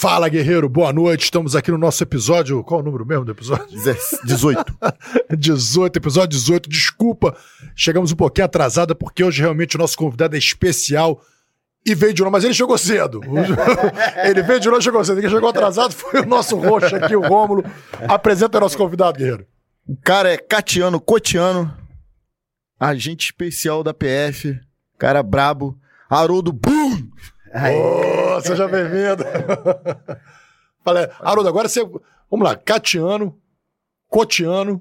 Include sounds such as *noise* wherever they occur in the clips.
Fala, guerreiro, boa noite. Estamos aqui no nosso episódio. Qual o número mesmo do episódio? 18. 18, *laughs* episódio 18. Desculpa, chegamos um pouquinho atrasada porque hoje realmente o nosso convidado é especial e veio de novo, mas ele chegou cedo. *laughs* ele veio de novo e chegou cedo. Quem chegou atrasado foi o nosso roxo aqui, o Rômulo. Apresenta o nosso convidado, guerreiro. O cara é Catiano Cotiano, agente especial da PF, cara brabo, Haroldo Boom! Oh, seja *laughs* bem-vindo. Fala, Haroldo, agora você. Vamos lá, Catiano, Cotiano.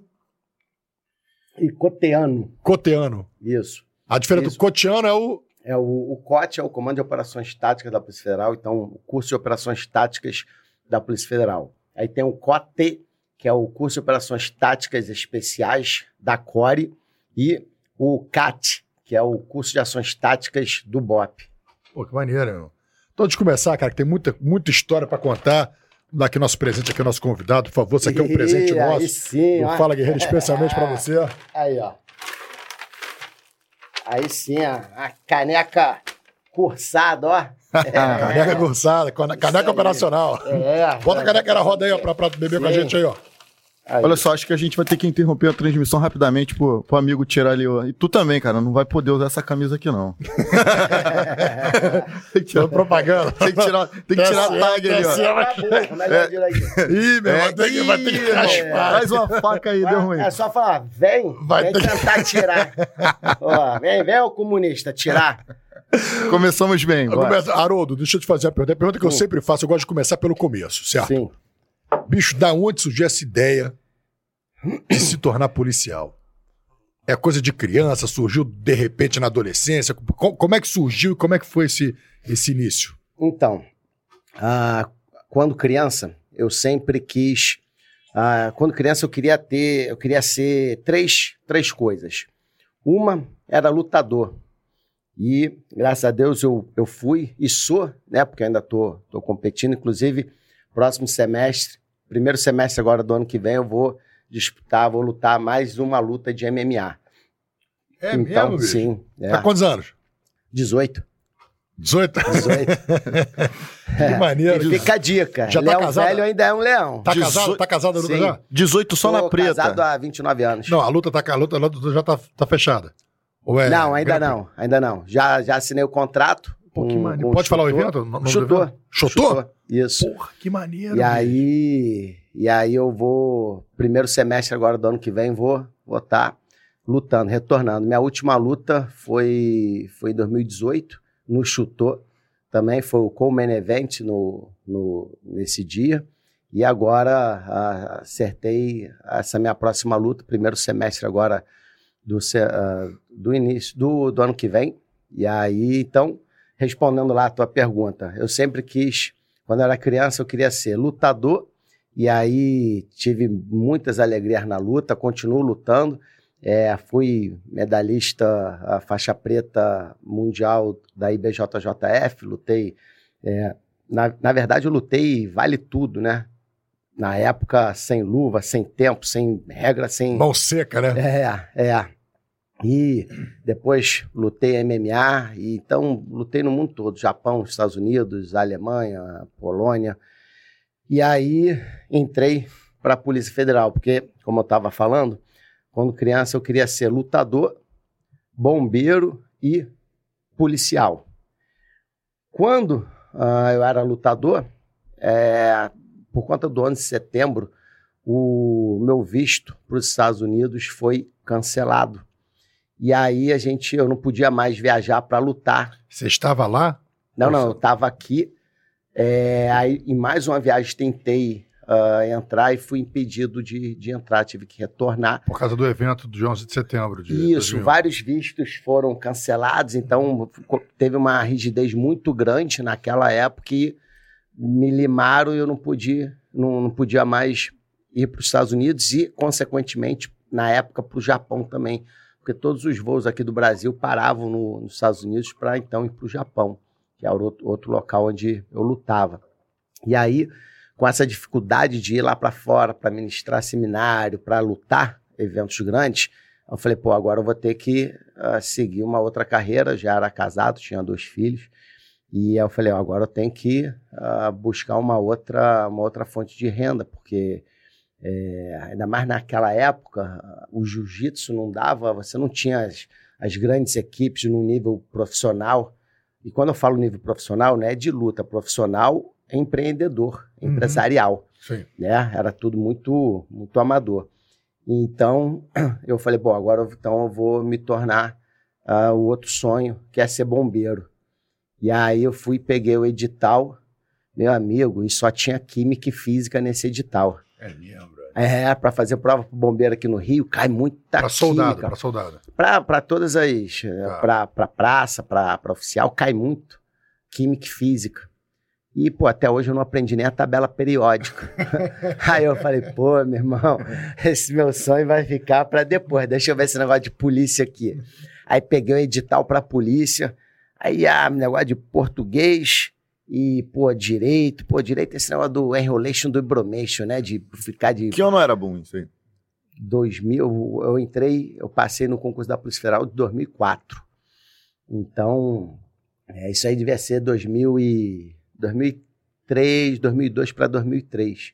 E coteano. Coteano. Isso. A diferença Isso. do cotiano é o. É o, o COT é o Comando de Operações Táticas da Polícia Federal, então o curso de Operações Táticas da Polícia Federal. Aí tem o COTE, que é o curso de Operações Táticas Especiais da CORE, e o CAT, que é o curso de Ações Táticas do BOP. Pô, que maneiro, meu. Então, antes de começar, cara, que tem muita, muita história pra contar. Vamos dar aqui nosso presente, aqui nosso convidado, por favor. Isso aqui é um presente Ih, nosso. Aí sim, ó. Fala Guerreiro, especialmente pra você. *laughs* Aí, ó. Aí sim, ó. A caneca cursada, ó. *laughs* Caneca gurçada, cane- caneca operacional. É. Bota a caneca na roda aí, ó, pra, pra beber com a Sim. gente aí, ó. Aí. Olha só, acho que a gente vai ter que interromper a transmissão rapidamente pro, pro amigo tirar ali. ó. E tu também, cara, não vai poder usar essa camisa aqui, não. *laughs* tem que tirar, Propaganda. tem que tirar, tem que tirar a tag ali, ó. Tá aqui. Ih, meu, É, vai ter que, vai ter que raspar. irmão, Traz uma faca aí, deu ruim. É só falar, vem, Vai vem tentar tirar. *laughs* Ó, vem, vem, ô comunista, tirar. Começamos bem, começo- Haroldo, deixa eu te fazer a pergunta. É a pergunta que eu Sim. sempre faço, eu gosto de começar pelo começo, certo? Sim. Bicho, da onde surgiu essa ideia de se tornar policial? É coisa de criança? Surgiu de repente na adolescência? Co- Como é que surgiu e como é que foi esse, esse início? Então, ah, quando criança, eu sempre quis. ah, quando criança, eu queria ter. Eu queria ser três, três coisas. Uma era lutador. E, graças a Deus, eu, eu fui e sou, né? Porque ainda tô, tô competindo. Inclusive, próximo semestre, primeiro semestre agora do ano que vem, eu vou disputar, vou lutar mais uma luta de MMA. É então, sim. É, Tá quantos anos? 18. 18? 18. que maneiro. E fica a dica. Já tá leão casado? velho ainda é um leão. Tá 18 casado? Tá casado a luta Sim. já? 18 só na Tô preta. casado há 29 anos. Não, a luta tá, a luta, a luta já tá, tá fechada. Ou é- não, ainda Grande- não. Ainda não. Já, já assinei o contrato. Pô, que maneiro. Pode falar o evento? O nome do Chutor. evento? Chutor? Isso. Porra, que maneiro. E aí, e aí eu vou, primeiro semestre agora do ano que vem, vou vou estar lutando, retornando. Minha última luta foi, foi em 2018, no Chutor. Também foi o Coleman Event no, no, nesse dia. E agora acertei essa minha próxima luta, primeiro semestre agora do, ah, do início do, do ano que vem. E aí, então, respondendo lá a tua pergunta, eu sempre quis quando eu era criança, eu queria ser lutador, e aí tive muitas alegrias na luta, continuo lutando. É, fui medalhista, a faixa preta mundial da IBJJF, lutei. é, na, na verdade, eu lutei vale tudo, né? Na época, sem luva, sem tempo, sem regra, sem. Mão seca, né? É, é. E depois lutei MMA, e então lutei no mundo todo, Japão, Estados Unidos, Alemanha, Polônia. E aí entrei para a Polícia Federal, porque, como eu estava falando, quando criança eu queria ser lutador, bombeiro e policial. Quando ah, eu era lutador, é, por conta do 11 de setembro, o meu visto para os Estados Unidos foi cancelado. E aí a gente, eu não podia mais viajar para lutar. Você estava lá? Não, não, eu estava aqui. é, aí, em mais uma viagem, tentei ah, entrar e fui impedido de, de entrar, tive que retornar. Por causa do evento do 11 de setembro. De Isso, 2001. vários vistos foram cancelados, então teve uma rigidez muito grande naquela época e me limaram e eu não podia, não, não podia mais ir para os Estados Unidos e, consequentemente, na época, para o Japão também, porque todos os voos aqui do Brasil paravam no- nos Estados Unidos para então ir para o Japão, que era outro, outro local onde eu lutava. E aí, com essa dificuldade de ir lá para fora para ministrar seminário, para lutar eventos grandes, eu falei, pô, agora eu vou ter que ah, seguir uma outra carreira. Já era casado, tinha dois filhos. E eu falei, ó, agora eu tenho que uh, buscar uma outra, uma outra fonte de renda, porque é, ainda mais naquela época, o jiu-jitsu não dava, você não tinha as, as grandes equipes no nível profissional. E quando eu falo nível profissional, não é de luta, profissional é empreendedor, uhum. empresarial. Sim. Né? Era tudo muito, muito amador. Então, *clears throat* eu falei, bom, agora então eu vou me tornar uh, o outro sonho, que é ser bombeiro. E aí eu fui, peguei o edital, meu amigo, e só tinha química e física nesse edital. É mesmo, É, para fazer prova pro bombeiro aqui no Rio, cai muita pra soldado, para soldado. Para todas as, tá. para pra praça, para oficial, cai muito. Química e física. E, pô, até hoje eu não aprendi nem a tabela periódica. *laughs* Aí eu falei, pô, meu irmão, esse meu sonho vai ficar para depois. Deixa eu ver esse negócio de polícia aqui. Aí peguei o edital para polícia. Aí, ah, negócio de português e, pô, direito. Pô, direito é esse negócio do enrolation do bromation, né? De ficar de. Que eu não era bom isso aí. 2000, eu entrei, eu passei no concurso da Polícia Federal de 2004. Então, é, isso aí devia ser 2000 e, 2003, 2002 para 2003.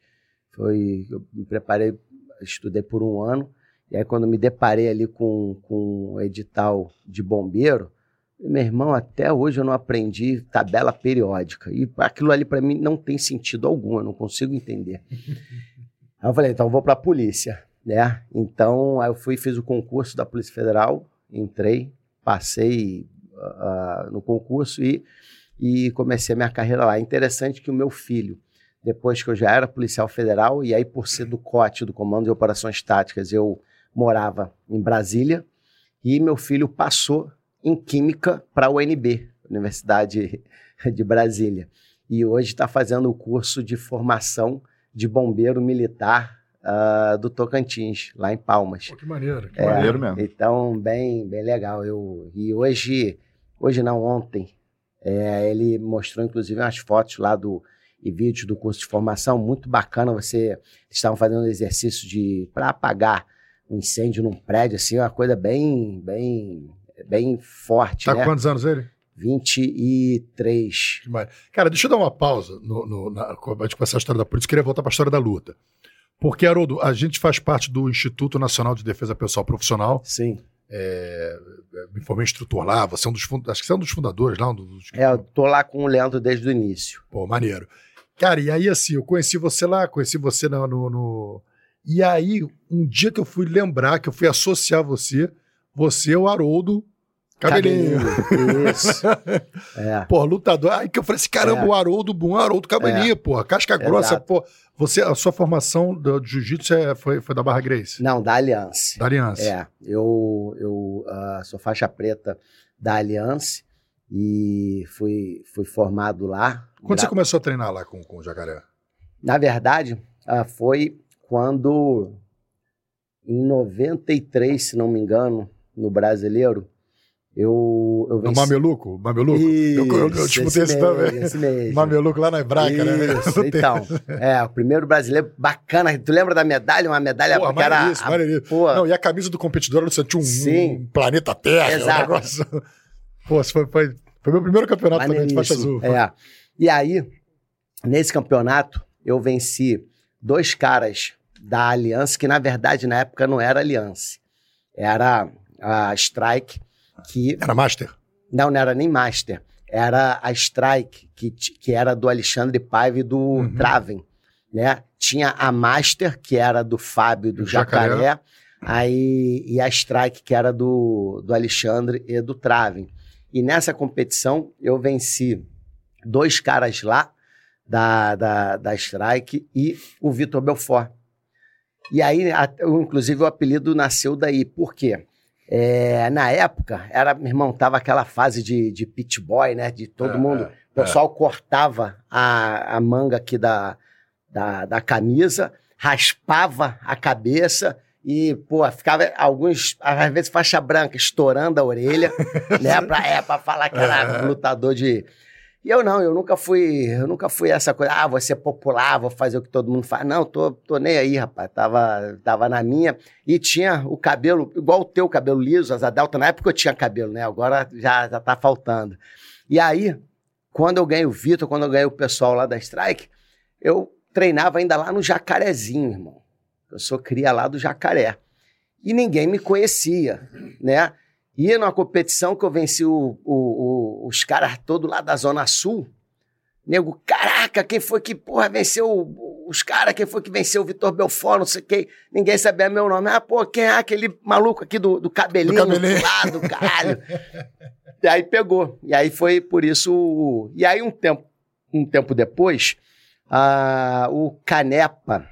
Foi, eu me preparei, estudei por um ano, e aí quando me deparei ali com, com o edital de bombeiro, meu irmão, até hoje eu não aprendi tabela periódica. E aquilo ali para mim não tem sentido algum, eu não consigo entender. *laughs* aí eu falei, então eu vou para a polícia, né? Então aí eu fui fiz o concurso da Polícia Federal, entrei, passei uh, no concurso e, e comecei a minha carreira lá. Interessante que o meu filho, depois que eu já era policial federal, e aí por ser do COT, do Comando de Operações Táticas, eu morava em Brasília, e meu filho passou em Química para a UNB, Universidade de Brasília. E hoje está fazendo o curso de formação de bombeiro militar uh, do Tocantins, lá em Palmas. Pô, que maneiro, que é, maneiro mesmo. Então, bem, bem legal. Eu, e hoje, hoje não, ontem, é, ele mostrou inclusive umas fotos lá do e vídeos do curso de formação, muito bacana. Você estavam fazendo exercício de para apagar um incêndio num prédio, assim, uma coisa bem, bem bem forte. Tá né? com quantos anos ele? 23. Cara, deixa eu dar uma pausa no, no, na, com essa história da polícia. Eu queria voltar para a história da luta. Porque, Haroldo, a gente faz parte do Instituto Nacional de Defesa Pessoal Profissional. Sim. É, me formei instrutor lá, você é um dos acho que você é um dos fundadores lá. Um dos... É, eu tô lá com o Leandro desde o início. Pô, maneiro. Cara, e aí assim, eu conheci você lá, conheci você no, no... E aí, um dia que eu fui lembrar, que eu fui associar você, você é o Haroldo Cabelinho. Cabelinho. *laughs* Isso. é. Pô, lutador. Aí que eu falei assim: caramba, é. o Haroldo Bom, Haroldo Cabelinho, é. pô. Casca grossa, pô. Você, a sua formação do, de jiu-jitsu é, foi, foi da Barra Grace? Não, da Aliança. Da Aliança. É. Eu, eu uh, sou faixa preta da Aliança e fui, fui formado lá. Quando você começou a treinar lá com, com o Jacaré? Na verdade, uh, foi quando, em 93, se não me engano, no brasileiro, eu, eu venci... No Mameluco? Mameluco? Isso, eu, eu, eu disputei esse, também. Esse mesmo. Mameluco lá na Hebraica, né? Isso, *laughs* então. É, o primeiro brasileiro bacana. Tu lembra da medalha? Uma medalha Pô, que era... Isso, a... Não, e a camisa do competidor, você tinha um, um planeta Terra. Exato. Um negócio... Pô, foi, foi, foi meu primeiro campeonato também de faixa azul. É. E aí, nesse campeonato, eu venci dois caras da Aliança, que na verdade na época não era Aliança. Era a Strike, que. Era Master? Não, não era nem Master. Era a Strike, que, que era do Alexandre Paiva e do uhum. Traven. Né? Tinha a Master, que era do Fábio do Jacaré, Jacaré, aí, e a Strike, que era do, do Alexandre e do Traven. E nessa competição eu venci dois caras lá da, da, da Strike e o Vitor Belfort. E aí, inclusive, o apelido nasceu daí. Por quê? É, na época, era, meu irmão, tava aquela fase de, de pit boy, né? De todo é, mundo. É, o pessoal é. cortava a, a manga aqui da, da, da camisa, raspava a cabeça e, pô, ficava alguns, às vezes, faixa branca estourando a orelha, *laughs* né? Pra, é, pra falar que era lutador de, e eu não, eu nunca fui, eu nunca fui essa coisa, ah, vou ser popular, vou fazer o que todo mundo faz. Não, tô, tô nem aí, rapaz. Tava, tava na minha. E tinha o cabelo, igual o teu cabelo liso, asa delta. Na época eu tinha cabelo, né? Agora já, já tá faltando. E aí, quando eu ganhei o Vitor, quando eu ganhei o pessoal lá da Strike, eu treinava ainda lá no Jacarezinho, irmão. Eu sou cria lá do Jacaré. E ninguém me conhecia, né? Ia numa competição que eu venci o, o, o, os caras todos lá da Zona Sul. Nego, caraca, quem foi que, porra, venceu os caras? Quem foi que venceu o Vitor Belfort? Não sei quem. Ninguém sabia meu nome. Ah, pô, quem é aquele maluco aqui do, do cabelinho do, cabelinho. do lado, caralho? e aí pegou. E aí foi por isso. E aí, um tempo, um tempo depois, o Canepa,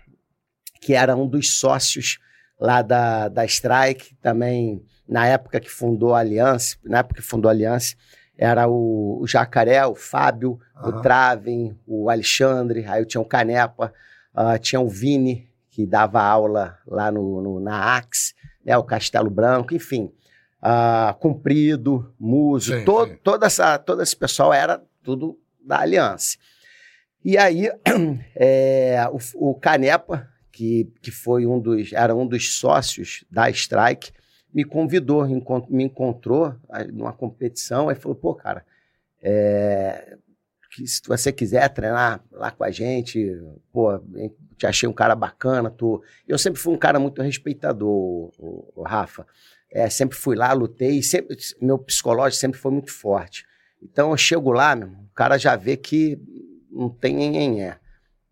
que era um dos sócios lá da, da Strike, também na época que fundou a Aliança, na época que fundou a Aliança, era o, o Jacaré, o Fábio, uhum. o Traven, o Alexandre, aí eu tinha o Canepa, uh, tinha o Vini, que dava aula lá no, no na AX, né, o Castelo Branco, enfim. Uh, Cumprido, Muso, sim, todo, sim. Toda essa, todo esse pessoal era tudo da Aliança. E aí, *clears throat* é, o, o, Canepa, que, que foi um dos, era um dos sócios da Strike, me convidou, me encontrou numa competição, aí falou, pô, cara, é, se você quiser treinar lá com a gente, pô, te achei um cara bacana, tu... Eu sempre fui um cara muito respeitador, o, o Rafa. É, sempre fui lá, lutei, sempre, meu psicológico sempre foi muito forte. Então eu chego lá, meu, o cara já vê que não tem ninguém é.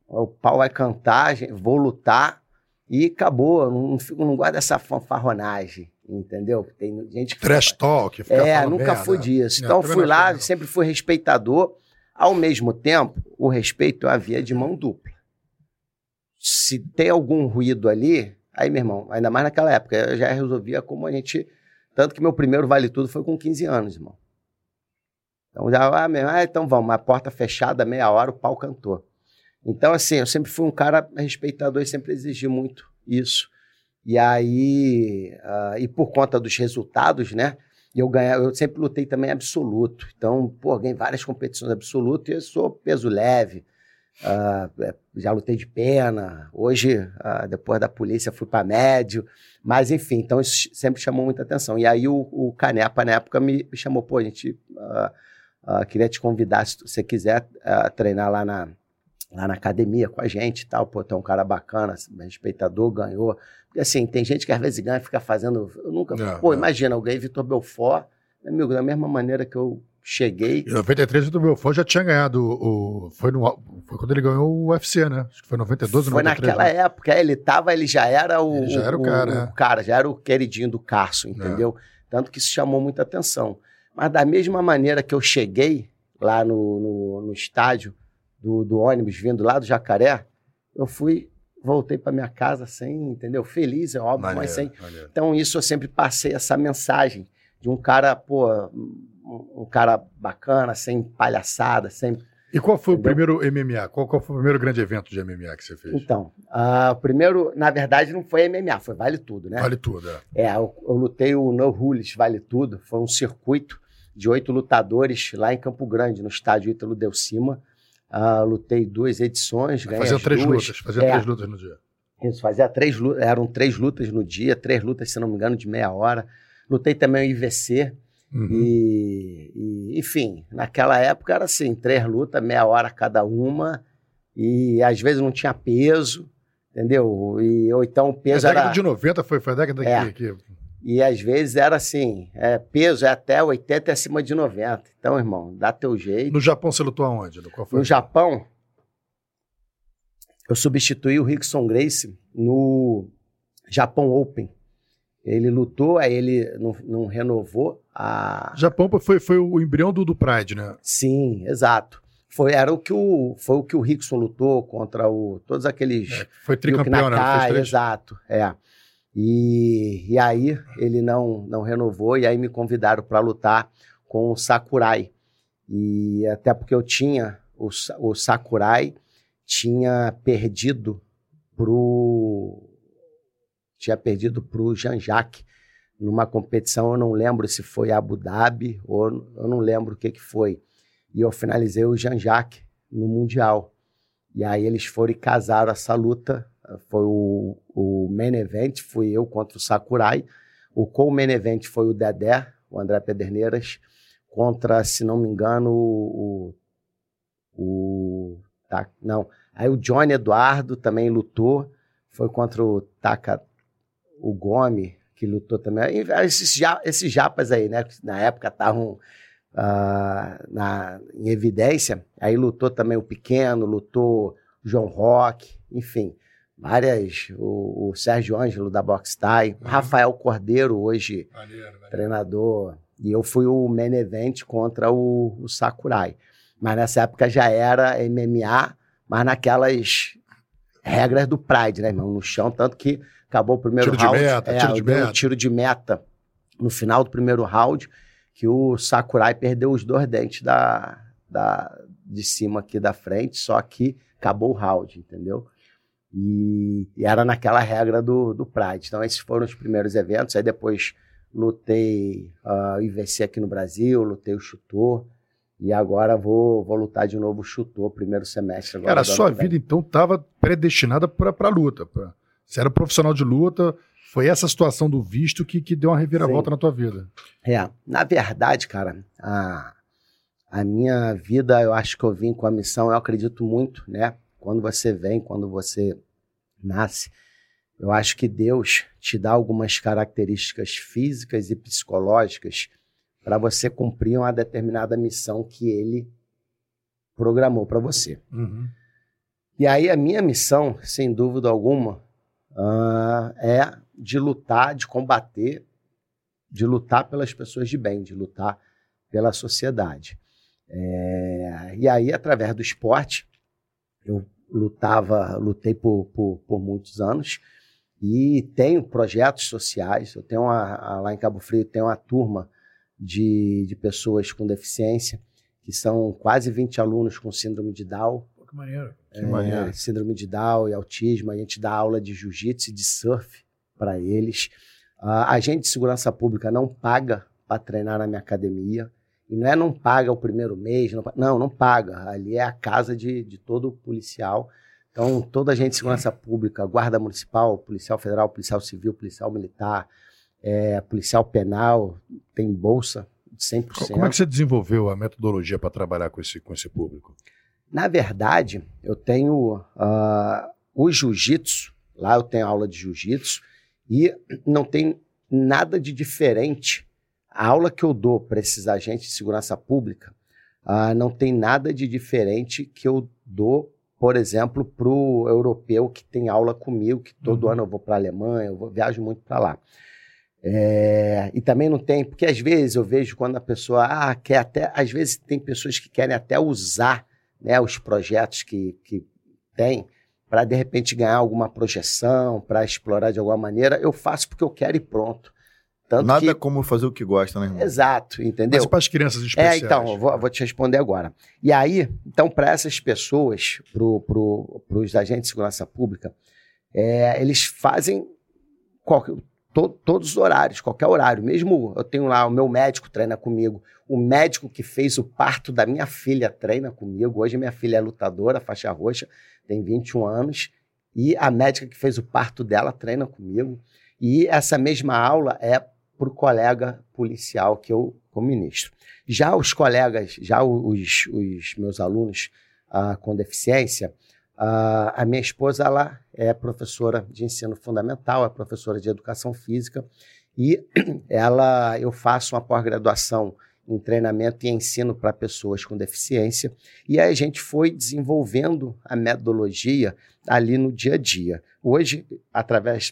O pau vai cantar, vou lutar e acabou. Não, não, não gosto dessa fanfarronagem entendeu? Tem gente que. Trash talk, É, nunca merda. fui disso. Então, fui lá, sempre fui respeitador. Ao mesmo tempo, o respeito havia de mão dupla. Se tem algum ruído ali, aí, meu irmão, ainda mais naquela época, eu já resolvia como a gente. Tanto que meu primeiro vale tudo foi com 15 anos, irmão. Então já, ah, mesmo, ah, então vamos, a porta fechada, meia hora, o pau cantou. Então, assim, eu sempre fui um cara respeitador e sempre exigi muito isso. E aí, uh, e por conta dos resultados, né? Eu, ganha, eu sempre lutei também absoluto. Então, pô, ganhei várias competições absolutas e eu sou peso leve. Uh, já lutei de pena. Hoje, uh, depois da polícia, fui para médio. Mas, enfim, então isso sempre chamou muita atenção. E aí o, o Canepa, na época, me, me chamou, pô, a gente uh, queria te convidar, se você quiser treinar lá na, lá na academia com a gente e tal. Pô, tem um cara bacana, respeitador, ganhou. Porque assim, tem gente que às vezes ganha e fica fazendo. Eu nunca. É, pô, é. imagina, eu ganhei Vitor Belfort, amigo, da mesma maneira que eu cheguei. Em 93, o Vitor Belfort já tinha ganhado o. Foi, no, foi quando ele ganhou o UFC, né? Acho que foi 92 ou 93. Foi naquela né? época, ele tava, ele já era o. Ele já era o, o cara. O, é. cara, já era o queridinho do Carso, entendeu? É. Tanto que isso chamou muita atenção. Mas da mesma maneira que eu cheguei lá no, no, no estádio do, do ônibus vindo lá do Jacaré, eu fui voltei para minha casa sem, entendeu? Feliz, é óbvio, maneiro, mas sem. Maneiro. Então, isso eu sempre passei essa mensagem de um cara, pô, um, cara bacana, sem palhaçada, sem. E qual foi entendeu? o primeiro MMA? Qual, qual, foi o primeiro grande evento de MMA que você fez? Então, uh, o primeiro, na verdade, não foi MMA, foi Vale Tudo, né? Vale Tudo, é. É, eu, eu lutei o No Rules Vale Tudo, foi um circuito de oito lutadores lá em Campo Grande, no estádio Ítalo Delcima. Uh, lutei duas edições, ganhei Fazia três duas. lutas, fazia é, três lutas no dia. Isso, fazia três lutas, eram três lutas no dia, três lutas, se não me engano, de meia hora. Lutei também o IVC. Uhum. E, e, enfim, naquela época era assim, três lutas, meia hora cada uma, e às vezes não tinha peso, entendeu? E, ou então o peso a década era... de 90 foi, foi a década é. que, que e às vezes era assim, é, peso é até 80 e acima de 90. Então, irmão, dá teu jeito. No Japão você lutou aonde? No Japão, eu substituí o Rickson Grace no Japão Open. Ele lutou, aí ele não, não renovou a. Japão foi, foi o embrião do, do Pride, né? Sim, exato. Foi, era o que o, foi o que o Rickson lutou contra o, todos aqueles. É, foi tricampeão, né? Exato, é. E, e aí ele não, não renovou, e aí me convidaram para lutar com o Sakurai. E até porque eu tinha, o, o Sakurai tinha perdido pro. Tinha perdido pro Jean-Jacques numa competição, eu não lembro se foi Abu Dhabi ou eu não lembro o que, que foi. E eu finalizei o Jean-Jacques no Mundial. E aí eles foram e casaram essa luta foi o, o main event, fui eu contra o Sakurai. O co-main event foi o Dedé, o André Pederneiras, contra, se não me engano, o, o. Tá, não. Aí o Johnny Eduardo também lutou. Foi contra o Taka. O Gomes, que lutou também. Esses, esses japas aí, né? Na época estavam uh, na, em evidência. Aí lutou também o Pequeno, lutou João Rock, enfim várias. O, o Sérgio Ângelo da Box Thai, uhum. Rafael Cordeiro, hoje maneiro, maneiro. treinador. E eu fui o main event contra o, o, Sakurai. Mas nessa época já era MMA, mas naquelas regras do Pride, né, irmão? No chão, tanto que acabou o primeiro tiro round. De meta, é, tiro de meta. Um tiro de meta no final do primeiro round, que o Sakurai perdeu os dois dentes da, da, de cima aqui da frente, só que acabou o round, entendeu? E, e, era naquela regra do, do Pride. Então, esses foram os primeiros eventos. Aí depois lutei uh, o IVC aqui no Brasil, lutei o chutor. E agora vou, vou lutar de novo o chutor, primeiro semestre. Agora Cara, a sua vida então estava predestinada para a luta. Pra... Você era profissional de luta, foi essa situação do visto que, que deu uma reviravolta Sim. na tua vida. É, na verdade, cara, a, a minha vida, eu acho que eu vim com a missão, eu acredito muito, né? Quando você vem, quando você nasce, eu acho que Deus te dá algumas características físicas e psicológicas para você cumprir uma determinada missão que Ele programou para você. Uhum. E aí a minha missão, sem dúvida alguma, uh, é de lutar, de combater, de lutar pelas pessoas de bem, de lutar pela sociedade. É, e aí, através do esporte, eu lutava, lutei por, por, por muitos anos e tenho projetos sociais. Eu tenho uma, lá em Cabo Frio tem uma turma de, de pessoas com deficiência, que são quase 20 alunos com síndrome de Down. Pô, que maneiro. Que é, maneiro. Síndrome de Down e autismo. A gente dá aula de jiu-jitsu e de surf para eles. Uh, a gente de segurança pública não paga para treinar na minha academia. E não é não paga o primeiro mês, não, não, não paga. Ali é a casa de, de todo policial. Então, toda a gente de segurança pública, guarda municipal, policial federal, policial civil, policial militar, é, policial penal, tem bolsa de 100%. Como é que você desenvolveu a metodologia para trabalhar com esse, com esse público? Na verdade, eu tenho uh, o jiu-jitsu, lá eu tenho aula de jiu-jitsu, e não tem nada de diferente a aula que eu dou para esses agentes de segurança pública uh, não tem nada de diferente que eu dou, por exemplo, para o europeu que tem aula comigo, que todo uhum. ano eu vou para a Alemanha, eu vou, viajo muito para lá. É, e também não tem, porque às vezes eu vejo quando a pessoa ah, quer até, às vezes tem pessoas que querem até usar né, os projetos que, que tem para de repente ganhar alguma projeção, para explorar de alguma maneira. Eu faço porque eu quero e pronto. Tanto Nada que... como fazer o que gosta, né, irmão? Exato, entendeu? Mas para as crianças especiais. É, então, vou, vou, te responder agora. E aí, então, para essas pessoas, para pro, os agentes de segurança pública, é, eles fazem qualquer, to, todos os horários, qualquer horário. Mesmo eu tenho lá, o meu médico treina comigo, o médico que fez o parto da minha filha treina comigo. Hoje minha filha é lutadora, faixa roxa, tem 21 anos, e a médica que fez o parto dela treina comigo. E essa mesma aula é para o colega policial que eu ministro. Já os colegas, já os, os meus alunos uh, com deficiência, uh, a minha esposa ela é professora de ensino fundamental, é professora de educação física e *clears throat* ela eu faço uma pós-graduação em treinamento e ensino para pessoas com deficiência e aí a gente foi desenvolvendo a metodologia ali no dia a dia. Hoje, através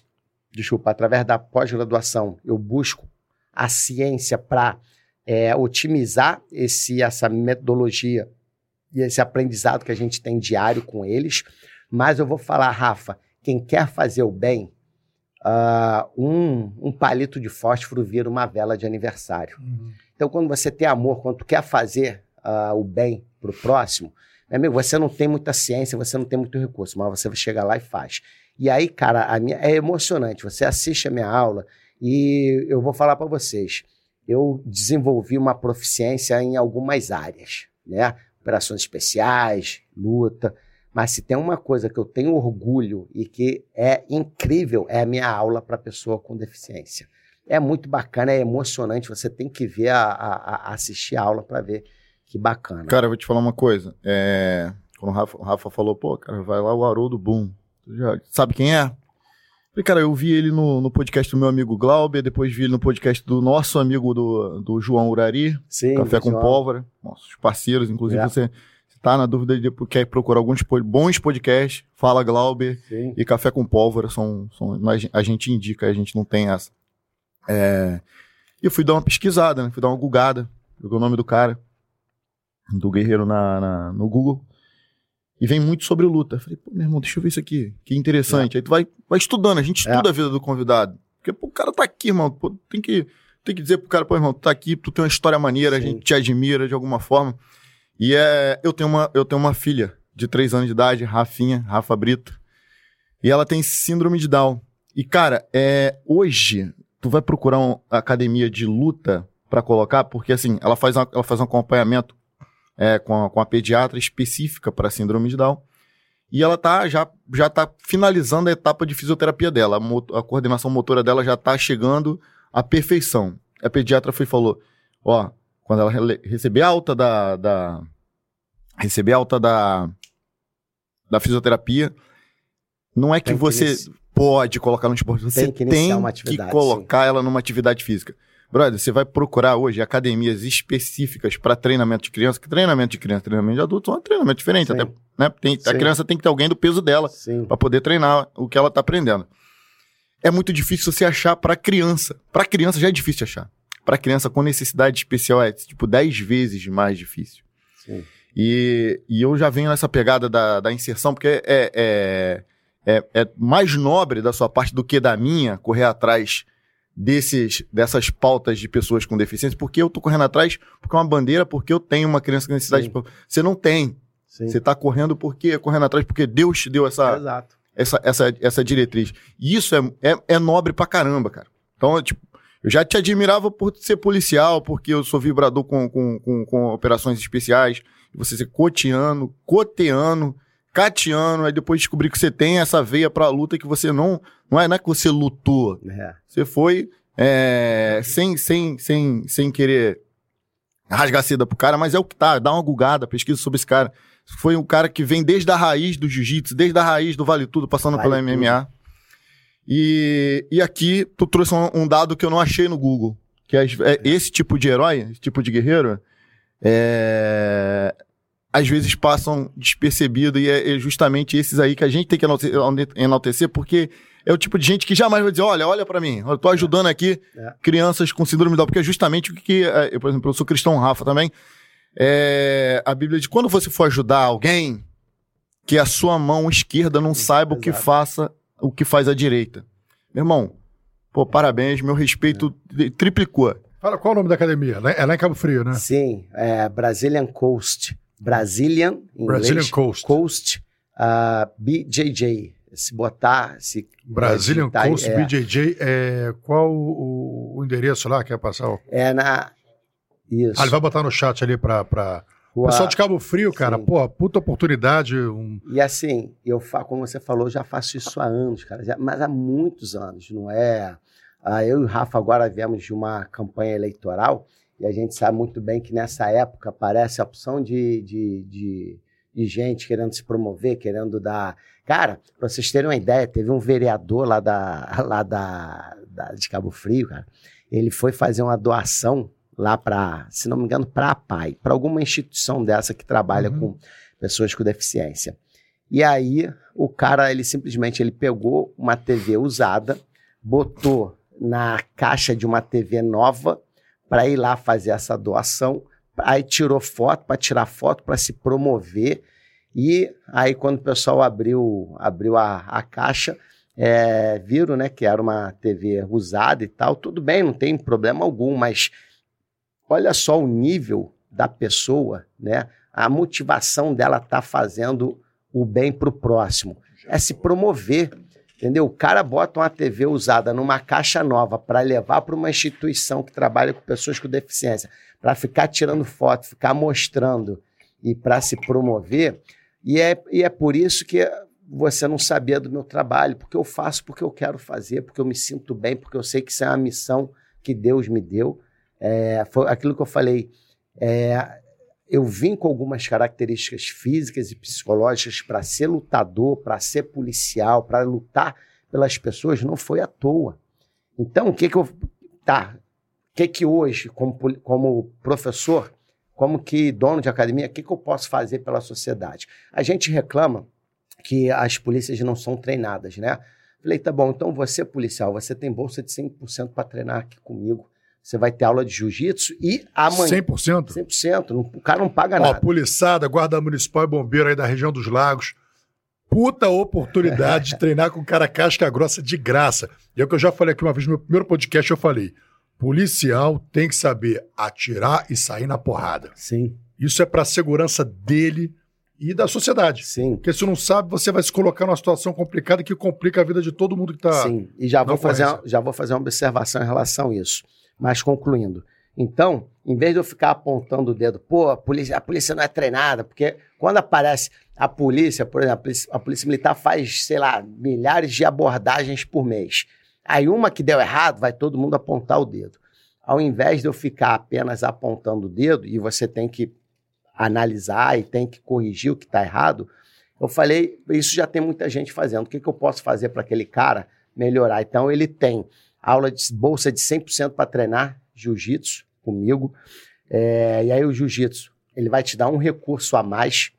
desculpa, através da pós-graduação, eu busco a ciência para é, otimizar esse, essa metodologia e esse aprendizado que a gente tem diário com eles. Mas eu vou falar, Rafa, quem quer fazer o bem, uh, um, um palito de fósforo vira uma vela de aniversário. Uhum. Então, quando você tem amor, quando quer fazer uh, o bem para o próximo, meu amigo, você não tem muita ciência, você não tem muito recurso, mas você chega lá e faz. E aí, cara, a minha, é emocionante. Você assiste a minha aula e eu vou falar para vocês. Eu desenvolvi uma proficiência em algumas áreas, né? Operações especiais, luta. Mas se tem uma coisa que eu tenho orgulho e que é incrível, é a minha aula para pessoa com deficiência. É muito bacana, é emocionante. Você tem que ver a, a, a assistir a aula para ver Que bacana. Cara, eu vou te falar uma coisa. É, Quando o Rafa, o Rafa falou, pô, cara, vai lá o Haroldo Boom. Já sabe quem é? Falei, cara, eu vi ele no, no podcast do meu amigo Glauber, depois vi ele no podcast do nosso amigo do, do João Urari, Sim, Café com João. Pólvora, nossos parceiros, inclusive É. você, tá na dúvida de quer procurar alguns bons podcasts, fala Glauber Sim. e Café com Pólvora, são, são nós- a gente indica, a gente não tem essa. É, e eu fui dar uma pesquisada, né? fui dar uma gugada, joguei o nome do cara, do guerreiro na, na- no Google, e vem muito sobre luta. Eu Falei, pô, meu irmão, deixa eu ver isso aqui, que interessante. Aí tu vai, vai estudando, a gente É. estuda a vida do convidado. Porque pô, o cara tá aqui, irmão, pô, tem que, tem que dizer pro cara, pô, irmão, tu tá aqui, tu tem uma história maneira, a Sim. gente te admira de alguma forma. E é, eu tenho uma, eu tenho uma filha de três anos de idade, Rafinha, Rafa Brito, e ela tem síndrome de Down. E, cara, é, hoje, tu vai procurar uma academia de luta pra colocar, porque, assim, ela faz, uma- ela faz um acompanhamento é, com, a, com a pediatra específica para síndrome de Down. E ela tá, já, já tá finalizando a etapa de fisioterapia dela. A, a coordenação motora dela já tá chegando à perfeição. A pediatra foi e falou: ó, quando ela receber alta da, da. receber alta da. da fisioterapia, não é que Tem você pode colocar no esporte, você Tem que tem que colocar ela numa atividade física. Brother, você vai procurar hoje academias específicas para treinamento de criança, que treinamento de criança, treinamento de adulto são um treinamento diferente, Sim. até, né? Tem, a criança tem que ter alguém do peso dela para poder treinar o que ela tá aprendendo. É muito difícil você achar para criança. Para criança já é difícil achar. Para criança com necessidade especial é tipo 10 vezes mais difícil. Sim. E, e eu já venho nessa pegada da, da inserção, porque é, é, é, é mais nobre da sua parte do que da minha correr atrás desses, dessas pautas de pessoas com deficiência, porque eu tô correndo atrás porque é uma bandeira, porque eu tenho uma criança com necessidade. Sim. de- Você não tem. Sim. Você tá correndo porque correndo atrás porque Deus te deu essa, Exato. essa, essa, essa diretriz. E isso é, é, é nobre pra caramba, cara. Então, eu, tipo, eu já te admirava por ser policial, porque eu sou vibrador com, com, com, com operações especiais, você ser cotiano, coteano, catiano, aí depois descobri que você tem essa veia pra luta que você não. Não é, não é que você lutou. É. Você foi é, sem, sem, sem, sem querer rasgar seda pro cara, mas é o que tá. Dá uma gugada, pesquisa sobre esse cara. Foi um cara que vem desde a raiz do jiu-jitsu, desde a raiz do Vale Tudo, passando Vale pela Tudo. MMA. E, e aqui tu trouxe um, um dado que eu não achei no Google. Que é, é esse tipo de herói, esse tipo de guerreiro, é, às vezes passam despercebido e é, é justamente esses aí que a gente tem que enalte- enaltecer, porque é o tipo de gente que jamais vai dizer, olha, olha pra mim, eu tô ajudando aqui É. crianças com síndrome de Down, porque é justamente o que, é, eu, por exemplo, eu sou cristão Rafa também, é, a Bíblia diz, quando você for ajudar alguém, que a sua mão esquerda não saiba o que Exato. faça, o que faz a direita. Meu irmão, pô, parabéns, meu respeito triplicou. Fala qual é o nome da academia? É lá em Cabo Frio, né? Sim, é Brazilian Coast. Brazilian, em Brazilian inglês. Coast. Coast ah, BJJ. Se botar, se Brazilian digitar Coast é, BJJ. É, qual o, o endereço lá? Quer passar? o- É na. Isso. Ah, ele vai botar no chat ali pra. pra... Rua- Pessoal de Cabo Frio, cara, Sim. pô, puta oportunidade. Um... E assim, eu fa... como você falou, já faço isso há anos, cara, já- mas há muitos anos, não é? Ah, eu e o Rafa agora viemos de uma campanha eleitoral e a gente sabe muito bem que nessa época aparece a opção de, de, de, de gente querendo se promover, querendo dar. Cara, pra vocês terem uma ideia, teve um vereador lá, da, *laughs* lá da, da- de Cabo Frio, cara, ele foi fazer uma doação lá para, se não me engano, para a PAI, para alguma instituição dessa que trabalha Uhum. com pessoas com deficiência. E aí o cara, ele simplesmente ele pegou uma TV usada, botou na caixa de uma TV nova para ir lá fazer essa doação, aí tirou foto para tirar foto para se promover. E aí quando o pessoal abriu abriu a, a caixa é, viram né que era uma TV usada e tal. Tudo bem não tem problema algum mas olha só o nível da pessoa né? A motivação dela tá fazendo o bem para o próximo é se promover Entendeu? O cara bota uma TV usada numa caixa nova para levar para uma instituição que trabalha com pessoas com deficiência, para ficar tirando foto, ficar mostrando e para se promover. E é, e é por isso que você não sabia do meu trabalho, porque eu faço porque eu quero fazer, porque eu me sinto bem, porque eu sei que isso é uma missão que Deus me deu. É, foi aquilo que eu falei. é, eu vim com algumas características físicas e psicológicas para ser lutador, para ser policial, para lutar pelas pessoas, não foi à toa. Então, o que que eu. Tá. O que que hoje, como, como professor, como que dono de academia, o que que eu posso fazer pela sociedade? A gente reclama que as polícias não são treinadas, né? Falei, tá bom, então você, policial, você tem bolsa de 100% para treinar aqui comigo. Você vai ter aula de jiu-jitsu e amanhã. 100%? 100%. Não, o cara não paga Ó, nada. poliçada, guarda municipal e bombeiro aí da região dos lagos. Puta oportunidade de treinar com cara casca grossa de graça. E é o que eu já falei aqui uma vez no meu primeiro podcast, eu falei. Policial tem que saber atirar e sair na porrada. Sim, Isso é pra segurança dele e da sociedade. sim. Porque se não sabe, você vai se colocar numa situação complicada que complica a vida de todo mundo que tá. Sim, e já vou, fazer já vou fazer uma observação em relação a isso. Mas concluindo. Então, em vez de eu ficar apontando o dedo, pô, a polícia, a polícia não é treinada, porque quando aparece a polícia, por exemplo, a polícia, a polícia militar faz, sei lá, milhares de abordagens por mês. Aí uma que deu errado, vai todo mundo apontar o dedo. Ao invés de eu ficar apenas apontando o dedo, e você tem que analisar e tem que corrigir o que está errado, eu falei, isso já tem muita gente fazendo. O que, que eu posso fazer para aquele cara melhorar? Então, ele tem aula de bolsa de 100% para treinar jiu-jitsu comigo. É, e aí, o jiu-jitsu, ele vai te dar um recurso a mais,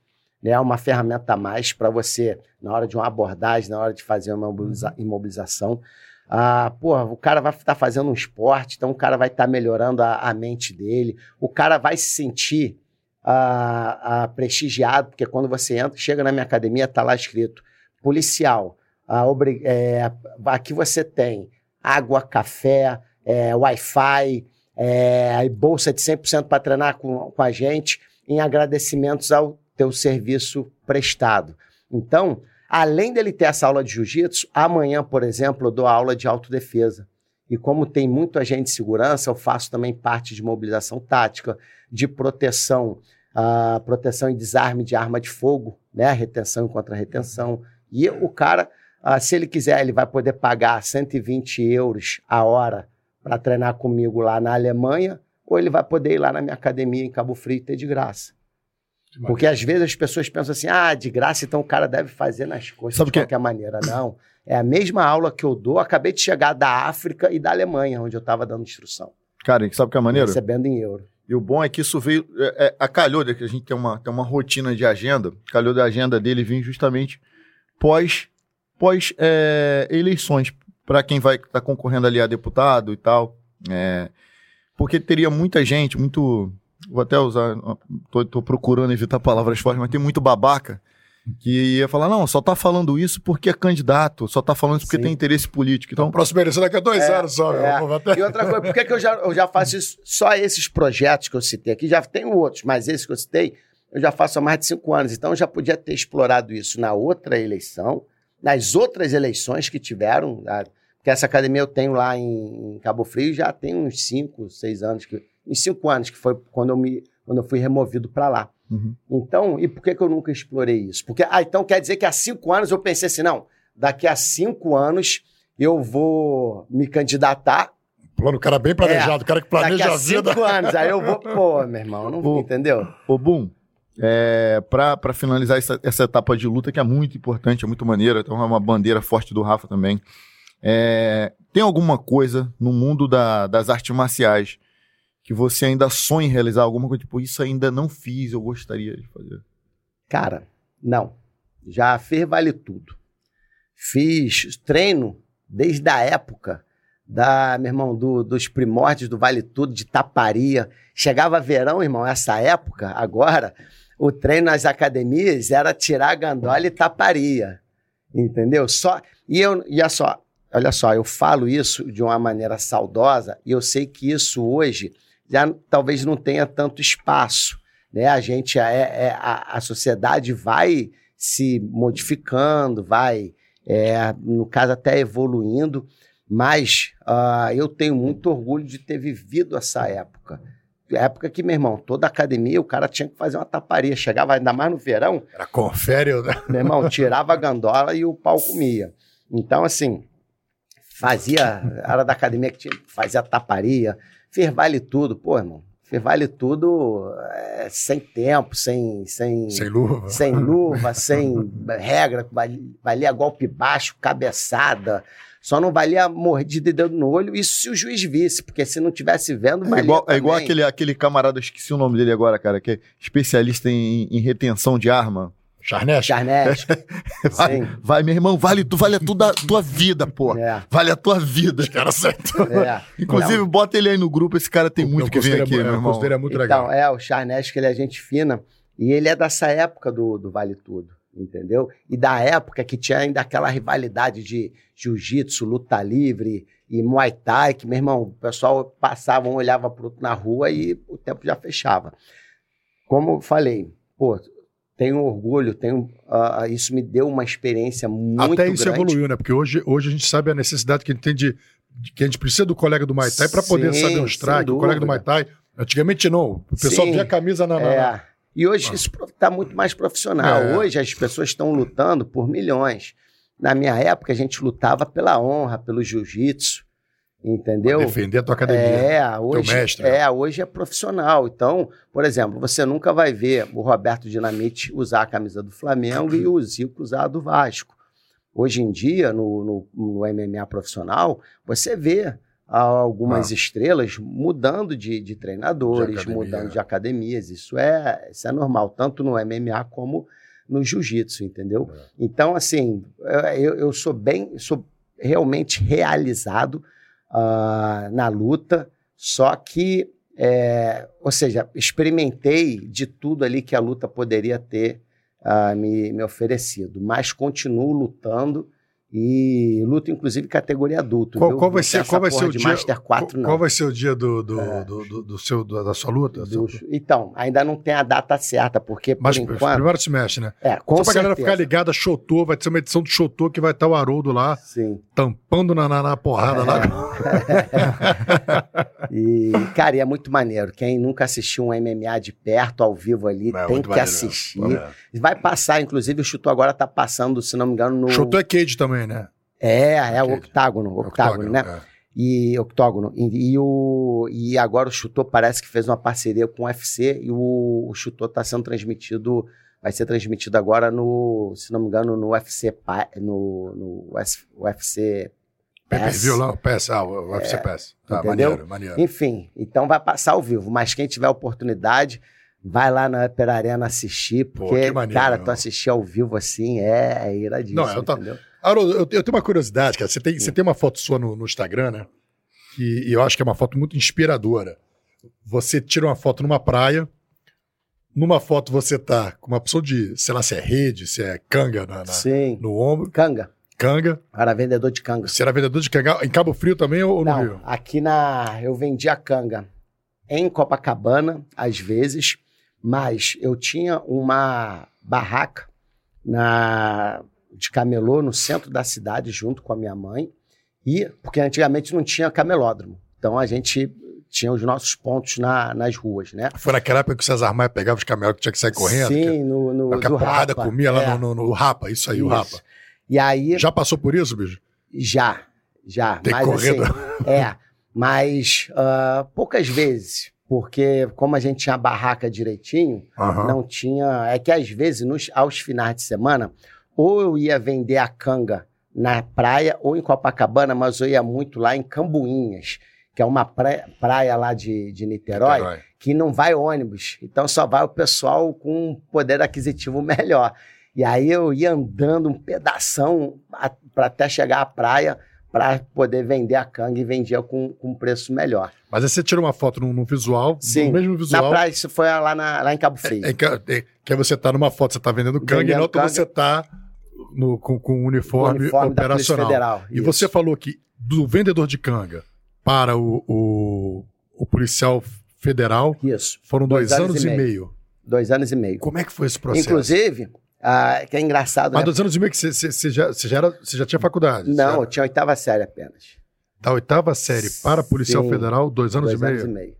né, uma ferramenta a mais para você, na hora de uma abordagem, na hora de fazer uma imobiliza- imobilização. Ah, porra, o cara vai estar fazendo um esporte, então o cara vai estar melhorando a, a mente dele, o cara vai se sentir ah, ah, prestigiado, porque quando você entra, chega na minha academia, está lá escrito policial. ah, é, aqui você tem água, café, é, Wi-Fi, é, bolsa de 100% para treinar com, com a gente, em agradecimentos ao teu serviço prestado. Então, além dele ter essa aula de jiu-jitsu, amanhã, por exemplo, eu dou aula de autodefesa. E como tem muito agente de segurança, eu faço também parte de mobilização tática, de proteção, ah, proteção e desarme de arma de fogo, né? Retenção e contra-retenção. E o cara, ah, se ele quiser, ele vai poder pagar 120 euros a hora para treinar comigo lá na Alemanha, ou ele vai poder ir lá na minha academia em Cabo Frio e ter de graça. Porque às vezes as pessoas pensam assim, ah, de graça, então o cara deve fazer nas costas Sabe de o que- qualquer maneira. Não. É a mesma aula que eu dou. Acabei de chegar da África e da Alemanha, onde eu estava dando instrução. Cara, e sabe o que é maneiro? Recebendo em euro. E o bom é que isso veio. É, é, a calhou de que a gente tem uma, tem uma rotina de agenda. Calhou da agenda dele vir justamente pós, pós é, eleições. Para quem vai estar concorrendo ali a deputado e tal. É, porque teria muita gente, muito. Vou até usar. Tô, tô procurando evitar palavras fortes, mas tem muito babaca que ia falar: não, só tá falando isso porque é candidato, só tá falando isso porque Sim. tem interesse político. Então, Próxima eleição daqui a dois É, anos só, é. Até- E outra coisa, por que, que eu, já, eu já faço isso? Só esses projetos que eu citei aqui, já tenho outros, mas esses que eu citei, eu já faço há mais de cinco anos. Então, eu já podia ter explorado isso na outra eleição, nas outras eleições que tiveram, né? porque essa academia eu tenho lá em, Cabo Frio já tem uns cinco, seis anos, que, uns cinco anos, que foi quando eu, me, quando eu fui removido para lá. Uhum. Então, e por que, que eu nunca explorei isso? Porque, ah, então quer dizer que há cinco anos eu pensei assim, não, daqui a cinco anos eu vou me candidatar Plano, o cara bem planejado, o cara que É. daqui planeja a a vida. cinco anos. Aí eu vou, *laughs* pô, meu irmão, não entendeu? Ô, Boom, é, pra finalizar essa, essa etapa de luta, que é muito importante, é muito maneira, então é uma bandeira forte do Rafa também. É, tem alguma coisa no mundo da- das artes marciais que você ainda sonha em realizar? Alguma coisa tipo, isso ainda não fiz, eu gostaria de fazer? Cara, não. Já fez vale tudo. Fiz treino desde a época da, meu irmão, do- dos primórdios do Vale Tudo, de taparia. Chegava verão, irmão, essa época, agora, o treino nas academias era tirar gandola e taparia. Entendeu? Só, e eu, e olha só, olha só, eu falo isso de uma maneira saudosa e eu sei que isso hoje já talvez não tenha tanto espaço. Né? A gente, é, é- a, a sociedade vai se modificando, vai, é, no caso, até evoluindo, mas ah, eu tenho muito orgulho de ter vivido essa época. Época que, meu irmão, toda academia o cara tinha que fazer uma taparia. Chegava ainda mais no verão, Era confere, né? meu irmão, tirava a gandola e o pau *laughs* comia. Então, assim, fazia, era da academia que tinha, fazia taparia, fez vale tudo. Pô, irmão, Fiz vale tudo é, sem tempo, sem, sem, Sem luva. sem luva, sem regra, valia golpe baixo, cabeçada. Só não valia mordida de dedo no olho, isso se o juiz visse, porque se não tivesse vendo, É valia igual, é igual aquele, aquele camarada, esqueci o nome dele agora, cara, que é especialista em, em retenção de arma. Charnete? Charnete. *laughs* Vai, Sim. vai, meu irmão, vale, tu vale a tua, tua vida, pô. É, Vale a tua vida. Cara certo. *laughs* é. Inclusive, bota ele aí no grupo, esse cara tem muito O que curso vem dele é aqui, meu é, O irmão. é muito então, legal. é, o Charnete, que ele é gente fina, e ele é dessa época do, do Vale Tudo, entendeu? E da época que tinha ainda aquela rivalidade de jiu-jitsu, luta livre e muay thai, que, meu irmão, o pessoal passava, um olhava pro outro na rua e o tempo já fechava. Como eu falei, pô, tenho orgulho, tenho, ah, isso me deu uma experiência muito Até isso grande. evoluiu, né? Porque hoje, hoje a gente sabe a necessidade que a gente tem de, de- que a gente precisa do colega do Muay Thai para poder saber um strike. O colega do Muay. Thai, antigamente não. O pessoal Sim. via a camisa na. na- É. E hoje isso está muito mais profissional. É. Hoje as pessoas estão lutando por milhões. Na minha época, a gente lutava pela honra, pelo jiu-jitsu, entendeu? defender a tua academia. É, hoje, mestre, né? é, hoje é profissional. Então, por exemplo, você nunca vai ver o Roberto Dinamite usar a camisa do Flamengo e o Zico usar a do Vasco. Hoje em dia, no, no, no MMA profissional, você vê ah, algumas estrelas mudando de, de treinadores, De mudando de academias. Isso é, isso é normal, tanto no MMA como no jiu-jitsu, entendeu? É. Então, assim, eu, eu sou bem, sou realmente realizado ah, na luta, só que, é, ou seja, experimentei de tudo ali que a luta poderia ter ah, me, me oferecido, mas continuo lutando e luto inclusive categoria adulto. Qual, qual vai ser, qual vai ser o dia? Master 4, qual, qual vai ser o dia do, do, É. do, do- do seu, da sua luta? Do- Então, ainda não tem a data certa, porque por Mas enquanto. primeiro semestre, né? É, com Só pra galera certeza. ficar ligada, Chotô, vai ter uma edição do Chotô que vai estar o Haroldo lá, Sim. tampando na, na, na porrada lá. *laughs* E, cara, e é muito maneiro. Quem nunca assistiu um MMA de perto, ao vivo ali, É, tem que maneiro, assistir. Vai passar, inclusive, o Chuto agora tá passando, se não me engano, no. Chotô é cage também, né? É, é o Ok. octágono, octágono, né? é. E octógono. E, e o, e agora o Chuto parece que fez uma parceria com o UFC e o, o Chuto tá sendo transmitido. Vai ser transmitido agora no, se não me engano, no UFC, no, no UFC Pay-per-view lá, o ah, o UFC PS. Tá, É. entendeu? maneiro, maneiro. Enfim, então vai passar ao vivo. Mas quem tiver oportunidade, vai lá na Upper Arena assistir, Pô, porque, que maneiro, cara, tu assistir ao vivo assim é, é iradíssimo, Não, eu tô- entendeu? Haroldo, eu, tenho uma curiosidade, cara. Você tem, você tem uma foto sua no, no Instagram, né? Que, e eu acho que é uma foto muito inspiradora. Você tira uma foto numa praia, numa foto você tá com uma opção de, sei lá, se é rede, se é canga na- na- Sim. no ombro, Canga. canga. Era vendedor de canga. Você era vendedor de canga em Cabo Frio também ou, ou no Não, Rio? aqui na. Eu vendia canga em Copacabana, às vezes, mas eu tinha uma barraca na de camelô no centro da cidade, junto com a minha mãe. E, porque antigamente não tinha camelódromo. Então a gente tinha os nossos pontos na- nas ruas, né? Foi naquela época que o César Maia pegava os camelos que tinha que sair correndo? Sim, no, no, que, que a porrada Rapa. comia lá É, no, no, no Rapa, isso aí, o isso. Rapa. E aí, Já passou por isso, bicho? Já, já. Tem mas assim, é, mas ah, poucas vezes, porque como a gente tinha a barraca direitinho, Aham. não tinha. É que às vezes, nos, aos finais de semana, ou eu ia vender a canga na praia ou em Copacabana, mas eu ia muito lá em Cambuinhas, que é uma praia, praia lá de, de Niterói, Niterói. que não vai ônibus. Então só vai o pessoal com um poder aquisitivo *laughs* melhor. E aí eu ia andando um pedação para até chegar à praia para poder vender a canga e vendia com, com um preço melhor. Mas aí você tira uma foto no, no visual, Sim. no mesmo Na visual. praia, isso foi lá, na- lá em Cabo Frio. É, que, é, que aí você tá numa foto, você tá vendendo canga, e Vendendo na outra você tá no- com, com o uniforme, O uniforme operacional. Federal. E isso. você falou que do vendedor de canga para o, o, o policial federal Isso, foram dois, anos, e meio. dois anos e meio. Como é que foi esse processo? Inclusive, ah, que é engraçado, Mas né? dois anos e meio que você, já, já era- já tinha faculdade? Não, eu certo? tinha oitava série apenas. Da oitava série para policial Sim. federal, dois anos dois e meio. anos e meio.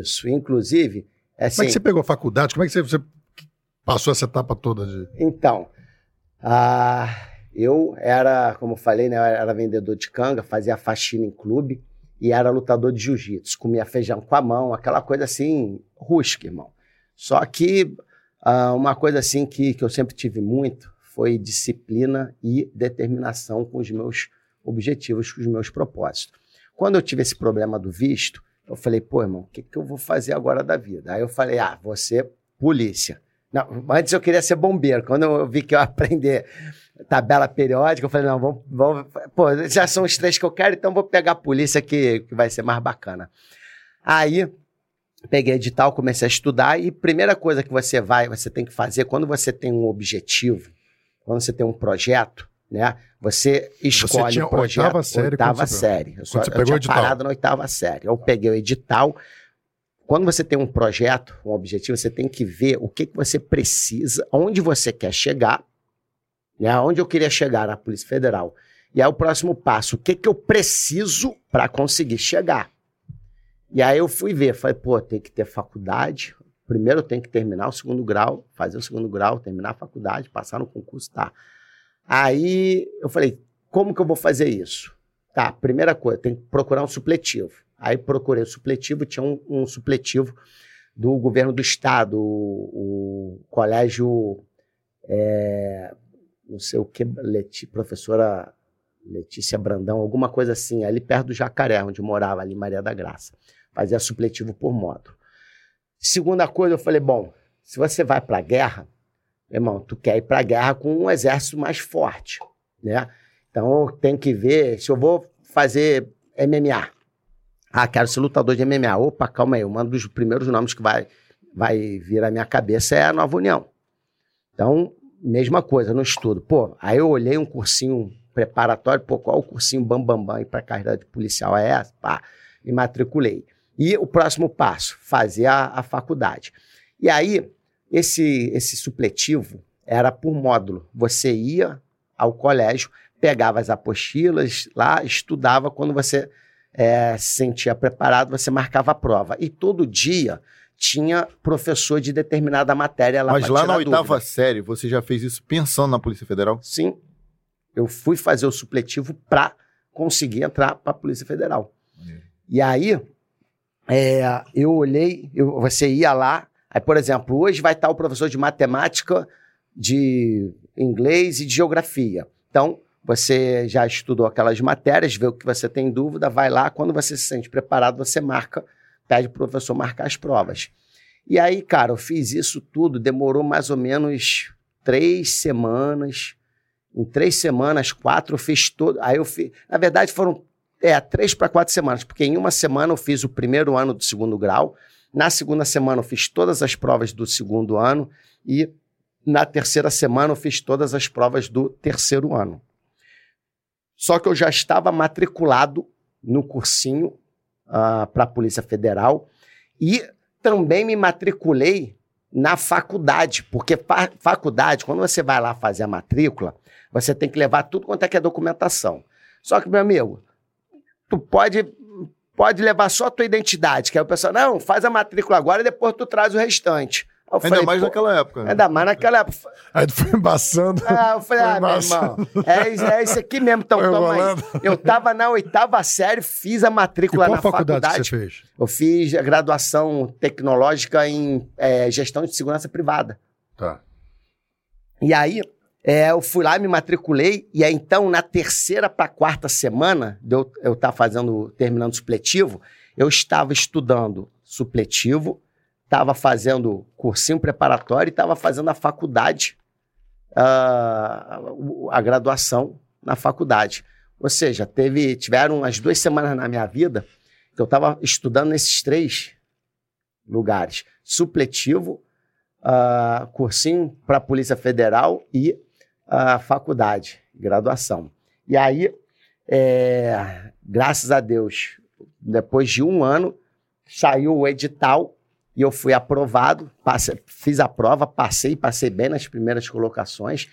Isso. Inclusive, assim, Como é que você pegou a faculdade? Como é que você, você passou essa etapa toda de. Então, ah, eu era, como eu falei, né, eu era vendedor de canga, fazia faxina em clube e era lutador de jiu-jitsu. Comia feijão com a mão, aquela coisa assim, rústica, irmão. Só que uh, uma coisa assim que, que eu sempre tive muito foi disciplina e determinação com os meus objetivos, com os meus propósitos. Quando eu tive esse problema do visto, eu falei, pô, irmão, o que, que eu vou fazer agora da vida? Aí eu falei, ah, você polícia. Não, antes eu queria ser bombeiro. Quando eu vi que eu ia aprender tabela periódica, eu falei, não, vamos, vamos, pô, já são os três que eu quero, então vou pegar a polícia que, que vai ser mais bacana. Aí, peguei edital, comecei a estudar e primeira coisa que você vai, você tem que fazer, quando você tem um objetivo, quando você tem um projeto, né? Você escolhe você tinha o projeto. Oitava série. Oitava série. Eu, só, eu tinha edital. parado na oitava série. Eu peguei o edital, quando você tem um projeto, um objetivo, você tem que ver o que, que você precisa, onde você quer chegar, né? onde eu queria chegar na Polícia Federal. E aí o próximo passo, o que, que eu preciso para conseguir chegar? E aí eu fui ver, falei, pô, tem que ter faculdade, primeiro eu tenho que terminar o segundo grau, fazer o segundo grau, terminar a faculdade, passar no concurso, tá. Aí eu falei, como que eu vou fazer isso? Tá, primeira coisa, tem que procurar um supletivo. Aí procurei o supletivo, tinha um, um supletivo do governo do estado, o, o colégio, é, não sei o que, Leti, professora Letícia Brandão, alguma coisa assim, ali perto do Jacaré, onde morava, ali Maria da Graça. Fazia supletivo por módulo. Segunda coisa, eu falei, bom, se você vai para a guerra, irmão, tu quer ir para a guerra com um exército mais forte, né? Então tem que ver se eu vou fazer MMA. Ah, quero ser lutador de MMA. Opa, calma aí. Um dos primeiros nomes que vai, vai vir à minha cabeça é a Nova União. Então, mesma coisa, no estudo. Pô, aí eu olhei um cursinho preparatório, pô, qual o cursinho bambambam bam, bam, para carreira de policial é essa? Pá, me matriculei. E o próximo passo, fazer a, a faculdade. E aí, esse, esse supletivo era por módulo. Você ia ao colégio, pegava as apostilas lá, estudava. Quando você é, se sentia preparado, você marcava a prova. E todo dia tinha professor de determinada matéria lá Mas lá na oitava dúvida. série, você já fez isso pensando na Polícia Federal? Sim. Eu fui fazer o supletivo para conseguir entrar para a Polícia Federal. E aí, é, eu olhei, eu, você ia lá, aí, por exemplo, hoje vai estar o professor de matemática, de inglês e de geografia. Então, você já estudou aquelas matérias, vê o que você tem dúvida, vai lá, quando você se sente preparado, você marca, pede para o professor marcar as provas. E aí, cara, eu fiz isso tudo, demorou mais ou menos três semanas. Em três semanas, quatro, eu fiz todo. Aí eu fiz. Na verdade, foram é, três para quatro semanas, porque em uma semana eu fiz o primeiro ano do segundo grau, na segunda semana eu fiz todas as provas do segundo ano e na terceira semana eu fiz todas as provas do terceiro ano. Só que eu já estava matriculado no cursinho uh, ah, para a Polícia Federal e também me matriculei na faculdade, porque fa faculdade, quando você vai lá fazer a matrícula, você tem que levar tudo quanto é que é documentação. Só que, meu amigo, tu pode pode levar só a tua identidade, que aí o pessoal, não, faz a matrícula agora e depois tu traz o restante. Eu ainda falei, mais naquela época. Né? Ainda mais naquela época. Aí tu foi embaçando. Ah, eu falei, ah, meu irmão, é, é isso aqui mesmo, então toma aí. Eu tava na oitava série, fiz a matrícula e qual na faculdade. faculdade. Você fez? Eu fiz a graduação tecnológica em é, gestão de segurança privada. Tá. E aí, é, eu fui lá, me matriculei, e aí então, na terceira para quarta semana, de eu estar tá fazendo, terminando supletivo, eu estava estudando supletivo, estava fazendo cursinho preparatório e estava fazendo a faculdade, uh, a graduação na faculdade. Ou seja, teve, tiveram umas duas semanas na minha vida que eu estava estudando nesses três lugares: supletivo, uh, cursinho para a Polícia Federal e a uh, faculdade, graduação. E aí, é, graças a Deus, depois de um ano, saiu o edital e eu fui aprovado, passei, fiz a prova, passei, passei bem nas primeiras colocações.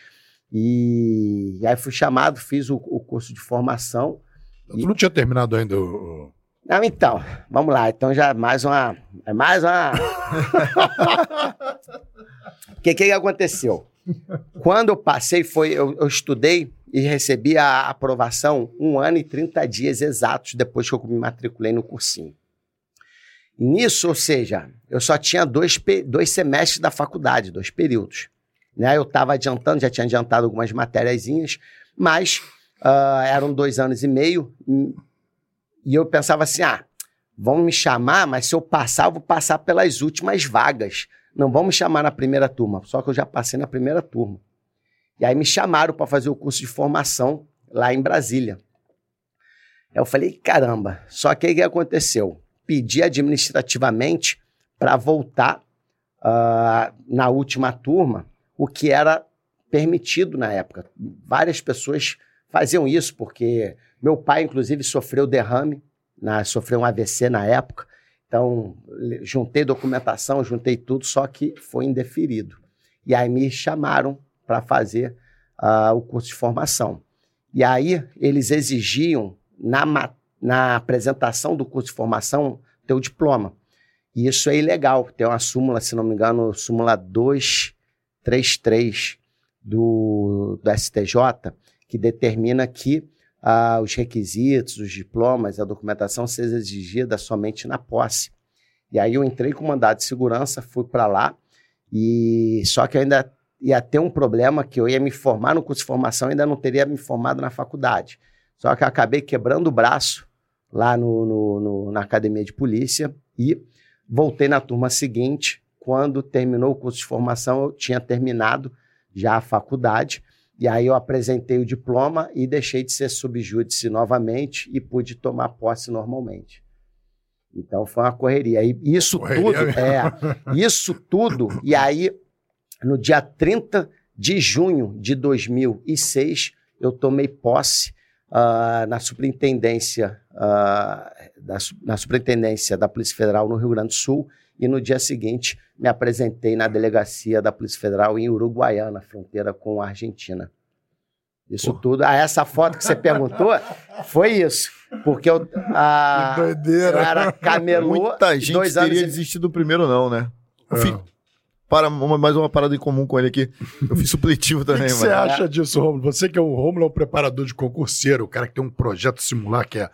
E, e aí fui chamado, fiz o, o curso de formação. Tu e... não tinha terminado ainda o. Não, então, vamos lá. Então já mais uma. É mais uma. *laughs* O que, que aconteceu? Quando eu passei, foi. Eu, eu estudei e recebi a aprovação um ano e 30 dias exatos depois que eu me matriculei no cursinho. Nisso, ou seja, eu só tinha dois, dois semestres da faculdade, dois períodos. Né? Eu estava adiantando, já tinha adiantado algumas matériazinhas, mas uh, eram dois anos e meio, e eu pensava assim, ah, vão me chamar, mas se eu passar, eu vou passar pelas últimas vagas. Não vão me chamar na primeira turma, só que eu já passei na primeira turma. E aí me chamaram para fazer o curso de formação lá em Brasília. Eu falei, caramba, só que aí o que aconteceu? Pedi administrativamente para voltar uh, na última turma, o que era permitido na época. Várias pessoas faziam isso, porque meu pai, inclusive, sofreu derrame, na, sofreu um AVC na época. Então, juntei documentação, juntei tudo, só que foi indeferido. E aí me chamaram para fazer uh, o curso de formação. E aí eles exigiam, na, na apresentação do curso de formação, teu diploma. E isso é ilegal. Tem uma súmula, se não me engano, súmula 233 do, do STJ, que determina que uh, os requisitos, os diplomas, a documentação seja exigida somente na posse. E aí eu entrei com mandado de segurança, fui para lá, e só que ainda ia ter um problema que eu ia me formar no curso de formação ainda não teria me formado na faculdade. Só que eu acabei quebrando o braço lá no, no, no, na academia de polícia e voltei na turma seguinte. Quando terminou o curso de formação, eu tinha terminado já a faculdade. E aí eu apresentei o diploma e deixei de ser subjúdice novamente e pude tomar posse normalmente. Então foi uma correria. E isso correria tudo, mesmo. é, isso tudo. E aí no dia 30 de junho de 2006, eu tomei posse uh, na superintendência uh, da, na superintendência da Polícia Federal no Rio Grande do Sul e no dia seguinte me apresentei na delegacia da Polícia Federal em Uruguaiana, fronteira com a Argentina. Isso Pô. tudo. Ah, essa foto que você perguntou *laughs* foi isso. Porque eu, ah, eu era camelô. Muita gente dois teria anos... desistido do primeiro, não, né? É para uma, mais uma parada em comum com ele aqui. Eu fiz supletivo também, *laughs* O que, você acha disso, Romulo? Você que é o Romulo é um preparador de concurseiro, o cara que tem um projeto simular, que é um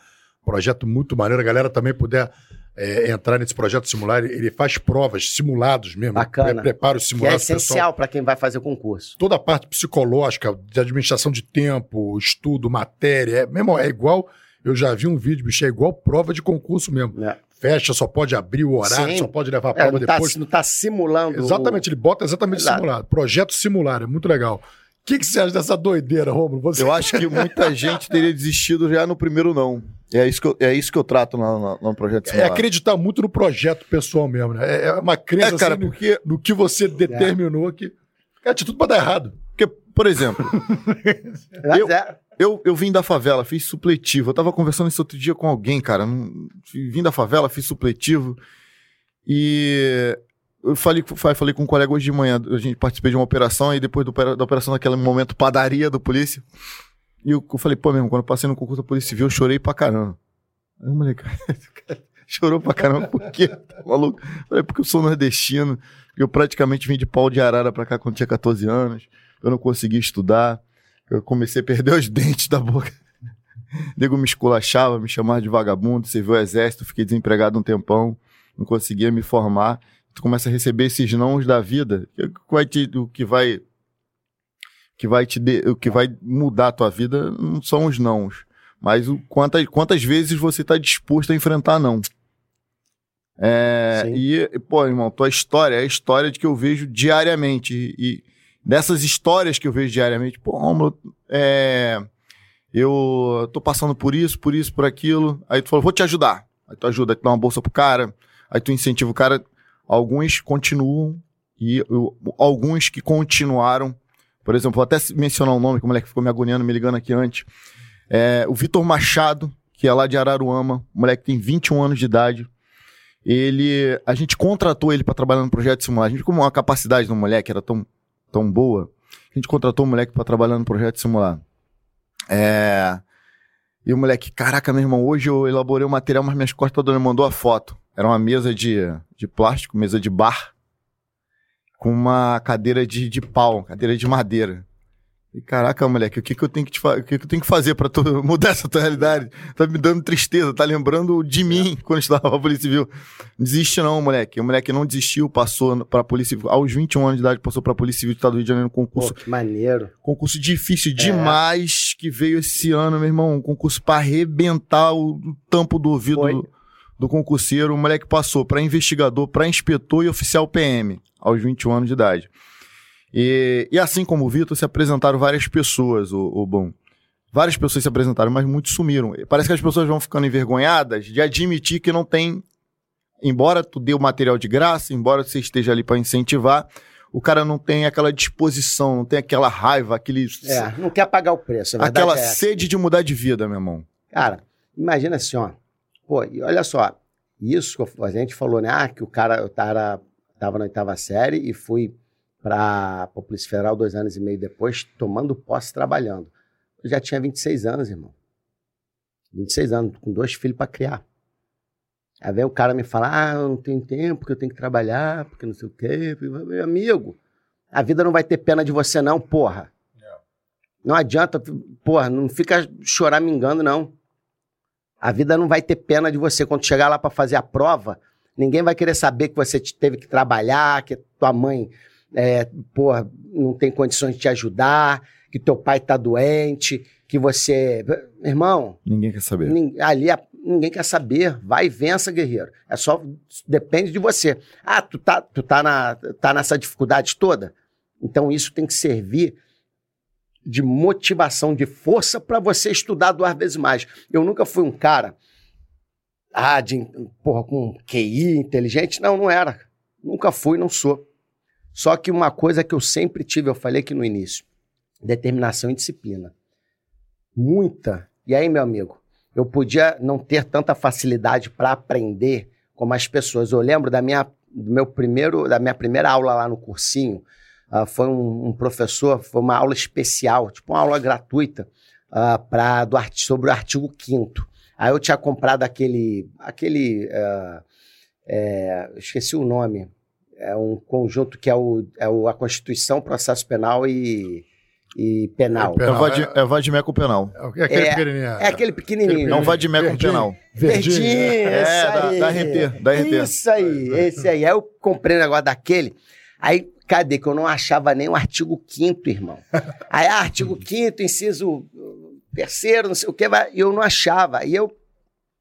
projeto muito maneiro, a galera também puder é, entrar nesse projeto simular, ele faz provas, simulados mesmo. Bacana. Prepara os simulados. Que é essencial para quem vai fazer o concurso. Toda a parte psicológica, de administração de tempo, estudo, matéria, é, mesmo, é igual. Eu já vi um vídeo, bicho, é igual prova de concurso mesmo. É fecha, só pode abrir o horário, Sim. só pode levar a prova é, não tá depois. Não está simulando. Exatamente, ele bota exatamente Exato. simulado. Projeto simular, é muito legal. O que, que você acha dessa doideira, Romulo? Você... Eu acho que muita *laughs* gente teria desistido já no primeiro não. É isso que eu, é isso que eu trato no, no, no projeto simular. É acreditar muito no projeto pessoal mesmo, né? É, é uma crença é, cara, assim, porque... no, no, que você determinou é. que... É de tudo para dar errado. Porque, por exemplo... *laughs* eu. Eu, eu vim da favela, fiz supletivo. Eu tava conversando isso outro dia com alguém, cara. Vim da favela, fiz supletivo. E eu falei, falei com um colega hoje de manhã. A gente participei de uma operação, aí depois do, da operação, naquele momento, padaria do polícia. E eu, eu falei, pô, mesmo, quando eu passei no concurso da Polícia Civil, eu chorei pra caramba. Aí o moleque, *laughs* chorou pra caramba, por quê? Tá maluco? Eu falei, porque eu sou nordestino, eu praticamente vim de pau de arara pra cá quando tinha 14 anos, eu não conseguia estudar. Eu comecei a perder os *laughs* dentes da boca. O nego me esculachava, me chamava de vagabundo, serviu o exército, fiquei desempregado um tempão, não conseguia me formar. Tu começa a receber esses nãos da vida, vai te, o que vai que vai te de, o que vai mudar a tua vida não são os nãos, mas o, quantas, quantas vezes você está disposto a enfrentar não. É, e, pô, irmão, tua história é a história de que eu vejo diariamente. E, dessas histórias que eu vejo diariamente, pô, Romulo, é, eu tô passando por isso, por isso, por aquilo. Aí tu falou, vou te ajudar. Aí tu ajuda, aí tu dá uma bolsa pro cara, aí tu incentiva o cara. Alguns continuam e eu, alguns que continuaram, por exemplo, vou até mencionar o um nome, que o moleque ficou me agoniando, me ligando aqui antes. É, o Vitor Machado, que é lá de Araruama, o moleque tem 21 anos de idade. Ele, a gente contratou ele para trabalhar no projeto de simular. A gente, como a capacidade do moleque era tão tão boa, a gente contratou um moleque para trabalhar no projeto simular. É... E o moleque, caraca, meu irmão, hoje eu elaborei o um material, mas minhas costas todas mandou a foto. Era uma mesa de, de plástico, mesa de bar, com uma cadeira de, de pau, cadeira de madeira. E, Caraca, moleque, o que, que eu tenho que te o que, que eu tenho que fazer pra tu *laughs* mudar essa tua realidade? Tá me dando tristeza, tá lembrando de mim quando eu estava na Polícia Civil. Não desiste não, moleque. O moleque não desistiu, passou pra Polícia Civil. Aos 21 anos de idade, passou pra Polícia Civil do Estado do Rio de Janeiro, Pô, concurso, que maneiro. concurso difícil É. demais, que veio esse ano, meu irmão. Um concurso pra arrebentar o, o tampo do ouvido Foi. Do, concurseiro. O moleque passou pra investigador, pra inspetor e oficial PM, aos 21 anos de idade. E, e assim como o Vitor, se apresentaram várias pessoas, o, o Bom. Várias pessoas se apresentaram, mas muitos sumiram. Parece que as pessoas vão ficando envergonhadas de admitir que não tem. Embora tu dê o material de graça, embora você esteja ali para incentivar, o cara não tem aquela disposição, não tem aquela raiva, aquele, É, não quer pagar o preço. Aquela é sede de mudar de vida, meu irmão. Cara, imagina assim, ó. Pô, e olha só, isso a gente falou, né? Ah, que o cara, eu tava, tava na oitava série e fui pra, pra Polícia Federal dois anos e meio depois, tomando posse trabalhando. Eu já tinha 26 anos, irmão. 26 anos, com dois filhos pra criar. Aí vem o cara me falar, ah, eu não tenho tempo, porque eu tenho que trabalhar, porque não sei o quê. Meu amigo, a vida não vai ter pena de você não, porra. Não adianta, porra, não fica choramingando, não. A vida não vai ter pena de você. Quando chegar lá para fazer a prova, ninguém vai querer saber que você te- teve que trabalhar, que tua mãe, é, porra, não tem condições de te ajudar, que teu pai tá doente, que você. Irmão, Ninguém quer saber. ali ninguém quer saber. Vai e vença, guerreiro. É só. Depende de você. Ah, tu tá, tu tá, na, tá nessa dificuldade toda? Então isso tem que servir de motivação, de força para você estudar duas vezes mais. Eu nunca fui um cara. Ah, de, porra, com QI inteligente. Não, não era. Nunca fui, não sou. Só que uma coisa que eu sempre tive, eu falei aqui no início: determinação e disciplina. Muita. E aí, meu amigo, eu podia não ter tanta facilidade para aprender como as pessoas. Eu lembro da minha, do meu primeiro, da minha primeira aula lá no cursinho. Ah, foi um, um professor, foi uma aula especial, tipo uma aula gratuita pra, do, arti- sobre o artigo 5 Aí eu tinha comprado aquele, aquele, ah, é, esqueci o nome, é um conjunto que é, o, é o, a Constituição, Processo Penal e, e Penal. É Penal, é, vade, é vadimeco penal. É aquele É, pequenininho. É aquele pequenininho. É um vadimeco Verdinho. penal. Verdinho. Verdinho, É, da- da RT, da RT. Isso aí, esse aí. Aí eu comprei um negócio daquele. Aí, cadê? Que eu não achava nem o artigo 5 irmão. *laughs* Aí, ah, artigo 5 inciso uh, terceiro, não sei o que, e eu não achava. Aí eu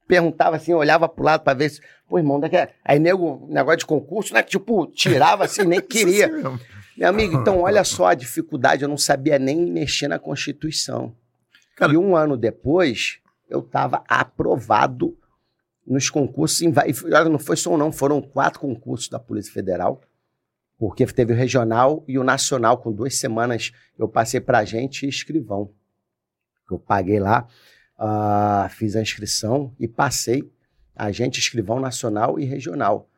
perguntava assim, olhava pro lado pra ver se, pô, irmão, daqui a... aí nego, negócio de concurso, né? Tipo, tirava assim, nem *laughs* queria. Meu amigo, então *laughs* olha só a dificuldade, eu não sabia nem mexer na Constituição. Cara- e um ano depois, eu estava aprovado nos concursos. Em, e não foi só um, não, foram quatro concursos da Polícia Federal, porque teve o regional e o nacional. Com duas semanas eu passei para agente e escrivão. Eu paguei lá, ah, fiz a inscrição e passei agente, escrivão nacional e regional.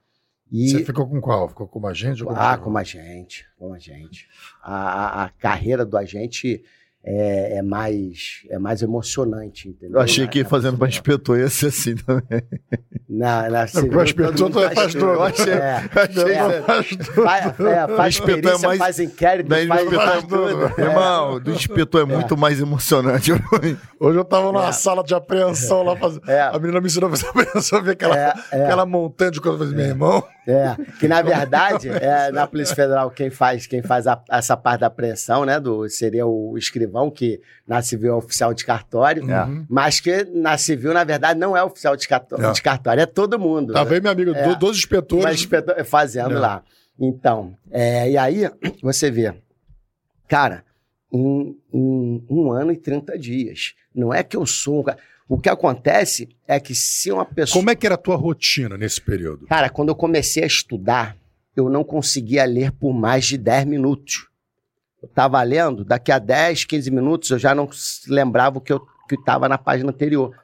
E, Você ficou com qual? Ficou com uma gente? ou com ah, como agente, como agente. A, a, a carreira do agente é, é mais é mais emocionante, entendeu? Eu achei que É, fazendo pra inspetor ia ser assim também. Na, na, Não, pro inspetor tu faz tudo. Eu achei- É, achei É. que- Faz é, faz inspetor é perícia, mais- faz inquérito, faz, tudo. É. *laughs* Irmão, do inspetor é muito mais emocionante. *laughs* Hoje eu tava numa É. sala de apreensão lá fazendo. É. A menina me ensinou a fazer *laughs* apreensão, ver aquela, É, é. aquela montanha de coisa. Eu falei, meu irmão. É, que na verdade, é, na Polícia Federal, quem faz, quem faz a- essa parte da apreensão, né, do, seria o escrivão, que na civil é oficial de cartório, Uhum. mas que na civil, na verdade, não é oficial de, cartó- É. de cartório, é todo mundo. Tava aí, meu amigo, É. do- dos inspetores. Mas inspetor- fazendo Não. lá. Então, é, e aí você vê, cara, em, em um ano e 30 dias. Não é que eu sou um cara. O que acontece é que se uma pessoa. Como é que era a tua rotina nesse período? Cara, quando eu comecei a estudar, eu não conseguia ler por mais de 10 minutos. Eu estava lendo, daqui a 10, 15 minutos eu já não lembrava o que eu estava na página anterior.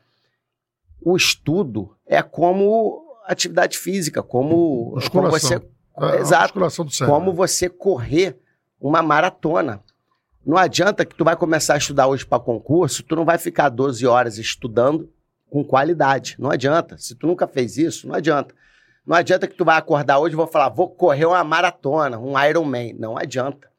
O estudo é como atividade física, como, como você A- a Exato. como você correr uma maratona. Não adianta que tu vai começar a estudar hoje para concurso, tu não vai ficar 12 horas estudando com qualidade. Não adianta. Se tu nunca fez isso, não adianta. Não adianta que tu vai acordar hoje e vou falar, vou correr uma maratona, um Ironman. Não adianta.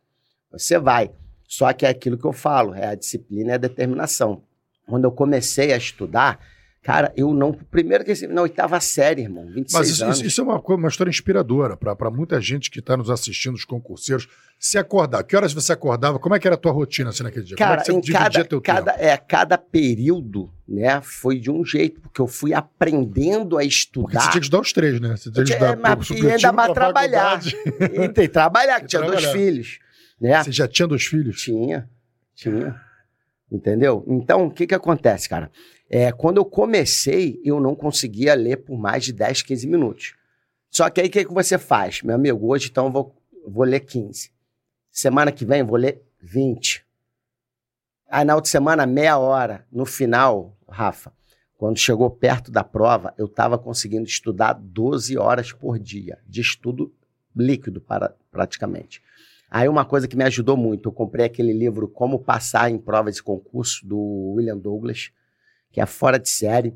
Você vai. Só que é aquilo que eu falo, é a disciplina e a determinação. Quando eu comecei a estudar, cara, eu não. Primeiro que na oitava série, irmão, 26 Mas isso, anos. isso- é uma, uma história inspiradora para muita gente que está nos assistindo, os concurseiros. Se acordar, que horas você acordava? Como é que era a tua rotina assim, naquele dia? Como é Cara, que você cada, teu cada, tempo? é, cada período, né, foi de um jeito, porque eu fui aprendendo a Porque estudar. você tinha que estudar os três, né? Você tinha que É, estudar pro e ainda mais *laughs* trabalhar. E tem trabalhar, que tinha dois filhos. Né? Você já tinha dois filhos? Tinha, tinha. Entendeu? Então, o que que acontece, cara? É, quando eu comecei, eu não conseguia ler por mais de 10, 15 minutos. Só que aí, o que, que você faz? Meu amigo, hoje, então, eu vou, vou ler 15. Semana que vem, eu vou ler 20. Aí, na outra semana, meia hora. No final, Rafa, quando chegou perto da prova, eu estava conseguindo estudar 12 horas por dia, de estudo líquido, para, praticamente. Aí uma coisa que me ajudou muito, eu comprei aquele livro Como Passar em Provas e Concurso, do William Douglas, que é fora de série,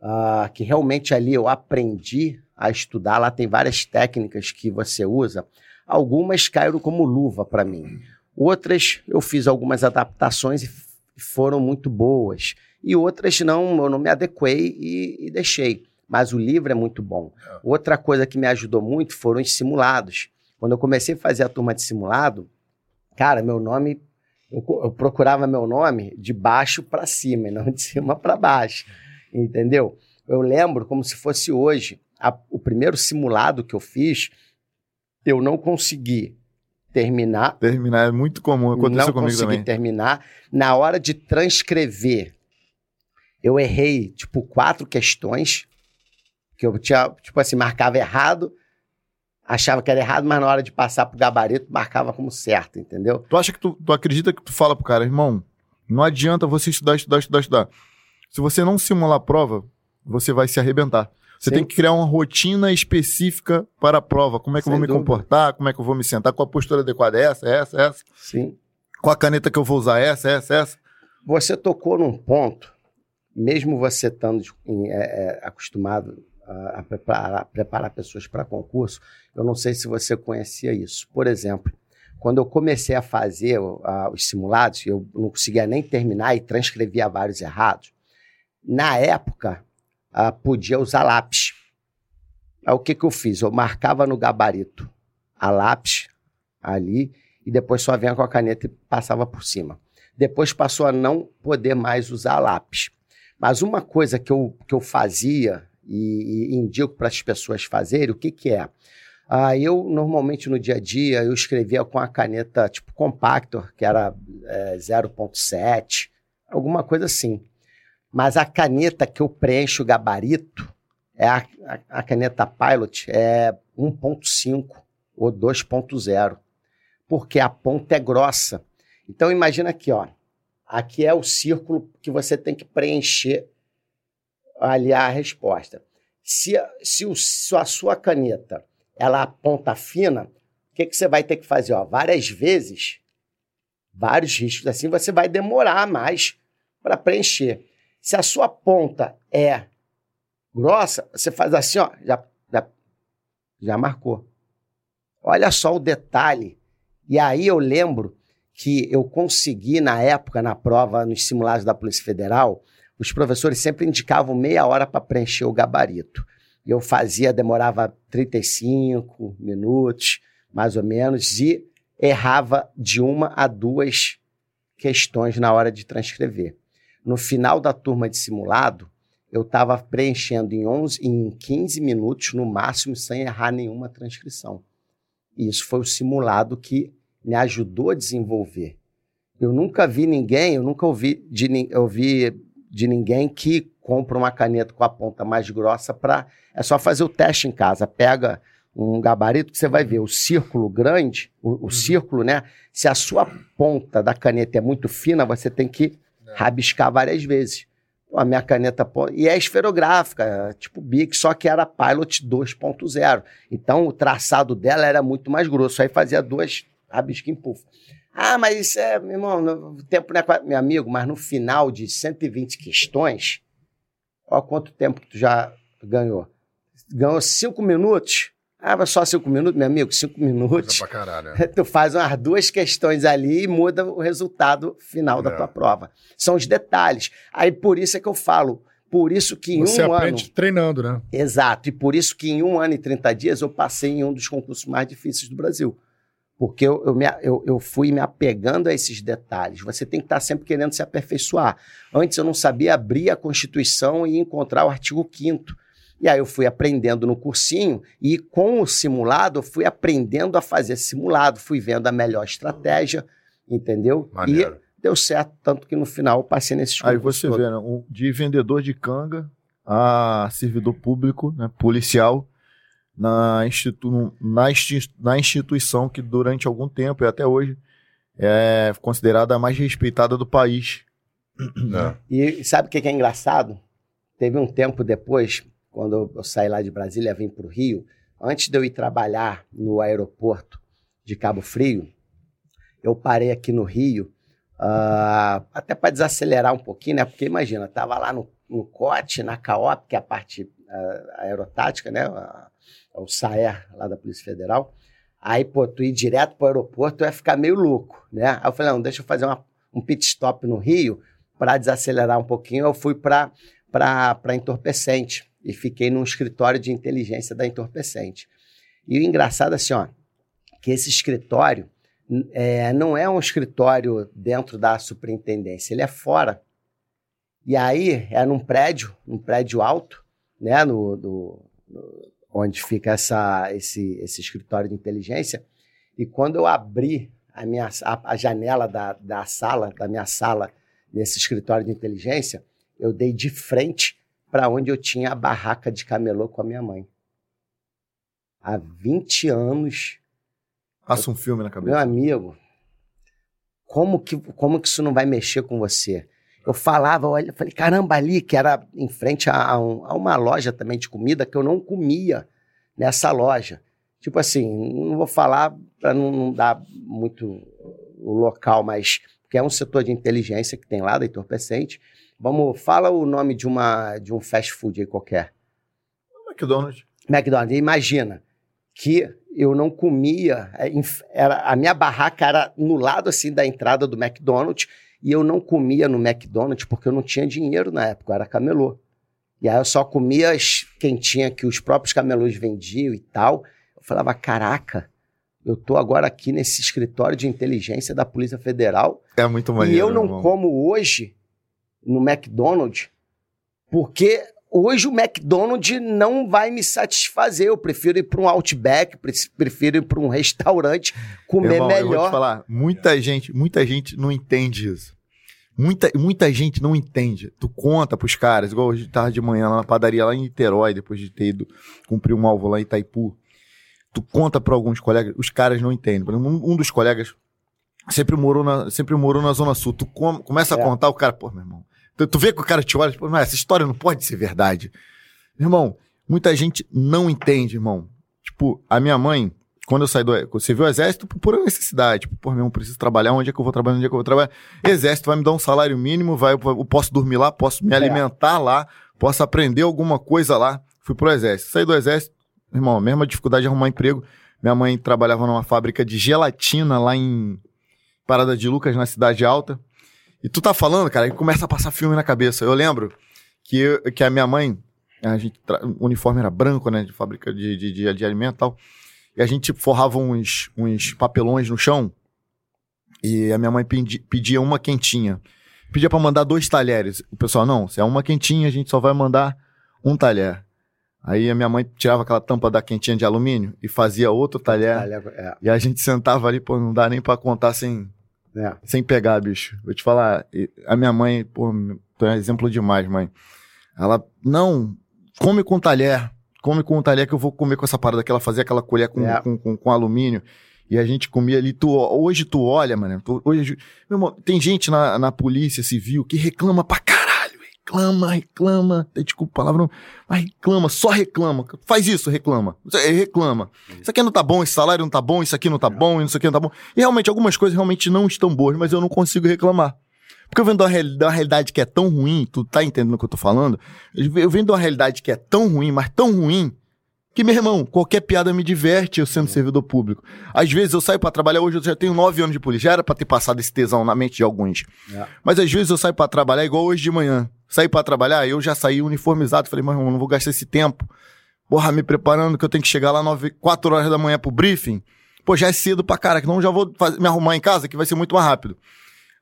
ah, que realmente ali eu aprendi a estudar. Lá tem várias técnicas que você usa. Algumas caíram como luva para mim. Outras eu fiz algumas adaptações e foram muito boas. E outras não, eu não me adequei e, e deixei. Mas o livro é muito bom. Outra coisa que me ajudou muito foram os simulados. Quando eu comecei a fazer a turma de simulado, cara, meu nome, eu, procurava meu nome de baixo para cima, e não de cima para baixo, entendeu? Eu lembro como se fosse hoje, a- o primeiro simulado que eu fiz, eu não consegui terminar, Terminar é muito comum, aconteceu não comigo consegui também. terminar. Na hora de transcrever, eu errei, tipo, quatro questões, que eu tinha, tipo assim, marcava errado, achava que era errado, mas na hora de passar pro gabarito, marcava como certo, entendeu? Tu acha que tu, tu acredita que tu fala pro cara, irmão, não adianta você estudar, estudar, estudar, estudar. Se você não simular a prova, você vai se arrebentar. Você Sim. tem que criar uma rotina específica para a prova. Como é que eu Sem vou me dúvida. comportar? Como é que eu vou me sentar? Qual a postura adequada? É Essa, essa, essa. Sim. Qual a caneta que eu vou usar? Essa, essa, essa. Você tocou num ponto, mesmo você estando é, é, acostumado a, preparar, preparar pessoas para concurso, eu não sei se você conhecia isso. Por exemplo, quando eu comecei a fazer a- os simulados, eu não conseguia nem terminar e transcrevia vários errados. Na época, ah, podia usar lápis. Aí o que, que eu fiz? Eu marcava no gabarito a lápis ali e depois só vinha com a caneta e passava por cima. Depois passou a não poder mais usar lápis. Mas uma coisa que eu, que eu fazia e, e indico para as pessoas fazerem, o que, que é? Ah, eu, normalmente, no dia a dia, eu escrevia com a caneta tipo Compactor, que era é, 0.7, alguma coisa assim. Mas a caneta que eu preencho o gabarito, é a, a, a caneta Pilot, é 1.5 ou 2.0, porque a ponta é grossa. Então imagina aqui, ó. Aqui é o círculo que você tem que preencher ali a resposta. Se, a- se, o, se a sua caneta ela aponta fina, o que, que você vai ter que fazer? Ó, várias vezes, vários riscos assim, você vai demorar mais para preencher. Se a sua ponta é grossa, você faz assim, ó, já, já, já marcou. Olha só o detalhe. E aí eu lembro que eu consegui, na época, na prova, nos simulados da Polícia Federal, os professores sempre indicavam meia hora para preencher o gabarito. Eu fazia, demorava 35 minutos, mais ou menos, e errava de uma a duas questões na hora de transcrever. No final da turma de simulado, eu estava preenchendo em, 11, em 15 minutos, no máximo, sem errar nenhuma transcrição. E isso foi o simulado que me ajudou a desenvolver. Eu nunca vi ninguém, eu nunca ouvi de, nin- eu vi de ninguém que compra uma caneta com a ponta mais grossa para. É só fazer o teste em casa. Pega um gabarito que você vai ver o círculo grande, o, o círculo, né? Se a sua ponta da caneta é muito fina, você tem que rabiscar várias vezes. A minha caneta. E é esferográfica, é tipo Bic, só que era Pilot 2.0. Então o traçado dela era muito mais grosso. Aí fazia duas rabisquinhos puff. Ah, mas isso é, meu irmão, o tempo não é. Meu amigo, mas no final de 120 questões, olha quanto tempo que tu já ganhou. Ganhou cinco minutos. Ah, mas só cinco minutos, meu amigo, cinco minutos. Pra caralho. *laughs* Tu faz umas duas questões ali e muda o resultado final É. da tua prova. São os detalhes. Aí por isso é que eu falo, por isso que em Você um aprende ano. treinando, né? Exato, e por isso que em um ano e 30 dias eu passei em um dos concursos mais difíceis do Brasil. Porque eu, eu, me, eu, eu fui me apegando a esses detalhes. Você tem que estar sempre querendo se aperfeiçoar. Antes eu não sabia abrir a Constituição e encontrar o artigo 5 E aí eu fui aprendendo no cursinho e com o simulado eu fui aprendendo a fazer simulado, fui vendo a melhor estratégia, entendeu? Maneiro. E deu certo, tanto que no final eu passei nesses Aí você todos. vê, né? de vendedor de canga a servidor público, né, policial, na, institu na, insti- na instituição que durante algum tempo e até hoje é considerada a mais respeitada do país. É. E sabe o que é engraçado? Teve um tempo depois, quando eu- saí lá de Brasília, vim para o Rio, antes de eu ir trabalhar no aeroporto de Cabo Frio, eu parei aqui no Rio, ah, até para desacelerar um pouquinho, né? Porque imagina, tava lá no, no COT, na CAOP, que é a parte ah, aerotática, né? A- o SAER lá da Polícia Federal. Aí, pô, tu ir direto para o aeroporto, ia ficar meio louco, né? Aí eu falei, não, deixa eu fazer uma- um pit stop no Rio, para desacelerar um pouquinho, eu fui para entorpecente e fiquei num escritório de inteligência da entorpecente. E o engraçado assim, ó, que esse escritório é, não é um escritório dentro da superintendência, ele é fora. E aí é num prédio, num prédio alto, né, no, do- no- onde fica essa, esse, esse escritório de inteligência. E quando eu abri a, minha, a, a janela da, da sala, da minha sala, nesse escritório de inteligência, eu dei de frente para onde eu tinha a barraca de camelô com a minha mãe. Há 20 anos, Passa um filme na meu cabeça. amigo, como que, como que isso não vai mexer com você? Eu falava, olha, eu falei, caramba, ali, que era em frente a, a um- a uma loja também de comida que eu não comia nessa loja. Tipo assim, não vou falar para não, não dar muito o local, mas que é um setor de inteligência que tem lá da entorpecente. Vamos, fala o nome de uma de um fast food aí qualquer. McDonald's. McDonald's. Imagina que eu não comia, é, era, a minha barraca era no lado assim da entrada do McDonald's e eu não comia no McDonald's porque eu não tinha dinheiro na época, eu era camelô. E aí eu só comia as quentinhas que os próprios camelôs vendiam e tal. Eu falava, caraca, eu tô agora aqui nesse escritório de inteligência da Polícia Federal É muito maneiro. e eu não irmão. como hoje no McDonald's porque hoje o McDonald's não vai me satisfazer. Eu prefiro ir para um Outback, pre- prefiro ir para um restaurante comer Irmão, Eu vou te melhor. falar, muita gente, muita gente não entende isso. Muita, muita gente não entende. Tu conta pros caras, igual hoje tava de manhã lá na padaria lá em Niterói, depois de ter ido cumprir um alvo lá em Itaipu. Tu conta pra alguns colegas, os caras não entendem. Por exemplo, um, um dos colegas sempre morou na, sempre morou na Zona Sul. Tu com- começa a É. contar, o cara, pô, meu irmão. Tu, tu vê que o cara te olha, tipo, "Mas essa história não pode ser verdade. Irmão, muita gente não entende, irmão. Tipo, a minha mãe, quando eu saí do. Você viu o exército por pura necessidade. Tipo, pô, meu irmão, preciso trabalhar, onde é que eu vou trabalhar, onde é que eu vou trabalhar? Exército vai me dar um salário mínimo, vai, eu posso dormir lá, posso me É. alimentar lá, posso aprender alguma coisa lá. Fui pro exército. Saí do exército, irmão, mesma dificuldade de arrumar emprego. Minha mãe trabalhava numa fábrica de gelatina lá em Parada de Lucas, na Cidade Alta. E tu tá falando, cara, e começa a passar filme na cabeça. Eu lembro que, eu- que a minha mãe, a gente, o uniforme era branco, né, de fábrica de, de, de, de alimento e tal. E a gente forrava uns, uns papelões no chão. E a minha mãe pedi- pedia uma quentinha. Pedia pra mandar dois talheres. O pessoal, não, se é uma quentinha, a gente só vai mandar um talher. Aí a minha mãe tirava aquela tampa da quentinha de alumínio e fazia outro talher. É, E a gente sentava ali, pô, não dá nem pra contar sem, é. sem pegar, bicho. Vou te falar, a minha mãe, pô, tu é exemplo demais, mãe. Ela, não, come com talher, come com talher que eu vou comer com essa parada que ela fazia aquela colher com, É. com, com, com alumínio. E a gente comia ali. Tu, hoje tu olha, mano. tu- hoje, meu irmão, tem gente na, na polícia civil que reclama pra caralho. Reclama, reclama. Desculpa a palavra, mas reclama, só reclama. Faz isso, reclama. É, Reclama. Isso aqui não tá bom, esse salário não tá bom, isso aqui não tá bom, isso aqui não tá bom. E realmente, algumas coisas realmente não estão boas, mas eu não consigo reclamar. Porque eu venho de uma, real- de uma realidade que é tão ruim, tu tá entendendo o que eu tô falando? Eu ve- eu venho de uma realidade que é tão ruim, mas tão ruim, Que, meu irmão, qualquer piada me diverte eu sendo servidor público. Às vezes eu saio pra trabalhar, hoje eu já tenho nove anos de polícia. Já era pra ter passado esse tesão na mente de alguns. É. Mas às vezes eu saio pra trabalhar, igual hoje de manhã. Saí pra trabalhar, eu já saí uniformizado. Falei, mas irmão, não vou gastar esse tempo. Porra, me preparando que eu tenho que chegar lá nove, quatro horas da manhã pro briefing. Pô, já é cedo pra cara, que não já vou faz- me arrumar em casa, que vai ser muito mais rápido.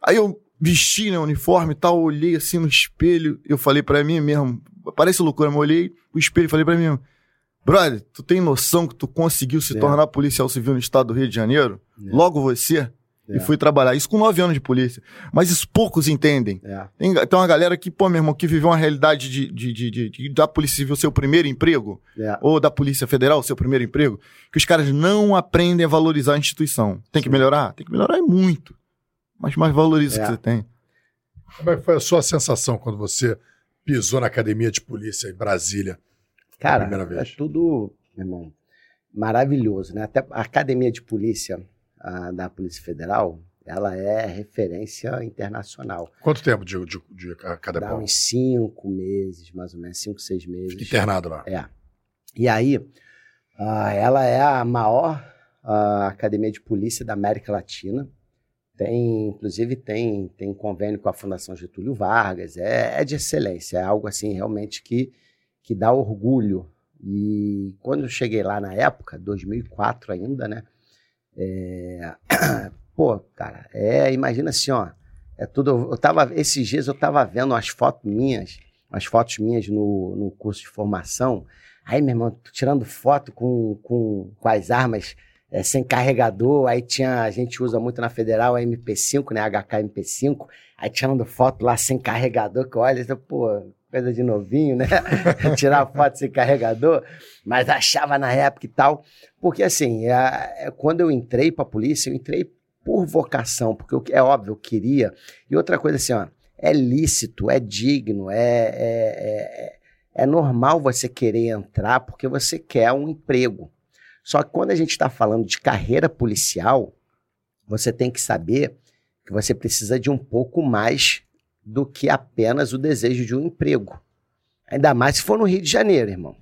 Aí eu vesti, né, o uniforme e tal, olhei assim no espelho, eu falei pra mim mesmo, parece loucura, mas eu olhei o espelho e falei pra mim, brother, tu tem noção que tu conseguiu se É. tornar policial civil no estado do Rio de Janeiro? É. Logo você? É. E fui trabalhar. Isso com nove anos de polícia. Mas isso poucos entendem. É. Tem, tem uma galera que, pô, meu irmão, que viveu uma realidade de, de, de, de- de- da Polícia Civil ser o primeiro emprego, É. ou da Polícia Federal ser o primeiro emprego, que os caras não aprendem a valorizar a instituição. Tem que melhorar? Tem que melhorar e muito. Mas mais valoriza o É. que você tem. Como é que foi a sua sensação quando você pisou na academia de polícia em Brasília? Cara, primeira é vez. tudo, meu irmão, maravilhoso, né? Até a academia de polícia ah, da Polícia Federal, ela é referência internacional. Quanto tempo de, de, de cada Dá pau? uns cinco meses, mais ou menos, cinco, seis meses. Internado lá. É. E aí, ah, ela é a maior ah, academia de polícia da América Latina. Tem, inclusive, tem, tem convênio com a Fundação Getúlio Vargas. É, é de excelência, é algo assim realmente que, que dá orgulho. E quando eu cheguei lá na época, 2004 ainda, né? É, *clears throat* pô, cara, é, imagina assim, ó. É tudo. Eu tava, esses dias eu tava vendo umas fotos minhas, umas fotos minhas no, no curso de formação. Aí, meu irmão, tirando foto com, com, com as armas é, sem carregador. Aí tinha, a gente usa muito na Federal a MP5, né? HK MP5. Aí tirando foto lá sem carregador, que olha, pô, coisa de novinho, né? *laughs* Tirar foto sem carregador. Mas achava na época e tal. Porque assim, é, é, quando eu entrei pra polícia, eu entrei por vocação, porque eu, é óbvio, eu queria. E outra coisa assim, ó, é lícito, é digno, é, é, é, é normal você querer entrar porque você quer um emprego. Só que quando a gente está falando de carreira policial, você tem que saber que você precisa de um pouco mais do que apenas o desejo de um emprego. Ainda mais se for no Rio de Janeiro, irmão.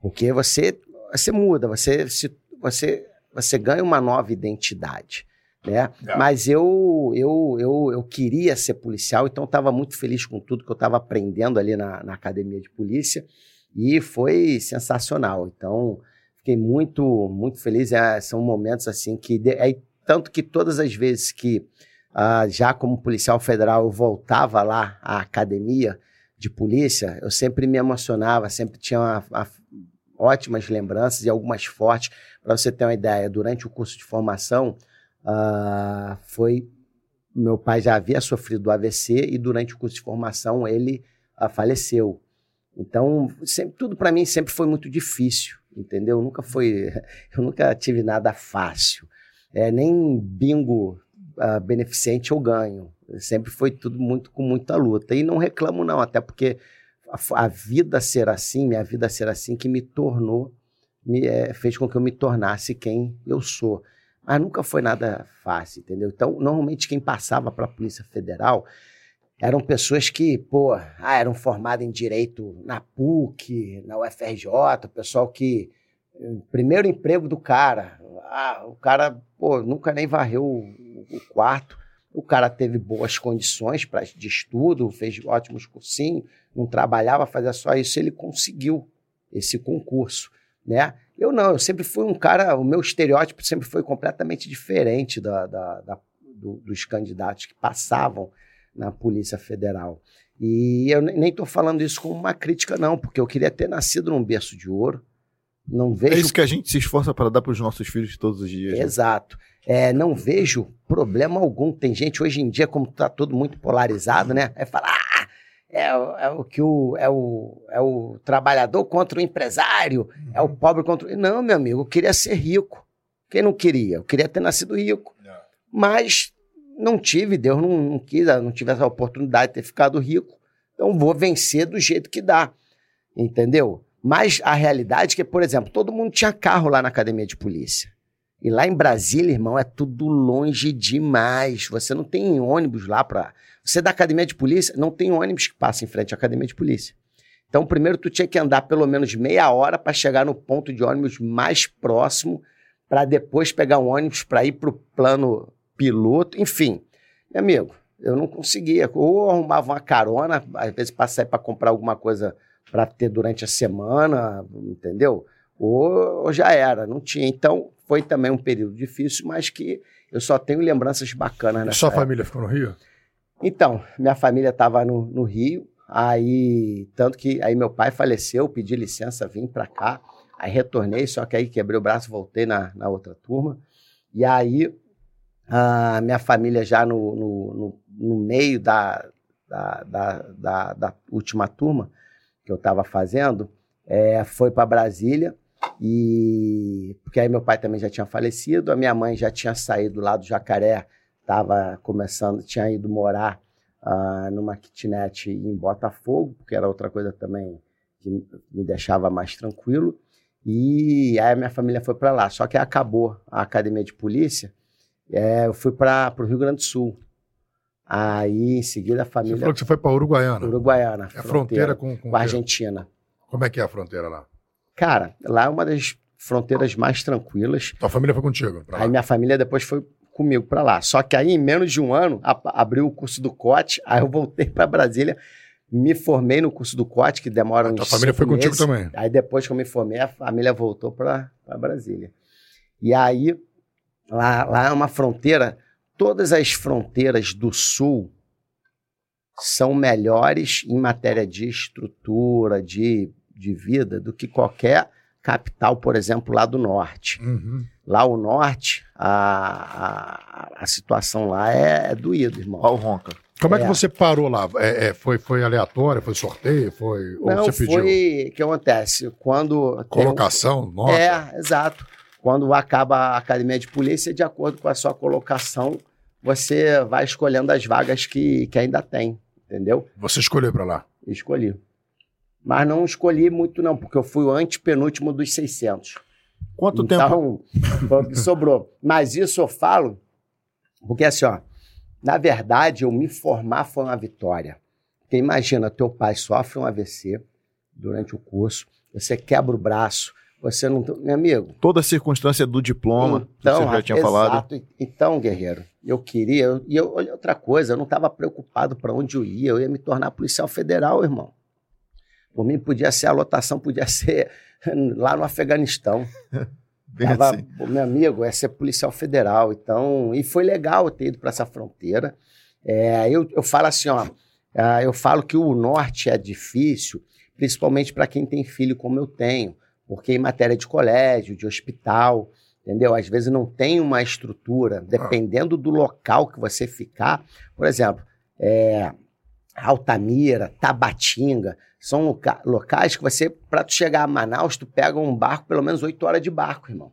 Porque você, você muda, você, se, você, você ganha uma nova identidade. Né? É. Mas eu, eu, eu, eu queria ser policial, então estava muito feliz com tudo que eu estava aprendendo ali na, na academia de polícia e foi sensacional. Então, fiquei muito, muito feliz. É, são momentos assim que. é, tanto que todas as vezes que, ah, já como policial federal, eu voltava lá à academia de polícia, eu sempre me emocionava, sempre tinha uma- uma- ótimas lembranças e algumas fortes. Para você ter uma ideia, durante o curso de formação, ah, foi. Meu pai já havia sofrido do AVC e durante o curso de formação ele ah, faleceu. Então, sempre, tudo para mim sempre foi muito difícil, entendeu? Nunca foi, *laughs* eu nunca tive nada fácil. É, nem bingo ah, beneficente eu ganho. Sempre foi tudo muito com muita luta. E não reclamo não, até porque a, a vida ser assim, minha vida ser assim, que me tornou, me, eh, fez com que eu me tornasse quem eu sou. Mas nunca foi nada fácil, entendeu? Então, normalmente quem passava para a Polícia Federal eram pessoas que, pô, ah, eram formadas em direito na PUC, na UFRJ, o pessoal que. Primeiro emprego do cara. Ah, o cara, pô, nunca nem varreu o, o quarto. O cara teve boas condições pra, de estudo, fez ótimos cursinhos, não trabalhava, fazia só isso. Ele conseguiu esse concurso, né? Eu não, eu sempre fui um cara, o meu estereótipo sempre foi completamente diferente da, da- da- do- dos candidatos que passavam na Polícia Federal. E eu ne- nem estou falando isso como uma crítica, não, porque eu queria ter nascido num berço de ouro. Não É vejo isso que a gente se esforça para dar para os nossos filhos todos os dias. né? Exato. É, não vejo problema algum. Tem gente hoje em dia, como está tudo muito polarizado, né? É falar, ah, é, o- é o que o é, o é o trabalhador contra o empresário, é o pobre contra o. Não, meu amigo, eu queria ser rico. Quem não queria? Eu queria ter nascido rico. Mas não tive, Deus não, não quis, não tive essa oportunidade de ter ficado rico. Então vou vencer do jeito que dá. Entendeu? Mas a realidade é que, por exemplo, todo mundo tinha carro lá na academia de polícia. E lá em Brasília, irmão, é tudo longe demais. Você não tem ônibus lá para. Você é da academia de polícia, não tem ônibus que passa em frente à academia de polícia. Então, primeiro tu tinha que andar pelo menos meia hora para chegar no ponto de ônibus mais próximo, para depois pegar um ônibus para ir para o plano piloto, enfim. Meu amigo, eu não conseguia. Ou arrumava uma carona, às vezes para sair para comprar alguma coisa para ter durante a semana, entendeu? Ou, ou, já era, não tinha. Então, foi também um período difícil, mas que eu só tenho lembranças bacanas. E sua época. família ficou no Rio? Então, minha família estava no, no Rio, aí, tanto que aí meu pai faleceu, pedi licença, vim para cá, aí retornei, só que aí quebrei o braço, voltei na, na outra turma, e aí a minha família já no, no, no, no meio da, da, da, da, da última turma que eu estava fazendo, é, foi para Brasília, e porque aí meu pai também já tinha falecido, a minha mãe já tinha saído lá do Jacaré, estava começando, tinha ido morar uh, numa kitnet em Botafogo, porque era outra coisa também que me deixava mais tranquilo. E aí a minha família foi para lá. Só que acabou a academia de polícia, é, eu fui para o Rio Grande do Sul. Aí em seguida a família. Você falou que você foi para Uruguaiana. Uruguaiana. É a fronteira, fronteira com, com, com a Argentina. Como é que é a fronteira lá? Cara, lá é uma das fronteiras mais tranquilas. Tua família foi contigo? Aí minha família depois foi comigo para lá. Só que aí, em menos de um ano, abriu o curso do COT, aí eu voltei para Brasília, me formei no curso do COT, que demora uns. A família foi meses. contigo também. Aí depois que eu me formei, a família voltou para Brasília. E aí, lá, lá é uma fronteira, todas as fronteiras do sul são melhores em matéria de estrutura, de, de vida, do que qualquer capital, por exemplo, lá do norte. Uhum. Lá o norte, a, a, a situação lá é, é doído, irmão. Olha o ronca. Como é, é, que você parou lá? É, é, foi, foi aleatório? Foi sorteio? Foi, ou Não, você pediu? foi... O que acontece? Quando... Colocação? Tem... Nota? É, exato. Quando acaba a academia de polícia, de acordo com a sua colocação, você vai escolhendo as vagas que, que ainda tem, entendeu? Você escolheu para lá? Escolhi. Mas não escolhi muito, não, porque eu fui o antepenúltimo dos 600. Quanto então, tempo? sobrou. Mas isso eu falo porque, assim, ó, na verdade, eu me formar foi uma vitória. Porque imagina, teu pai sofre um AVC durante o curso, você quebra o braço, você não. Meu amigo. Toda a circunstância do diploma, então, você já tinha exato. falado. Então, guerreiro, eu queria. E eu, outra coisa, eu não estava preocupado para onde eu ia, eu ia me tornar policial federal, irmão. Por mim, podia ser a lotação, podia *laughs* ser lá no Afeganistão. *laughs* Tava, assim. Meu amigo, é ser policial federal. Então, e foi legal ter ido para essa fronteira. É, eu, eu falo assim, ó, é, eu falo que o norte é difícil, principalmente para quem tem filho como eu tenho, porque em matéria de colégio, de hospital, entendeu? Às vezes não tem uma estrutura, dependendo do local que você ficar. Por exemplo, é, Altamira, Tabatinga, são loca locais que você, para tu chegar a Manaus, tu pega um barco, pelo menos oito horas de barco, irmão.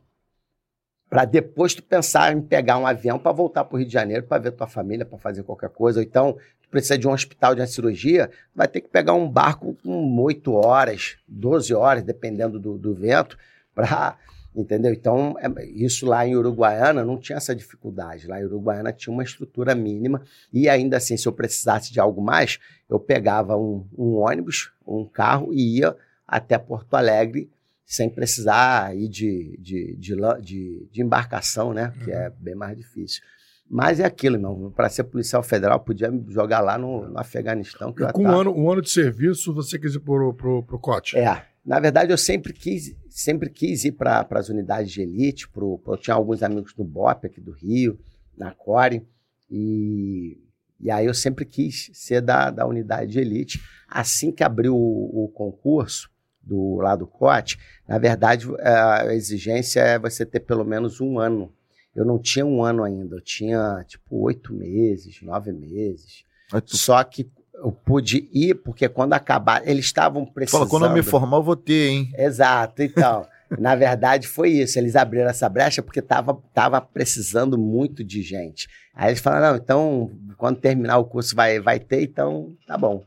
Para depois tu pensar em pegar um avião para voltar para o Rio de Janeiro para ver tua família, para fazer qualquer coisa. Ou então, tu precisa de um hospital, de uma cirurgia, vai ter que pegar um barco com oito horas, doze horas, dependendo do, do vento, para Entendeu? Então, é, isso lá em Uruguaiana não tinha essa dificuldade. Lá em Uruguaiana tinha uma estrutura mínima e ainda assim, se eu precisasse de algo mais, eu pegava um, um ônibus, um carro e ia até Porto Alegre sem precisar ir de, de, de, de, de embarcação, né? Que é uhum. bem mais difícil. Mas é aquilo, não. Para ser policial federal, podia me jogar lá no, no Afeganistão. Que e com um, ano, um ano de serviço, você quis ir pro, pro, pro COT? É. Na verdade, eu sempre quis, sempre quis ir para as unidades de elite. Pro, eu tinha alguns amigos no BOP aqui do Rio, na Core, e, e aí eu sempre quis ser da, da unidade de elite. Assim que abriu o, o concurso do lado do COT, na verdade, a exigência é você ter pelo menos um ano. Eu não tinha um ano ainda, eu tinha tipo oito meses, nove meses. Só que eu pude ir, porque quando acabar, eles estavam precisando. Fala, quando eu me formar, eu vou ter, hein? Exato, então. *laughs* na verdade, foi isso. Eles abriram essa brecha porque tava, tava precisando muito de gente. Aí eles falaram: não, então, quando terminar o curso vai, vai ter, então tá bom.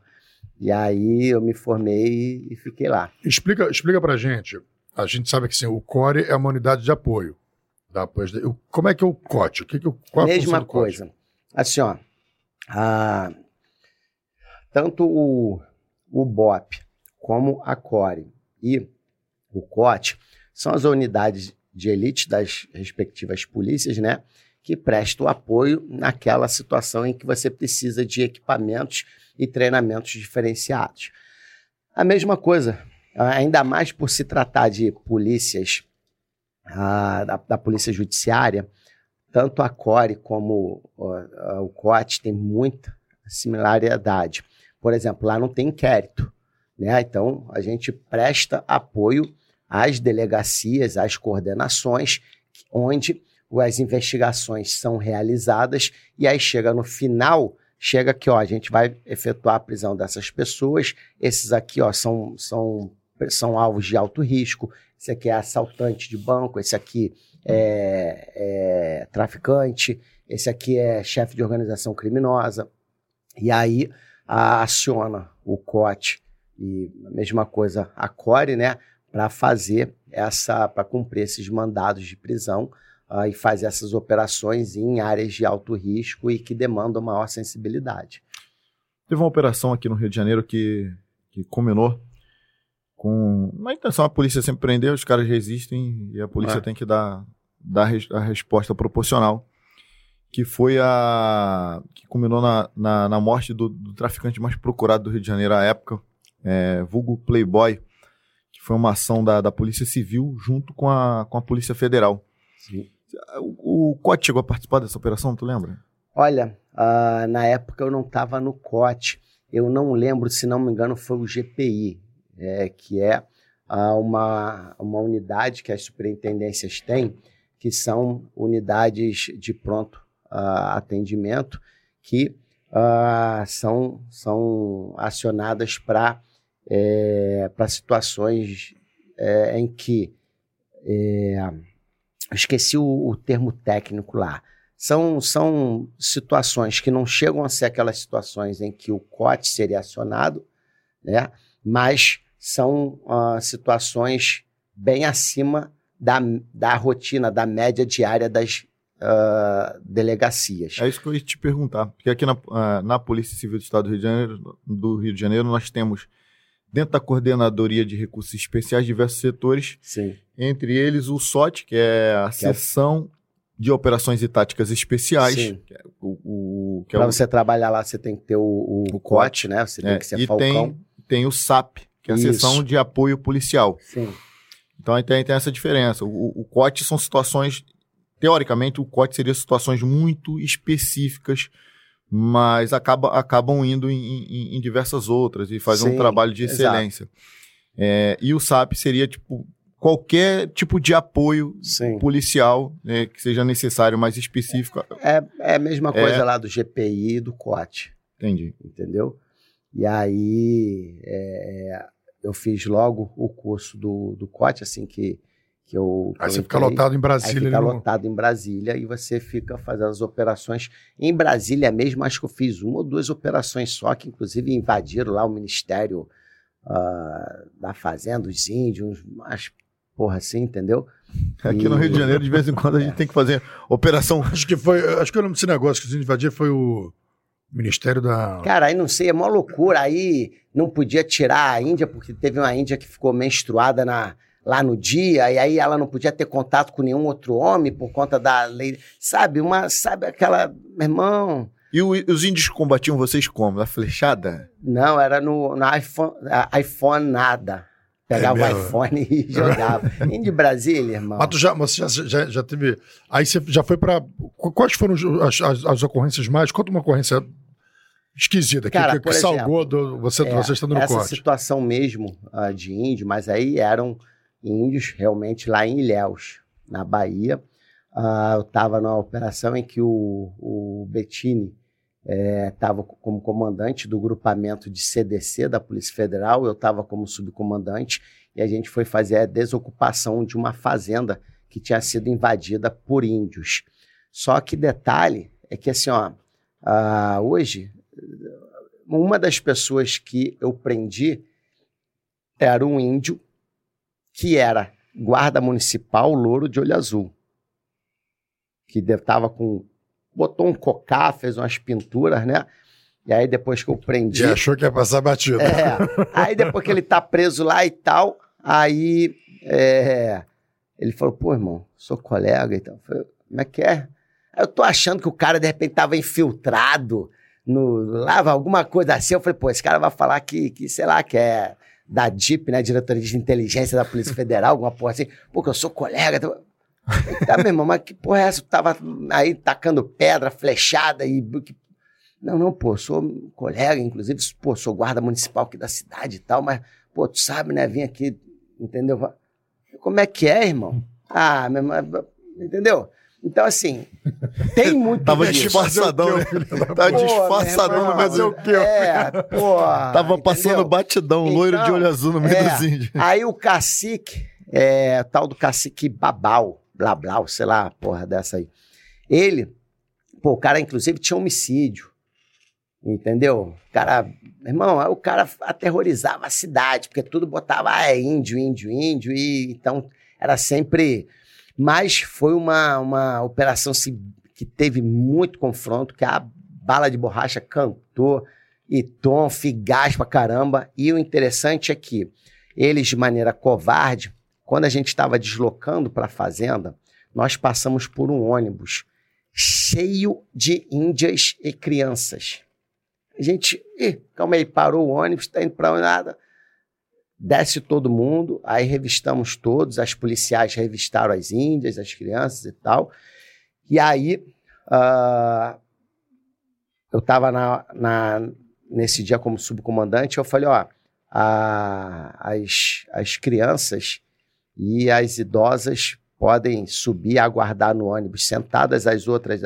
E aí eu me formei e fiquei lá. Explica, explica pra gente. A gente sabe que sim, o CORE é uma unidade de apoio. Da, como é que é o COT? O que, que, qual Mesma coisa. Assim, ó. A, tanto o, o BOP como a CORE e o COT são as unidades de elite das respectivas polícias, né? Que prestam apoio naquela situação em que você precisa de equipamentos e treinamentos diferenciados. A mesma coisa, ainda mais por se tratar de polícias, a, da, da Polícia Judiciária, tanto a CORE como o, o COT tem muita similaridade. Por exemplo, lá não tem inquérito, né? Então a gente presta apoio às delegacias, às coordenações, onde as investigações são realizadas e aí chega no final, chega que ó, a gente vai efetuar a prisão dessas pessoas, esses aqui ó, são, são, são alvos de alto risco, esse aqui é assaltante de banco, esse aqui é, é traficante, esse aqui é chefe de organização criminosa, e aí a, aciona o COT e a mesma coisa a CORE, né, para fazer essa, para cumprir esses mandados de prisão uh, e fazer essas operações em áreas de alto risco e que demandam maior sensibilidade. Teve uma operação aqui no Rio de Janeiro que, que culminou com uma intenção, a polícia sempre prender, os caras resistem e a polícia é. tem que dar, dar a resposta proporcional que foi a. que culminou na, na, na morte do, do, traficante mais procurado do Rio de Janeiro à época, é, vulgo Playboy, que foi uma ação da, da Polícia Civil junto com a, com a Polícia Federal. Sim. O, o COT chegou a participar dessa operação, tu lembra? Olha, uh, na época eu não estava no COT. Eu não lembro, se não me engano, foi o GPI, é, que é uh, uma, uma unidade que as superintendências têm, que são unidades de pronto atendimento que são, são acionadas para é, situações é, em que. É, esqueci o, o, termo técnico lá. São, são situações que não chegam a ser aquelas situações em que o COT seria acionado, né? mas são uh, situações bem acima da, da rotina, da média diária das, uh, delegacias. É isso que eu ia te perguntar, porque aqui na, uh, na Polícia Civil do Estado do Rio, de Janeiro, do Rio de Janeiro nós temos dentro da Coordenadoria de Recursos Especiais diversos setores, Sim. entre eles o SOT, que é a que seção é... de operações e táticas especiais. Sim. Que é o, o, Para é você trabalhar lá, você tem que ter o, o, o COT, né? Você tem é, que ser e falcão. Tem, tem o SAP, que é a Isso. seção de apoio policial. Sim. Então aí tem, tem essa diferença. O, o COT são situações teoricamente, o COT seria situações muito específicas, mas acaba, acabam indo em, em, em diversas outras e fazem um trabalho de excelência. É, e o SAP seria, tipo, qualquer tipo de apoio Sim. policial né, que seja necessário, mais específico. É, é a mesma coisa é... lá do GPI e do COT. Entendi. Entendeu? E aí é, eu fiz logo o curso do, do COT, assim que que eu. Aí você fica lotado em Brasília. Aí fica não... lotado em Brasília e você fica fazendo as operações. Em Brasília mesmo, acho que eu fiz uma ou duas operações só, que inclusive invadiram lá o Ministério uh, da Fazenda, os índios, mas porra assim, entendeu? *laughs* Aqui e... no Rio de Janeiro, de vez em quando, a gente *laughs* tem que fazer operação. Acho que foi. Acho que o nome desse negócio que os índios invadiram foi o. Ministério da. Cara, aí não sei, é uma loucura. Aí não podia tirar a Índia, porque teve uma Índia que ficou menstruada na, lá no dia, e aí ela não podia ter contato com nenhum outro homem por conta da lei. Sabe, uma, sabe aquela. Meu irmão. E o, os índios combatiam vocês como? Na flechada? Não, era no, no iPhone, iPhone nada. Pegava é o iPhone e *laughs* jogava. Índio de Brasília, irmão. Mas tu já, mas já, já, já teve. Aí você já foi para. Quais foram as, as, as, ocorrências mais? Conta uma ocorrência esquisita, Cara, que, que, que exemplo, salgou do, você, é, você estando no essa corte. Essa situação mesmo uh, de índio, mas aí eram índios, realmente lá em Ilhéus, na Bahia. Uh, eu estava numa operação em que o, o Bettini estava é, como comandante do grupamento de CDC da Polícia Federal, eu estava como subcomandante, e a gente foi fazer a desocupação de uma fazenda que tinha sido invadida por índios. Só que detalhe é que assim, ó, uh, hoje, uma das pessoas que eu prendi era um índio que era guarda municipal louro de olho azul. Que estava com. botou um cocá, fez umas pinturas, né? E aí depois que eu prendi. E achou que ia passar batido. É. Aí depois que ele tá preso lá e tal, aí é, ele falou, pô, irmão, sou colega e tal. Eu falei, como é que é? Eu tô achando que o cara, de repente, tava infiltrado no lava alguma coisa assim. Eu falei, pô, esse cara vai falar que, que sei lá, que é da DIP, né? Diretoria de Inteligência da Polícia Federal, alguma porra assim. Pô, que eu sou colega. Tá, tá meu irmão, mas que porra é essa? Tu tava aí tacando pedra, flechada e. Não, não, pô, sou colega, inclusive, pô, sou guarda municipal aqui da cidade e tal, mas, pô, tu sabe, né? Vim aqui, entendeu? Como é que é, irmão? Ah, meu irmão, entendeu? Então, assim, tem *laughs* muito Tava disso. disfarçadão, né? Tava Pô, disfarçadão meu no meio irmão, do quê? É, pô. Tava passando entendeu? batidão, loiro de Então, olho azul no meio é. dos índios. Aí o cacique, é, o tal do cacique Babau, blá blá, sei lá, porra dessa aí. Ele, pô, o cara inclusive tinha homicídio, entendeu? O cara, irmão, o cara aterrorizava a cidade, porque tudo botava, ah, é índio, índio, índio, e então era sempre... Mas foi uma, uma operação se- que teve muito confronto, que a bala de borracha cantou, e tom, gás pra caramba. E o interessante é que eles, de maneira covarde, quando a gente estava deslocando para a fazenda, nós passamos por um ônibus cheio de índias e crianças. A gente, ih, calma aí, parou o ônibus, tá indo para nada. Desce todo mundo, aí revistamos todos, as policiais revistaram as índias, as crianças e tal. E aí, ah, eu estava na, na, nesse dia como subcomandante, eu falei, ó, a- as, as crianças e as idosas podem subir, aguardar no ônibus sentadas, as outras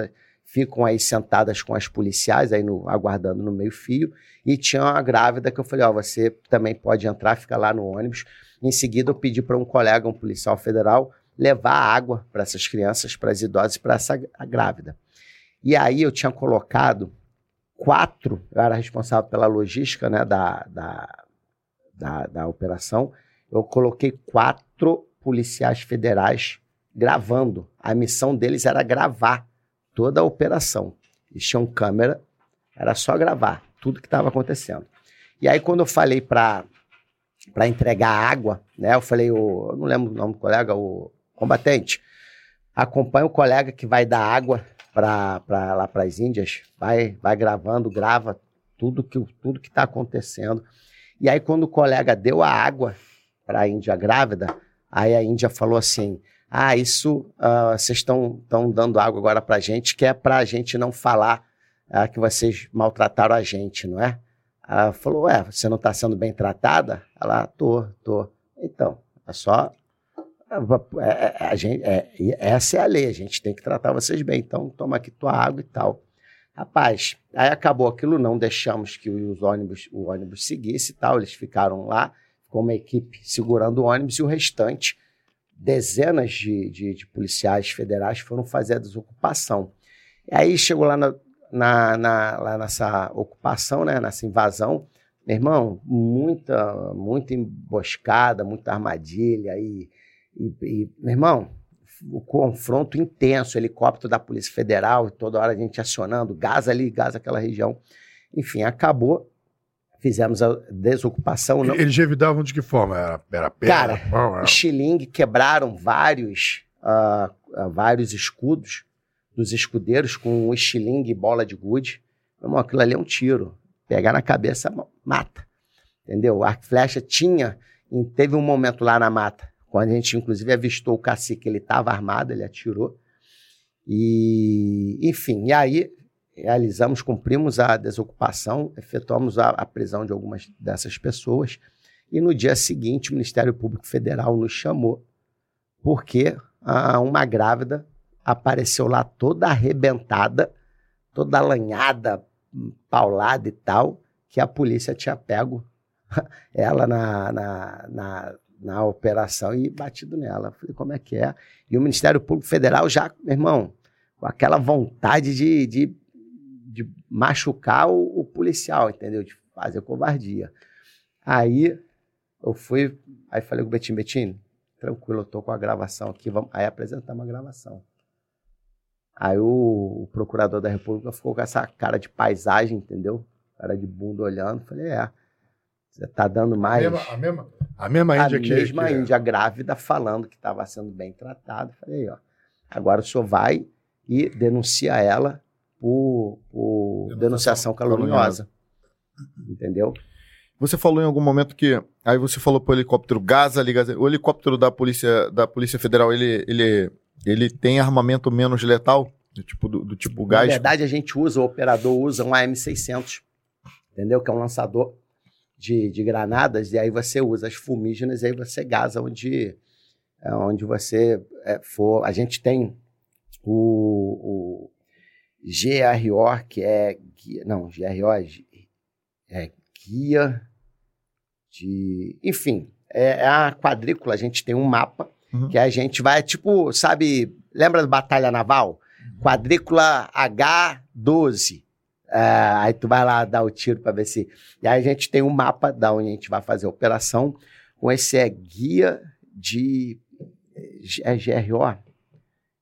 ficam aí sentadas com as policiais, aí no- aguardando no meio fio, e tinha uma grávida que eu falei, ó, você também pode entrar, fica lá no ônibus. Em seguida eu pedi para um colega, um policial federal, levar água para essas crianças, para as idosas e para essa grávida. E aí eu tinha colocado quatro, eu era responsável pela logística né, da, da, da, da operação, eu coloquei quatro policiais federais gravando. A missão deles era gravar toda a operação. Eles tinham câmera, era só gravar tudo que estava acontecendo. E aí, quando eu falei para para entregar água, né? Eu falei, o, eu não lembro o nome do colega, o combatente, acompanha o colega que vai dar água para lá para as Índias, vai, vai gravando, grava tudo que tudo que está acontecendo. E aí, quando o colega deu a água para a Índia grávida, aí a Índia falou assim: Ah, isso ah, vocês estão dando água agora para a gente, que é para a gente não falar ah, que vocês maltrataram a gente, não é? Ela falou: Ué, você não está sendo bem tratada? Ela, tô, tô. Então, é só. é, é, a gente, é, essa é a lei, a gente tem que tratar vocês bem, então toma aqui tua água e tal. Rapaz, aí acabou aquilo, não deixamos que os ônibus, o ônibus seguisse e tal, eles ficaram lá, com uma equipe segurando o ônibus e o restante, dezenas de, de, de policiais federais foram fazer a desocupação. E aí chegou lá, na, na, na, lá nessa ocupação, né, nessa invasão, meu irmão, muita, muita emboscada, muita armadilha e, e, e meu irmão, o confronto intenso, helicóptero da Polícia Federal, toda hora a gente acionando, gás ali, gás aquela região. Enfim, acabou. Fizemos a desocupação. Não... Eles revidavam de que forma? Era, era pedra? Cara, pau, era- estilingue, quebraram vários, ah, ah, vários escudos dos escudeiros com um estilingue e bola de gude. Irmão, aquilo ali é um tiro. Pegar na cabeça, ma- mata. Entendeu? O e flecha tinha, teve um momento lá na mata, quando a gente inclusive avistou o cacique, ele estava armado, ele atirou. E, enfim, e aí realizamos, cumprimos a desocupação, efetuamos a, a prisão de algumas dessas pessoas. E no dia seguinte, o Ministério Público Federal nos chamou, porque ah, uma grávida apareceu lá toda arrebentada, toda alanhada, paulada e tal, que a polícia tinha pego *laughs* ela na, na, na, na operação e batido nela. Falei, como é que é? E o Ministério Público Federal já, meu irmão, com aquela vontade de, de, de machucar o, o policial, entendeu? De fazer covardia. Aí eu fui, aí falei com o Betinho, Betinho, tranquilo, eu tô com a gravação aqui, vamos... aí apresentamos a gravação. Aí o, o procurador da República ficou com essa cara de paisagem, entendeu? Cara de bunda olhando. Falei, é. Você tá dando A mais. mesma, a mesma, a mesma Índia a que. mesma que- Índia grávida falando que estava sendo bem tratado. Falei, ó, agora o senhor vai e denuncia ela por, por Denunciação caluniosa. Entendeu? Você falou em algum momento que. Aí você falou pro helicóptero Gaza. O helicóptero da Polícia, da Polícia Federal, ele, ele, ele tem armamento menos letal? Do tipo, do, do tipo Na gás? verdade, a gente usa, o operador usa um AM600, entendeu? Que é um lançador de, de granadas, e aí você usa as fumígenas, e aí você gasa onde, é, onde você é, for. A gente tem o, o GRO, que é. guia- Não, GRO é, é guia de. Enfim, é, é a quadrícula, a gente tem um mapa Uhum. que a gente vai, tipo, sabe, lembra da Batalha Naval? Quadrícula H12. É, aí tu vai lá dar o tiro para ver se. E aí a gente tem um mapa da onde a gente vai fazer a operação com esse é, guia de. É GRO?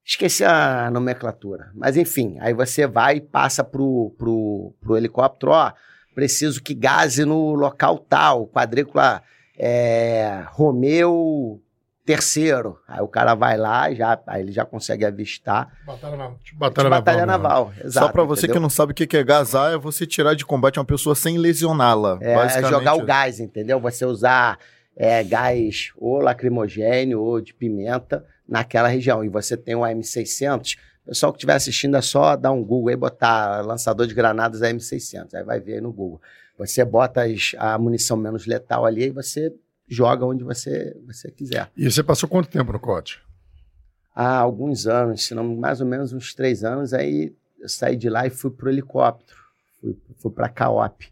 Esqueci a nomenclatura. Mas enfim, aí você vai e passa pro, pro, pro helicóptero, ó, preciso que gaze no local tal, quadrícula é, Romeu terceiro. Aí o cara vai lá, já, aí ele já consegue avistar. Batalha, na, tipo Tipo, batalha, batalha naval. naval. Exato, Só pra você entendeu? que não sabe o que é gazar, é você tirar de combate uma pessoa sem lesioná-la. É, é jogar o gás, entendeu? Você usar é, gás ou lacrimogênio ou de pimenta naquela região. E você tem o AM600. O pessoal que estiver assistindo é só dar um Google aí, botar lançador de granadas AM600. Aí vai ver aí no Google. Você bota as- a munição menos letal ali e você joga onde você, você quiser. E você passou quanto tempo no COT? Há alguns anos, se não mais ou menos uns três anos, aí eu saí de lá e fui pro helicóptero. Fui, fui pra CAOP,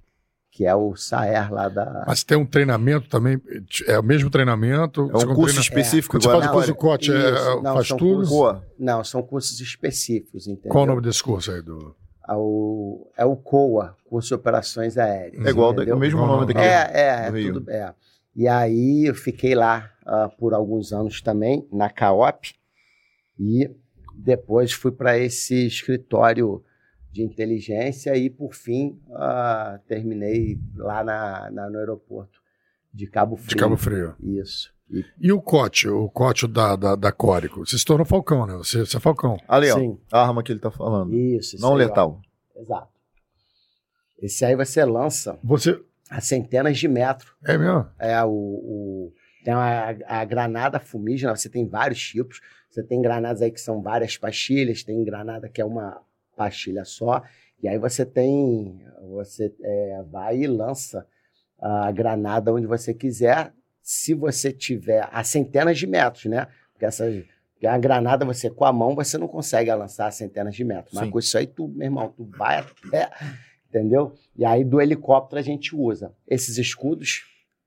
que é o SAER lá da... Mas tem um treinamento também, é o mesmo treinamento? É um curso treina- específico Quando você faz o a curso do COT, é, Isso, não, faz são tudo? Não, são cursos específicos, entendeu? Qual o nome desse curso aí? Do... É o, é o COA, Curso de Operações Aéreas. é igual entendeu? o mesmo nome daqui. É, é, é tudo. É. E aí eu fiquei lá ah, por alguns anos também, na CAOP, e depois fui para esse escritório de inteligência e, por fim, ah, terminei lá na, na- no aeroporto de Cabo Frio. De Cabo Frio. Isso. E, E o COT, o COT da, da, da Córico? Você se tornou Falcão, né? Você, você é Falcão. Ali, ó. sim, A arma que ele tá falando. isso. isso Não aí, ó. letal. Exato. Esse aí você lança Você. a centenas de metros. É mesmo? É o, o- tem a, a granada fumígena, você tem vários tipos. Você tem granadas aí que são várias pastilhas, tem granada que é uma pastilha só. E aí você tem, você é, vai e lança a granada onde você quiser, se você tiver a centenas de metros, né? Porque essas porque a granada você com a mão você não consegue lançar a centenas de metros. Mas Sim. com isso aí tu, meu irmão, tu vai até, entendeu? E aí do helicóptero a gente usa esses escudos.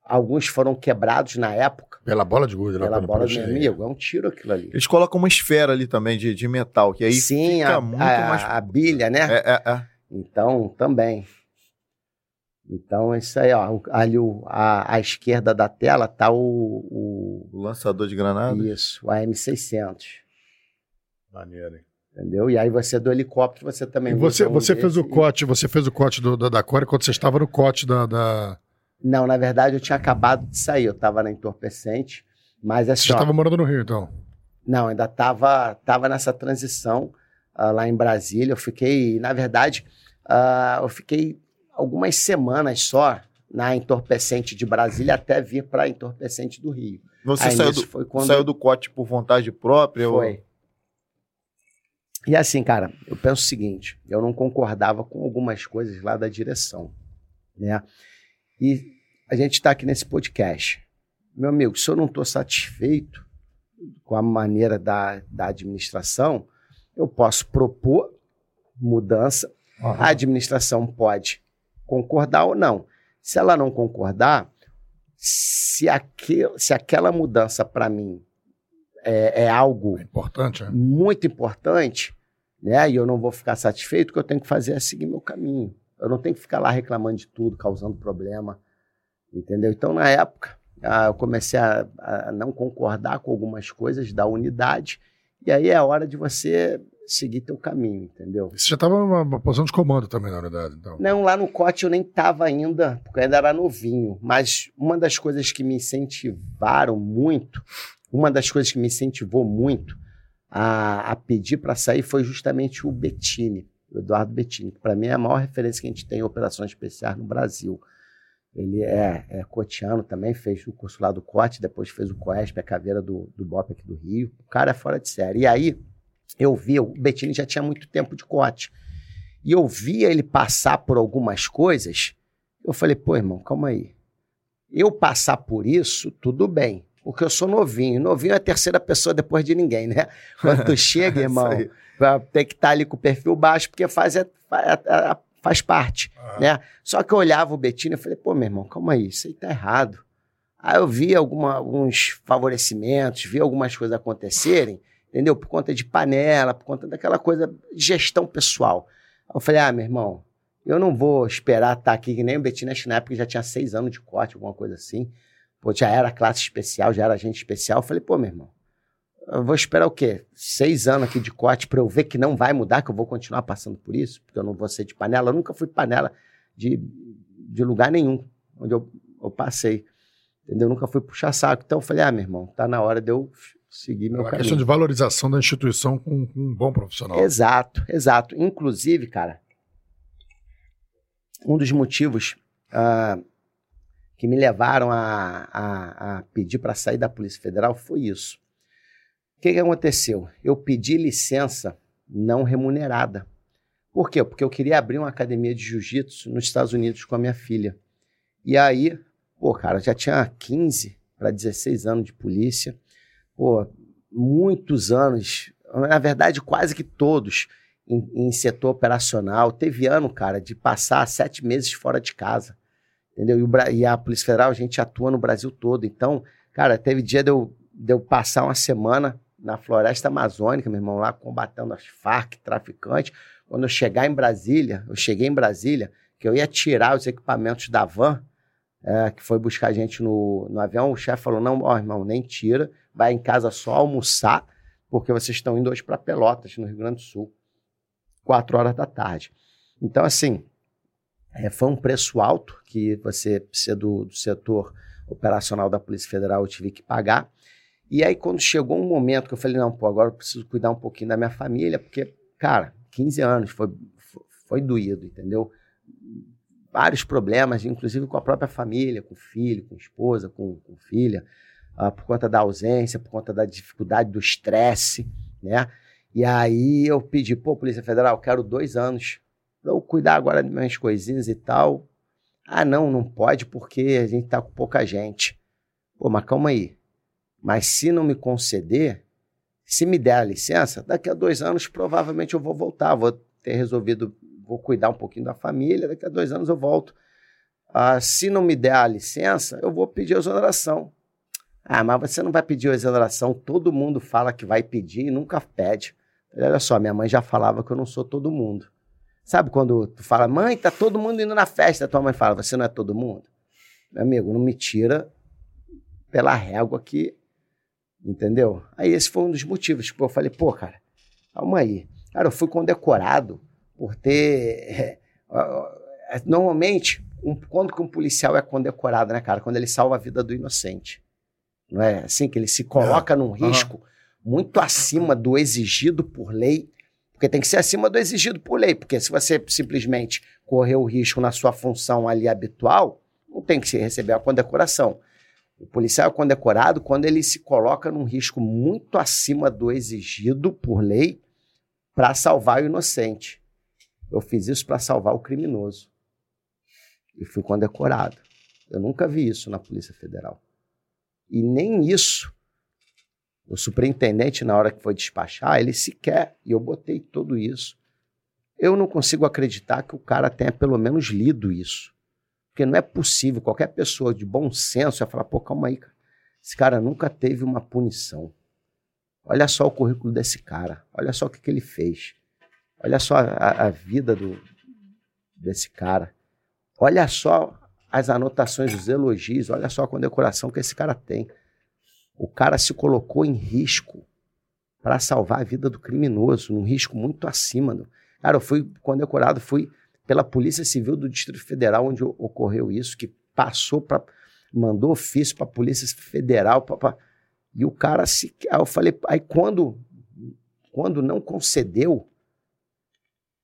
Alguns foram quebrados na época Pela bola de gude. lá pela bola do Prochê. meu amigo. É um tiro aquilo ali. Eles colocam uma esfera ali também de, de metal, que aí Sim, fica a, muito a, mais. a bilha, né? É, é, é. Então, também. Então, é isso aí, ó. Ali o, a, à esquerda da tela tá o, o O lançador de granada. isso, o AM600, Maneiro, hein? entendeu? E aí você do helicóptero você também E você, um você fez o desse. COT, você fez o COT do, da, da Córico quando você estava no COT da. da... Não, na verdade eu tinha acabado de sair, eu tava na entorpecente, mas Você assim, já ó, estava morando no Rio, então. Não, ainda estava tava nessa transição ah, lá em Brasília. Eu fiquei, na verdade, ah, eu fiquei algumas semanas só na entorpecente de Brasília até vir para a entorpecente do Rio. Você Aí saiu do, foi quando saiu do cote por vontade própria? ou- foi. E assim, cara, eu penso o seguinte: eu não concordava com algumas coisas lá da direção, né? E a gente está aqui nesse podcast. Meu amigo, se eu não estou satisfeito com a maneira da, da administração, eu posso propor mudança. A administração pode concordar ou não. Se ela não concordar, se, aquel, se aquela mudança para mim é, é algo É importante, né? muito importante, né? E eu não vou ficar satisfeito, o que eu tenho que fazer é seguir meu caminho. Eu não tenho que ficar lá reclamando de tudo, causando problema, entendeu? Então, na época, ah, eu comecei a, a não concordar com algumas coisas da unidade, e aí é hora de você seguir teu caminho, entendeu? Você já estava numa posição de comando também na unidade, então? Não, lá no COT eu nem estava ainda, porque eu ainda era novinho. Mas uma das coisas que me incentivaram muito, uma das coisas que me incentivou muito a, a pedir para sair foi justamente o Bettini, o Eduardo Bettini, que para mim é a maior referência que a gente tem em operações especiais no Brasil. Ele é, é cotiano também, fez o curso lá do COT, depois fez o COESP, a caveira do, do BOP aqui do Rio. O cara é fora de série. E aí, eu vi, o Bettini já tinha muito tempo de COT. E eu via ele passar por algumas coisas. Eu falei, pô, irmão, calma aí. Eu passar por isso, tudo bem. Porque eu sou novinho. Novinho é a terceira pessoa depois de ninguém, né? *laughs* Quando tu chega, irmão, tem que estar tá ali com o perfil baixo, porque faz, é, é, faz parte, uhum. né? Só que eu olhava o Betinho e falei, pô, meu irmão, calma aí, isso aí tá errado. Aí eu vi alguma, alguns favorecimentos, vi algumas coisas acontecerem, entendeu? Por conta de panela, por conta daquela coisa de gestão pessoal. Eu falei, ah, meu irmão, eu não vou esperar estar tá aqui, que nem o Betinho na época já tinha seis anos de corte, alguma coisa assim. Pô, já era classe especial, já era agente especial. Eu falei, pô, meu irmão, eu vou esperar o quê? Seis anos aqui de corte para eu ver que não vai mudar, que eu vou continuar passando por isso, porque eu não vou ser de panela. Eu nunca fui panela de, de lugar nenhum onde eu, eu passei. Entendeu? Eu nunca fui puxar saco. Então eu falei, ah, meu irmão, tá na hora de eu seguir meu é uma caminho. questão de valorização da instituição com, com um bom profissional. Exato, exato. Inclusive, cara, um dos motivos uh, que me levaram a, a, a pedir para sair da Polícia Federal foi isso. O que, que aconteceu? Eu pedi licença não remunerada. Por quê? Porque eu queria abrir uma academia de jiu-jitsu nos Estados Unidos com a minha filha. E aí, pô, cara, já tinha 15 para 16 anos de polícia. Pô, muitos anos, na verdade, quase que todos em, em setor operacional. Teve ano, cara, de passar sete meses fora de casa. Entendeu? E, o, e a Polícia Federal, a gente atua no Brasil todo. Então, cara, teve dia de eu, de eu passar uma semana na floresta amazônica, meu irmão, lá combatendo as Farc, traficantes. Quando eu chegar em Brasília, eu cheguei em Brasília, que eu ia tirar os equipamentos da van, é, que foi buscar a gente no, no avião, o chefe falou: não, ó, irmão, nem tira, vai em casa só almoçar, porque vocês estão indo hoje para Pelotas, no Rio Grande do Sul, quatro horas da tarde. Então, assim, é, foi um preço alto que você, ser do, do setor operacional da Polícia Federal, eu tive que pagar. E aí, quando chegou um momento que eu falei, não, pô, agora eu preciso cuidar um pouquinho da minha família, porque, cara, 15 anos foi, foi, foi doído, entendeu? Vários problemas, inclusive com a própria família, com filho, com esposa, com, com filha, uh, por conta da ausência, por conta da dificuldade do estresse, né? E aí eu pedi, pô, Polícia Federal, quero dois anos eu cuidar agora de minhas coisinhas e tal. Ah, não, não pode porque a gente tá com pouca gente. Pô, mas calma aí. Mas se não me conceder, se me der a licença, daqui a dois anos provavelmente eu vou voltar, vou ter resolvido, vou cuidar um pouquinho da família, daqui a dois anos eu volto. Ah, se não me der a licença, eu vou pedir exoneração. Ah, mas você não vai pedir exoneração, todo mundo fala que vai pedir e nunca pede. Olha só, minha mãe já falava que eu não sou todo mundo. Sabe quando tu fala, mãe, tá todo mundo indo na festa, tua mãe fala, você não é todo mundo? Meu amigo, não me tira pela régua que Entendeu? Aí esse foi um dos motivos. Tipo, eu falei, pô, cara, calma aí. Cara, eu fui condecorado por ter. *laughs* Normalmente, um, quando que um policial é condecorado, né, cara? Quando ele salva a vida do inocente. Não é assim que ele se coloca é. num risco uhum. muito acima do exigido por lei. Porque tem que ser acima do exigido por lei. Porque se você simplesmente correr o risco na sua função ali habitual, não tem que receber a condecoração. O policial é condecorado quando ele se coloca num risco muito acima do exigido por lei para salvar o inocente. Eu fiz isso para salvar o criminoso. E fui condecorado. Eu nunca vi isso na Polícia Federal. E nem isso. O superintendente, na hora que foi despachar, ele sequer, e eu botei tudo isso. Eu não consigo acreditar que o cara tenha pelo menos lido isso. Porque não é possível, qualquer pessoa de bom senso vai falar, pô, calma aí, cara. Esse cara nunca teve uma punição. Olha só o currículo desse cara. Olha só o que, que ele fez. Olha só a, a vida do, desse cara. Olha só as anotações, os elogios. Olha só a condecoração que esse cara tem. O cara se colocou em risco para salvar a vida do criminoso, num risco muito acima. Do... Cara, eu fui condecorado, fui pela Polícia Civil do Distrito Federal, onde ocorreu isso, que passou para. mandou ofício para a Polícia Federal. Pra, pra... e o cara se. Aí eu falei, aí quando, quando não concedeu,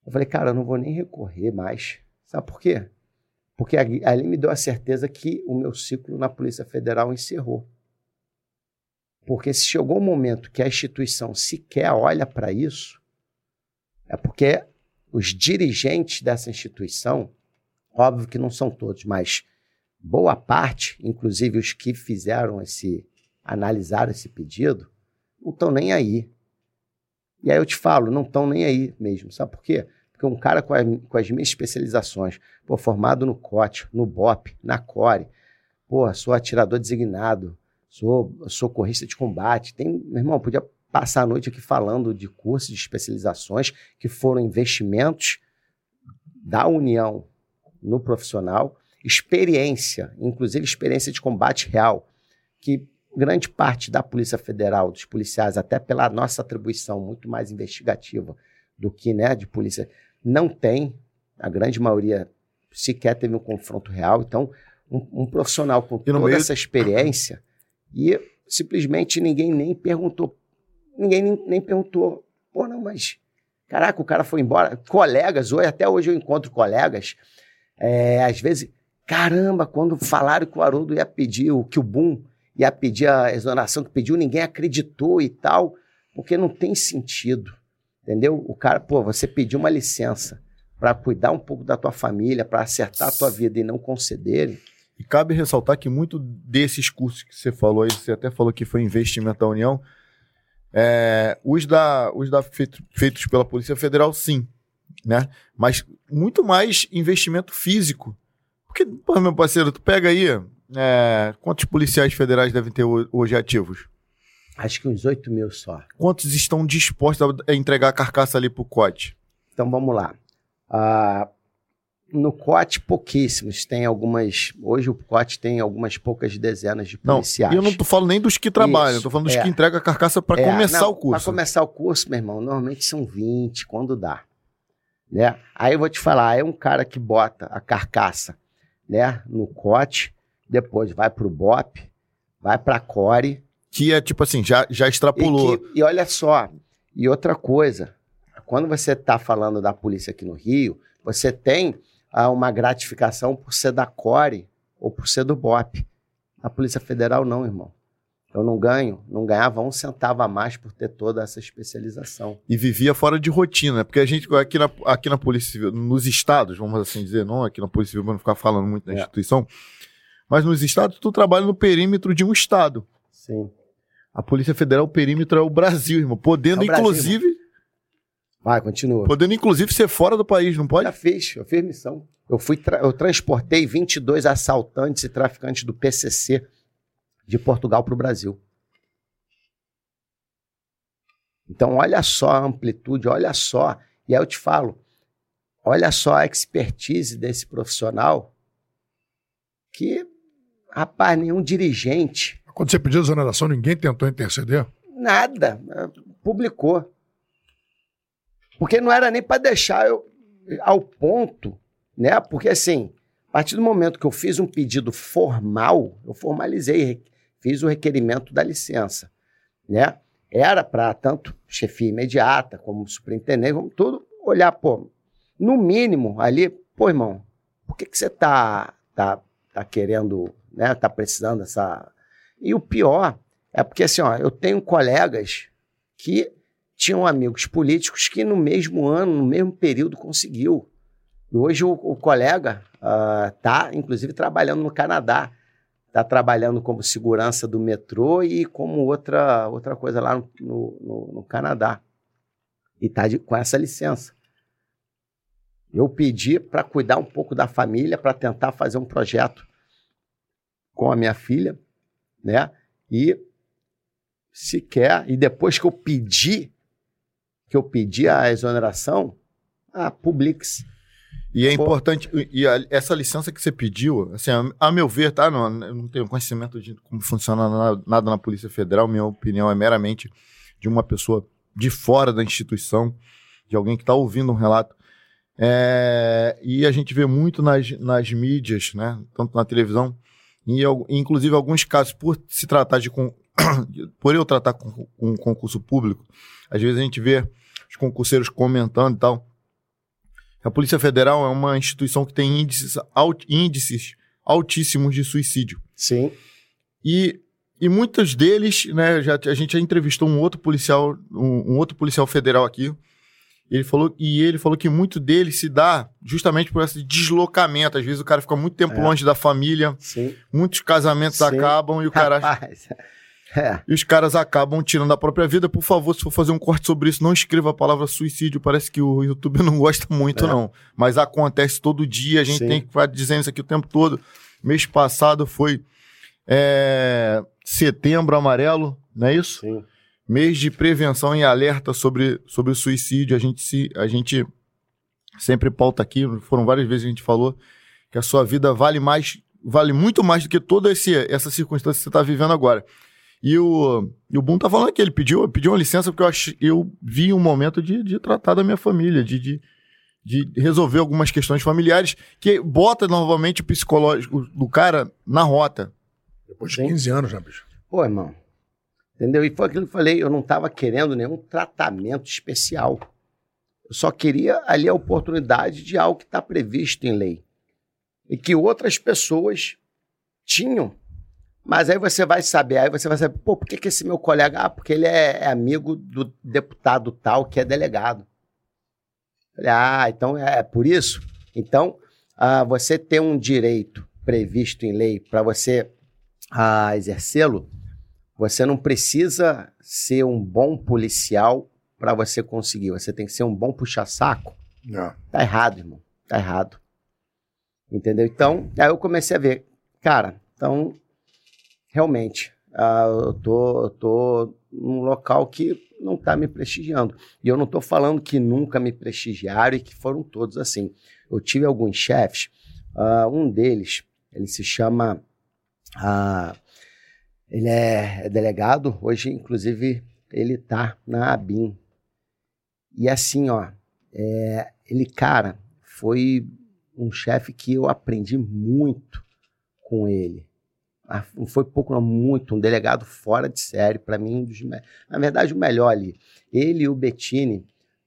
eu falei, cara, eu não vou nem recorrer mais. Sabe por quê? Porque ali me deu a certeza que o meu ciclo na Polícia Federal encerrou. Porque se chegou um momento que a instituição sequer olha para isso, é porque os dirigentes dessa instituição, óbvio que não são todos, mas boa parte, inclusive os que fizeram esse, analisaram esse pedido, não estão nem aí. E aí eu te falo, não estão nem aí mesmo. Sabe por quê? Porque um cara com, a, com as minhas especializações, pô, formado no COT, no BOP, na CORE, pô, sou atirador designado, sou socorrista de combate. Tem, meu irmão, podia passar a noite aqui falando de cursos de especializações que foram investimentos da União no profissional, experiência, inclusive experiência de combate real, que grande parte da Polícia Federal, dos policiais, até pela nossa atribuição muito mais investigativa do que né, de polícia, não tem. A grande maioria sequer teve um confronto real. Então, um, um profissional com toda meio... essa experiência e simplesmente ninguém nem perguntou. Ninguém nem, nem perguntou. Pô, não, mas. Caraca, o cara foi embora. Colegas, hoje, até hoje eu encontro colegas. É, às vezes, caramba, quando falaram que o Haroldo ia pedir, o que o Boom ia pedir a exoneração que pediu, ninguém acreditou e tal, porque não tem sentido. Entendeu? O cara, pô, você pediu uma licença para cuidar um pouco da tua família, para acertar a tua vida e não concederem. E cabe ressaltar que muito desses cursos que você falou aí, você até falou que foi investimento da União, é, os da, os da feito, feitos pela Polícia Federal, sim, né? Mas muito mais investimento físico. Porque, pô, meu parceiro, tu pega aí, é, quantos policiais federais devem ter hoje ativos? Acho que uns 8 mil só. Quantos estão dispostos a entregar a carcaça ali pro COT? Então vamos lá. Uh, no COT, pouquíssimos. Tem algumas. Hoje o COT tem algumas poucas dezenas de policiais. Não, e eu não tô falando nem dos que trabalham, Isso, tô falando dos é. que entregam a carcaça para é, começar não, o curso. Para começar o curso, meu irmão, normalmente são 20, quando dá. Né? Aí eu vou te falar, é um cara que bota a carcaça né, no COT, depois vai pro BOP, vai pra CORE. Que é tipo assim, já, já extrapolou. E, que, e olha só, e outra coisa, quando você tá falando da polícia aqui no Rio, você tem a uma gratificação por ser da CORE ou por ser do BOP. A Polícia Federal não, irmão. Eu não ganho, não ganhava um centavo a mais por ter toda essa especialização. E vivia fora de rotina, né? porque a gente aqui na, aqui na Polícia Civil, nos estados, vamos assim dizer, não aqui na Polícia Civil, para não ficar falando muito da é. instituição, mas nos estados tu trabalha no perímetro de um estado. Sim. A Polícia Federal, o perímetro é o Brasil, irmão, podendo é inclusive irmão. Vai, continua. Podendo, inclusive, ser fora do país, não pode? Já fiz, eu fiz missão. Eu, fui eu transportei 22 assaltantes e traficantes do PCC de Portugal para o Brasil. Então, olha só a amplitude, olha só. E aí eu te falo, olha só a expertise desse profissional que, rapaz, nenhum dirigente. Quando você pediu exoneração, ninguém tentou interceder? Nada. Publicou. Porque não era nem para deixar eu ao ponto, né? Porque assim, a partir do momento que eu fiz um pedido formal, eu formalizei, fiz o requerimento da licença, né? Era para tanto chefia imediata como superintendente, vamos tudo olhar, pô, no mínimo ali, pô, irmão, por que que você tá tá tá querendo, né, tá precisando dessa E o pior é porque assim, ó, eu tenho colegas que tinham amigos políticos que no mesmo ano, no mesmo período, conseguiu. E hoje o, o colega está, uh, inclusive, trabalhando no Canadá. Está trabalhando como segurança do metrô e como outra, outra coisa lá no, no, no Canadá. E está com essa licença. Eu pedi para cuidar um pouco da família, para tentar fazer um projeto com a minha filha, né? E sequer, e depois que eu pedi que eu pedi a exoneração, a Publix. E é importante, e a, essa licença que você pediu, assim, a, a, meu ver, tá? Não, eu não tenho conhecimento de como funciona nada, nada, na Polícia Federal, minha opinião é meramente de uma pessoa de fora da instituição, de alguém que está ouvindo um relato. É, e a gente vê muito nas, nas mídias, né, tanto na televisão, e inclusive alguns casos, por se tratar de. *coughs* por eu tratar com, com um concurso público, às vezes a gente vê os concurseiros comentando e tal. A Polícia Federal é uma instituição que tem índices, alt, índices altíssimos de suicídio. Sim. E, e muitos deles, né, já, a gente já entrevistou um outro policial, um, um outro policial federal aqui, ele falou, e ele falou que muito deles se dá justamente por esse deslocamento. Às vezes o cara fica muito tempo é. longe da família. Sim. Muitos casamentos Sim. acabam e o cara. Rapaz. É. E os caras acabam tirando a própria vida. Por favor, se for fazer um corte sobre isso, não escreva a palavra suicídio. Parece que o YouTube *laughs* não gosta muito, é. não. Mas acontece todo dia, a gente Sim. tem que ficar dizendo isso aqui o tempo todo. Mês passado foi é, setembro amarelo, não é isso? Sim. Mês de prevenção e alerta sobre, sobre o suicídio. A gente, se, a gente sempre pauta aqui, foram várias vezes que a gente falou, que a sua vida vale mais, vale muito mais do que toda esse, essa circunstância que você está vivendo agora. E o, e o Boom tá falando que ele pediu, pediu uma licença porque eu, ach, eu vi um momento de, de tratar da minha família, de, de, de resolver algumas questões familiares que bota novamente o psicológico do cara na rota. Depois de 15 anos, né, bicho? Pô, irmão. Entendeu? E foi aquilo que eu falei, eu não estava querendo nenhum tratamento especial. Eu só queria ali a oportunidade de algo que está previsto em lei. E que outras pessoas tinham mas aí você vai saber, aí você vai saber, pô, por que, que esse meu colega. Ah, porque ele é, é amigo do deputado tal que é delegado. Falei, ah, então é, é por isso? Então, ah, você ter um direito previsto em lei para você ah, exercê-lo, você não precisa ser um bom policial para você conseguir. Você tem que ser um bom puxa-saco. Não. Tá errado, irmão. Tá errado. Entendeu? Então, aí eu comecei a ver, cara, então realmente, uh, eu tô, eu tô num local que não está me prestigiando. E eu não estou falando que nunca me prestigiaram e que foram todos assim. Eu tive alguns chefes, uh, um deles, ele se chama. Uh, ele é, é delegado, hoje, inclusive, ele está na ABIN. E assim, ó, é, ele, cara, foi um chefe que eu aprendi muito com ele não foi pouco, não, muito, um delegado fora de série, para mim, um dos, na verdade, o melhor ali. Ele e o Bettini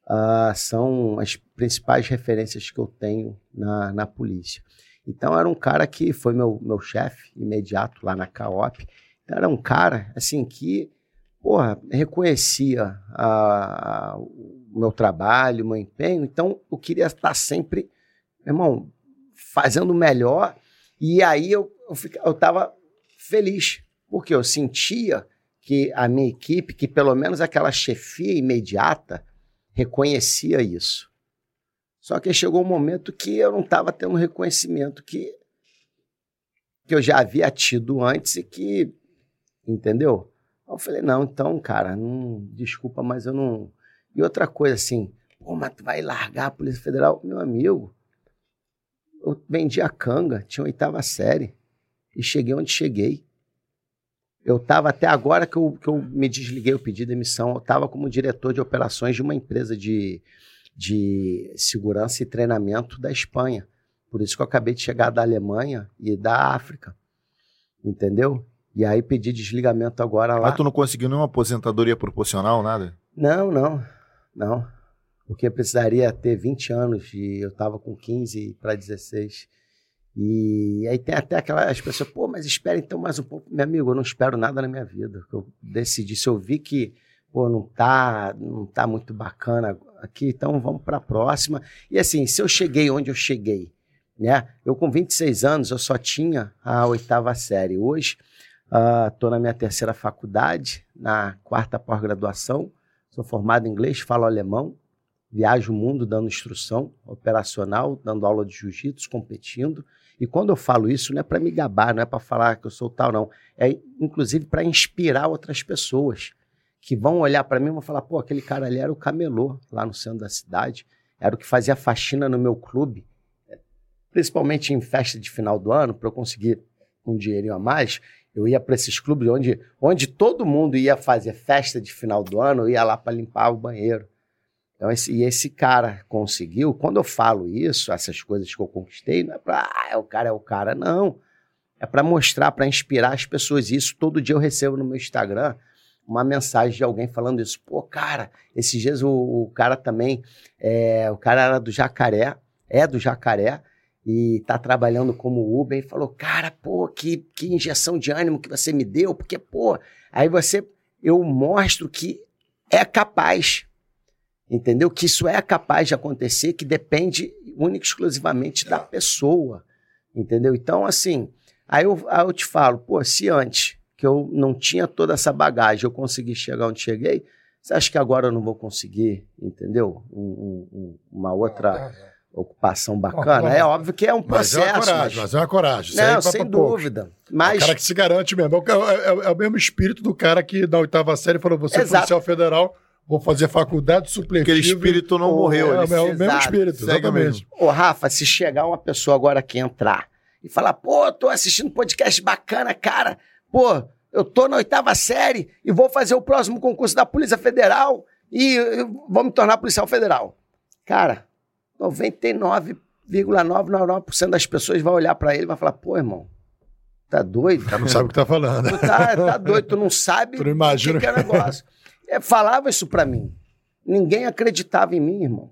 uh, são as principais referências que eu tenho na, na polícia. Então, era um cara que foi meu, meu chefe imediato lá na CAOP. Então, era um cara, assim, que, porra, reconhecia uh, o meu trabalho, o meu empenho. Então, eu queria estar sempre, irmão, fazendo o melhor. E aí, eu, eu, eu tava feliz, porque eu sentia que a minha equipe, que pelo menos aquela chefia imediata, reconhecia isso. Só que chegou um momento que eu não estava tendo o reconhecimento que, que eu já havia tido antes e que, entendeu? Eu falei, não, então, cara, não, desculpa, mas eu não. E outra coisa assim, pô, mas tu vai largar a Polícia Federal? Meu amigo, eu vendi a canga, tinha oitava série e cheguei onde cheguei. Eu estava até agora que eu, que eu me desliguei, eu pedi demissão, eu estava como diretor de operações de uma empresa de, de segurança e treinamento da Espanha. Por isso que eu acabei de chegar da Alemanha e da África. Entendeu? E aí pedi desligamento agora lá. Mas tu não conseguiu nenhuma aposentadoria proporcional, nada? Não, não. Não. Porque precisaria ter 20 anos e eu estava com 15 para 16. E aí tem até aquelas pessoas, pô, mas espera então mais um pouco. Meu amigo, eu não espero nada na minha vida. Eu decidi, se eu vi que, pô, não tá, não tá muito bacana aqui, então vamos para a próxima. E assim, se eu cheguei onde eu cheguei, né? Eu com 26 anos, eu só tinha a oitava série. Hoje, estou uh, na minha terceira faculdade, na quarta pós-graduação. Sou formado em inglês, falo alemão, viajo o mundo dando instrução operacional, dando aula de jiu-jitsu, competindo. E quando eu falo isso, não é para me gabar, não é para falar que eu sou tal, não. É inclusive para inspirar outras pessoas que vão olhar para mim e vão falar: pô, aquele cara ali era o camelô lá no centro da cidade, era o que fazia faxina no meu clube, principalmente em festa de final do ano, para eu conseguir um dinheirinho a mais. Eu ia para esses clubes onde, onde todo mundo ia fazer festa de final do ano, eu ia lá para limpar o banheiro. Então, esse, e esse cara conseguiu. Quando eu falo isso, essas coisas que eu conquistei, não é para, ah, é o cara é o cara, não. É para mostrar, para inspirar as pessoas. Isso todo dia eu recebo no meu Instagram uma mensagem de alguém falando isso. Pô, cara, esses dias o, o cara também, é, o cara era do Jacaré, é do Jacaré, e tá trabalhando como Uber, e falou, cara, pô, que, que injeção de ânimo que você me deu, porque, pô, aí você, eu mostro que é capaz, entendeu? Que isso é capaz de acontecer, que depende única e exclusivamente da pessoa, entendeu? Então, assim, aí eu, aí eu te falo, pô, se antes que eu não tinha toda essa bagagem, eu consegui chegar onde cheguei, você acha que agora eu não vou conseguir, entendeu? Um, um, uma outra ocupação bacana? É óbvio que é um processo. Mas é uma coragem, mas, mas é uma coragem. Isso não, sem dúvida. Mas... É o cara que se garante mesmo. É, é, é, o mesmo espírito do cara que na oitava série falou: você é policial federal, vou fazer faculdade supletivo. Aquele espírito não morreu. É, é, o mesmo espírito, exatamente. Ô, Rafa, se chegar uma pessoa agora que entrar e falar, pô, tô assistindo podcast bacana, cara pô, eu tô na oitava série e vou fazer o próximo concurso da Polícia Federal e vou me tornar policial federal. Cara, 99,999% das pessoas vai olhar para ele e vai falar, pô, irmão, tá doido? O cara não sabe o que tá falando. Tu tá, tá doido, tu não sabe tu não imagina. o que, que é negócio. É, falava isso para mim. Ninguém acreditava em mim, irmão.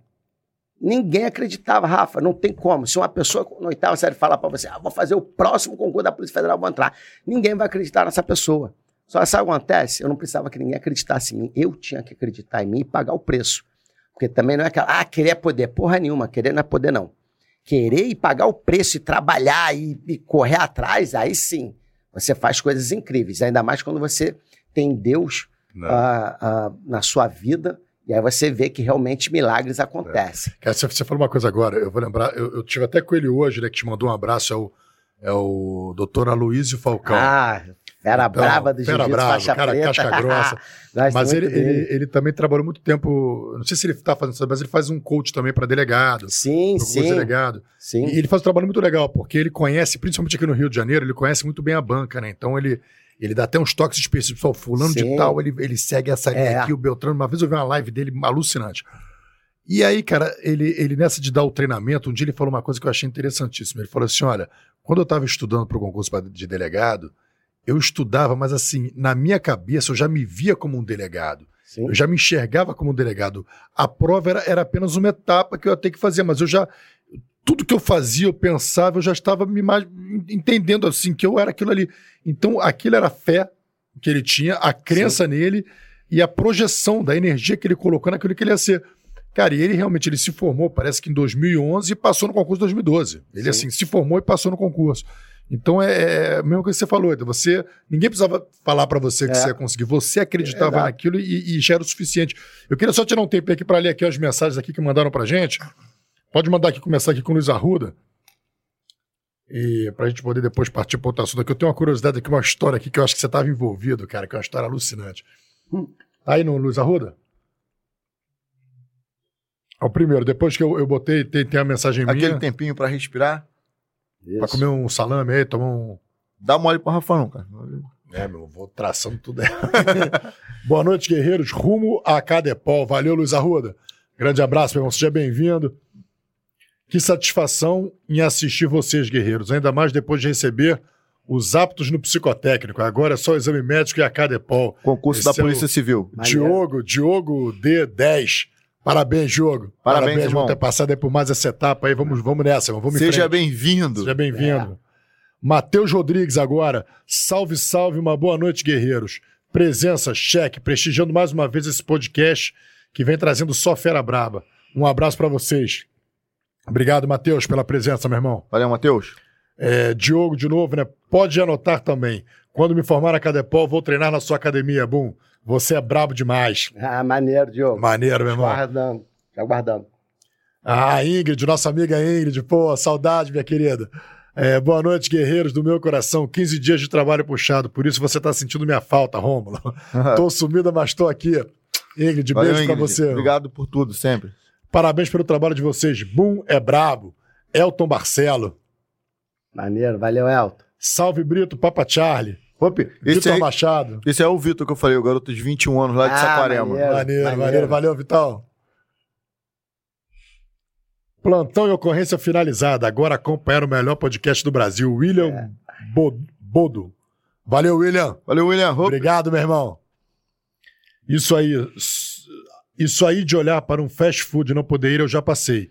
Ninguém acreditava, Rafa, não tem como. Se uma pessoa na oitava série falar para você, ah, vou fazer o próximo concurso da Polícia Federal, vou entrar, ninguém vai acreditar nessa pessoa. Só sabe o que acontece? Eu não precisava que ninguém acreditasse em mim. Eu tinha que acreditar em mim e pagar o preço. Porque também não é aquela, ah, querer é poder. Porra nenhuma, querer não é poder, não. Querer e pagar o preço e trabalhar e, e correr atrás, aí sim, você faz coisas incríveis. Ainda mais quando você tem Deus uh, uh, na sua vida e aí você vê que realmente milagres acontecem. É. Você falou uma coisa agora, eu vou lembrar, eu, eu tive até com ele hoje, né, que te mandou um abraço, é o, é o doutor Aloysio Falcão. Ah, Fera então, brava do Fera brava, cara preta. casca grossa. *laughs* mas ele, ele, ele, também trabalhou muito tempo, não sei se ele está fazendo isso, mas ele faz um coach também para delegado. Sim, sim. delegado. Sim. E ele faz um trabalho muito legal, porque ele conhece, principalmente aqui no Rio de Janeiro, ele conhece muito bem a banca, né? Então ele ele dá até uns toques específicos, pessoal, fulano Sim. de tal, ele, ele segue essa linha é. aqui, o Beltrano. Uma vez eu vi uma live dele alucinante. E aí, cara, ele, ele nessa de dar o treinamento, um dia ele falou uma coisa que eu achei interessantíssima. Ele falou assim: olha, quando eu estava estudando para o concurso de delegado, eu estudava, mas assim, na minha cabeça eu já me via como um delegado. Sim. Eu já me enxergava como um delegado. A prova era, era apenas uma etapa que eu ia ter que fazer, mas eu já, tudo que eu fazia, eu pensava, eu já estava me entendendo assim que eu era aquilo ali. Então, aquilo era a fé que ele tinha, a crença Sim. nele e a projeção da energia que ele colocou naquilo que ele ia ser. Cara, e ele realmente ele se formou, parece que em 2011 e passou no concurso de 2012. Ele Sim. assim se formou e passou no concurso. Então é, é a mesma coisa que você falou, você ninguém precisava falar para você que é. você ia conseguir, você acreditava é, naquilo e, e, já era o suficiente. Eu queria só tirar um tempo aqui para ler aqui as mensagens aqui que mandaram pra gente. Pode mandar aqui, começar aqui com o Luiz Arruda. E pra gente poder depois partir para outro assunto aqui. Eu tenho uma curiosidade aqui, uma história aqui que eu acho que você estava envolvido, cara, que é uma história alucinante. Hum. Tá aí no Luiz Arruda? É o primeiro, depois que eu, eu botei, tem, tem a mensagem Aquele minha. Aquele tempinho para respirar. Para comer um salame aí, tomar um. Dá mole pro Rafão, cara. É, meu, vou traçando tudo. *laughs* Boa noite, guerreiros. Rumo a Cadepol. Valeu, Luiz Arruda. Grande abraço, meu irmão. Seja bem-vindo. Que satisfação em assistir vocês, guerreiros, ainda mais depois de receber os aptos no psicotécnico. Agora é só o exame médico e a Cadepol. Concurso Esse da é Polícia Civil. Diogo, Diogo D10. Parabéns, Diogo. Parabéns, Parabéns irmão. ter passado aí por mais essa etapa aí. Vamos, vamos nessa, vamos Seja bem-vindo. Seja bem-vindo. É. Matheus Rodrigues agora. Salve, salve, uma boa noite, guerreiros. Presença, cheque, prestigiando mais uma vez esse podcast que vem trazendo só fera braba. Um abraço para vocês. Obrigado, Matheus, pela presença, meu irmão. Valeu, Matheus. É, Diogo, de novo, né? Pode anotar também. Quando me formar na Cadepol, vou treinar na sua academia, Bum. Você é brabo demais. Ah, maneiro, Diogo. Maneiro, meu irmão. Aguardando, aguardando. Ah, Ingrid, nossa amiga Ingrid. Pô, saudade, minha querida. É, boa noite, guerreiros do meu coração. 15 dias de trabalho puxado, por isso você tá sentindo minha falta, Rômulo. *laughs* tô sumida, mas tô aqui. Ingrid, Valeu, beijo pra você. Obrigado por tudo, sempre. Parabéns pelo trabalho de vocês. Boom é brabo. Elton Barcelo. Maneiro, valeu, Elton. Salve Brito, Papa Charlie. Esse, Vitor aí, Machado. esse é o Vitor que eu falei, o garoto de 21 anos lá de Ah, Saquarema. maneiro. Maneiro, maneiro. maneiro. Valeu, Vitão. Plantão e ocorrência finalizada. Agora acompanhar o melhor podcast do Brasil, William É. Bo- Bodo. Valeu, William. Valeu, William. Obrigado, meu irmão. Isso aí, isso aí de olhar para um fast food e não poder ir, eu já passei.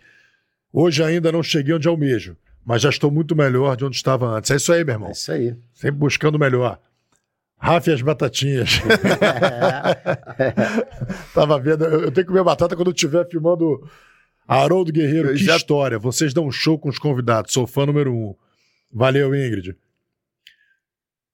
Hoje ainda não cheguei onde almejo, mas já estou muito melhor de onde estava antes. É isso aí, meu É irmão. isso aí. Sempre buscando melhor. Rafa e as batatinhas. *laughs* Tava vendo, eu, eu tenho que comer batata quando eu estiver filmando Haroldo Guerreiro. Eu que já- história. Vocês dão um show com os convidados. Sou fã número um. Valeu, Ingrid.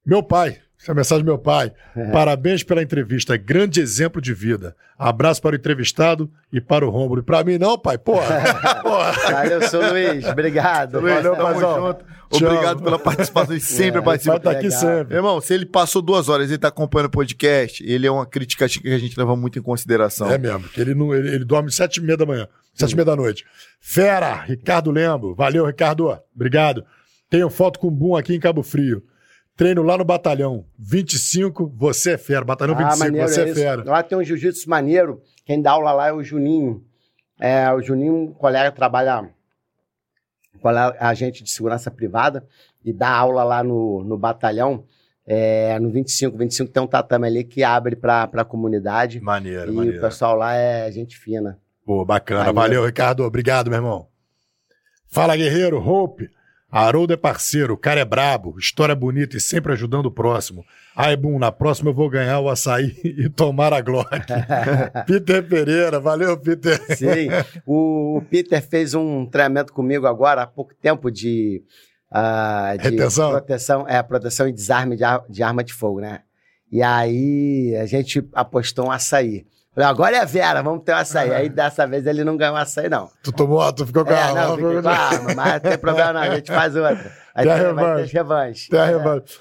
Meu pai. Essa é a mensagem do meu pai. Parabéns pela entrevista. Grande exemplo de vida. Abraço para o entrevistado e para o Rômulo. E para mim, não, pai. Porra. *laughs* Porra. Valeu, seu Luiz. Obrigado. Luiz, Valeu, tamo paizão. Obrigado pela participação e *laughs* sempre É, participa. Vai estar aqui legal. sempre. Irmão, se ele passou duas horas e ele tá acompanhando o podcast, ele é uma crítica que a gente leva muito em consideração. É mesmo, ele, não, ele, ele dorme sete e meia da manhã, sete e meia da noite. Fera, Ricardo Lembo. Valeu, Ricardo. Obrigado. Tenho foto com o Boom aqui em Cabo Frio. Treino lá no batalhão. 25, você é fera. Batalhão 25, você é, isso. fera. Lá tem um jiu-jitsu maneiro. Quem dá aula lá é o Juninho. É, o Juninho, um colega, trabalha colega, agente de segurança privada e dá aula lá no, no batalhão. É, no 25. 25 tem um tatame ali que abre pra, pra comunidade. Maneiro, e o maneiro. pessoal lá é gente fina. Pô, bacana. Maneiro. Valeu, Ricardo. Obrigado, meu irmão. Fala, guerreiro. Hope. Haroldo é parceiro, o cara é brabo, história bonita e sempre ajudando o próximo. Ai, Boom, na próxima eu vou ganhar o açaí *laughs* e tomar a Glock. *laughs* Peter Pereira, valeu, Peter. Sim. O, Peter fez um treinamento comigo agora há pouco tempo de, ah, de Retenção? proteção, é, proteção e desarme de, ar- de arma de fogo, né? E aí a gente apostou um açaí. Falei, agora é a Vera, vamos ter um açaí. Aí dessa vez ele não ganhou açaí, não. Tu tomou, tu ficou com É, a não, fiquei com a arma, mas não tem problema não, a gente faz outra. *laughs* Aí Tem a tem, vai ter revanche. revanche. Tem É. revanche.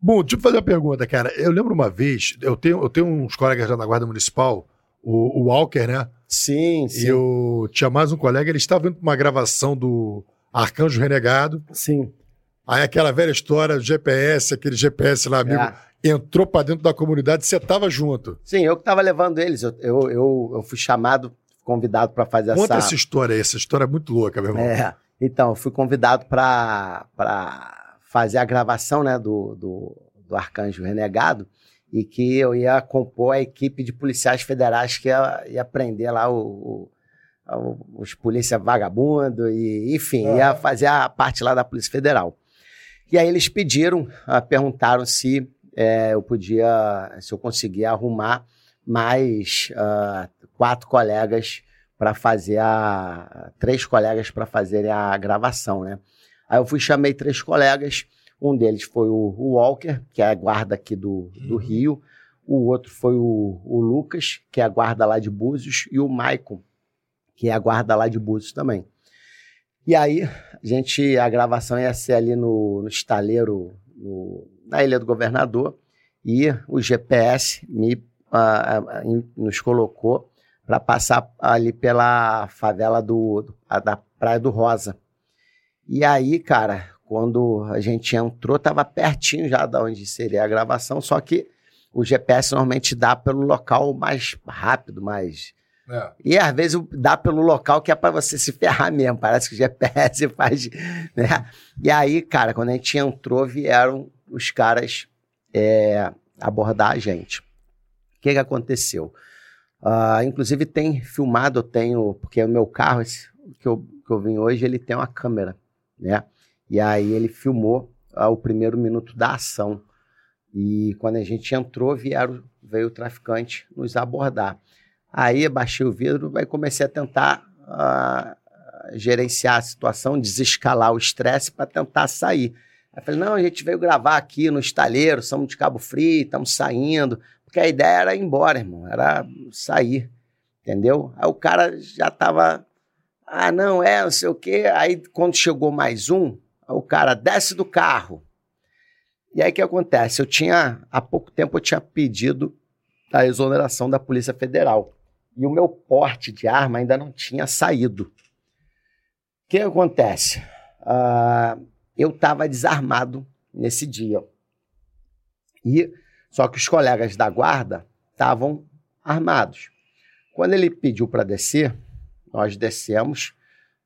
Bom, deixa eu fazer uma pergunta, cara. Eu lembro uma vez, eu tenho, eu tenho uns colegas lá na Guarda Municipal, o, o Walker, né? Sim, sim. E eu tinha mais um colega, ele estava indo para uma gravação do Arcanjo Renegado. Sim. Aí aquela velha história do GPS, aquele GPS lá, amigo, É. entrou para dentro da comunidade, você tava junto. Sim, eu que tava levando eles. Eu, eu, eu, eu fui chamado, convidado para fazer Conta essa. essa história aí, essa história é muito louca, meu irmão. É, então, eu fui convidado para fazer a gravação né, do, do, do Arcanjo Renegado e que eu ia compor a equipe de policiais federais que ia, ia prender lá o, o- os polícia vagabundo e, enfim, ia fazer a parte lá da Polícia Federal. E aí eles pediram, ah, perguntaram se eh, eu podia, se eu conseguia arrumar mais ah, quatro colegas para fazer a. Três colegas para fazerem a gravação, né? Aí eu fui, chamei três colegas. Um deles foi o, o Walker, que é a guarda aqui do, do Uhum. Rio. O outro foi o, o Lucas, que é a guarda lá de Búzios. E o Maicon, que é a guarda lá de Búzios também. E aí, a gente, a gravação ia ser ali no, no estaleiro, no- na Ilha do Governador. E o GPS me, nos colocou para passar ali pela favela do, da Praia do Rosa. E aí, cara, quando a gente entrou, tava pertinho já da onde seria a gravação, só que o GPS normalmente dá pelo local mais rápido, mais. É. E às vezes dá pelo local que é para você se ferrar mesmo. Parece que o GPS *laughs* faz. Né? E aí, cara, quando a gente entrou, vieram os caras é, abordar a gente. O que, que aconteceu? Ah, inclusive tem filmado, eu tenho, porque o meu carro, esse que eu, que eu vim hoje, ele tem uma câmera, né? E aí ele filmou ah, o primeiro minuto da ação. E quando a gente entrou, vieram, veio o traficante nos abordar. Aí baixei o vidro e comecei a tentar ah, gerenciar a situação, desescalar o estresse para tentar sair. Aí falei, não, a gente veio gravar aqui no estaleiro, somos de Cabo Frio, estamos saindo. Porque a ideia era ir embora, irmão, era sair, entendeu? Aí o cara já tava, ah, não, é, não sei o quê. Aí quando chegou mais um, o cara desce do carro. E aí o que acontece? Eu tinha, há pouco tempo eu tinha pedido a exoneração da Polícia Federal. E o meu porte de arma ainda não tinha saído. O que acontece? Ah, eu estava desarmado nesse dia. E só que os colegas da guarda estavam armados. Quando ele pediu para descer, nós descemos.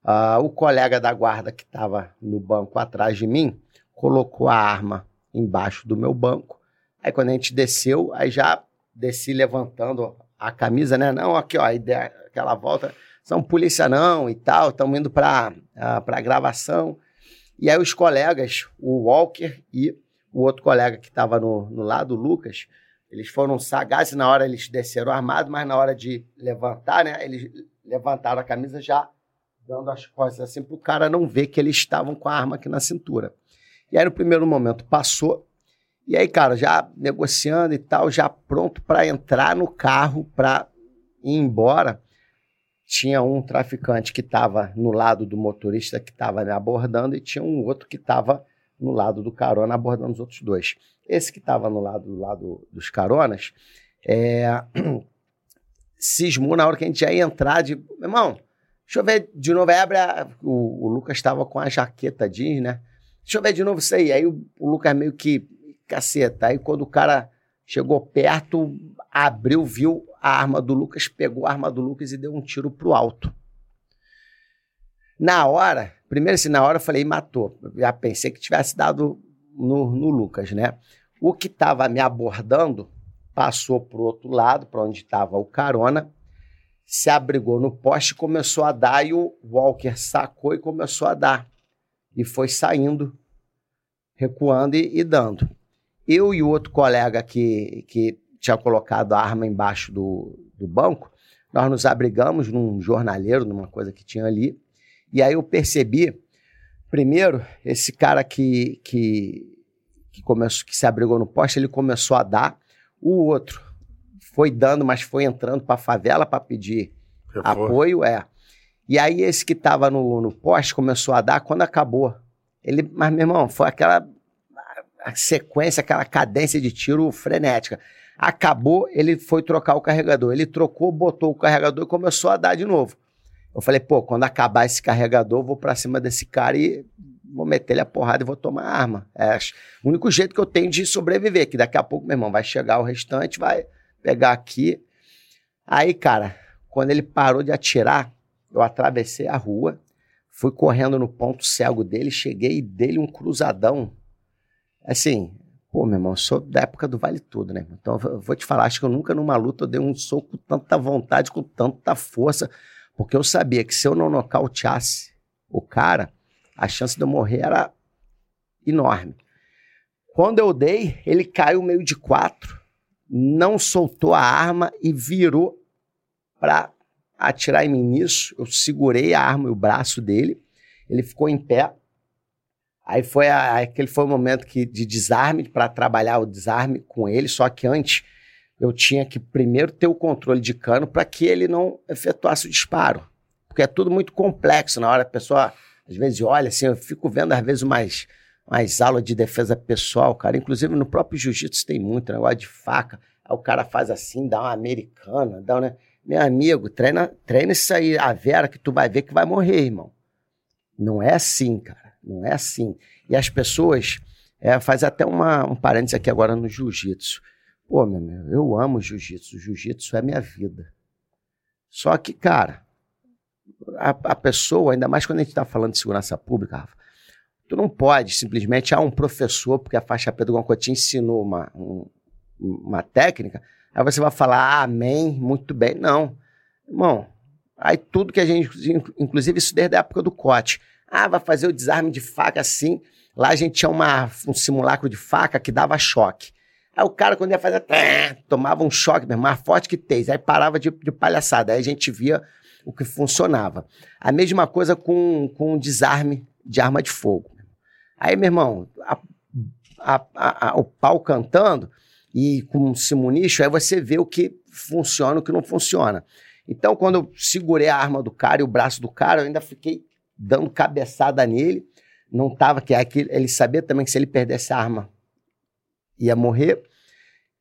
Uh, o colega da guarda que estava no banco atrás de mim colocou a arma embaixo do meu banco. Aí quando a gente desceu, aí já desci levantando a camisa, né? Não, aqui ó, ideia, aquela volta, são polícia não e tal, estamos indo para uh, para gravação. E aí os colegas, o Walker e o outro colega que estava no, no lado, o Lucas, eles foram sagazes na hora, eles desceram armados, mas na hora de levantar, né? Eles levantaram a camisa já dando as costas assim para o cara não ver que eles estavam com a arma aqui na cintura. E aí no primeiro momento passou, e aí, cara, já negociando e tal, já pronto para entrar no carro para ir embora, tinha um traficante que estava no lado do motorista que estava abordando e tinha um outro que estava no lado do carona abordando os outros dois. Esse que estava no lado do lado dos caronas é, *clears throat* cismou na hora que a gente ia entrar de. Meu irmão, deixa eu ver de novo. Abre a, o, o Lucas estava com a jaqueta jeans, né? Deixa eu ver de novo isso aí. Aí o, o Lucas meio que. Caceta. Aí quando o cara chegou perto, abriu, viu a arma do Lucas, pegou a arma do Lucas e deu um tiro pro alto. Na hora, primeiro assim, na hora eu falei, matou. Já pensei que tivesse dado no, no Lucas, né? O que estava me abordando passou para o outro lado, para onde estava o carona, se abrigou no poste, começou a dar, e o Walker sacou e começou a dar. E foi saindo, recuando e, e dando. Eu e o outro colega que, que tinha colocado a arma embaixo do, do banco, nós nos abrigamos num jornaleiro, numa coisa que tinha ali, e aí eu percebi, primeiro, esse cara que, que, que, começou, que se abrigou no poste, ele começou a dar, o outro foi dando, mas foi entrando para a favela para pedir apoio, é. E aí esse que estava no, no poste começou a dar quando acabou. Ele, mas meu irmão, foi aquela a sequência, aquela cadência de tiro frenética. Acabou, ele foi trocar o carregador. Ele trocou, botou o carregador e começou a dar de novo. Eu falei, pô, quando acabar esse carregador, vou para cima desse cara e vou meter ele a porrada e vou tomar arma. É o único jeito que eu tenho de sobreviver, que daqui a pouco, meu irmão, vai chegar o restante, vai pegar aqui. Aí, cara, quando ele parou de atirar, eu atravessei a rua, fui correndo no ponto cego dele, cheguei e dei um cruzadão. Assim, pô, meu irmão, eu sou da época do Vale Tudo, né? Então, eu vou te falar, acho que eu nunca numa luta eu dei um soco com tanta vontade, com tanta força, porque eu sabia que se eu não nocauteasse o cara, a chance de eu morrer era enorme. Quando eu dei, ele caiu meio de quatro, não soltou a arma e virou para atirar em mim nisso. Eu segurei a arma e o braço dele, ele ficou em pé. Aí foi a, aquele foi o momento que, de desarme, para trabalhar o desarme com ele, só que antes eu tinha que primeiro ter o controle de cano para que ele não efetuasse o disparo. Porque é tudo muito complexo na hora a pessoa às vezes olha assim, eu fico vendo às vezes umas, umas aulas de defesa pessoal, cara. Inclusive no próprio jiu-jitsu tem muito negócio de faca. Aí o cara faz assim, dá uma americana, dá uma... Meu amigo, treina, treina isso aí, a Vera, que tu vai ver que vai morrer, irmão. Não é assim, cara. Não é assim. E as pessoas, é, faz até uma, um parênteses aqui agora no jiu-jitsu. Pô, meu, meu, eu amo jiu-jitsu. Jiu-jitsu é minha vida. Só que, cara, a, a pessoa, ainda mais quando a gente está falando de segurança pública, Rafa, tu não pode simplesmente, ah, um professor, porque a faixa preta coisa te ensinou uma, um, uma técnica, aí você vai falar, ah, amém, muito bem. Não. Irmão, aí tudo que a gente, inclusive isso desde a época do cote, ah, vai fazer o desarme de faca assim, lá a gente tinha uma, um simulacro de faca que dava choque. Aí o cara, quando ia fazer, tomava um choque mesmo, mais forte que tez, aí parava de, de palhaçada. Aí a gente via o que funcionava. A mesma coisa com, com desarme de arma de fogo. Aí, meu irmão, a, a, a, o pau cantando e com simunicho, aí você vê o que funciona e o que não funciona. Então, quando eu segurei a arma do cara e o braço do cara, eu ainda fiquei dando cabeçada nele. Não tava que ele sabia também que se ele perdesse a arma ia morrer.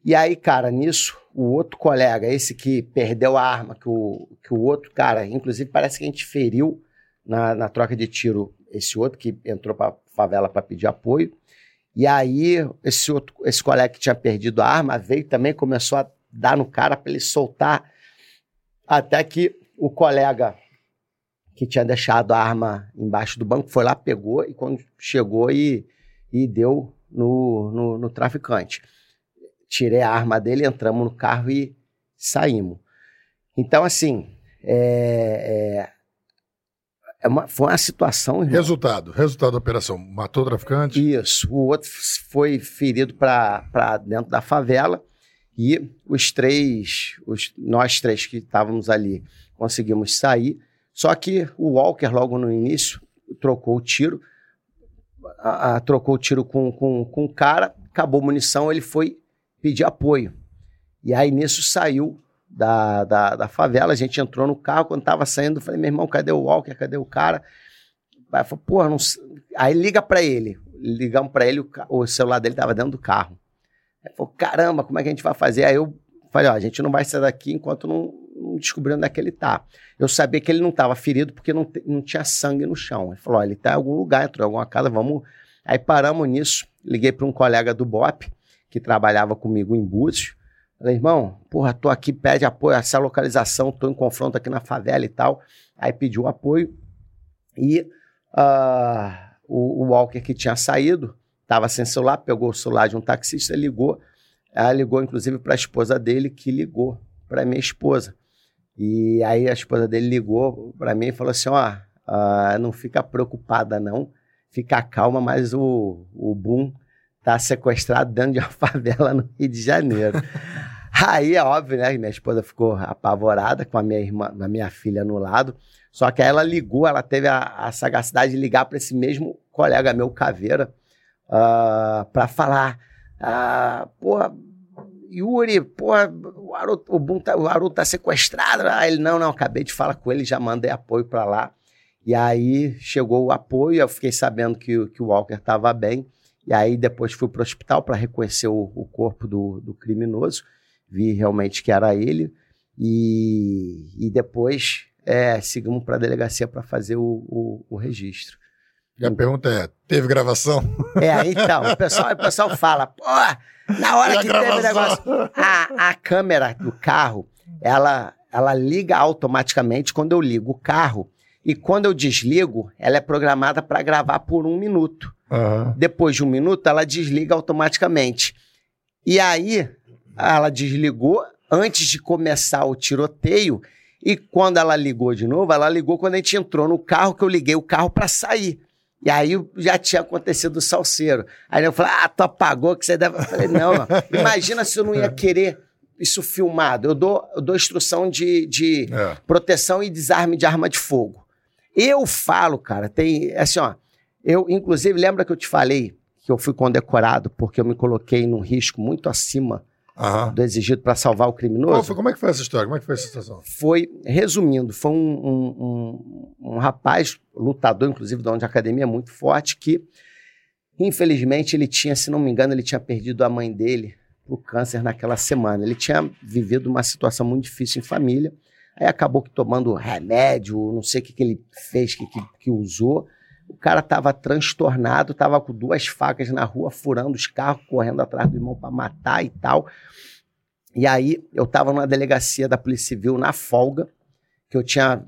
E aí, cara, nisso, o outro colega, esse que perdeu a arma, que o, que o outro cara, inclusive parece que a gente feriu na, na troca de tiro esse outro que entrou pra favela para pedir apoio. E aí, esse outro, esse colega que tinha perdido a arma veio também, começou a dar no cara para ele soltar. Até que o colega que tinha deixado a arma embaixo do banco foi lá, pegou e quando chegou e, e deu no, no, no traficante. Tirei a arma dele, entramos no carro e saímos. Então, assim, é, é, é uma, foi uma situação. Irmão. Resultado, resultado da operação. Matou o traficante? Isso. O outro foi ferido para dentro da favela e os três, os, nós três que estávamos ali, conseguimos sair. Só que o Walker, logo no início, trocou o tiro, a, a, trocou o tiro com, com, com o cara, acabou a munição, ele foi pedir apoio. E aí nisso saiu da, da, da favela, a gente entrou no carro, quando tava saindo, falei, meu irmão, cadê o Walker, cadê o cara? Aí falou, porra, não... Aí liga para ele, ligamos para ele, o, o, celular dele tava dentro do carro. Aí falou, caramba, como é que a gente vai fazer? Aí eu falei, ó, a gente não vai sair daqui enquanto não, não descobrir onde é que ele tá. Eu sabia que ele não estava ferido porque não, não tinha sangue no chão. Ele falou, ele tá em algum lugar, entrou em alguma casa, vamos... Aí paramos nisso, liguei para um colega do BOP, que trabalhava comigo em Búzios, Falei, irmão, porra, tô aqui, pede apoio, essa localização, tô em confronto aqui na favela e tal. Aí pediu apoio e uh, o, o, Walker que tinha saído, tava sem celular, pegou o celular de um taxista, ligou. Ela ligou, inclusive, para a esposa dele, que ligou para minha esposa. E aí a esposa dele ligou para mim e falou assim: ó, uh, não fica preocupada, não, fica calma, mas o, o Boom tá sequestrado dentro de uma *laughs* favela no Rio de Janeiro. *laughs* Aí é óbvio, né? Minha esposa ficou apavorada com a minha irmã, a minha filha no lado. Só que aí ela ligou, ela teve a, a sagacidade de ligar para esse mesmo colega meu, Caveira, uh, ah, para falar: uh, porra, Yuri, porra, o Haroldo, o, tá, tá sequestrado. Aí ele: não, não, acabei de falar com ele, já mandei apoio para lá. E aí chegou o apoio, eu fiquei sabendo que, que o Walker estava bem. E aí depois fui para o hospital para reconhecer o, o corpo do, do criminoso vi realmente que era ele. E, e depois é, seguimos para a delegacia para fazer o, o, o, registro. E a pergunta é: teve gravação? É, então, o pessoal, o pessoal fala, pô, na hora que gravação? teve negócio. A, a câmera do carro, ela, ela liga automaticamente quando eu ligo o carro. E quando eu desligo, ela é programada para gravar por um minuto. Uhum. Depois de um minuto, ela desliga automaticamente. E aí, ela desligou antes de começar o tiroteio. E quando ela ligou de novo, ela ligou quando a gente entrou no carro, que eu liguei o carro para sair. E aí já tinha acontecido o salseiro. Aí eu falei, ah, tu apagou que você deve. Eu falei, não, não. *laughs* imagina se eu não ia querer isso filmado. Eu dou, eu dou instrução de, de é. proteção e desarme de arma de fogo. Eu falo, cara, tem. Assim, ó. Eu, inclusive, lembra que eu te falei que eu fui condecorado porque eu me coloquei num risco muito acima Aham. do exigido para salvar o criminoso. Foi, como é que foi essa história? Como é que foi essa situação? Foi, resumindo, foi um, um, um, um rapaz, lutador, inclusive, da onde a academia, muito forte, que, infelizmente, ele tinha, se não me engano, ele tinha perdido a mãe dele por câncer naquela semana. Ele tinha vivido uma situação muito difícil em família, aí acabou que tomando remédio, não sei o que, que ele fez, que, que, que usou, o cara estava transtornado, estava com duas facas na rua, furando os carros, correndo atrás do irmão para matar e tal. E aí eu estava numa delegacia da Polícia Civil na folga, que eu tinha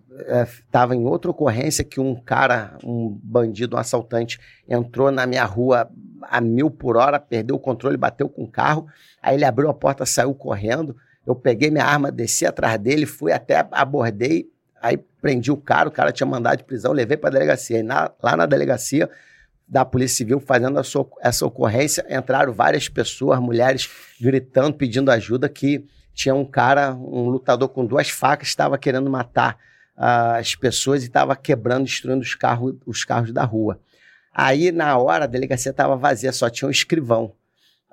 estava é, em outra ocorrência que um cara, um bandido, um assaltante, entrou na minha rua a mil por hora, perdeu o controle, bateu com o carro. Aí ele abriu a porta, saiu correndo. Eu peguei minha arma, desci atrás dele, fui até abordei, Aí prendi o cara, o cara tinha mandado de prisão, levei para a delegacia. E na, lá na delegacia da Polícia Civil, fazendo essa, ocorrência, entraram várias pessoas, mulheres, gritando, pedindo ajuda, que tinha um cara, um lutador com duas facas, estava querendo matar uh, as pessoas e estava quebrando, destruindo os carros, os carros da rua. Aí, na hora, a delegacia estava vazia, só tinha um escrivão.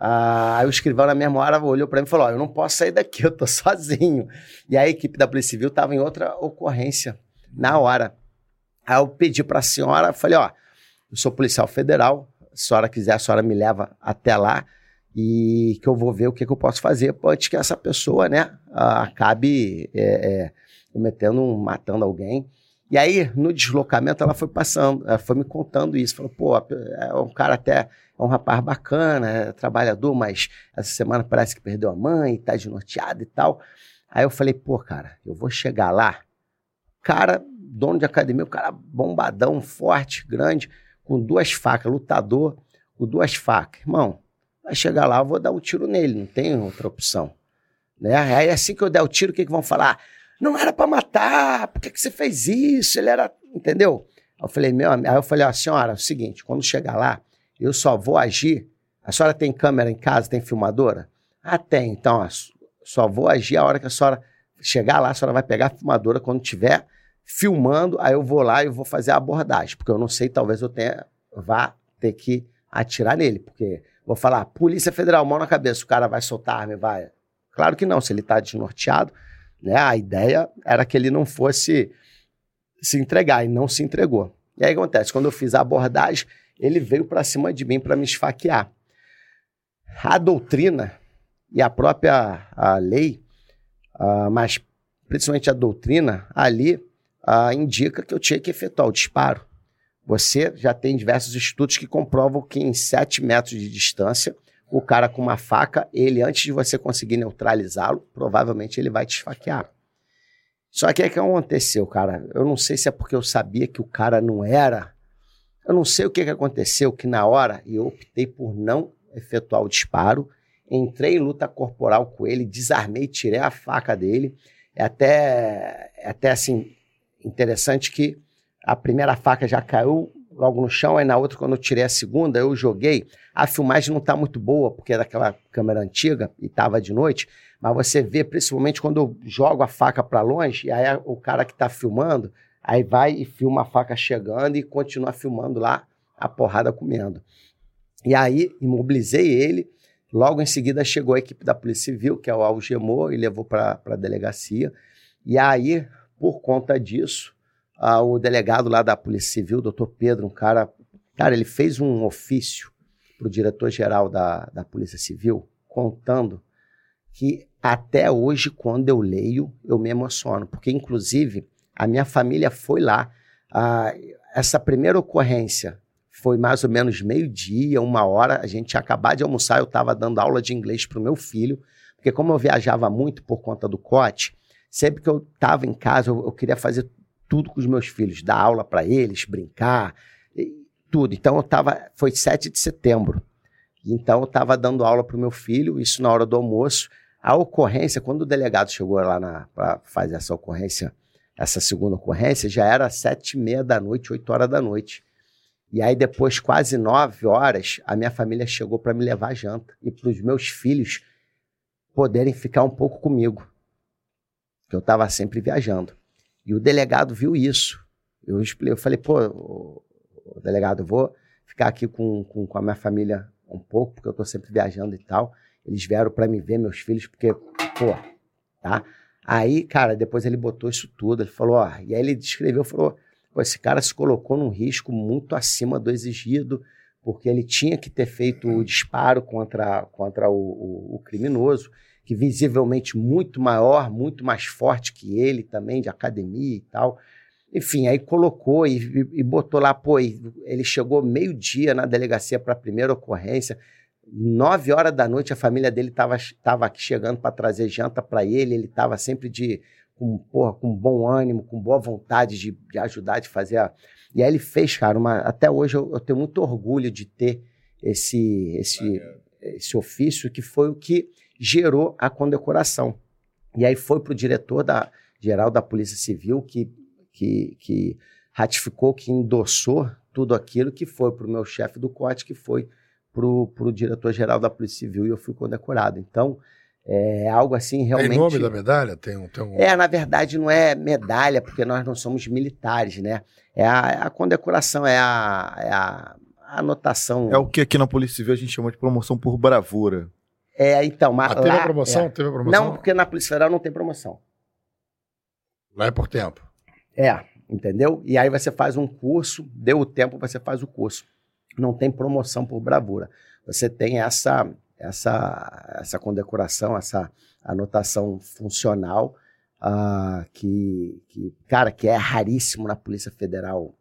Ah, aí o escrivão, na mesma hora, olhou para mim e falou: oh, Eu não posso sair daqui, eu tô *laughs* sozinho. E a equipe da Polícia Civil estava em outra ocorrência na hora. Aí eu pedi para a senhora, falei: Ó, eu sou policial federal, se a senhora quiser, a senhora me leva até lá e que eu vou ver o que, que eu posso fazer antes que essa pessoa, né, acabe é, é, cometendo, matando alguém. E aí, no deslocamento, ela foi passando, ela foi me contando isso. Falou, pô, é um cara até, é um rapaz bacana, é trabalhador, mas essa semana parece que perdeu a mãe, tá desnorteado e tal. Aí eu falei, pô, cara, eu vou chegar lá. Cara, dono de academia, o cara bombadão, forte, grande, com duas facas, lutador, com duas facas. Irmão, vai chegar lá, eu vou dar um tiro nele, não tem outra opção. Né? Aí assim que eu der o tiro, o que, que vão falar? Não era para matar, por que, que você fez isso? Ele era. Entendeu? Aí eu falei, meu Aí eu falei, ó, senhora, é o seguinte, quando chegar lá, eu só vou agir. A senhora tem câmera em casa, tem filmadora? Ah, tem. Então, só vou agir a hora que a senhora chegar lá, a senhora vai pegar a filmadora quando tiver filmando, aí eu vou lá e vou fazer a abordagem, porque eu não sei, talvez eu tenha, vá ter que atirar nele, porque vou falar, Polícia Federal, mão na cabeça, o cara vai soltar a arma e vai. Claro que não, se ele está desnorteado, né? A ideia era que ele não fosse se entregar e não se entregou. E aí acontece, quando eu fiz a abordagem, ele veio para cima de mim para me esfaquear. A doutrina e a própria a lei, uh, mas principalmente a doutrina, ali uh, indica que eu tinha que efetuar o disparo. Você já tem diversos estudos que comprovam que em 7 metros de distância o cara com uma faca, ele, antes de você conseguir neutralizá-lo, provavelmente ele vai te esfaquear. Só que o que aconteceu, cara? Eu não sei se é porque eu sabia que o cara não era. Eu não sei o que, que aconteceu, que na hora eu optei por não efetuar o disparo. Entrei em luta corporal com ele, desarmei, tirei a faca dele. É até, é até assim, interessante que a primeira faca já caiu logo no chão, aí na outra, quando eu tirei a segunda, eu joguei. A filmagem não está muito boa, porque é daquela câmera antiga e estava de noite, mas você vê, principalmente quando eu jogo a faca para longe, e aí o cara que está filmando, aí vai e filma a faca chegando e continua filmando lá a porrada comendo. E aí imobilizei ele. Logo em seguida chegou a equipe da Polícia Civil, que é o algemou e levou para a delegacia. E aí, por conta disso, o delegado lá da Polícia Civil, doutor Pedro, um cara. Cara, ele fez um ofício para o diretor-geral da, da Polícia Civil contando que até hoje, quando eu leio, eu me emociono, porque inclusive a minha família foi lá. Ah, essa primeira ocorrência foi mais ou menos meio-dia, uma hora. A gente tinha acabado de almoçar, eu estava dando aula de inglês para o meu filho, porque como eu viajava muito por conta do cote, sempre que eu estava em casa, eu, eu, queria fazer tudo com os meus filhos, dar aula para eles, brincar, tudo. Então eu tava, foi 7 de setembro. Então eu estava dando aula para o meu filho, isso na hora do almoço. A ocorrência, quando o delegado chegou lá para fazer essa ocorrência, essa segunda ocorrência, já era sete e meia da noite, oito horas da noite. E aí depois, quase nove horas, a minha família chegou para me levar a janta e para os meus filhos poderem ficar um pouco comigo, que eu estava sempre viajando. E o delegado viu isso. Eu, eu falei, pô, delegado, eu vou ficar aqui com, com, com a minha família um pouco, porque eu estou sempre viajando e tal. Eles vieram para me ver, meus filhos, porque, pô, tá? Aí, cara, depois ele botou isso tudo, ele falou, ó, e aí ele descreveu, falou, esse cara se colocou num risco muito acima do exigido, porque ele tinha que ter feito o disparo contra, contra o, o, o criminoso, que visivelmente muito maior, muito mais forte que ele também, de academia e tal. Enfim, aí colocou e, e botou lá, pô, ele chegou meio-dia na delegacia para a primeira ocorrência. Nove horas da noite, a família dele estava aqui chegando para trazer janta para ele. Ele estava sempre de com, porra, com bom ânimo, com boa vontade de, de ajudar, de fazer. A... E aí ele fez, cara, uma... até hoje eu, eu tenho muito orgulho de ter esse, esse, esse ofício, que foi o que gerou a condecoração. E aí foi para o diretor da, geral da Polícia Civil que, que, que ratificou, que endossou tudo aquilo, que foi para o meu chefe do corte, que foi para o diretor-geral da Polícia Civil, e eu fui condecorado. Então, é algo assim realmente... Tem nome da medalha? Tem um, tem um... É, na verdade não é medalha, porque nós não somos militares, né? É a, é a condecoração, é a, é a, a anotação... É o que aqui na Polícia Civil a gente chama de promoção por bravura. É, então, mas. Ah, teve lá, a promoção? é. Teve a promoção? Não, porque na Polícia Federal não tem promoção. Lá é por tempo. É, entendeu? E aí você faz um curso, deu o tempo, você faz o curso. Não tem promoção por bravura. Você tem essa essa essa condecoração, essa anotação funcional uh, que, que, cara, que é raríssimo na Polícia Federal.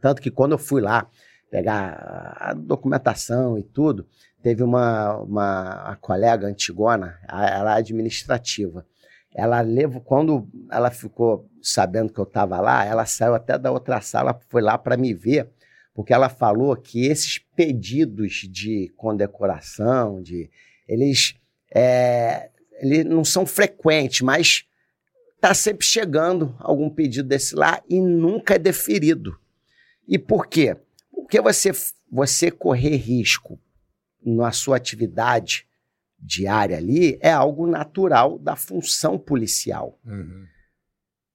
Tanto que quando eu fui lá pegar a documentação e tudo, teve uma, uma colega antigona, ela é administrativa. Ela levou, quando ela ficou sabendo que eu estava lá, ela saiu até da outra sala, foi lá para me ver, porque ela falou que esses pedidos de condecoração, de, eles, é, eles não são frequentes, mas está sempre chegando algum pedido desse lá e nunca é deferido. E por quê? Porque você, você correr risco na sua atividade diária ali é algo natural da função policial. Uhum.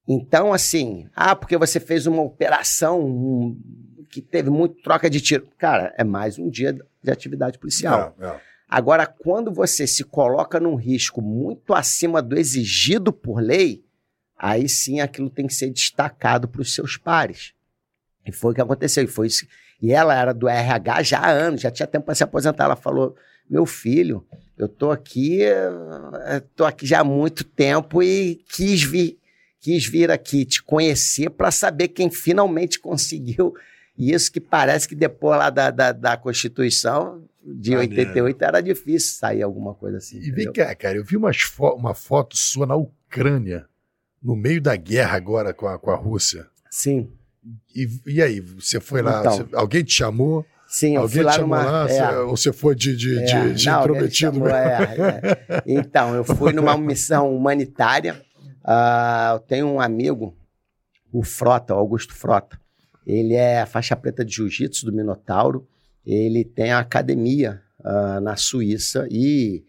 Então, assim, ah, porque você fez uma operação um, que teve muito troca de tiro. Cara, é mais um dia de atividade policial. É, é. Agora, quando você se coloca num risco muito acima do exigido por lei, aí sim aquilo tem que ser destacado para os seus pares. E foi o que aconteceu. E foi isso. E ela era do RH já há anos, já tinha tempo para se aposentar. Ela falou: meu filho, eu tô aqui, eh, tô aqui já há muito tempo e quis vir, quis vir aqui te conhecer para saber quem finalmente conseguiu isso que parece que depois lá da, da, da Constituição de Maneiro. 88 era difícil sair alguma coisa assim. E vem cá, cara, eu vi fo uma foto sua na Ucrânia, no meio da guerra agora com a, com a Rússia. Sim. E, e aí, você foi lá, então, você, alguém te chamou? Sim, eu alguém fui lá te chamou numa... lá? É, ou você foi de, de, é, de, de não, intrometido? Chamou, é, é. Então, eu fui numa *laughs* missão humanitária. Uh, eu tenho um amigo, o Frota, o Augusto Frota. Ele é faixa preta de jiu-jitsu do Minotauro. Ele tem a academia uh, na Suíça e,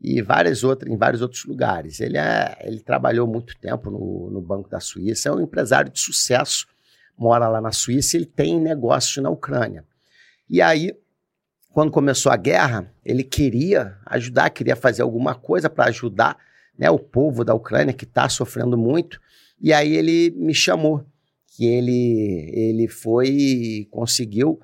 e várias outras, em vários outros lugares. Ele, é, ele trabalhou muito tempo no, no Banco da Suíça, é um empresário de sucesso mora lá na Suíça e ele tem negócios na Ucrânia. E aí, quando começou a guerra, ele queria ajudar, queria fazer alguma coisa para ajudar né, o povo da Ucrânia que está sofrendo muito. E aí ele me chamou, que ele, ele foi e conseguiu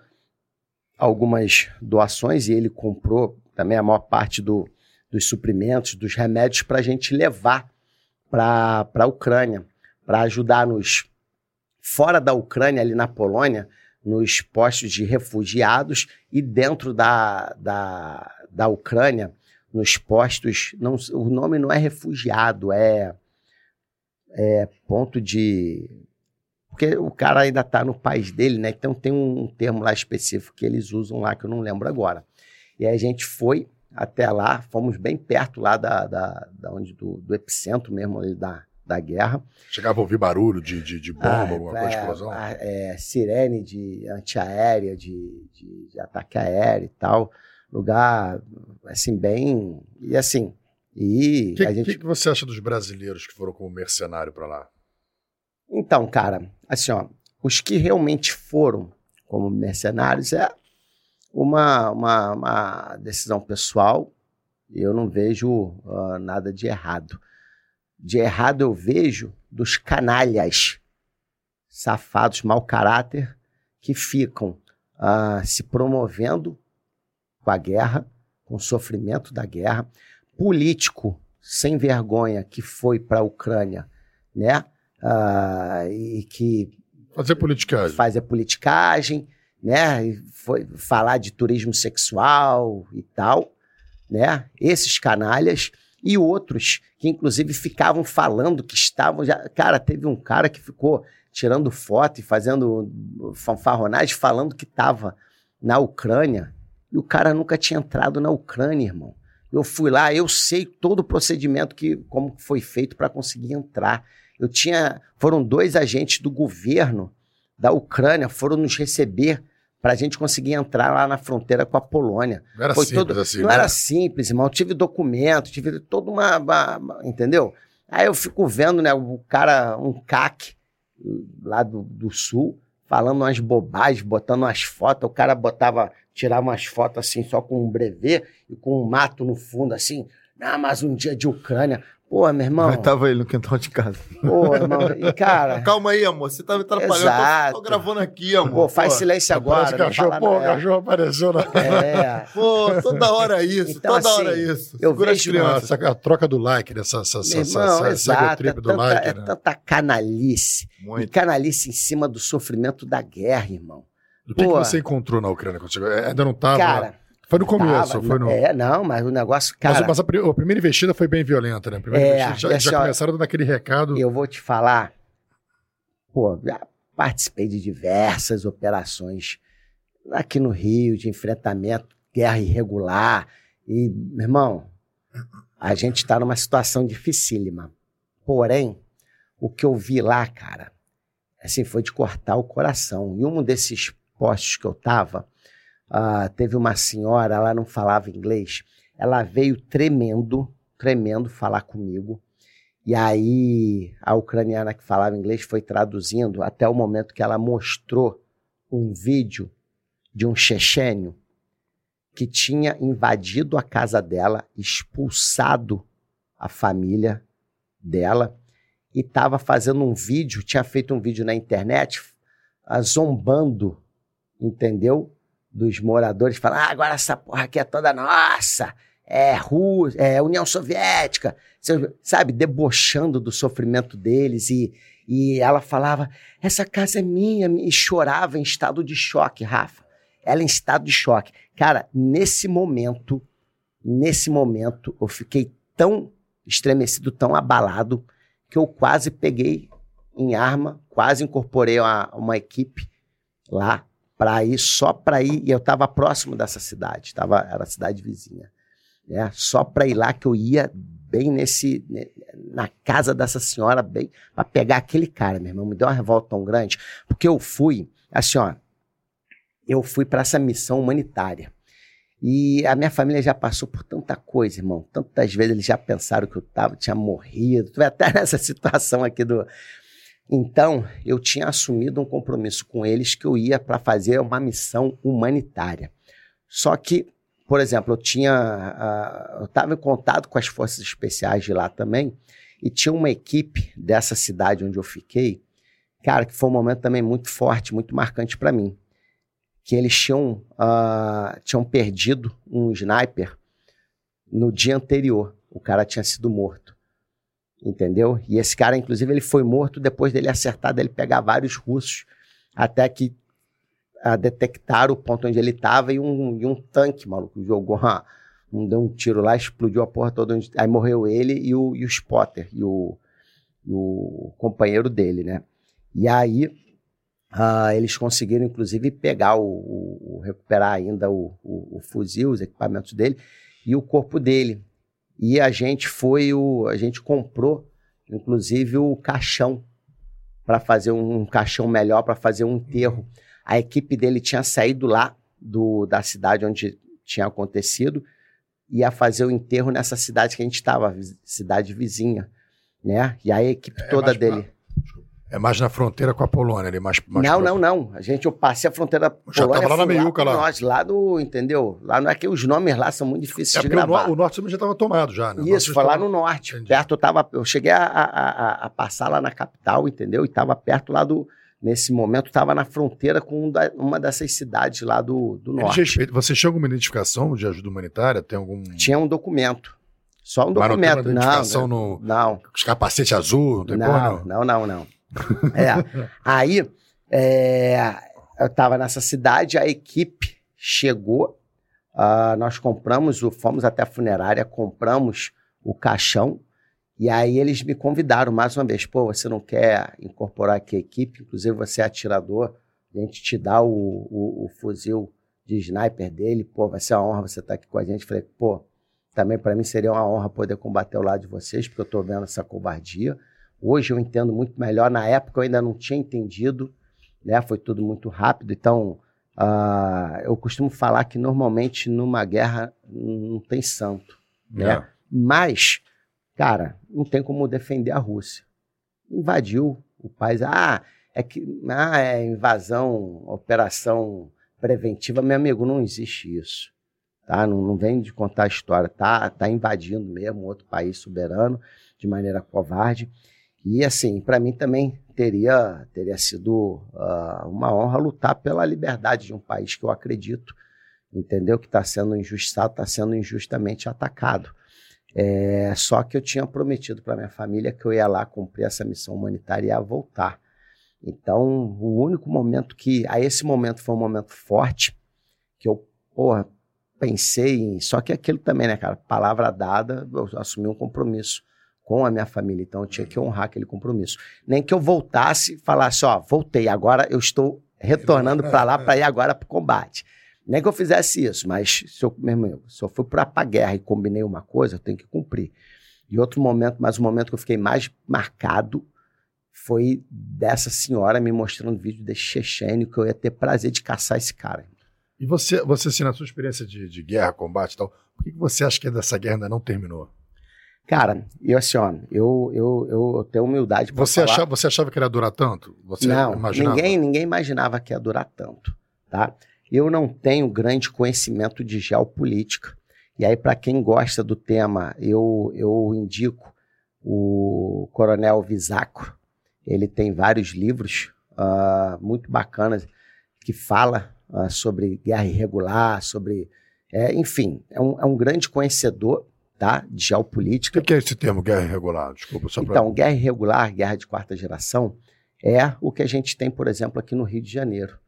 algumas doações e ele comprou também a maior parte do, dos suprimentos, dos remédios para a gente levar para a Ucrânia, para ajudar nos fora da Ucrânia, ali na Polônia, nos postos de refugiados e dentro da, da, da Ucrânia, nos postos. Não, o nome não é refugiado, é, é ponto de. Porque o cara ainda está no país dele, né? Então tem um termo lá específico que eles usam lá, que eu não lembro agora. E aí a gente foi até lá, fomos bem perto lá da, da, da onde, do, do epicentro mesmo ali da, da guerra. Chegava a ouvir barulho de, de, de bomba, ah, alguma coisa de é, explosão? A, é, sirene de antiaérea, de, de, de, ataque aéreo e tal. Lugar, assim, bem... E assim... E que, a gente... que, que você acha dos brasileiros que foram como mercenário para lá? Então, cara, assim, ó, os que realmente foram como mercenários é uma, uma, uma decisão pessoal. Eu não vejo uh, nada de errado de errado eu vejo dos canalhas, safados, mau caráter, que ficam uh, se promovendo com a guerra, com o sofrimento da guerra, político sem vergonha que foi para a Ucrânia, né? Uh, e que fazer politicagem, fazer politicagem, né? E foi falar de turismo sexual e tal, né? Esses canalhas e outros que inclusive ficavam falando que estavam já. Cara, teve um cara que ficou tirando foto e fazendo fanfarronagem falando que estava na Ucrânia. E o cara nunca tinha entrado na Ucrânia, irmão. Eu fui lá, eu sei todo o procedimento que como foi feito para conseguir entrar. Eu tinha, foram dois agentes do governo da Ucrânia foram nos receber para a gente conseguir entrar lá na fronteira com a Polônia. Não era Foi simples todo, assim, Não né? era simples, irmão. Eu tive documento, tive toda uma, uma, Entendeu? Aí eu fico vendo, né, o cara, um CAC lá do, do sul, falando umas bobagens, botando umas fotos. O cara botava, tirava umas fotos assim, só com um brevê e com um mato no fundo, assim. Ah, mas um dia de Ucrânia. Pô, meu irmão. Mas tava ele no quintal de casa. Pô, irmão. E, cara. *laughs* Calma aí, amor. Você tá me atrapalhando. Exato. Tô, tô gravando aqui, amor. Pô, faz Pô. silêncio agora. Cachorro, fala pô, o cachorro apareceu na. É. *laughs* Pô, toda hora isso, Então, toda assim, hora isso. eu Segura as vejo- crianças. Essa, a troca do like, né? Essa, essa, essa, essa, irmão, essa, exato. É trip do tanta, like, é né? tanta canalice. E Muito. canalice em cima do sofrimento da guerra, irmão. O que, que você encontrou na Ucrânia quando chegou? É, Ainda não tava. Cara, foi no começo, tava- foi no. É, não, mas o negócio, Mas, cara, mas a, pri- a primeira investida foi bem violenta, né? A primeira É, investida já, e assim, já ó, começaram dando aquele recado. eu vou te falar, pô, já participei de diversas operações aqui no Rio, de enfrentamento, guerra irregular. E, meu irmão, a gente está numa situação dificílima. Porém, o que eu vi lá, cara, assim, foi de cortar o coração. E um desses postos que eu tava, ah, teve uma senhora, ela não falava inglês, ela veio tremendo, tremendo falar comigo. E aí a ucraniana que falava inglês foi traduzindo até o momento que ela mostrou um vídeo de um chechênio que tinha invadido a casa dela, expulsado a família dela e estava fazendo um vídeo, tinha feito um vídeo na internet ah, zombando, entendeu? Dos moradores, falando, ah, agora essa porra aqui é toda nossa, é Rússia, é União Soviética, sabe, debochando do sofrimento deles e, e ela falava, essa casa é minha, e chorava em estado de choque, Rafa. Ela em estado de choque. Cara, nesse momento, nesse momento, eu fiquei tão estremecido, tão abalado, que eu quase peguei em arma, quase incorporei uma, uma equipe lá para ir, só para ir, e eu estava próximo dessa cidade, tava, era a cidade vizinha, né? Só para ir lá que eu ia bem nesse, na casa dessa senhora, bem, para pegar aquele cara, meu irmão, me deu uma revolta tão grande, porque eu fui, assim, ó, eu fui para essa missão humanitária. E a minha família já passou por tanta coisa, irmão. Tantas vezes eles já pensaram que eu tava, tinha morrido. Vai até *laughs* nessa situação aqui do. Então, eu tinha assumido um compromisso com eles que eu ia para fazer uma missão humanitária. Só que, por exemplo, eu tinha. ah, eu estava em contato com as forças especiais de lá também, e tinha uma equipe dessa cidade onde eu fiquei, cara, que foi um momento também muito forte, muito marcante para mim que eles tinham, ah, tinham perdido um sniper no dia anterior. O cara tinha sido morto. Entendeu? E esse cara, inclusive, ele foi morto depois dele acertar, dele pegar vários russos, até que ah, detectaram o ponto onde ele estava e um, e um tanque, maluco, jogou uma, um, deu um tiro lá, explodiu a porra toda. Onde, aí morreu ele e o, e o spotter, e o, e o companheiro dele, né? E aí ah, eles conseguiram, inclusive, pegar o- o- recuperar ainda o, o- o fuzil, os equipamentos dele e o corpo dele. E a gente foi o, a gente comprou, inclusive, o caixão para fazer um, caixão melhor para fazer um enterro. A equipe dele tinha saído lá do, da cidade onde tinha acontecido ia fazer o enterro nessa cidade que a gente estava, cidade vizinha, né? E aí a equipe É toda mais pra- dele. É mais na fronteira com a Polônia, ali, mais, mais não, não, não. A gente, eu passei a fronteira Já tava lá na meiuca, lá. Norte, lá do, entendeu? Lá não é que os nomes lá são muito difíceis É de o, gravar. no- o norte já estava tomado já, né? O Isso, foi lá tava- no norte. Entendi. Perto, eu tava. Eu cheguei a, a- a- passar lá na capital, entendeu? E tava perto lá do. Nesse momento, tava na fronteira com um da- uma dessas cidades lá do, do norte. respeitam- Você chega alguma identificação de ajuda humanitária? Tem algum. Tinha um documento. Só um Mas não tem uma documento. Não, identificação não, no não. os capacete azul? Não Não, não, não, não. É. Aí, é, eu estava nessa cidade, a equipe chegou, ah, nós compramos, o, fomos até a funerária, compramos o caixão, e aí eles me convidaram mais uma vez, pô, você não quer incorporar aqui a equipe, inclusive você é atirador, a gente te dá o, o, o fuzil de sniper dele, pô, vai ser uma honra você estar aqui com a gente. Falei, pô, também para mim seria uma honra poder combater ao lado de vocês, porque eu estou vendo essa covardia. Hoje eu entendo muito melhor. Na época eu ainda não tinha entendido, né? Foi tudo muito rápido. Então, ah, eu costumo falar que normalmente numa guerra não tem santo, né? É. Mas, cara, não tem como defender a Rússia. Invadiu o país. Ah, é que ah, é invasão, operação preventiva. Meu amigo, não existe isso. tá? Não, não vem de contar a história, tá, tá invadindo mesmo outro país soberano de maneira covarde. E assim, para mim também teria, teria sido uh, uma honra lutar pela liberdade de um país que eu acredito, entendeu? Que está sendo injustiçado, está sendo injustamente atacado. É, só que eu tinha prometido para minha família que eu ia lá cumprir essa missão humanitária e ia voltar. Então, o único momento que. A esse momento foi um momento forte, que eu, porra, pensei em. Só que aquilo também, né, cara? Palavra dada, eu assumi um compromisso com a minha família. Então, eu tinha que honrar aquele compromisso. Nem que eu voltasse e falasse, ó, voltei, agora eu estou retornando para lá para ir agora para o combate. Nem que eu fizesse isso, mas se eu, meu irmão, se eu fui para a guerra e combinei uma coisa, eu tenho que cumprir. E outro momento, mas o momento que eu fiquei mais marcado foi dessa senhora me mostrando vídeo desse chechênio que eu ia ter prazer de caçar esse cara. E você, você assim, na sua experiência de, de guerra, combate e tal, por que você acha que essa guerra ainda não terminou? Cara, eu assim, ó, eu, eu, eu tenho humildade para você falar... achava Você achava que ia durar tanto? Você não, imaginava? Ninguém, ninguém imaginava que ia durar tanto, tá? Eu não tenho grande conhecimento de geopolítica. E aí, para quem gosta do tema, eu, eu indico o Coronel Visacro. Ele tem vários livros uh, muito bacanas que fala uh, sobre guerra irregular, sobre... É, enfim, é um, é um grande conhecedor tá? de geopolítica. O que é esse termo, guerra irregular? Desculpa, só pra... Então, guerra irregular, guerra de quarta geração, é o que a gente tem, por exemplo, aqui no Rio de Janeiro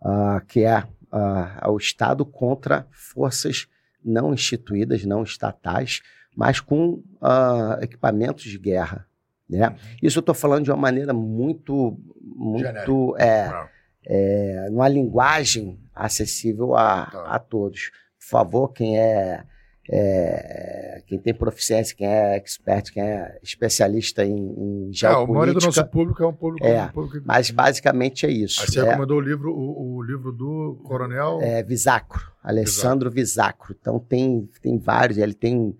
uh, que é uh, o Estado contra forças não instituídas, não estatais, mas com uh, equipamentos de guerra. Né? Uhum. Isso eu estou falando de uma maneira muito, muito é, é, numa linguagem acessível a, tá. a todos. Por favor, quem é é, quem tem proficiência, quem é expert, quem é especialista em, em geopolítica. É, o maioria do nosso público é um público... É, um público... mas basicamente é isso. Aí você é, recomendou o livro, o, o, livro do coronel... É, Visacro, Alessandro Visacro. Então tem, tem vários, ele tem...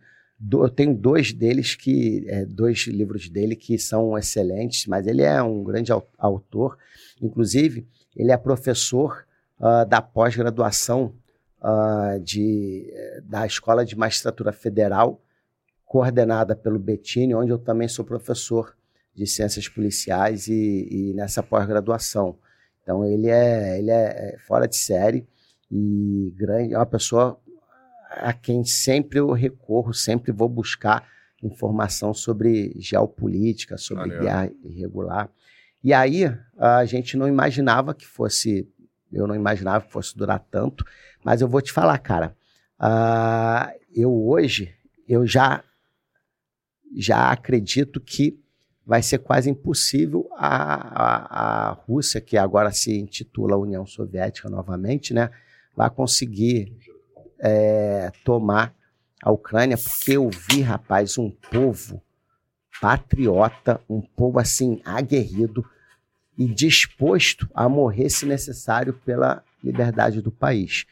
eu tenho dois deles que... É, dois livros dele que são excelentes, mas ele é um grande autor. Inclusive, ele é professor uh, da pós-graduação uh, de, da Escola de Magistratura Federal, coordenada pelo Bettini, onde eu também sou professor de ciências policiais e, e nessa pós-graduação. Então ele é, ele é, é fora de série e grande, é uma pessoa a quem sempre eu recorro, sempre vou buscar informação sobre geopolítica, sobre guerra irregular. E aí a gente não imaginava que fosse, eu não imaginava que fosse durar tanto, mas eu vou te falar, cara. Uh, eu hoje, eu já, já acredito que vai ser quase impossível a, a, a Rússia, que agora se intitula União Soviética novamente, né, vai conseguir é, tomar a Ucrânia, porque eu vi, rapaz, um povo patriota, um povo assim aguerrido e disposto a morrer se necessário pela liberdade do país.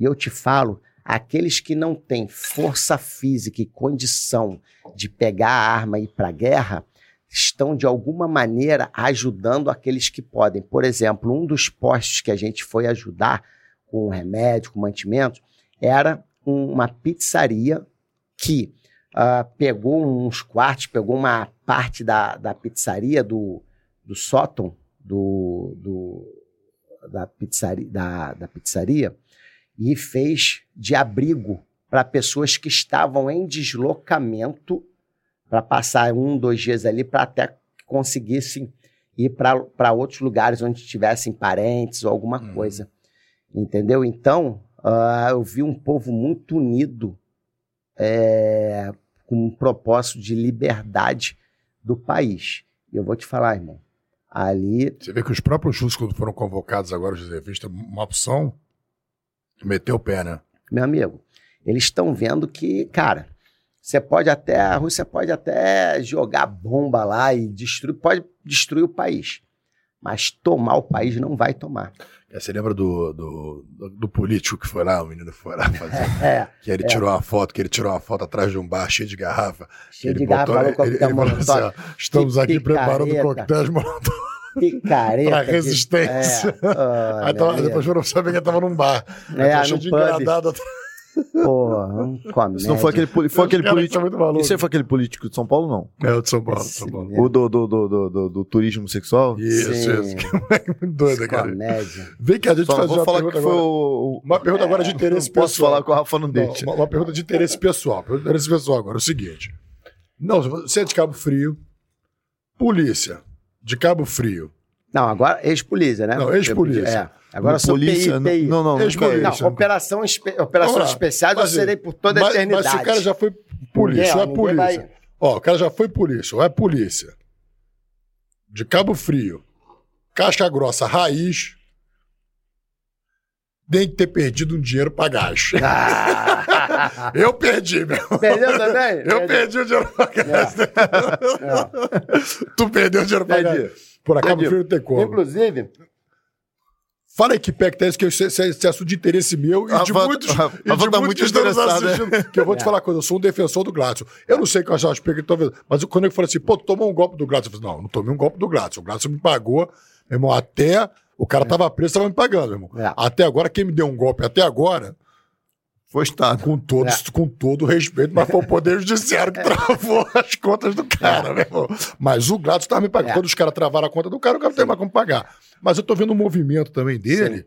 E eu te falo, aqueles que não têm força física e condição de pegar a arma e ir para a guerra, estão de alguma maneira ajudando aqueles que podem. Por exemplo, um dos postos que a gente foi ajudar com remédio, com mantimento, era uma pizzaria que uh, pegou uns quartos, pegou uma parte da, da pizzaria, do, do sótão do, do, da, pizzaria, da, da pizzaria e fez de abrigo para pessoas que estavam em deslocamento para passar um, dois dias ali para até conseguissem ir para outros lugares onde tivessem parentes ou alguma uhum. coisa. Entendeu? Então, uh, eu vi um povo muito unido é, com um propósito de liberdade do país. E eu vou te falar, irmão, ali... Você vê que os próprios russos, quando foram convocados agora, os reservistas, uma opção Meteu o pé, né? Meu amigo, eles estão vendo que, cara, você pode até, a Rússia pode até jogar bomba lá e destruir, pode destruir o país. Mas tomar o país não vai tomar. É, você lembra do, do, do, político que foi lá, o menino foi lá fazer? *laughs* é, que ele é. tirou uma foto, que ele tirou uma foto atrás de um bar cheio de garrafa. Cheio de garrafa, ele, ele falou assim, ó, estamos aqui preparando coquetéis molotov. Picareta. pra resistência. Que... É. *laughs* Aí tava, depois foram saber que tava num bar. É, no de pub. Porra, comédia. Isso não foi aquele, foi aquele político. malucos. Isso aí foi aquele político de São Paulo, não? É o de São Paulo, São Paulo. É. O do, do, do, do, do, do turismo sexual? Isso, Sim. isso. Que moleque muito doido, cara. Vem que a gente Só fazer vou uma falar pergunta que foi agora. o. Uma pergunta agora de interesse Não posso pessoal. falar com o Rafa deixa. uma, uma pergunta de interesse pessoal. Pergunta de interesse pessoal agora. É o seguinte. Não, você é de Cabo Frio. Polícia. De Cabo Frio. Não, agora ex-polícia, né? Não, ex-polícia. É. Agora eu sou polícia. PI, TI. Não, não, não. Ex-polícia. Não, Não, operação espe- operações especiais eu serei por toda a mas, eternidade. Mas se o cara já foi polícia, ou é polícia. vai- Ó, o cara já foi polícia, ou é polícia. De Cabo Frio. Casca grossa, raiz. Tem que ter perdido um dinheiro pra gás. *laughs* Ah, *laughs* Eu perdi, meu. Perdeu também? Eu perdi o dinheiro pra gás. É. *laughs* Tu perdeu o dinheiro pra Perdi. gás. Por Cabo Perdi. Frio não tem como. Inclusive, Fala aí que pé que tá isso, que é, é assunto de interesse meu e de Rafa- muitos, Rafa e de tá muitos muito que né? Que eu vou te *laughs* É. falar uma coisa, eu sou um defensor do Gladson. Eu não sei qual é o aspecto que talvez, mas quando ele falou assim, pô, tomou um golpe do Gladson, eu falei, não, não tomei um golpe do Gladson. O Gladson me pagou, meu irmão, até o cara tava preso, tava me pagando, meu irmão. É. Até agora, quem me deu um golpe até agora, Foi Estado. com todo, É. com todo respeito, mas foi o Poder Judiciário que travou *laughs* as contas do cara, meu irmão. Mas o Gladson tava me pagando. É. Quando os caras travaram a conta do cara, o cara não tem mais como pagar. Mas eu tô vendo um movimento também dele, Sim.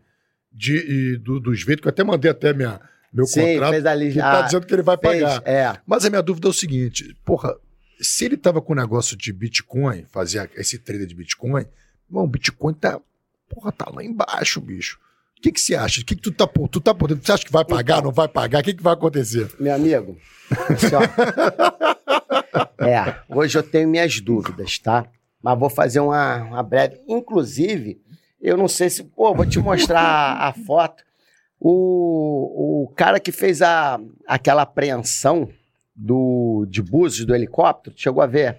de, e do- dos vídeos, que eu até mandei até minha, meu sim, contrato, fez ali que tá dizendo que ele vai fez, pagar. É. Mas a minha dúvida é o seguinte, porra, se ele tava com o negócio de Bitcoin, fazia esse trader de Bitcoin, o Bitcoin tá, porra, tá lá embaixo, bicho. O que que você acha? O que que tu tá por, tu tá por dentro? Você acha que vai pagar, Então. não vai pagar? O que que vai acontecer? Meu amigo. assim, *laughs* é, hoje eu tenho minhas dúvidas, tá? Mas vou fazer uma, uma breve. Inclusive, eu não sei se. Pô, vou te mostrar a, *laughs* foto. O, o cara que fez a, aquela apreensão do, de Búzios, do helicóptero, chegou a ver?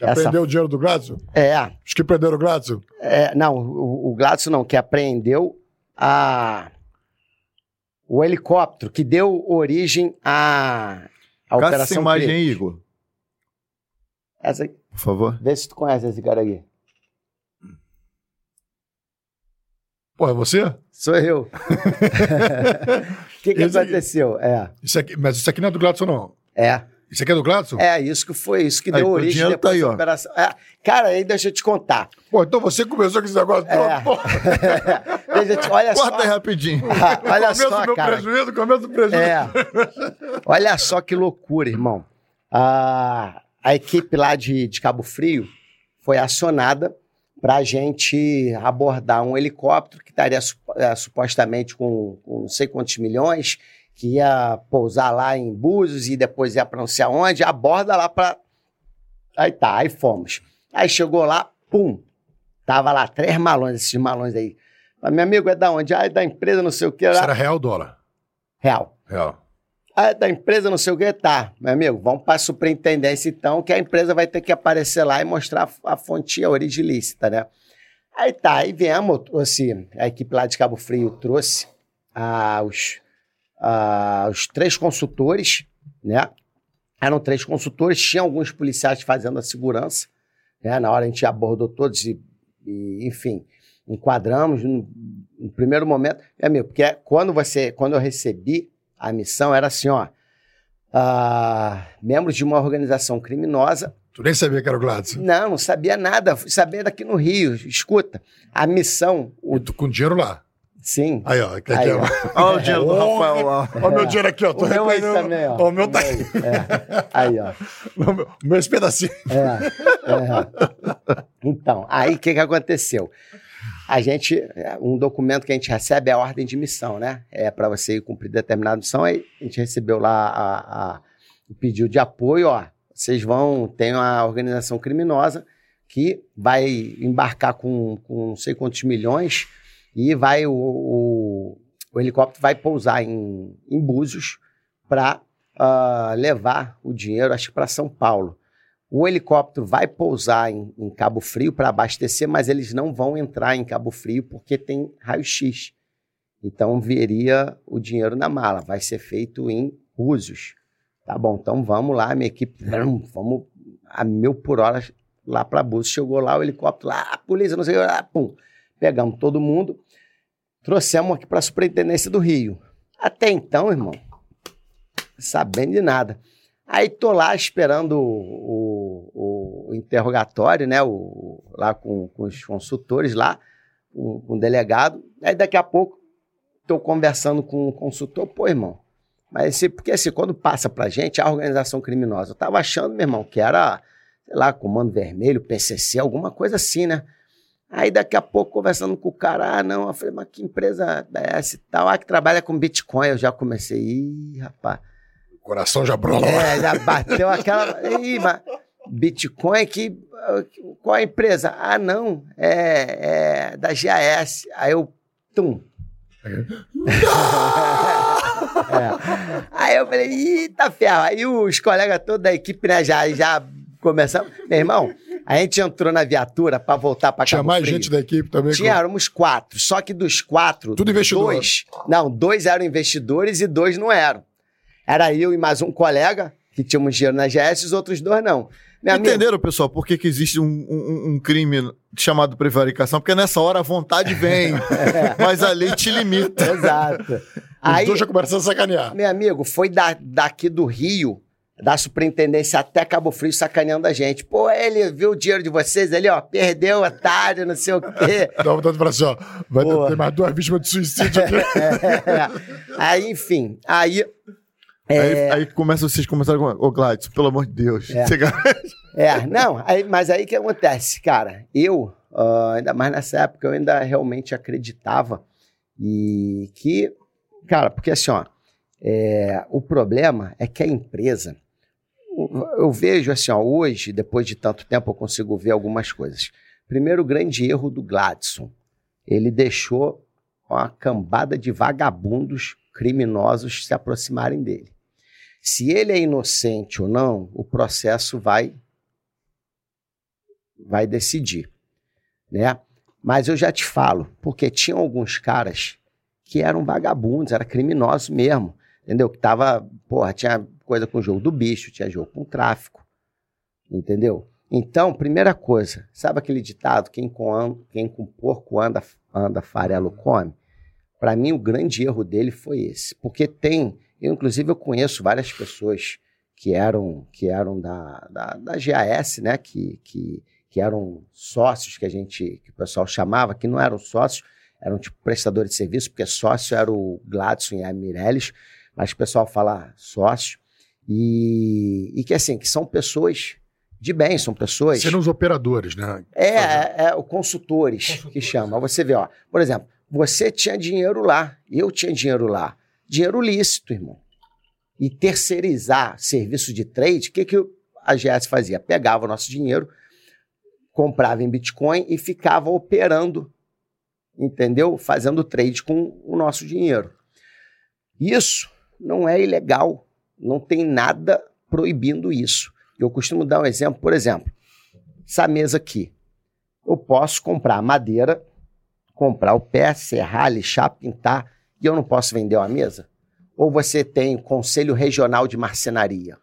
Já Essa- prendeu o dinheiro do Gladson? É, Os que prenderam o Gladson? é, não, o, o Gladson não, que apreendeu a, o helicóptero que deu origem à, à Caça essa Operação imagem. Igor. Essa, Por favor. vê se tu conhece esse cara aqui. Pô, é você? Sou eu. *laughs* O que, que aqui. aconteceu? É, Isso aqui, mas isso aqui não é do Gladson, não. é, Isso aqui é do Gladson? é isso que foi, isso que Aí, deu origem dinheiro depois tá aí, da ó. operação. É, cara, aí deixa eu te contar. Pô, então você começou com esse negócio É. todo. *laughs* Deixa eu te- olha só. Corta aí rapidinho. Ah, *laughs* olha começo só, meu cara. prejuízo, começo do prejuízo. É. Olha só que loucura, irmão. A, a equipe lá de, de Cabo Frio foi acionada para a gente abordar um helicóptero que estaria eh, supostamente com, com não sei quantos milhões, que ia pousar lá em Búzios e depois ia para não sei aonde, aborda lá para. Aí tá, aí fomos. Aí chegou lá, pum, tava lá três malões, esses malões aí. Mas, meu amigo, é da onde? Ah, é da empresa, não sei o que. Isso era real ou dólar? Real. Real. Ah, é da empresa, não sei o que, tá. Meu amigo, vamos para a superintendência então, que a empresa vai ter que aparecer lá e mostrar a, a fonte, a origem lícita, né? Aí tá, aí viemos, trouxe, a equipe lá de Cabo Frio trouxe ah, os, ah, os três consultores, né? Eram três consultores, tinha alguns policiais fazendo a segurança, né? Na hora a gente abordou todos e, e, enfim, enquadramos no, no primeiro momento. É amigo, porque quando você, quando eu recebi a missão era assim, ó. ah, membros de uma organização criminosa. Tu nem sabia que era o Gladson. Não, não sabia nada. Fui saber daqui no Rio. Escuta, a missão, o, E tu com dinheiro lá. sim. Aí, ó. Aqui, Aí, ó. Olha o dinheiro do *laughs* Rafael lá. Ó, o meu dinheiro aqui, ó. Tô O meu também, ó. Ó, o meu tá aí. É. Aí, ó. *laughs* O meu, meu esse pedacinho. É, é. Então, aí o que, que aconteceu? A gente, um documento que a gente recebe é a ordem de missão, né? É para você ir cumprir determinada missão. Aí a gente recebeu lá a, a- o pedido de apoio, ó. Vocês vão, tem uma organização criminosa que vai embarcar com, com não sei quantos milhões e vai o, o, o helicóptero vai pousar em, em Búzios para levar o dinheiro, acho que para São Paulo. O helicóptero vai pousar em, em Cabo Frio para abastecer, mas eles não vão entrar em Cabo Frio porque tem raio-x. Então viria o dinheiro na mala. Vai ser feito em Búzios. Tá bom, então vamos lá, minha equipe, vamos a mil por hora lá para Búzios. Chegou lá o helicóptero, lá, a polícia, não sei o que, lá, pum. Pegamos todo mundo, trouxemos aqui para a Superintendência do Rio. Até então, irmão, sabendo de nada. Aí tô lá esperando o, o interrogatório, né? O, lá com, com, os consultores lá, com, com, o delegado. Aí daqui a pouco tô conversando com o consultor, pô, irmão. Mas esse, porque assim, quando passa pra gente a organização criminosa, eu tava achando, meu irmão, que era, sei lá, Comando Vermelho, PCC, alguma coisa assim, né? Aí daqui a pouco, conversando com o cara, ah, não, eu falei, mas que empresa é essa e tal? Ah, que trabalha com Bitcoin. Eu já comecei, ih, rapaz. O coração já... É, já bateu aquela... Ih, mas Bitcoin que... Qual a empresa? Ah, não, é, é da GAS. Aí eu, tum. *laughs* é. Aí eu falei, eita ferro. Aí os colegas todos da equipe, né, já, já começaram. Meu irmão, a gente entrou na viatura para voltar para Tinha mais Frio. gente da equipe também? Tinha, éramos quatro. Só que dos quatro. Tudo investidor. Dois. Não, dois eram investidores e dois não eram. Era eu e mais um colega que tínhamos dinheiro na GS, os outros dois não. Meu Entenderam, pessoal, por que, que existe um, um, um, crime chamado prevaricação? Porque nessa hora a vontade vem, é. *laughs* mas a lei te limita. Exato. Os Aí, dois já começaram a sacanear. Meu amigo, foi da, daqui do Rio da superintendência até Cabo Frio sacaneando a gente. Pô, ele viu o dinheiro de vocês ali, ó, perdeu, otário, não sei o quê. *laughs* Dá vontade de falar assim, ó, vai ter mais duas vítimas de suicídio aqui. *laughs* é, aí, enfim, aí... É... Aí, aí começa, vocês começaram com, ô Gladys, pelo amor de Deus. É, *laughs* é não, aí, mas aí o que acontece, cara? Eu, uh, ainda mais nessa época, eu ainda realmente acreditava e que, cara, porque assim, ó, é, o problema é que a empresa, eu vejo assim, ó, hoje, depois de tanto tempo, eu consigo ver algumas coisas. Primeiro, o grande erro do Gladson. Ele deixou uma cambada de vagabundos criminosos se aproximarem dele. Se ele é inocente ou não, o processo vai vai decidir, né? Mas eu já te falo, porque tinha alguns caras que eram vagabundos, eram criminosos mesmo, entendeu? Que tava, porra, tinha coisa com o jogo do bicho, tinha jogo com tráfico, entendeu? Então, primeira coisa, sabe aquele ditado, quem com, quem com porco anda, anda farelo come? Para mim, o grande erro dele foi esse, porque tem, eu inclusive eu conheço várias pessoas que eram que eram da, da, da GAS, né, que, que, que eram sócios que a gente, que o pessoal chamava, que não eram sócios, eram tipo prestadores de serviço, porque sócio era o Gladson e a Mireles, mas o pessoal fala sócio, e, e que assim, que são pessoas de bem, são pessoas. Serão os operadores, né? É, é, é o consultores, consultores que chama. Você vê, ó, por exemplo, você tinha dinheiro lá, eu tinha dinheiro lá. Dinheiro lícito, irmão. E terceirizar serviço de trade, o que, que a GS fazia? Pegava o nosso dinheiro, comprava em Bitcoin e ficava operando, entendeu? Fazendo trade com o nosso dinheiro. Isso não é ilegal. Não tem nada proibindo isso. Eu costumo dar um exemplo, por exemplo, essa mesa aqui. Eu posso comprar madeira, comprar o pé, serrar, lixar, pintar, e eu não posso vender uma mesa? Ou você tem conselho regional de marcenaria?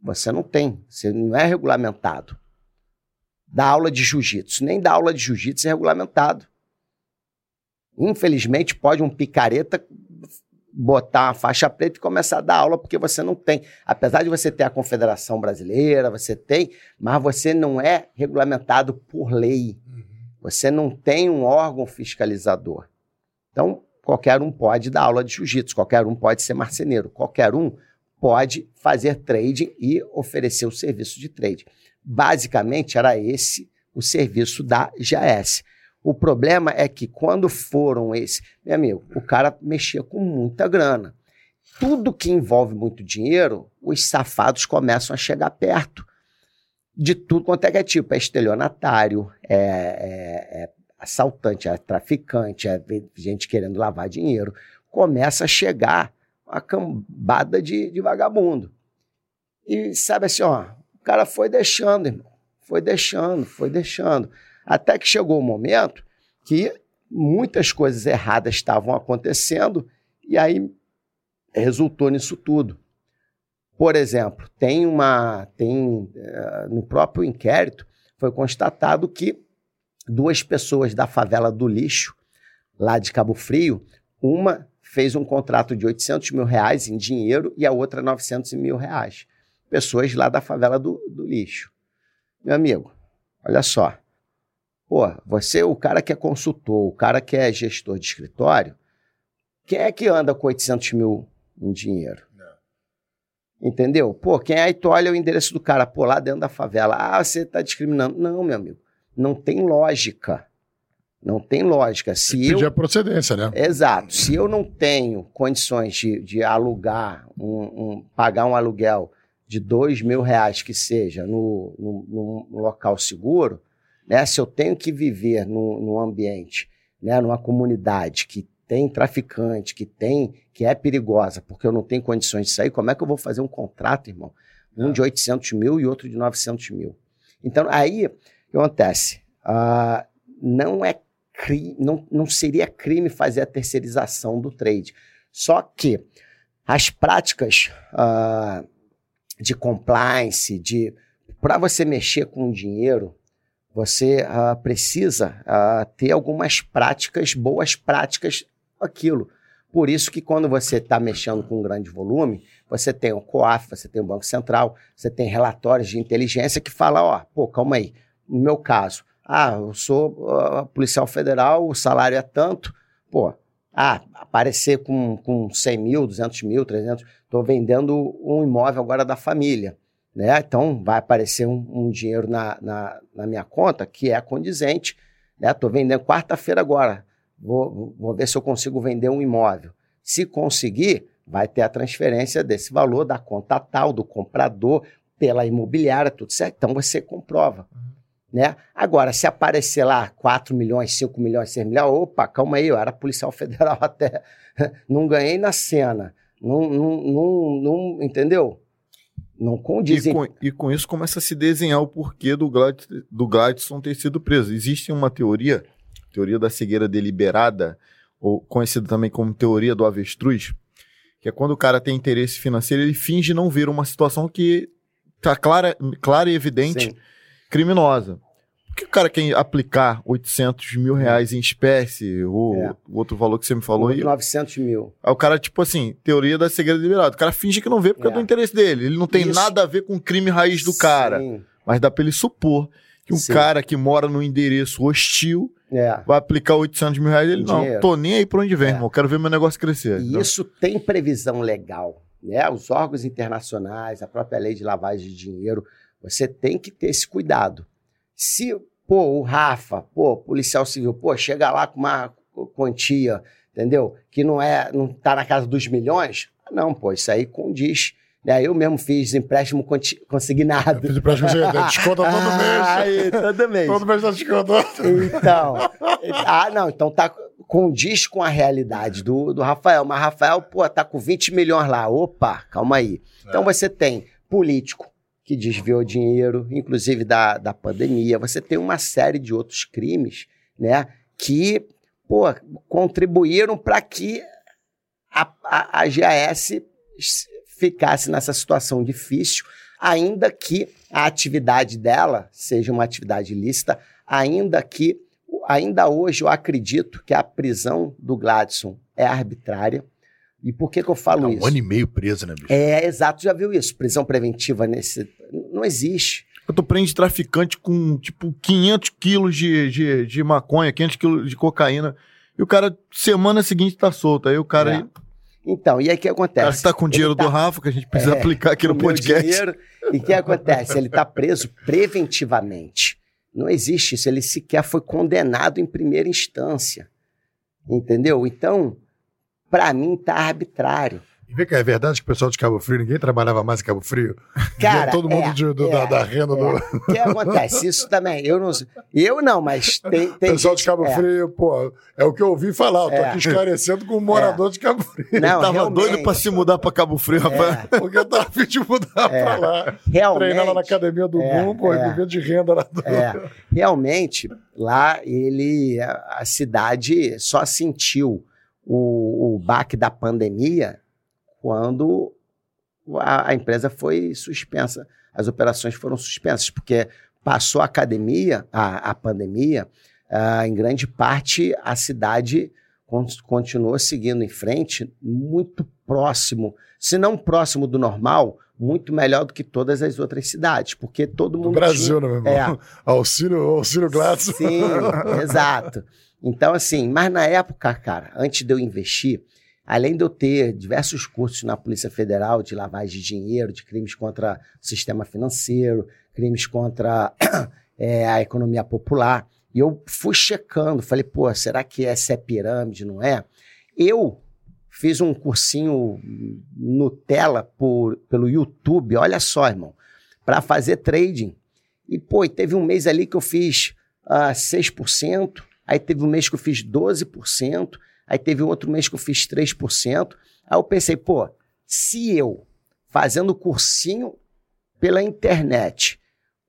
Você não tem, você não é regulamentado. Da aula de jiu-jitsu, nem da aula de jiu-jitsu é regulamentado. Infelizmente, pode um picareta botar uma faixa preta e começar a dar aula, porque você não tem. Apesar de você ter a Confederação Brasileira, você tem, mas você não é regulamentado por lei. Uhum. Você não tem um órgão fiscalizador. Então, qualquer um pode dar aula de jiu-jitsu, qualquer um pode ser marceneiro, qualquer um pode fazer trading e oferecer o serviço de trade. Basicamente, era esse o serviço da GAS. O problema é que quando foram esse, meu amigo, o cara mexia com muita grana. Tudo que envolve muito dinheiro, os safados começam a chegar perto de tudo quanto é que é tipo. É estelionatário, é, é, é assaltante, é traficante, é gente querendo lavar dinheiro. Começa a chegar uma cambada de, de vagabundo. E sabe assim, ó, o cara foi deixando, irmão. Foi deixando, foi deixando. Até que chegou o um momento que muitas coisas erradas estavam acontecendo e aí resultou nisso tudo. Por exemplo, tem uma. tem uh, No próprio inquérito foi constatado que duas pessoas da favela do lixo, lá de Cabo Frio, uma fez um contrato de 800 mil reais em dinheiro e a outra 900 mil reais. Pessoas lá da favela do, do lixo. Meu amigo, olha só. Pô, você, o cara que é consultor, o cara que é gestor de escritório, quem é que anda com 800 mil em dinheiro? Entendeu? Pô, quem aí tu olha o endereço do cara, pô, lá dentro da favela. Ah, você está discriminando. Não, meu amigo. Não tem lógica. Não tem lógica. Se Pedir eu... a procedência, né? Exato. Se eu não tenho condições de, de alugar, um, um, pagar um aluguel de dois mil reais que seja no, no, no, local seguro, né? Se eu tenho que viver num, num ambiente, né? Numa comunidade que tem traficante, que tem, que é perigosa, porque eu não tenho condições de sair, como é que eu vou fazer um contrato, irmão? Um de 800 mil e outro de 900 mil. Então, aí, o que acontece? Uh, não é crime, não, não seria crime fazer a terceirização do trade. Só que as práticas uh, de compliance, de para você mexer com dinheiro, você uh, precisa uh, ter algumas práticas, boas práticas aquilo. Por isso que quando você está mexendo com um grande volume, você tem o COAF, você tem o Banco Central, você tem relatórios de inteligência que falam, ó, pô, calma aí, no meu caso, ah, eu sou uh, policial federal, o salário é tanto, pô, ah, aparecer com, com 100 mil, 200 mil, 300, estou vendendo um imóvel agora da família, né? Então vai aparecer um, um dinheiro na, na, na, minha conta que é condizente, né? Estou vendendo quarta-feira agora, vou, vou ver se eu consigo vender um imóvel. Se conseguir, vai ter a transferência desse valor da conta tal, do comprador, pela imobiliária, tudo certo. Então você comprova. Uhum. Né? Agora, se aparecer lá 4 milhões, 5 milhões, 6 milhões, opa, calma aí, eu era policial *laughs* federal até. Não ganhei na cena. Não, não, não, não entendeu? Não condiz. E com, e com isso começa a se desenhar o porquê do, Glad, do Gladson ter sido preso. Existe uma teoria teoria da cegueira deliberada, ou conhecida também como teoria do avestruz, que é quando o cara tem interesse financeiro, ele finge não ver uma situação que está clara, clara e evidente Sim. Criminosa. Por que o cara quer aplicar 800 mil reais em espécie, ou é. outro valor que você me falou aí? 900 mil. Aí o cara, tipo assim, teoria da cegueira deliberada. O cara finge que não vê porque é, é do interesse dele. Ele não tem Isso. nada a ver com o crime raiz do Sim. cara. Mas dá pra ele supor que um Sim. cara que mora num endereço hostil é. vai aplicar 800 mil reais. Ele, Dinheiro. não, tô nem aí pra onde vem, é. irmão. Quero ver meu negócio crescer. E então. isso tem previsão legal. Né? Os órgãos internacionais, a própria lei de lavagem de dinheiro, você tem que ter esse cuidado. Se, pô, o Rafa, pô, policial civil, pô, chega lá com uma quantia, entendeu? Que não é, não tá na casa dos milhões, não, pô, isso aí condiz né? Eu mesmo fiz empréstimo consignado. fiz empréstimo consignado, desconta todo *laughs* mês. Aí, todo mês. todo mês tá descontando. Então, ah, não, então tá condiz com a realidade do, do Rafael. Mas Rafael, pô, tá com 20 milhões lá. Opa, calma aí. Então é. você tem político que desviou dinheiro, inclusive da, da pandemia. Você tem uma série de outros crimes, né? Que, pô, contribuíram para que a, a, a GAS ficasse nessa situação difícil, ainda que a atividade dela seja uma atividade ilícita, ainda que, ainda hoje eu acredito que a prisão do Gladson é arbitrária. E por que, que eu falo é um isso? Um ano e meio preso, né, bicho? É, exato, já viu isso? Prisão preventiva nesse. Não existe. Eu tô prende traficante com, tipo, 500 quilos de, de, de maconha, 500 quilos de cocaína. E o cara, semana seguinte, tá solto. Aí o cara. É. Então, e aí o que acontece? Você está com o dinheiro do tá, Rafa, que a gente precisa é, aplicar aqui no podcast. Dinheiro, e o que acontece? Ele está preso preventivamente. Não existe isso. Ele sequer foi condenado em primeira instância. Entendeu? Então, para mim, está arbitrário. E vê que é verdade que o pessoal de Cabo Frio, ninguém trabalhava mais em Cabo Frio. *laughs* Cara, todo mundo é, de, do, é, da, da, renda. É. Do... O que acontece? Isso também, eu não Eu não, mas tem. *laughs* tem pessoal gente, de Cabo é. Frio, pô, é o que eu ouvi falar. Eu tô é. aqui esclarecendo com um morador de Cabo Frio. Não, tava doido pra se mudar pra Cabo Frio, rapaz. Porque eu tava a fim de mudar pra lá. Realmente. Treinar lá na academia do é, Boom, pô, é. de renda lá do... Realmente, lá ele. A cidade só sentiu o, o baque da pandemia quando a, a empresa foi suspensa, as operações foram suspensas, porque passou a academia, a, a pandemia, uh, em grande parte a cidade con- continuou seguindo em frente, muito próximo, se não próximo do normal, muito melhor do que todas as outras cidades, porque todo No mundo Brasil, tinha... né, meu irmão? É. Auxílio, auxílio. Sim, exato. Então, assim, mas na época, cara, antes de eu investir, além de eu ter diversos cursos na Polícia Federal de lavagem de dinheiro, de crimes contra o sistema financeiro, crimes contra é, *clears throat* a economia popular, e eu fui checando, falei, pô, será que essa é pirâmide, não é? Eu fiz um cursinho Nutella por, pelo YouTube, olha só, irmão, para fazer trading. E, pô, teve um mês ali que eu fiz ah, 6%, aí teve um mês que eu fiz 12%, aí teve outro mês que eu fiz 3%. Aí eu pensei, pô, se eu, fazendo cursinho pela internet,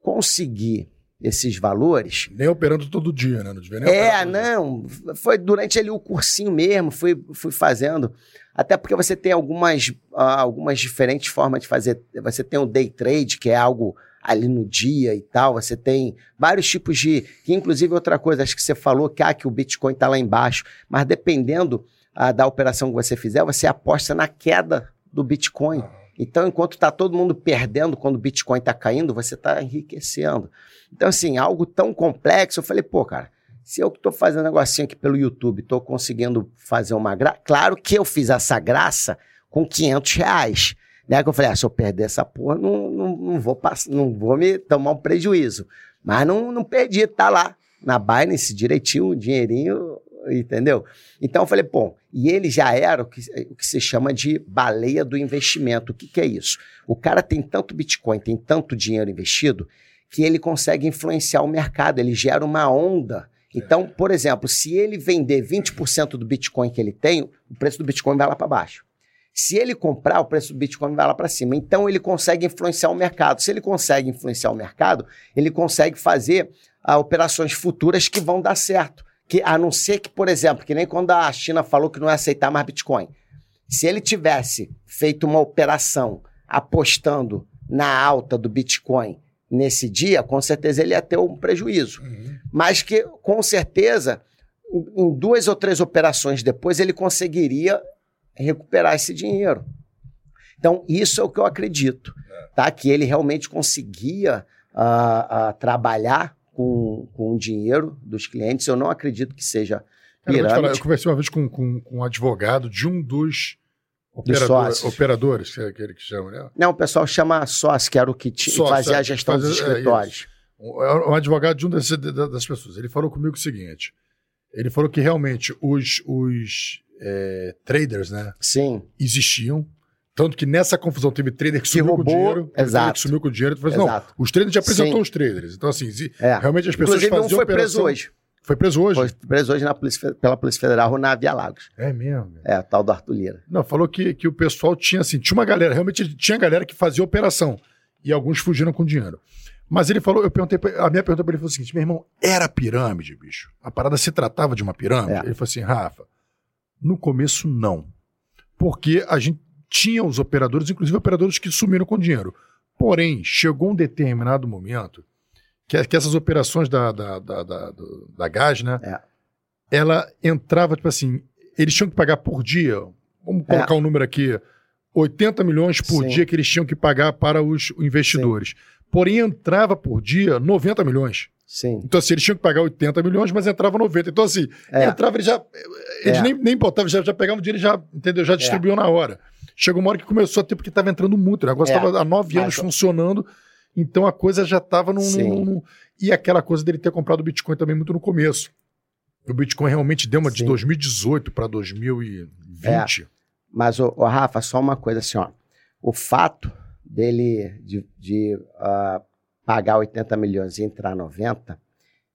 conseguir esses valores, Nem operando todo dia, né? Não devia nem é, todo dia. não. Foi durante ali o cursinho mesmo, fui, fui fazendo. Até porque você tem algumas, ah, algumas diferentes formas de fazer. Você tem o day trade, que é algo ali no dia e tal. Você tem vários tipos de. Inclusive, outra coisa, acho que você falou que, ah, que o Bitcoin está lá embaixo. Mas dependendo ah, da operação que você fizer, você aposta na queda do Bitcoin. Então, enquanto está todo mundo perdendo quando o Bitcoin está caindo, você está enriquecendo. Então, assim, algo tão complexo, eu falei, pô, cara, se eu estou fazendo um negocinho aqui pelo YouTube, estou conseguindo fazer uma graça. Claro que eu fiz essa graça com 500 reais. Né? Que eu falei, ah, se eu perder essa porra, não, não, não, vou, pass- não vou me tomar um prejuízo. Mas não, não perdi, tá lá na Binance direitinho, o dinheirinho, entendeu? Então eu falei, bom, e ele já era o que, o que se chama de baleia do investimento. O que, que é isso? O cara tem tanto Bitcoin, tem tanto dinheiro investido, que ele consegue influenciar o mercado, ele gera uma onda. Então, por exemplo, se ele vender 20% do Bitcoin que ele tem, o preço do Bitcoin vai lá para baixo. Se ele comprar, o preço do Bitcoin vai lá para cima. Então, ele consegue influenciar o mercado. Se ele consegue influenciar o mercado, ele consegue fazer ah, operações futuras que vão dar certo. Que, a não ser que, por exemplo, que nem quando a China falou que não ia aceitar mais Bitcoin. Se ele tivesse feito uma operação apostando na alta do Bitcoin nesse dia, com certeza ele ia ter um prejuízo. Uhum. Mas que, com certeza, em em duas ou três operações depois, ele conseguiria recuperar esse dinheiro. Então, isso é o que eu acredito, tá? Que ele realmente conseguia ah, ah, trabalhar com, com o dinheiro dos clientes. Eu não acredito que seja Cara, eu, pirâmide. eu conversei uma vez com, com, com um advogado de um dos Dos operador- operadores, que é aquele que chama, né? Não, o pessoal chama sócio, que era o que Sócio, fazia a é, gestão dos fazia- é, escritórios. Um, é um advogado de uma das, da- das pessoas. Ele falou comigo o seguinte: ele falou que realmente os, os é, traders, né, Sim, existiam. Tanto que nessa confusão teve trader que, Que sumiu com roubou, o dinheiro. exato. Que sumiu com o dinheiro. Tu falou assim, não, exato. os traders já apresentou Sim. os traders. Então, assim, É. realmente as pessoas Inclusive, um faziam foi preso operação- hoje. Foi preso hoje? Foi preso hoje na Polícia pela Polícia Federal na Via Lagos. É mesmo. É, o tal do Arthur Lira. Não, falou que, que o pessoal tinha assim, tinha uma galera, realmente tinha galera que fazia operação e alguns fugiram com dinheiro. Mas ele falou, eu perguntei, pra- a minha pergunta para ele foi o seguinte: meu irmão, era pirâmide, bicho? A parada se tratava de uma pirâmide? É. Ele falou assim, Rafa, no começo não. Porque a gente tinha os operadores, inclusive operadores que sumiram com dinheiro. Porém, chegou um determinado momento que, que essas operações da, da, da, da, da gás, né? É. Ela entrava, tipo assim, eles tinham que pagar por dia, vamos É. colocar um número aqui, 80 milhões por Sim. dia que eles tinham que pagar para os investidores. Porém, entrava por dia 90 milhões. Sim. Então, assim, eles tinham que pagar 80 milhões, mas entrava 90. Então, assim, É. entrava, eles já. Eles É. nem, nem botavam, já, já pegavam o dinheiro e já, entendeu? Já distribuíam na hora. Chegou uma hora que começou a ter, porque estava entrando muito. O negócio É. estava há nove Mas- anos funcionando. Então a coisa já estava num, num- num- E aquela coisa dele ter comprado o Bitcoin também muito no começo. O Bitcoin realmente deu uma de Sim. 2018 para 2020. Mas, ô, ô, Rafa, só uma coisa assim, ó. O fato dele de, de, ah, pagar 80 milhões e entrar 90,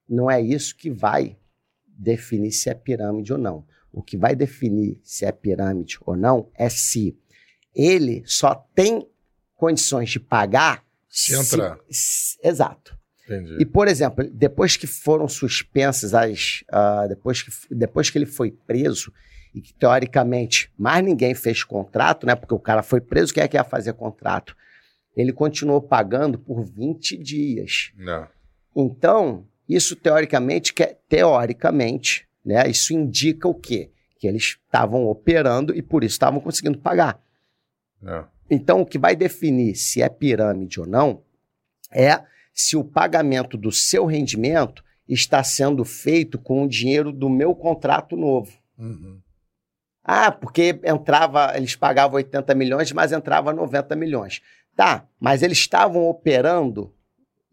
não é isso que vai definir se é pirâmide ou não. O que vai definir se é pirâmide ou não é se ele só tem condições de pagar Se entrar. se- exato. Entendi. E, por exemplo, depois que foram suspensas as. ah, depois, que, depois que ele foi preso, e que teoricamente mais ninguém fez contrato, né? Porque o cara foi preso, quem é que ia fazer contrato? Ele continuou pagando por 20 dias. Não. Então, isso teoricamente, que é- teoricamente, né? Isso indica o quê? Que eles estavam operando e por isso estavam conseguindo pagar. É. Então, o que vai definir se é pirâmide ou não é se o pagamento do seu rendimento está sendo feito com o dinheiro do meu contrato novo. Uhum. Ah, porque entrava, eles pagavam 80 milhões, mas entrava 90 milhões. Tá, mas eles estavam operando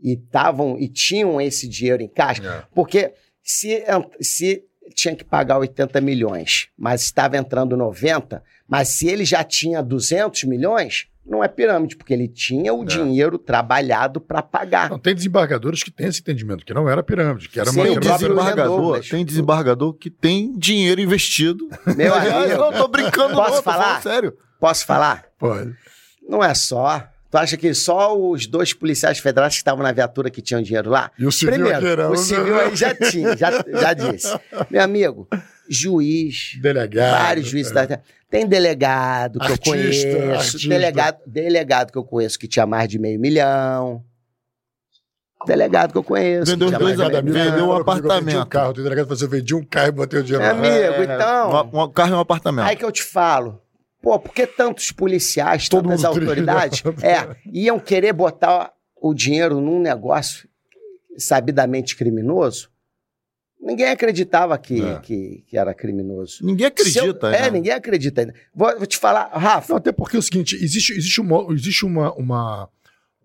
e estavam e tinham esse dinheiro em caixa, É. porque se, se tinha que pagar 80 milhões, mas estava entrando 90, mas se ele já tinha 200 milhões, não é pirâmide, porque ele tinha o É. dinheiro trabalhado para pagar. Não, tem desembargadores que têm esse entendimento, que não era pirâmide, que era Sim, uma. Tem desembargador, Douglas. tem desembargador que tem dinheiro investido. Meu *laughs* Aliás, amigo, não tô brincando, Posso não, falar? sério. posso falar? Pode. Não é só. Tu acha que só os dois policiais federais que estavam na viatura que tinham dinheiro lá? E o civil Primeiro, o civil aí já tinha, já, já disse. Meu amigo, juiz, Delegado. vários juízes da terra. Tem delegado que Artista, eu conheço, artista. delegado, delegado que eu conheço que tinha mais de meio milhão. Delegado que eu conheço. Vendeu que os tinha mais dois de meio amigos, milhão. vendeu um Falou comigo, eu vendi apartamento. um carro, tem delegado que você vendia um carro e botei o dinheiro É, lá. amigo, então. Um, um carro e um apartamento. Aí que eu te falo. Pô, por que tantos policiais, Todo tantas trilha. autoridades, *laughs* é, iam querer botar o dinheiro num negócio sabidamente criminoso? Ninguém acreditava que, É. que, que era criminoso. Ninguém acredita, eu- né? É, ninguém acredita ainda. Vou, vou te falar, Rafa. Não, até porque é o seguinte, existe, existe, uma, existe uma, uma-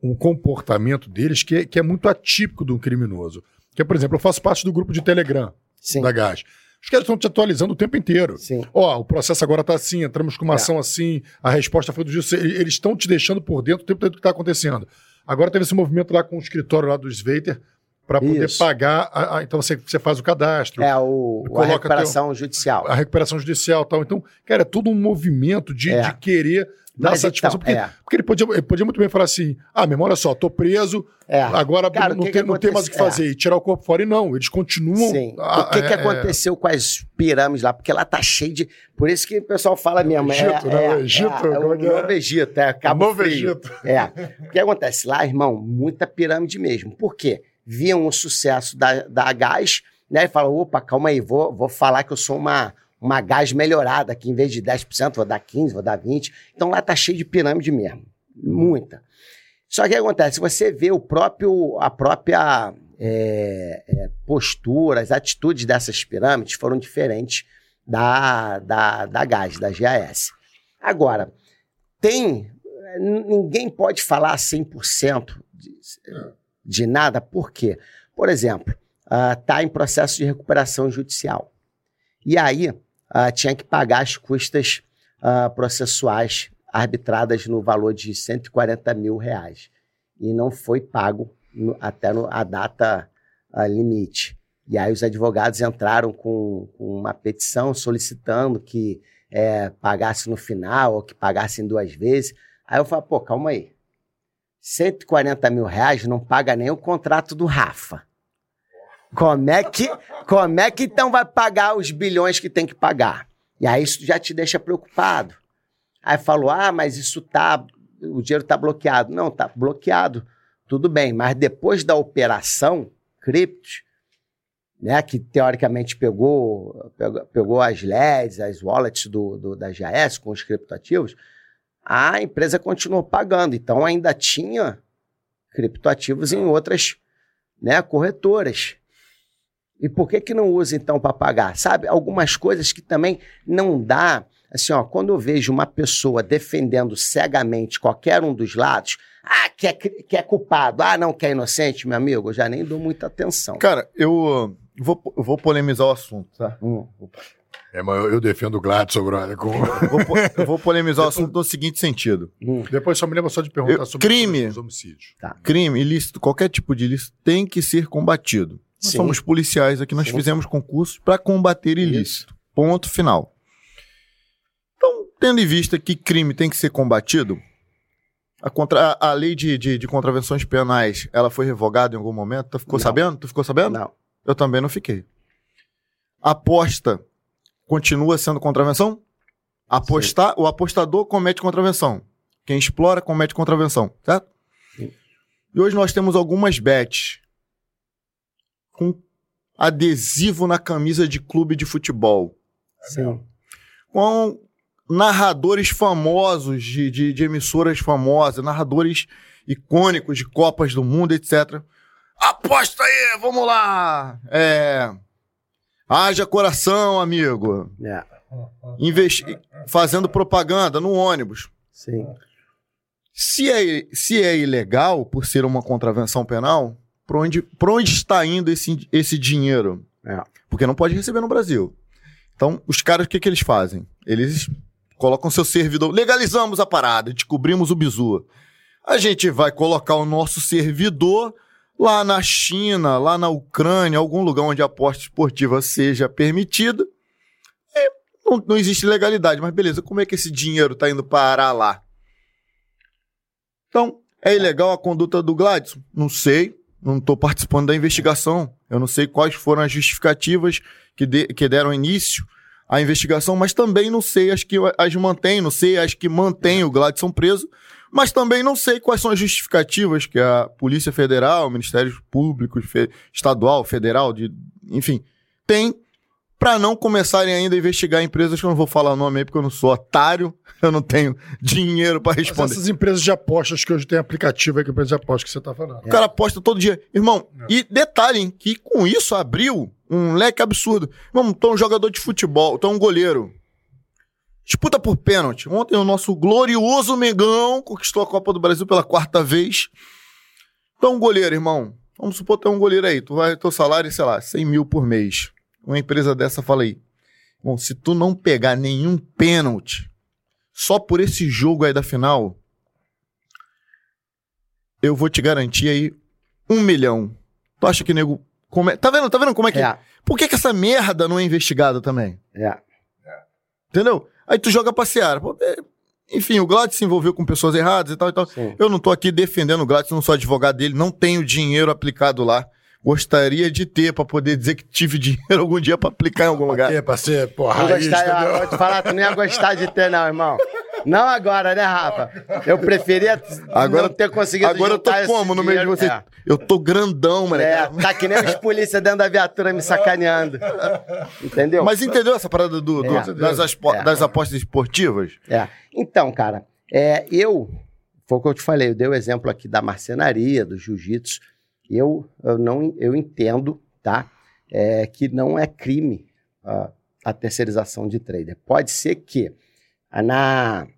um comportamento deles que é, que é muito atípico de um criminoso. Que é, por exemplo, eu faço parte do grupo de Telegram Sim, da Gás. Os caras estão te atualizando o tempo inteiro. sim. Ó, o processo agora tá assim, entramos com uma É. ação assim, a resposta foi do. E- Eles estão te deixando por dentro o tempo todo do que está acontecendo. Agora teve esse movimento lá com o escritório lá do Sveiter para poder Isso. pagar. a- a- então você, você faz o cadastro, É o, a recuperação judicial. a recuperação judicial e tal. Então, cara, é todo um movimento de, É. de querer dar Mas satisfação. então, porque, é. porque ele, podia, ele podia muito bem falar assim: ah, meu irmão, olha só, tô preso, É. agora Cara, não, que tem, que não tem mais o que fazer. E tirar o corpo fora. E não, eles continuam. Sim. a- o que, que é- é- aconteceu com as pirâmides lá? Porque lá tá cheio de. Por isso que o pessoal fala mesmo. é, Egito, né? é, O Egito, é, o é é? Novo Egito, é Cabo Novo Frio. Egito. É. O que acontece lá, irmão? Muita pirâmide mesmo. Por quê? Viam o sucesso da, da gás, né? E falam: opa, calma aí, vou, vou falar que eu sou uma, uma gás melhorada, que em vez de 10%, vou dar 15%, vou dar 20%. Então lá tá cheio de pirâmide mesmo. Muita. Só que o que acontece? Você vê o próprio, a própria é, é, postura, as atitudes dessas pirâmides foram diferentes da, da, da GAS, da GAS. Agora, tem. Ninguém pode falar 100% de, de nada, por quê? Por exemplo, está em processo de recuperação judicial. E aí ah, tinha que pagar as custas ah, processuais arbitradas no valor de 140 mil reais. E não foi pago no- até no- a data ah, limite. E aí os advogados entraram com, com uma petição solicitando que eh, pagasse no final ou que pagasse em duas vezes. Aí eu falei, pô, calma aí. 140 mil reais não paga nem o contrato do Rafa. Como é que, como é que então vai pagar os bilhões que tem que pagar? E aí isso já te deixa preocupado. Aí falou: ah, mas isso tá. O dinheiro tá bloqueado. Não, tá bloqueado. Tudo bem, mas depois da operação, criptos, né, que teoricamente pegou, pegou, pegou as LEDs, as wallets do, do, da GAS com os criptoativos, a empresa continuou pagando. Então ainda tinha criptoativos em outras né, corretoras. E por que, que não usa então para pagar? Sabe, algumas coisas que também não dá. Assim, ó, quando eu vejo uma pessoa defendendo cegamente qualquer um dos lados, ah, que é, que é culpado, ah, não, que é inocente, meu amigo, eu já nem dou muita atenção. Cara, eu uh, vou, eu vou polemizar o assunto, tá? Hum. É, mas eu, eu defendo o Gladson, brother. com- Eu vou, po- eu vou polemizar o assunto no seguinte sentido. Hum. Depois só me lembra só de perguntar Eu- sobre crime. os homicídios. Crime, ilícito, qualquer tipo de ilícito tem que ser combatido. Nós Sim. somos policiais aqui, nós Sim. fizemos concursos para combater ilícito. Ponto final. Então, tendo em vista que crime tem que ser combatido, a, contra- a- lei de, de- de contravenções penais, ela foi revogada em algum momento? Tu ficou Não. sabendo? Tu ficou sabendo? Não. Eu também não fiquei. Aposta continua sendo contravenção? Apostar, o apostador comete contravenção. Quem explora comete contravenção, certo? Sim. E hoje nós temos algumas bets com adesivo na camisa de clube de futebol. Sim. com narradores famosos de, de, de emissoras famosas, narradores icônicos de Copas do Mundo, etc. Aposta aí, vamos lá! É. Haja coração, amigo. É, Investi fazendo propaganda no ônibus. sim. Se é, se é ilegal, por ser uma contravenção penal, para onde, onde está indo esse, esse dinheiro? É. Porque não pode receber no Brasil. Então, os caras, o que, que eles fazem? Eles colocam seu servidor. Legalizamos a parada, descobrimos o bizu. A gente vai colocar o nosso servidor lá na China, lá na Ucrânia, algum lugar onde a aposta esportiva seja permitida. Não, não existe legalidade, mas beleza, como é que esse dinheiro está indo parar lá? Então, é ilegal a conduta do Gladson? Não sei, não estou participando da investigação. Eu não sei quais foram as justificativas que, de- que deram início à investigação, mas também não sei as que as mantêm, não sei as que mantêm o Gladson preso, mas também não sei quais são as justificativas que a Polícia Federal, Ministérios Públicos, fe- Estadual, Federal, de, enfim, tem para não começarem ainda a investigar empresas que eu não vou falar o nome aí porque eu não sou otário, *laughs* eu não tenho dinheiro para Mas responder. essas empresas de apostas que hoje tem aplicativo aí que é empresa de apostas que você tá falando. O cara aposta todo dia. Irmão, e detalhe, que com isso abriu um leque absurdo. Irmão, tu é um jogador de futebol, tu é um goleiro. Disputa por pênalti. Ontem o nosso glorioso Megão conquistou a Copa do Brasil pela quarta vez. É um goleiro, irmão. Vamos supor que tu é um goleiro aí. Tu vai, teu salário, sei lá, 100 mil por mês. Uma empresa dessa fala aí. Bom, se tu não pegar nenhum pênalti só por esse jogo aí da final, eu vou te garantir aí um milhão. Tu acha que nego. Come... Tá vendo? Tá vendo como é que. É, Por que, que essa merda não é investigada também? é. Entendeu? Aí tu joga pra Seara. Pô, é, Enfim, o Gladys se envolveu com pessoas erradas e tal e tal. Sim. Eu não tô aqui defendendo o Gladys, não sou advogado dele, não tenho dinheiro aplicado lá. Gostaria de ter pra poder dizer que tive dinheiro algum dia pra aplicar em algum lugar. É, pra ser, pô, Não raiz, gostar, eu vou te falar, tu não ia gostar de ter, não, irmão. Não agora, né, Rafa? Eu preferia Agora- não ter conseguido Agora eu tô como no meio de você? É. Eu tô grandão, mano. É, tá que nem os polícia dentro da viatura me sacaneando. Entendeu? Mas entendeu essa parada do, do- É. das, aspo- É. das apostas esportivas? É. Então, cara, é, eu, foi o que eu te falei, eu dei o exemplo aqui da marcenaria, do jiu-jitsu. Eu, eu não eu entendo, tá? É, que não é crime ah, a terceirização de trader. Pode ser que ah, na,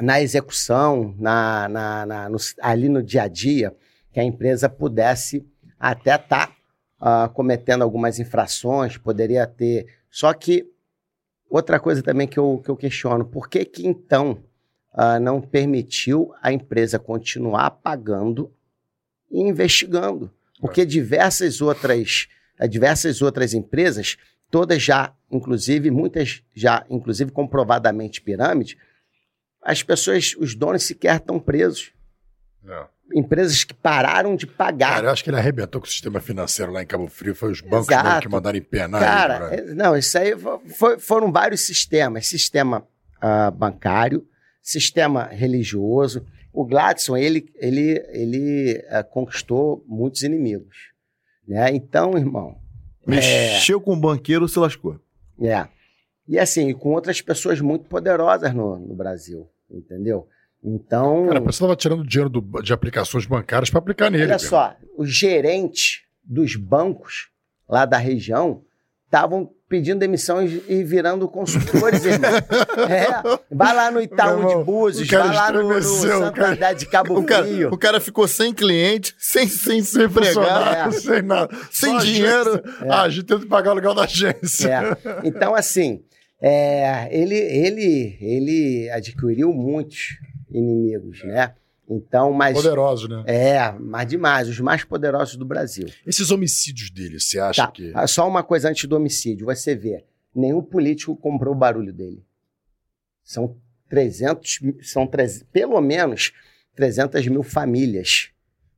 na execução, na, na, na- no- ali no dia a dia, que a empresa pudesse até estar cometendo algumas infrações, poderia ter. Só que outra coisa também que eu, que eu questiono, por que que então ah, não permitiu a empresa continuar pagando e investigando? Porque diversas outras, eh, diversas outras empresas, todas já, inclusive, muitas já, inclusive comprovadamente pirâmide, as pessoas, os donos sequer estão presos. Empresas que pararam de pagar. Cara, eu acho que ele arrebentou com o sistema financeiro lá em Cabo Frio. Foi os bancos que mandaram empenar Cara, ele. é- não, isso aí fo- foi- foram vários sistemas. Sistema ah, bancário, sistema religioso. O Gladson, ele, ele, ele ah, conquistou muitos inimigos. Né? Então, irmão, Mexeu com o banqueiro, se lascou. é. E assim, com outras pessoas muito poderosas no, no Brasil, entendeu? Então, Cara, a pessoa tava tirando dinheiro do- de aplicações bancárias pra aplicar nele. olha cara. só, os gerentes dos bancos lá da região estavam pedindo demissão e virando consultores, irmão. *laughs* É, vai lá no Itaú irmão, de Búzios, vai lá no, no cara- Santander de Cabo O cara, Frio. o cara ficou sem cliente, sem, sem, Sem empregado. É. sem nada. Sem Só a dinheiro. agência. Ah, a gente tenta pagar o aluguel da agência. É. Então, assim, é, ele, ele, ele adquiriu muitos inimigos, né? Então, mas. Poderoso, né? É, mas demais, os mais poderosos do Brasil. Esses homicídios dele, você acha Tá, que. ah, só uma coisa antes do homicídio, você vê, nenhum político comprou o barulho dele. São 300, mi- são treze- pelo menos 300 mil famílias.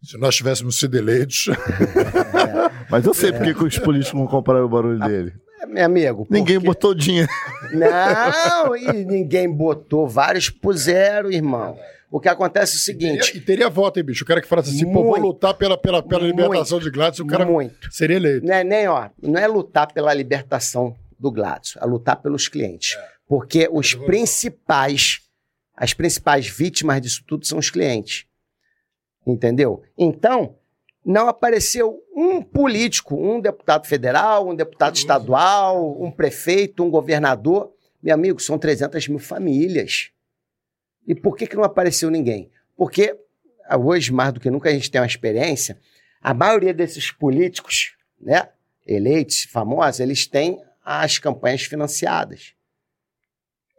Se nós tivéssemos sido eleitos. *laughs* *laughs* Mas eu sei por que que os políticos não compraram o barulho dele. É, Meu amigo, Ninguém porque- botou dinheiro. Não, e ninguém botou, vários puseram, irmão. O que acontece é o seguinte, E teria voto, hein, bicho? O cara que falasse assim, pô, vou Muito. lutar pela, pela, pela Muito. libertação de Gladys, o cara muito. seria eleito. Não é nem, ó, não é lutar pela libertação do Gladson, é lutar pelos clientes. Porque os principais, as principais vítimas disso tudo são os clientes. Entendeu? Então, não apareceu um político, um deputado federal, um deputado estadual, um prefeito, um governador. Meu amigo, são 300 mil famílias. E por que, que não apareceu ninguém? Porque hoje, mais do que nunca, a gente tem uma experiência. A maioria desses políticos, né, eleitos, famosos, eles têm as campanhas financiadas.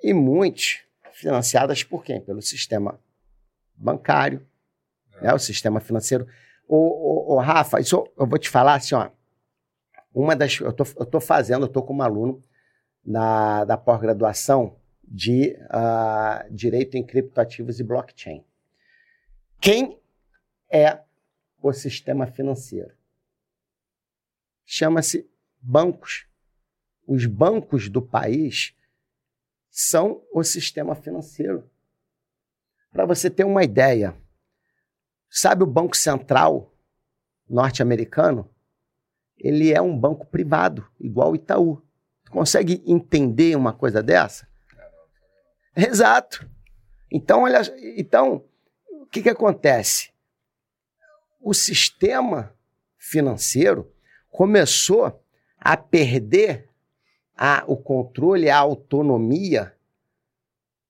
E muitos financiadas por quem? Pelo sistema bancário, é. né, o sistema financeiro. O, Rafa, isso eu vou te falar assim, ó. Uma das. Eu tô, eu tô fazendo, eu tô como aluno na, da pós-graduação de uh, Direito em Criptoativos e Blockchain. Quem é o sistema financeiro? Chama-se bancos. Os bancos do país são o sistema financeiro. Para você ter uma ideia, sabe o Banco Central norte-americano? Ele é um banco privado, igual o Itaú. Consegue entender uma coisa dessa? Exato. Então, olha, então que, que acontece? O sistema financeiro começou a perder a, o controle, a autonomia,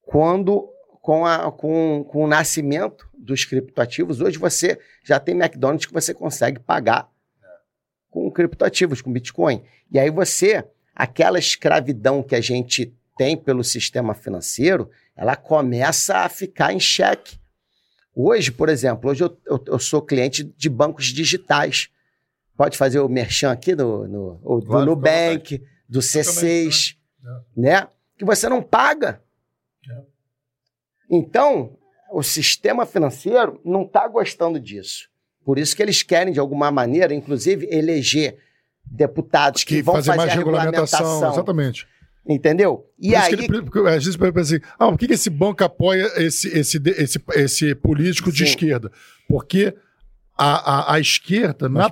quando com, a, com, com o nascimento dos criptoativos. Hoje você já tem McDonald's que você consegue pagar com criptoativos, com Bitcoin. E aí você, aquela escravidão que a gente tem pelo sistema financeiro, ela começa a ficar em xeque. Hoje, por exemplo, hoje eu, eu, eu, sou cliente de bancos digitais. Pode fazer o merchan aqui do, no, do claro, Nubank, do C6, né? né? Que você não paga. É. Então, o sistema financeiro não está gostando disso. Por isso que eles querem, de alguma maneira, inclusive, eleger deputados que, que vão fazer, fazer mais regulamentação. regulamentação. Exatamente. Entendeu? E Por aí. Ele, porque, às vezes pensa assim: ah, por que, esse banco apoia esse, esse, esse, esse político Sim. de esquerda? Porque a, a, a esquerda, Mas,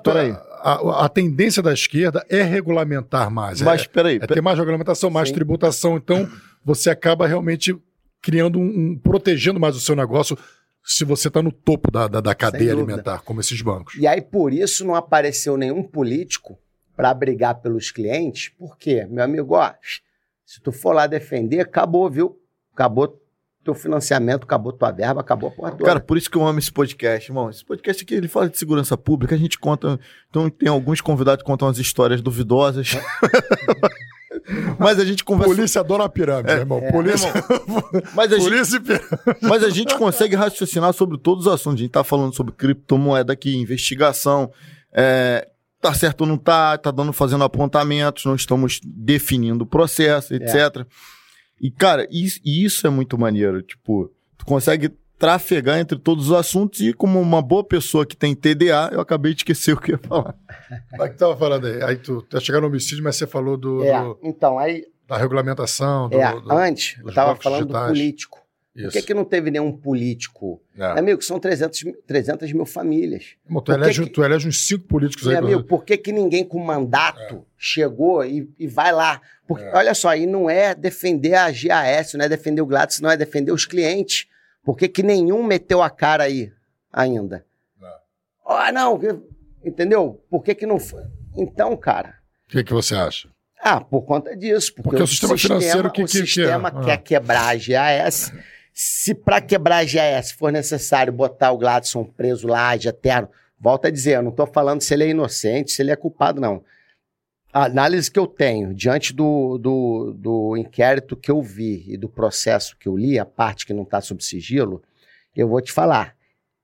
a, a, tendência da esquerda é regulamentar mais. Mas é, peraí. É ter mais regulamentação, mais Sim. tributação. Então, você acaba realmente criando um, um, protegendo mais o seu negócio se você está no topo da, da, da cadeia alimentar, como esses bancos. E aí, por isso, não apareceu nenhum político para brigar pelos clientes, por quê? Meu amigo, ó, se tu for lá defender, acabou, viu? Acabou teu financiamento, acabou tua verba, acabou a porra toda. Cara, por isso que eu amo esse podcast, irmão. Esse podcast aqui, ele fala de segurança pública, a gente conta... Então, tem alguns convidados que contam as histórias duvidosas. *laughs* Mas a gente conversa... Polícia adora a pirâmide, é, irmão. É. Polícia... *laughs* mas, a Polícia gente... mas a gente consegue raciocinar sobre todos os assuntos. A gente tá falando sobre criptomoeda aqui, investigação, é, tá certo ou não tá, tá dando, fazendo apontamentos, não estamos definindo o processo, etc. É. E, cara, isso, isso é muito maneiro. Tipo, tu consegue trafegar entre todos os assuntos e como uma boa pessoa que tem TDA, eu acabei de esquecer o que ia falar. *laughs* Mas que tava falando aí? Aí tu tá chegando no homicídio, mas você falou do... É, do, então, aí... Da regulamentação, do, é, do, antes, eu tava falando digitais. do político. Isso. Por que, que não teve nenhum político? É. Amigo, são 300, 300 mil famílias. Irmão, tu, elege, que... tu elege uns cinco políticos Meu aí. amigo, por que, que ninguém com mandato é. chegou e, e vai lá? Porque, é. olha só, aí não é defender a GAS, não é defender o Gladys, não é defender os clientes. Por que, que nenhum meteu a cara aí ainda? Ah, não, entendeu? Por que, que não foi? Então, cara. O que, que você acha? Ah, por conta disso. Porque, porque o, sistema, sistema financeiro que, o que, sistema que é? quer ah. quebrar a GAS se para quebrar a GAS for necessário botar o Gladson preso lá de eterno, volta a dizer, eu não estou falando se ele é inocente, se ele é culpado, não. A análise que eu tenho diante do, do, do inquérito que eu vi e do processo que eu li, a parte que não está sob sigilo, eu vou te falar.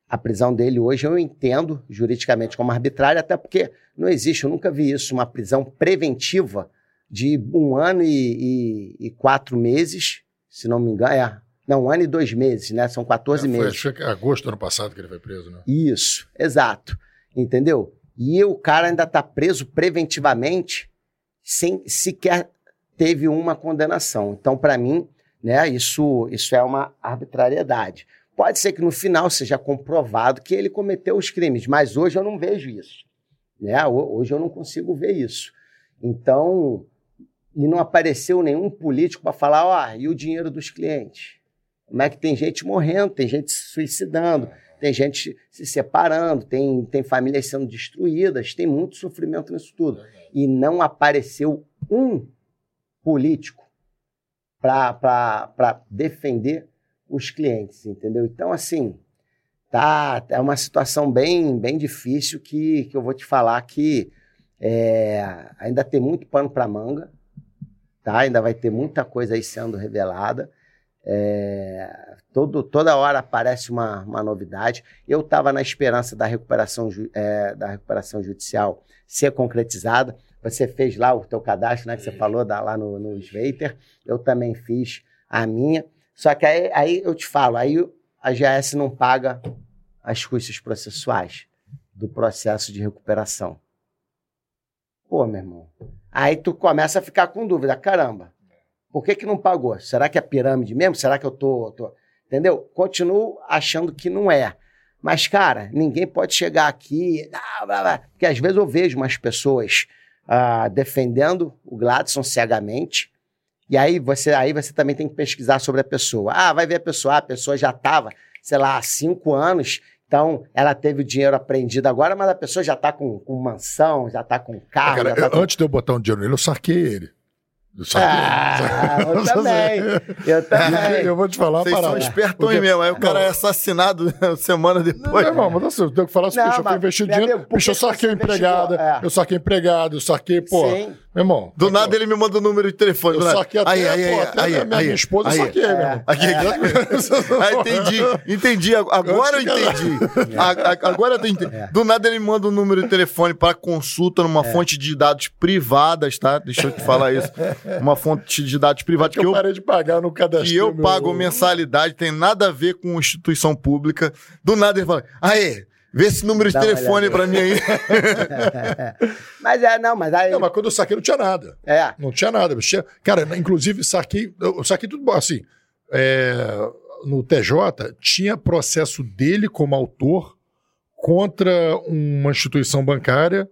A prisão dele hoje eu entendo juridicamente como arbitrária, até porque não existe, eu nunca vi isso, uma prisão preventiva de um ano e, e, e quatro meses, se não me engano, é, não, um ano e dois meses, né? São 14 é, foi, meses. Que é agosto do ano passado que ele foi preso, né? Isso, exato. Entendeu? E o cara ainda está preso preventivamente sem sequer teve uma condenação. Então, para mim, né, isso, isso é uma arbitrariedade. Pode ser que no final seja comprovado que ele cometeu os crimes, mas hoje eu não vejo isso. Né? Hoje eu não consigo ver isso. Então, e não apareceu nenhum político para falar, ó, e o dinheiro dos clientes? Como é que tem gente morrendo, tem gente se suicidando, tem gente se separando, tem, tem famílias sendo destruídas, tem muito sofrimento nisso tudo. E não apareceu um político para defender os clientes, entendeu? Então, assim, tá, é uma situação bem, bem difícil que, que eu vou te falar que é, ainda tem muito pano para manga, tá? Ainda vai ter muita coisa aí sendo revelada. É, todo, toda hora aparece uma, uma novidade. Eu estava na esperança da recuperação, é, da recuperação judicial ser concretizada. Você fez lá o teu cadastro, né? Que você falou da, lá no, no Sveiter. Eu também fiz a minha. Só que aí, aí eu te falo, aí a GS não paga as custas processuais do processo de recuperação. Pô, meu irmão. Aí tu começa a ficar com dúvida. Caramba, por que, que não pagou? Será que é pirâmide mesmo? Será que eu tô, tô. Entendeu? Continuo achando que não é. Mas, cara, ninguém pode chegar aqui. Porque às vezes eu vejo umas pessoas ah, defendendo o Gladson cegamente. E aí você, aí você também tem que pesquisar sobre a pessoa. Ah, vai ver a pessoa. Ah, a pessoa já estava, sei lá, há cinco anos. Então, ela teve o dinheiro apreendido agora, mas a pessoa já está com, com mansão, já está com carro. Cara, tá eu, com... Antes de eu botar um dinheiro nele, eu saquei ele. Ah, *laughs* eu também. Eu *laughs* também. Eu vou te falar Vocês uma são parada. espertões Porque- mesmo. Aí o cara é assassinado *laughs* semana Não, depois. meu irmão, mas assim, eu tenho que falar assim, Não, bicho, eu fui investir dinheiro, bicho, eu que que saquei empregada? É. eu saquei empregado, eu saquei, pô, Sim. Meu irmão. Do nada ele me manda o número de telefone. Eu nada. saquei até, aí, aí, pô, aí, até aí, a minha, aí, minha esposa, aí, eu saquei, meu irmão. Aqui, Ah, entendi, entendi. Agora eu entendi. A- Agora eu entendi. Do nada ele me manda um número de telefone para consulta numa fonte de dados privadas, tá? Deixa eu te falar isso. Uma fonte de dados privadas que que eu eu, parei de pagar no cadastro. que eu pago mensalidade, tem nada a ver com instituição pública. Do nada ele fala: Aê, vê esse número de telefone pra mim aí. *laughs* mas é, não, mas aí. Não, mas quando eu saquei não tinha nada. É. Não tinha nada. Tinha- Cara, inclusive saquei, eu saquei tudo bom, assim, é, no TJ tinha processo dele como autor contra uma instituição bancária,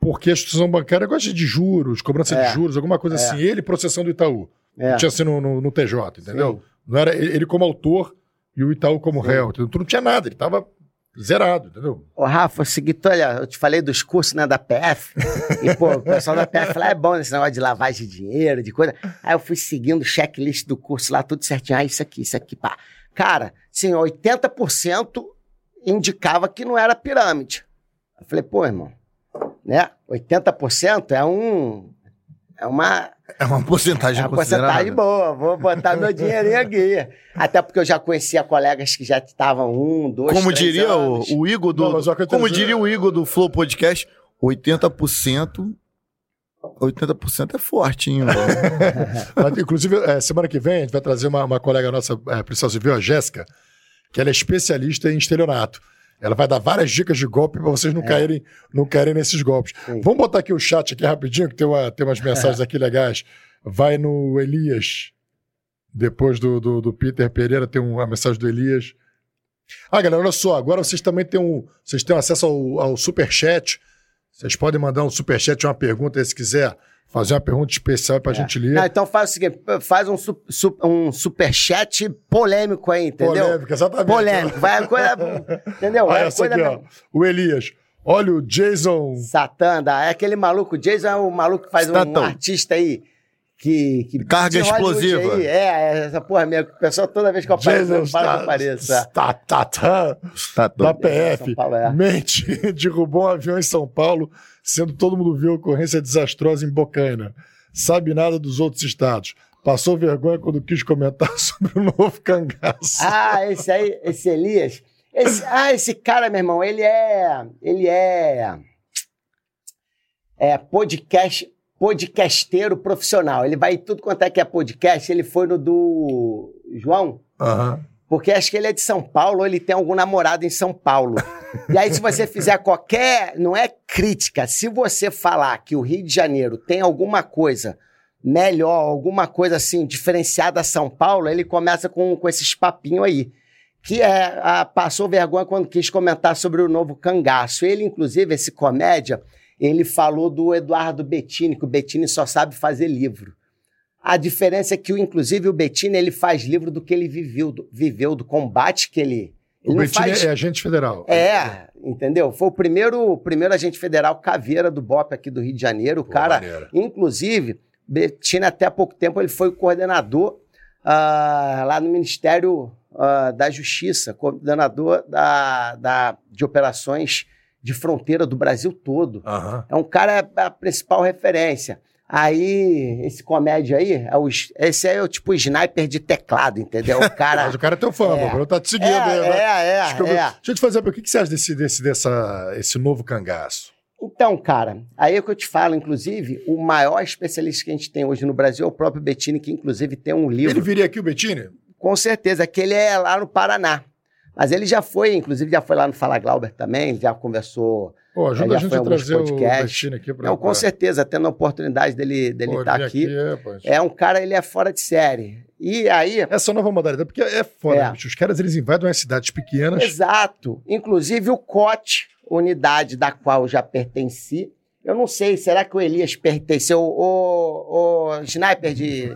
porque a instituição bancária gosta de juros, cobrança É. de juros, alguma coisa É. assim. Ele processando o Itaú. É. Tinha assim no, no- no TJ, entendeu? Sim. Não era ele como autor e o Itaú como réu. Entendeu? Tu não tinha nada, ele tava zerado, entendeu? Ô, Rafa, é o seguinte, olha, eu te falei dos cursos né, da PF, e, pô, o pessoal da PF lá é bom nesse negócio de lavagem de dinheiro, de coisa. Aí eu fui seguindo o checklist do curso lá, tudo certinho. Ah, isso aqui, isso aqui, pá. Cara, sim, 80% indicava que não era pirâmide. Eu falei, pô, irmão, né? 80% é um. É uma, É uma porcentagem é uma considerável. porcentagem boa, vou botar meu dinheirinho aqui. Até porque eu já conhecia colegas que já estavam um, dois, Como três diria o, anos. o Igor do. Não, como diria o Igor do Flow Podcast, 80%. 80% é forte, hein? mano? *laughs* Mas, inclusive, é, semana que vem, a gente vai trazer uma, uma colega nossa, é, policial civil, a Jéssica, que ela é especialista em estelionato. Ela vai dar várias dicas de golpe para vocês não, caírem, não caírem nesses golpes. É. Sim. Vamos botar aqui o chat aqui rapidinho, que tem, uma, tem umas mensagens *laughs* aqui legais. Vai no Elias. Depois do, do, do Peter Pereira, tem uma mensagem do Elias. Ah, galera, olha só, agora vocês também têm, um, vocês têm acesso ao, ao Superchat. Vocês podem mandar um Superchat, uma pergunta aí, se quiser fazer uma pergunta especial para a gente ler. Não, então faz o seguinte, faz um, su, su, um superchat polêmico aí, entendeu? Polêmica, exatamente. Polêmico. Vai coisa. Entendeu? Olha essa aqui, ó. mesmo. O Elias. Olha o Jason. Satã, dá. é aquele maluco. O Jason é o maluco que faz um Statão. artista aí. Que, que Carga explosiva. Aí. É, essa porra mesmo. O pessoal, toda vez que eu apareço, eu falo que eu apareço. é. tá, tá, tá, Tá da doido. PF. Paulo, é. Mente *laughs* derrubou um avião em São Paulo, sendo todo mundo viu a ocorrência desastrosa em Bocaina. Sabe nada dos outros estados. Passou vergonha quando quis comentar *laughs* sobre o novo cangaço. Ah, esse aí, esse Elias. Esse, ah, esse cara, meu irmão, ele é. Ele é. É podcast, podcasteiro profissional. Ele vai em tudo quanto é que é podcast. Ele foi no do João, Aham. porque acho que ele é de São Paulo, ou ele tem algum namorado em São Paulo. E aí, se você fizer qualquer. Não é crítica. Se você falar que o Rio de Janeiro tem alguma coisa melhor, alguma coisa assim, diferenciada a São Paulo, ele começa com, com esses papinhos aí. Que é, a- passou vergonha quando quis comentar sobre o novo cangaço. Ele, inclusive, esse comédia, ele falou do Eduardo Bettini, que o Bettini só sabe fazer livro. A diferença é que, inclusive, o Bettini ele faz livro do que ele viveu, do, viveu, do combate que ele. ele o Bettini faz... é agente federal. É, entendeu? Foi o primeiro, primeiro agente federal caveira do BOP aqui do Rio de Janeiro. O cara, maneira. inclusive, Bettini até há pouco tempo ele foi o coordenador uh, lá no Ministério uh, da Justiça, coordenador da, da, de operações de fronteira do Brasil todo. Uhum. É um cara, a principal referência. Aí, esse comédia aí, é o, esse é o tipo sniper de teclado, entendeu? O *laughs* cara. Mas o cara é teu fã, é. mano. Tá te seguindo é, aí, né? É, é, Deixa, é. Deixa eu te fazer, o que, que você acha desse, desse, dessa, esse novo cangaço? Então, cara, aí é que eu te falo, inclusive, o maior especialista que a gente tem hoje no Brasil é o próprio Bettini, que inclusive tem um livro. Ele viria aqui, o Bettini? Com certeza, que ele é lá no Paraná. Mas ele já foi, inclusive já foi lá no Fala Glauber também, já conversou. Pô, ajuda a gente a trazer podcasts. o aqui para Não, com certeza, tendo a oportunidade dele dele estar tá aqui. aqui é, é, um cara, ele é fora de série. E aí. Essa nova modalidade, porque é foda, é. Os caras eles invadem umas cidades pequenas. Exato. Inclusive o COT, unidade da qual eu já pertenci, eu não sei, será que o Elias pertenceu? O, o sniper de,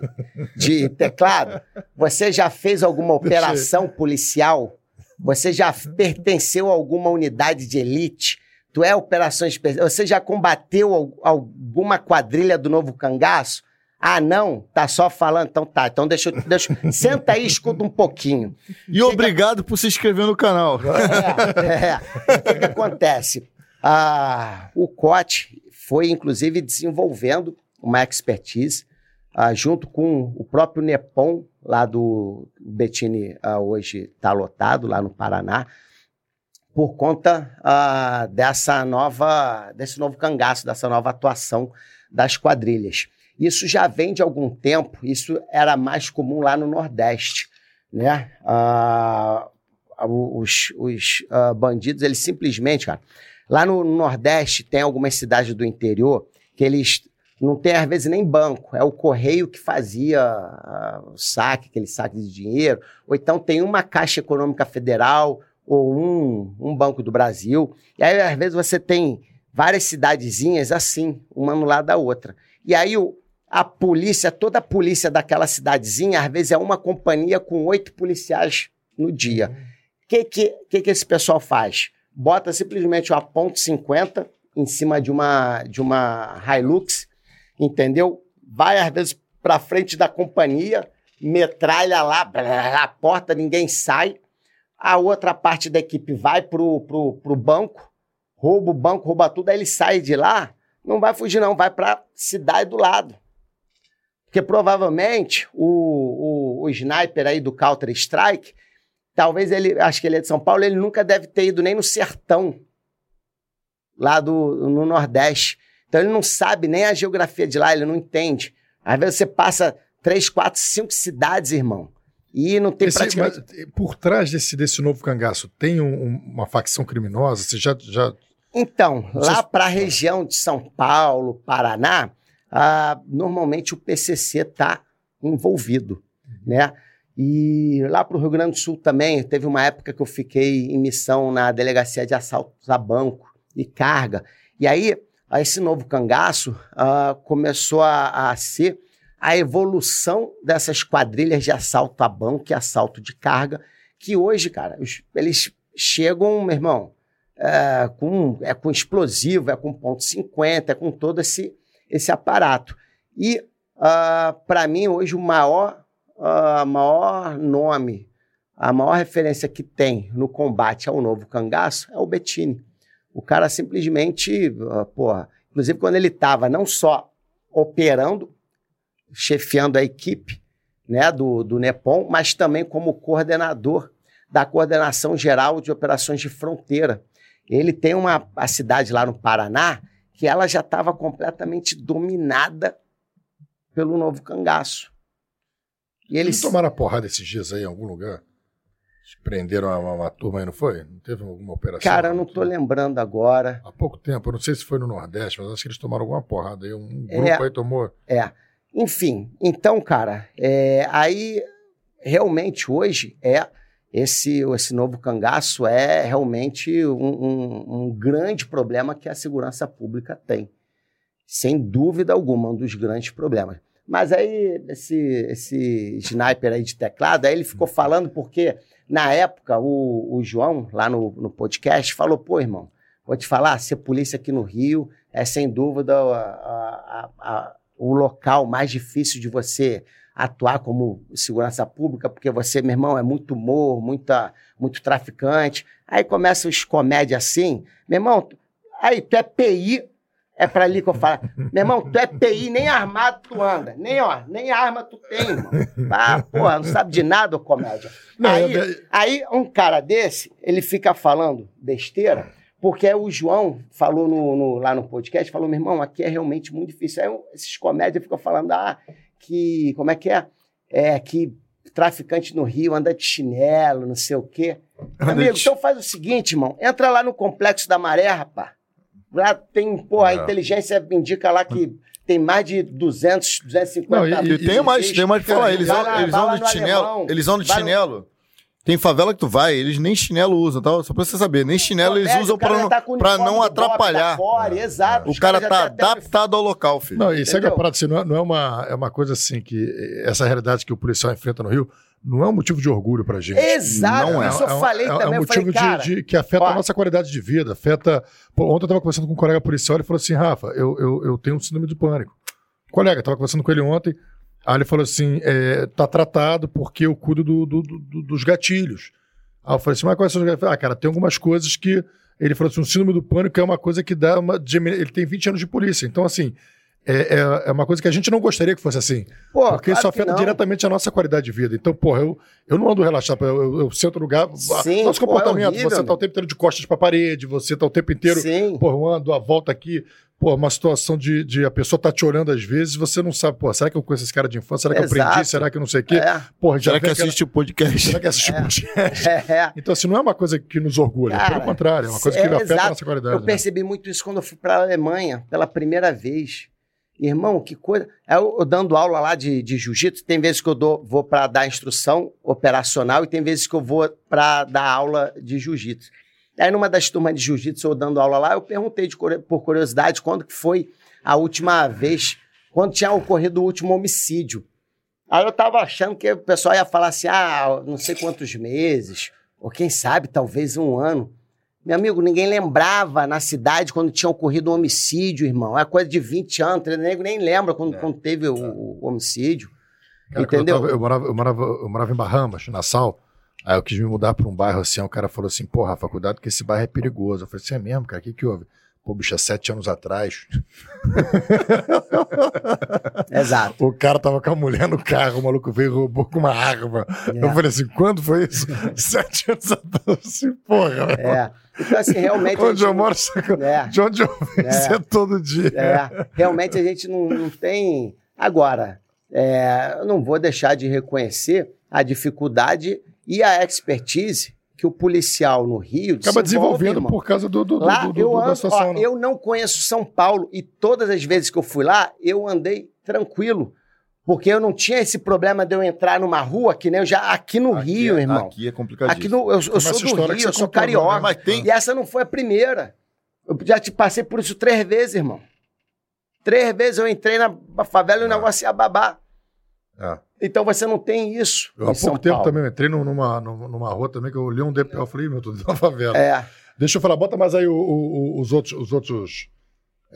de *laughs* teclado, você já fez alguma operação policial? Você já pertenceu a alguma unidade de elite? Tu é operações Você já combateu alguma quadrilha do novo cangaço? Ah, não? Tá só falando? Então tá. Então deixa eu. Deixa, *laughs* senta aí e escuta um pouquinho. E obrigado por se inscrever no canal. É, é. O que, que acontece? Ah, o COT foi, inclusive, desenvolvendo uma expertise ah, junto com o próprio Nepom, lá do Bettini, ah, hoje está lotado, lá no Paraná, por conta ah, dessa nova, desse novo cangaço, dessa nova atuação das quadrilhas. Isso já vem de algum tempo, isso era mais comum lá no Nordeste, né? Ah, os, os uh, bandidos, eles simplesmente, cara, Lá no Nordeste tem algumas cidades do interior que eles não tem às vezes nem banco, é o correio que fazia uh, o saque, aquele saque de dinheiro, ou então tem uma Caixa Econômica Federal ou um, um Banco do Brasil. E aí às vezes você tem várias cidadezinhas assim, uma no lado da outra. E aí o, a polícia, toda a polícia daquela cidadezinha, às vezes é uma companhia com oito policiais no dia. O uhum. que, que, que, que esse pessoal faz? bota simplesmente uma ponto .50 em cima de uma, de uma Hilux, entendeu? Vai às vezes para frente da companhia, metralha lá, a porta, ninguém sai. A outra parte da equipe vai pro, pro, pro banco, rouba o banco, rouba tudo, aí ele sai de lá, não vai fugir não, vai para cidade do lado. Porque provavelmente o, o, o sniper aí do Counter-Strike, Talvez ele, acho que ele é de São Paulo, ele nunca deve ter ido nem no sertão, lá do, no Nordeste. Então ele não sabe nem a geografia de lá, ele não entende. Às vezes você passa três, quatro, cinco cidades, irmão. E não tem Esse, praticamente... Mas, por trás desse, desse novo cangaço, tem um, uma facção criminosa? Você já... já... Então, lá para a região de São Paulo, Paraná, ah, normalmente o PCC está envolvido, né? E lá para o Rio Grande do Sul também, teve uma época que eu fiquei em missão na delegacia de assaltos a banco e carga. E aí, esse novo cangaço uh, começou a, a, ser a evolução dessas quadrilhas de assalto a banco e assalto de carga, que hoje, cara, os, eles chegam, meu irmão, é, com, é com explosivo, é com ponto .50, é com todo esse, esse aparato. E, uh, ah, para mim, hoje, o maior a maior nome, a maior referência que tem no combate ao novo cangaço é o Bettini. O cara simplesmente, porra, inclusive quando ele estava não só operando, chefiando a equipe né, do, do NEPOM, mas também como coordenador da Coordenação Geral de Operações de Fronteira. Ele tem uma a cidade lá no Paraná que ela já estava completamente dominada pelo novo cangaço. E eles tomaram a porrada esses dias aí em algum lugar? Prenderam uma, uma, turma aí, não foi? Não teve alguma operação? Cara, eu não tô lembrando agora. Há pouco tempo, eu não sei se foi no Nordeste, mas acho que eles tomaram alguma porrada aí. Um grupo é, aí tomou. É. Enfim, então, cara, é, aí realmente hoje é. esse, esse novo cangaço é realmente um, um, um grande problema que a segurança pública tem. Sem dúvida alguma, um dos grandes problemas. Mas aí, esse, esse sniper aí de teclado, aí ele ficou falando porque, na época, o, o João, lá no, no podcast, falou, pô, irmão, vou te falar, ser polícia aqui no Rio é, sem dúvida, a, a, a, o local mais difícil de você atuar como segurança pública, porque você, meu irmão, é muito humor, muita, muito traficante. Aí começa os comédias assim, meu irmão, aí tu é PI, é pra ali que eu falo, meu irmão, tu é PI, nem armado tu anda, nem, ó, nem arma tu tem, irmão. Ah, porra, não sabe de nada, comédia. Não, aí, eu- aí um cara desse, ele fica falando besteira, porque o João falou no, no- lá no podcast, falou, meu irmão, aqui é realmente muito difícil. Aí esses comédias ficam falando, ah, que, como é que é? É, que traficante no Rio anda de chinelo, não sei o quê. Amigo, então faz o seguinte, irmão, entra lá no Complexo da Maré, rapaz. Lá tem, porra, a É. inteligência indica lá que tem mais de 200, 250 Não, e- E tem mais, tem mais pra falar. Eles, Vai andam- lá, eles vai no de chinelo. alemão. Eles andam de no- chinelo. Tem favela que tu vai, eles nem chinelo usam, tá? Só pra você saber. Nem chinelo eles usam cara pra não, tá pra não atrapalhar. Core, exato. O cara caras tá têm até adaptado ao local, filho. Não, é que é Entendeu? a parada, assim, não, é, não é uma, é uma coisa assim que essa realidade que o policial enfrenta no Rio não é um motivo de orgulho pra gente. Exato, Não é. eu um- falei é, também. É um eu falei, motivo de- cara, de, que afeta ó. a nossa qualidade de vida, afeta... Pô, ontem eu tava conversando com um colega policial, ele falou assim, Rafa, eu, eu, eu tenho um síndrome de pânico. Colega, eu tava conversando com ele ontem, aí ele falou assim, é, tá tratado porque eu cuido do- do- do- dos gatilhos. Aí eu falei assim, mas quais são os gatilhos? Ah, cara, tem algumas coisas que... Ele falou assim, o síndrome do pânico é uma coisa que dá uma... Ele tem 20 anos de polícia, então assim... É, é, é uma coisa que a gente não gostaria que fosse assim. Pô, Porque claro isso afeta diretamente a nossa qualidade de vida. Então, porra, eu, eu não ando relaxado. Eu, eu, eu sento no lugar. Sim, nosso pô, é comportamento, horrível, você tá meu. o tempo inteiro de costas pra parede, você tá o tempo inteiro. Sim. Porra, eu ando a volta aqui. Pô, uma situação de, de a pessoa tá te olhando às vezes, você não sabe, pô, será que eu conheço esse cara de infância? Será que eu aprendi? Exato. Será que eu não sei o quê? É, Porra, já Será que assiste o podcast? Será que assiste podcast? é, *laughs* é. Então, assim, não é uma coisa que nos orgulha, Cara, pelo contrário, é uma coisa é, que afeta a exato. nossa qualidade. Eu né? percebi muito isso quando eu fui para a Alemanha pela primeira vez. Irmão, que coisa. Eu, eu dando aula lá de, de jiu-jitsu, tem vezes que eu dou, vou para dar instrução operacional e tem vezes que eu vou para dar aula de jiu-jitsu. Aí, numa das turmas de jiu-jitsu, eu dando aula lá, eu perguntei de por curiosidade quando que foi a última vez, quando tinha ocorrido o último homicídio. Aí eu tava achando que o pessoal ia falar assim, ah, não sei quantos meses, ou quem sabe, talvez um ano. Meu amigo, ninguém lembrava na cidade quando tinha ocorrido um homicídio, irmão. É coisa de 20 anos, o nego nem lembra quando, quando teve o, o homicídio. Cara, entendeu? Eu, tava- eu morava, eu, morava, eu morava em Bahamas, Nassau. Aí eu quis me mudar para um bairro assim. O cara falou assim: Pô, Rafa, cuidado que esse bairro é perigoso. Eu falei assim: É mesmo, cara? O que, que houve? Pô, bicho, há sete anos atrás, *laughs* Exato. o cara tava com a mulher no carro, o maluco veio e roubou com uma arma. Eu É. falei assim: Quando foi isso? *laughs* sete anos atrás. Assim, porra. É. Então, assim, realmente. Onde eu não- moro? É. de onde eu venho, É. isso é todo dia. É, realmente a gente não, não tem. Agora, é, eu não vou deixar de reconhecer a dificuldade e a expertise que o policial no Rio Acaba desenvolve, desenvolvendo irmão. por causa do, do, do- Lá do- eu da ando, situação. ó, né? eu não conheço São Paulo e todas as vezes que eu fui lá, eu andei tranquilo. Porque eu não tinha esse problema de eu entrar numa rua, que nem eu já aqui no Aqui Rio, é- irmão. Aqui é complicadíssimo. Aqui no, eu, eu sou do Rio, eu sou agora, carioca. né? Mas tem, E essa não foi a primeira. Eu já te passei por isso três vezes, irmão. Três vezes eu entrei na favela e o Ah. negócio ia babar. É. Então você não tem isso. Eu, há em São pouco tempo Paulo. também eu entrei num- numa, numa, rua também que eu olhei um DP, eu falei, "Ih, meu, tô dentro da favela. É. Deixa eu falar, bota mais aí o- o- os outros. Os outros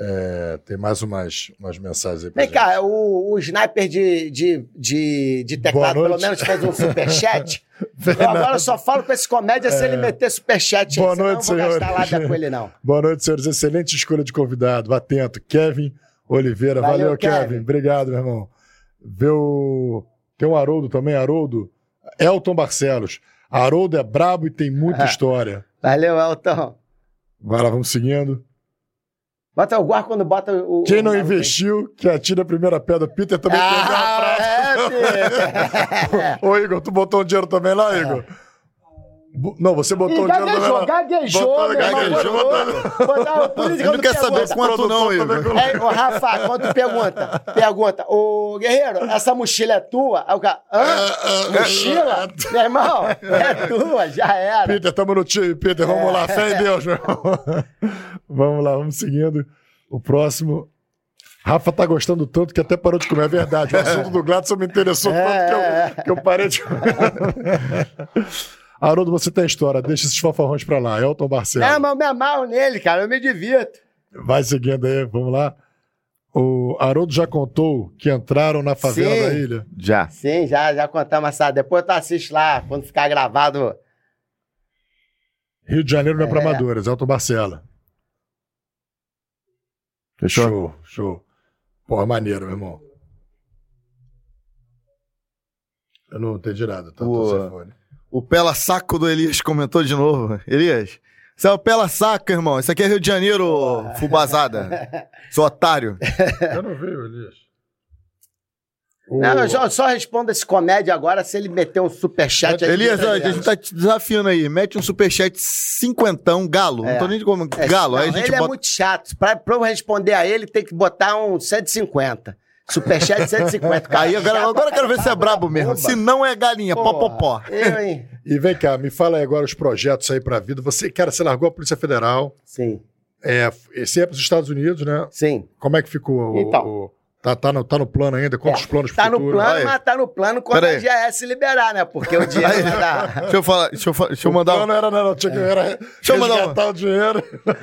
é, tem mais umas, umas mensagens aí pra Vem gente. cá, o, o sniper de, de, de, de teclado pelo menos fez um superchat. *laughs* eu agora só falo com esse comédia se ele meter superchat aí. É. Boa senão noite, eu não vou gastar lábia com ele, não. *laughs* Boa noite, senhores. Excelente escolha de convidado. Atento. Kevin Oliveira. Valeu, Valeu, Kevin. Kevin. Obrigado, meu irmão. Vê o... Tem um Haroldo também, Haroldo. Elton Barcelos. Haroldo é brabo e tem muita Ah. *laughs* história. Valeu, Elton. Vai lá, vamos seguindo. Bota o guarda quando bota o. Quem o não aí. investiu, que atira a primeira pedra. Peter também tem uma Ah, frase. é, Peter. *laughs* Ô, Igor, tu botou um dinheiro também lá, Igor? Bu- Não, você botou E o dinheiro gaguejou, gaguejou, Botou- meu irmão. gaguejou, botou- botou- Por isso que Ele eu não quer saber quanto não, Igor. Ei, ô, Rafa, quando tu pergunta, pergunta, ô Guerreiro, essa mochila é tua? Aí o cara, hã? Ah, Mochila? Meu irmão, é tua, já era. Peter, tamo no time. Peter, vamos lá. Fé em Deus, meu irmão. *laughs* vamos lá, vamos seguindo. O próximo. Rafa tá gostando tanto que até parou de comer. É verdade. O assunto do Gladson me interessou É. tanto que eu, que eu parei de comer. *laughs* Haroldo, você tem história. Deixa esses fofarrões pra lá. Elton Barcelos. Não, mas eu me amarro nele, cara, eu me divirto. Vai seguindo aí, vamos lá. O Haroldo já contou que entraram na favela Sim. da ilha. Já. Sim, já, já contamos essa. Depois tu assiste lá, quando ficar gravado. Rio de Janeiro não é, pra É. amadores, Elton Barcela. Fechou? Show, show. Porra, maneiro, meu irmão. Eu não entendi nada, tá? Tô Pô. O Pela Saco do Elias comentou de novo. Elias, isso é o Pela Saco, irmão. Isso aqui é Rio de Janeiro, fubazada. *laughs* Seu otário. Eu não vi, Elias. O- Não, eu só, só respondo esse comédia agora se ele meter um superchat aí. Elias, ó, a gente tá te desafiando aí. Mete um superchat cinquentão, galo. Não É. tô nem de como. É, Galo. não, aí a gente ele é bota. muito chato. Pra, pra eu responder a ele, tem que botar um 150. Superchat 150. Cara, Aí agora, agora eu quero ver se é brabo mesmo. Se não é galinha, pó, pó, pó. Eu, hein? E vem cá, me fala aí agora os projetos aí pra vida. Você, cara, você largou a Polícia Federal, Sim, é, você é pros Estados Unidos, né? sim. Como é que ficou? o- Então. o- tá, tá, no, tá no plano ainda? Quantos É, planos pro Tá no futuro? plano, Aí. mas tá no plano quando Pera a. GS liberar, né? Porque o dinheiro Aí. vai dar. Deixa eu falar, deixa eu, fa- deixa eu O mandar. um- plano era, não, não, tinha que era Deixa eu mandar um- o dinheiro.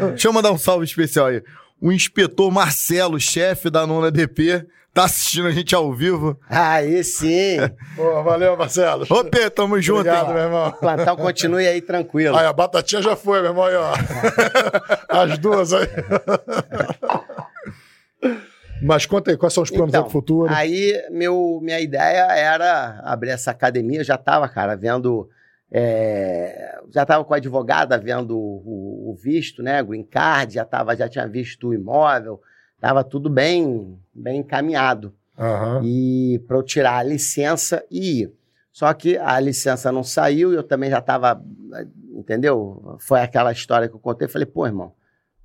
Deixa eu mandar um salve especial aí. O inspetor Marcelo, chefe da nona DP, tá assistindo a gente ao vivo. Aí sim. *laughs* Pô, valeu, Marcelo. Ô, Pê, tamo junto, Obrigado, hein? meu irmão. O plantão continue aí tranquilo. Aí, a batatinha já foi, meu irmão, aí, ó. *laughs* As duas aí. Mas conta aí, quais são os planos Então, aí pro futuro? Aí, meu, minha ideia era abrir essa academia. Eu já estava, cara, vendo. é, já estava com a advogada vendo o, o visto, né? Green Card, já, tava, já tinha visto o imóvel, estava tudo bem, bem encaminhado. Aham. E para eu tirar a licença e ir. Só que a licença não saiu e eu também já estava. Entendeu? Foi aquela história que eu contei. Falei, pô, irmão,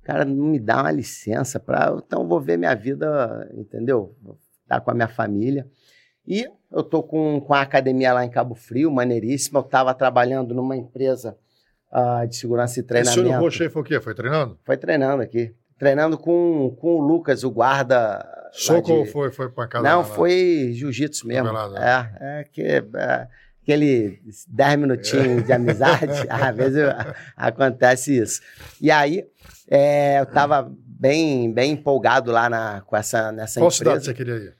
o cara não me dá uma licença para. Então eu vou ver minha vida, entendeu? Estar com a minha família. E eu tô com, com a academia lá em Cabo Frio, maneiríssima. Eu estava trabalhando numa empresa ah, de segurança e treinamento. roxo aí foi o quê? Foi treinando? Foi treinando aqui. Treinando com, com o Lucas, o guarda. Soco ou foi, foi pra casa? não, lá, foi jiu-jitsu mesmo. É, é, que, é aquele 10 minutinhos de amizade, *laughs* às vezes eu- acontece isso. E aí, é, eu tava bem, bem empolgado lá na, com essa, nessa Qual empresa. cidade você queria ir?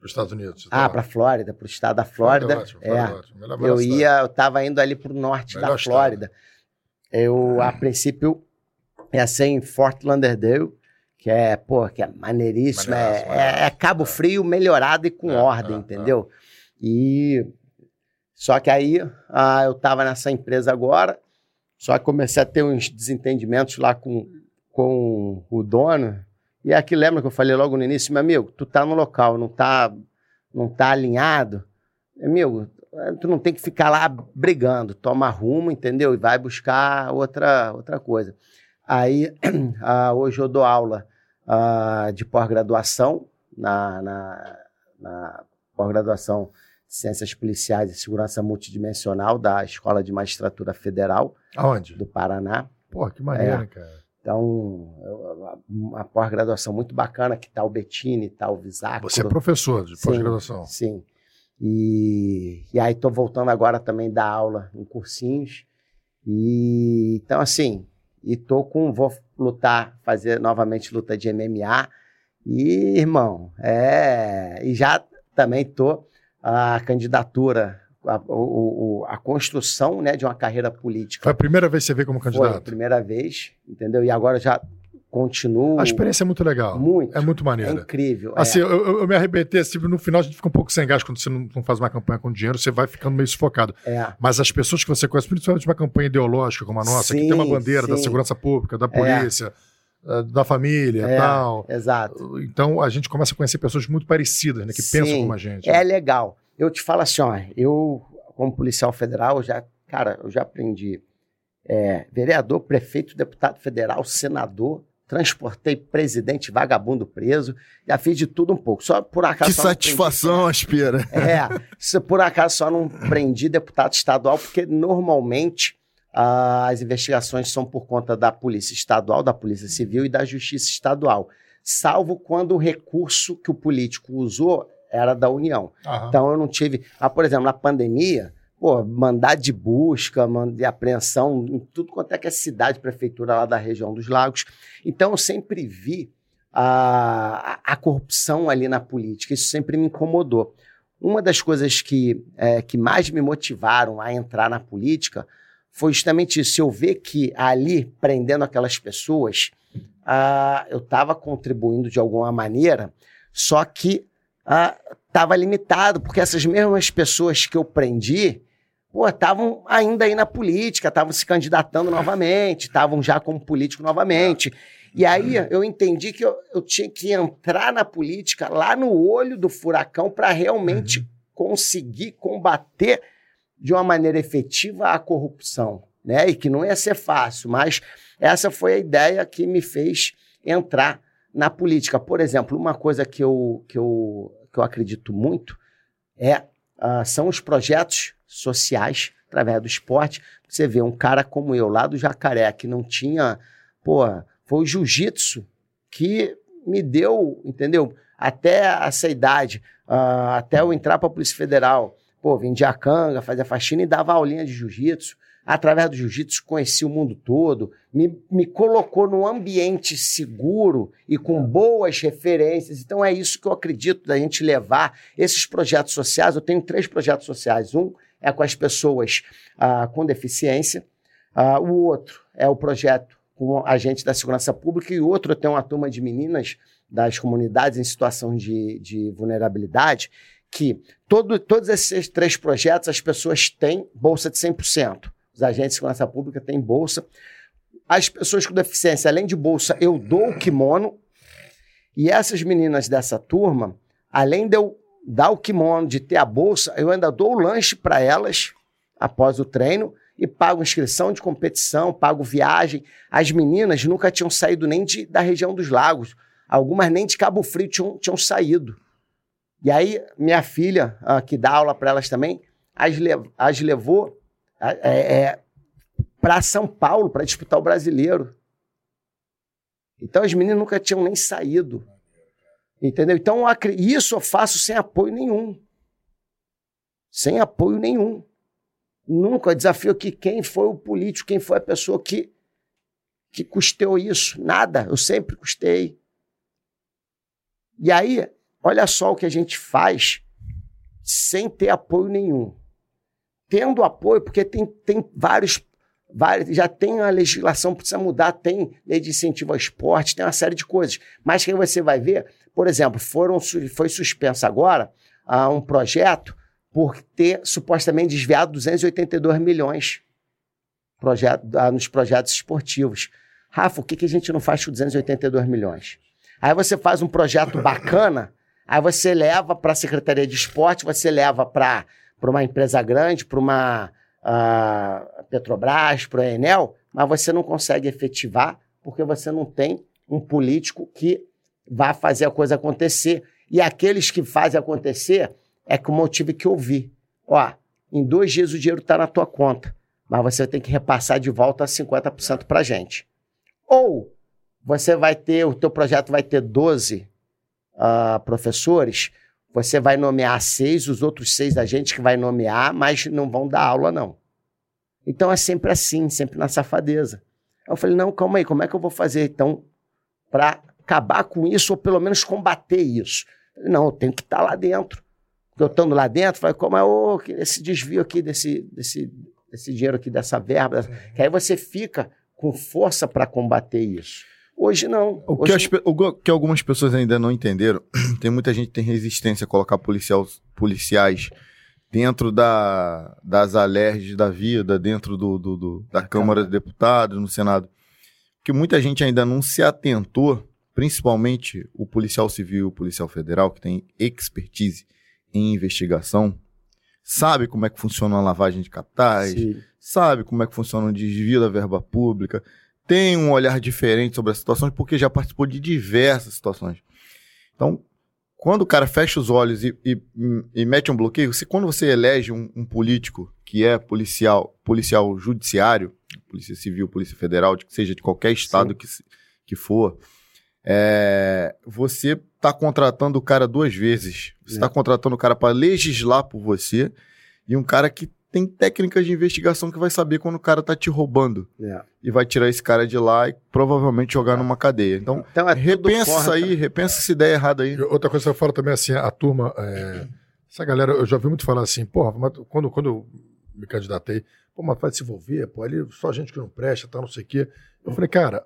Para os Estados Unidos? Você Ah, para Flórida, para o estado da Flórida Flórida. é ótimo, Flórida é. é ótimo. Melhor- Eu cidade. ia, eu tava indo ali pro norte Melhor da estado. Flórida. Eu, a princípio, ia ser em Fort Lauderdale, que é, pô, que é maneiríssimo. É, é- é Cabo Frio melhorado e com É, ordem, é, entendeu? E só que aí ah, eu tava nessa empresa agora, só que comecei a ter uns desentendimentos lá com, com o dono. E aqui lembra que eu falei logo no início, meu amigo, tu tá no local, não tá, não tá alinhado, amigo, tu não tem que ficar lá brigando, toma rumo, entendeu? E vai buscar outra, outra coisa. Aí, *clears throat* ah, hoje eu dou aula ah, de pós-graduação na, na, na pós-graduação Ciências Policiais e Segurança Multidimensional da Escola de Magistratura Federal Aonde? do Paraná. Pô, que maneiro, É. cara. Então, uma pós-graduação muito bacana, que tá o Bettini, tá o Visacro. Você é professor de Sim, pós-graduação. Sim. E, e aí tô voltando agora também dar aula em cursinhos. E então assim, e tô com vou lutar, fazer novamente luta de MMA. E irmão, é, e já também tô a candidatura a, o- a construção, né, de uma carreira política. Foi a primeira vez que você veio como Foi a candidato? primeira vez, entendeu? E agora já continuo A experiência é muito legal. muito. É muito É maneira. incrível. é. Assim, eu, eu- eu me arrebentei, assim, no final a gente fica um pouco sem gás quando você não, não faz uma campanha com dinheiro, você vai ficando meio sufocado. é. Mas as pessoas que você conhece, principalmente uma campanha ideológica como a nossa, que Sim, tem uma bandeira da sim. segurança pública, da polícia, eh, da família e É. tal. Exato. Então a gente começa a conhecer pessoas muito parecidas, né? Que Sim, pensam como a gente. É legal. Eu te falo assim, ó, eu, como policial federal, já Cara, eu já aprendi é, vereador, prefeito, deputado federal, senador, transportei presidente vagabundo preso, já fiz de tudo um pouco. Só por acaso. Que satisfação, aspira. *laughs* É, se por acaso só não prendi deputado estadual, porque normalmente ah, as investigações são por conta da Polícia Estadual, da Polícia Civil e da Justiça Estadual. Salvo quando o recurso que o político usou era da União. Aham. Então eu não tive. Ah, por exemplo, na pandemia, pô, mandar de busca, de apreensão em tudo quanto é que é cidade, prefeitura lá da região dos lagos. Então eu sempre vi a, a corrupção ali na política, isso sempre me incomodou. Uma das coisas que, é, que mais me motivaram a entrar na política foi justamente isso. Eu ver que ali, prendendo aquelas pessoas, eu estava contribuindo de alguma maneira, só que estava limitado, porque essas mesmas pessoas que eu prendi, estavam ainda aí na política, estavam se candidatando novamente, estavam já como político novamente. E aí eu entendi que eu, eu, tinha que entrar na política lá no olho do furacão para realmente uhum. conseguir combater de uma maneira efetiva a corrupção, né? E que não ia ser fácil, mas essa foi a ideia que me fez entrar na política. Por exemplo, uma coisa que eu, que eu, que eu acredito muito é uh, são os projetos sociais através do esporte. Você vê um cara como eu, lá do Jacaré, que não tinha. Pô, foi o jiu-jitsu que me deu, entendeu? Até essa idade, uh, até eu entrar para a Polícia Federal. Pô, vendia canga, fazia faxina e dava aulinha de jiu-jitsu. Através do jiu-jitsu, conheci o mundo todo, me, me colocou num ambiente seguro e com boas referências. Então, é isso que eu acredito da gente levar esses projetos sociais. Eu tenho três projetos sociais. Um é com as pessoas ah, com deficiência. Ah, o outro é o projeto com agentes da segurança pública e o outro tem uma turma de meninas das comunidades em situação de, de vulnerabilidade que todo, todos esses três projetos as pessoas têm bolsa de 100%. Os agentes de segurança pública têm bolsa. As pessoas com deficiência, além de bolsa, eu dou o kimono. E essas meninas dessa turma, além de eu dar o kimono, de ter a bolsa, eu ainda dou o lanche para elas após o treino e pago inscrição de competição, pago viagem. As meninas nunca tinham saído nem de, da região dos lagos, algumas nem de Cabo Frio tinham, tinham saído. E aí, minha filha, que dá aula para elas também, as, as levou é, é, para São Paulo para disputar o brasileiro. Então, as meninas nunca tinham nem saído. Entendeu? Então, isso eu faço sem apoio nenhum. Sem apoio nenhum. Nunca desafio que quem foi o político, quem foi a pessoa que, que custeou isso. Nada. Eu sempre custei. E aí, olha só o que a gente faz sem ter apoio nenhum. Tendo apoio, porque tem, tem vários, vários. Já tem a legislação, precisa mudar, tem lei de incentivo ao esporte, tem uma série de coisas. Mas que você vai ver, por exemplo, foram, foi suspenso agora uh, um projeto por ter supostamente desviado 282 milhões projeto, uh, nos projetos esportivos. Rafa, o que, que a gente não faz com 282 milhões? Aí você faz um projeto bacana, aí você leva para a Secretaria de Esporte, você leva para uma empresa grande, para uma uh, Petrobras, para a Enel, mas você não consegue efetivar porque você não tem um político que vai fazer a coisa acontecer. E aqueles que fazem acontecer é com o motivo que eu vi. Ó, em dois dias o dinheiro está na tua conta, mas você tem que repassar de volta 50% para a gente. Ou você vai ter, o teu projeto vai ter 12 uh, ah, professores, você vai nomear seis, os outros seis agentes que vai nomear, mas não vão dar aula, não. Então é sempre assim, sempre na safadeza. Eu falei, não, calma aí, como é que eu vou fazer então para acabar com isso ou pelo menos combater isso. Não, eu tenho que estar lá dentro. Porque eu estando lá dentro, falei, como é oh, esse desvio aqui desse, desse, desse dinheiro aqui, dessa verba, que aí você fica com força para combater isso. Hoje não. O, Hoje... Que as, o que algumas pessoas ainda não entenderam, *clears throat* tem muita gente que tem resistência a colocar policial, policiais dentro da, das alerges da vida, dentro do, do, do da Câmara de Deputados, no Senado. Que muita gente ainda não se atentou principalmente o policial civil e o policial federal, que tem expertise em investigação, sabe como é que funciona a lavagem de capitais, Sim. sabe como é que funciona o desvio da verba pública, tem um olhar diferente sobre as situações, porque já participou de diversas situações. Então, quando o cara fecha os olhos e, e- e mete um bloqueio, se quando você elege um, um político que é policial, policial judiciário, polícia civil, polícia federal, de, seja de qualquer estado que, que for, é, você está contratando o cara duas vezes. Você É. está contratando o cara para legislar por você e um cara que tem técnicas de investigação que vai saber quando o cara tá te roubando É. e vai tirar esse cara de lá e provavelmente jogar numa cadeia. Então, Então é repensa isso contra. aí, repensa essa ideia errada aí. Outra coisa que eu falo também assim, a turma, é, *clears throat* essa galera, eu já ouvi muito falar assim, porra, mas quando, quando eu me candidatei, pô, mas vai se envolver, pô, ali só gente que não presta, tal, não sei o quê. Eu falei, cara,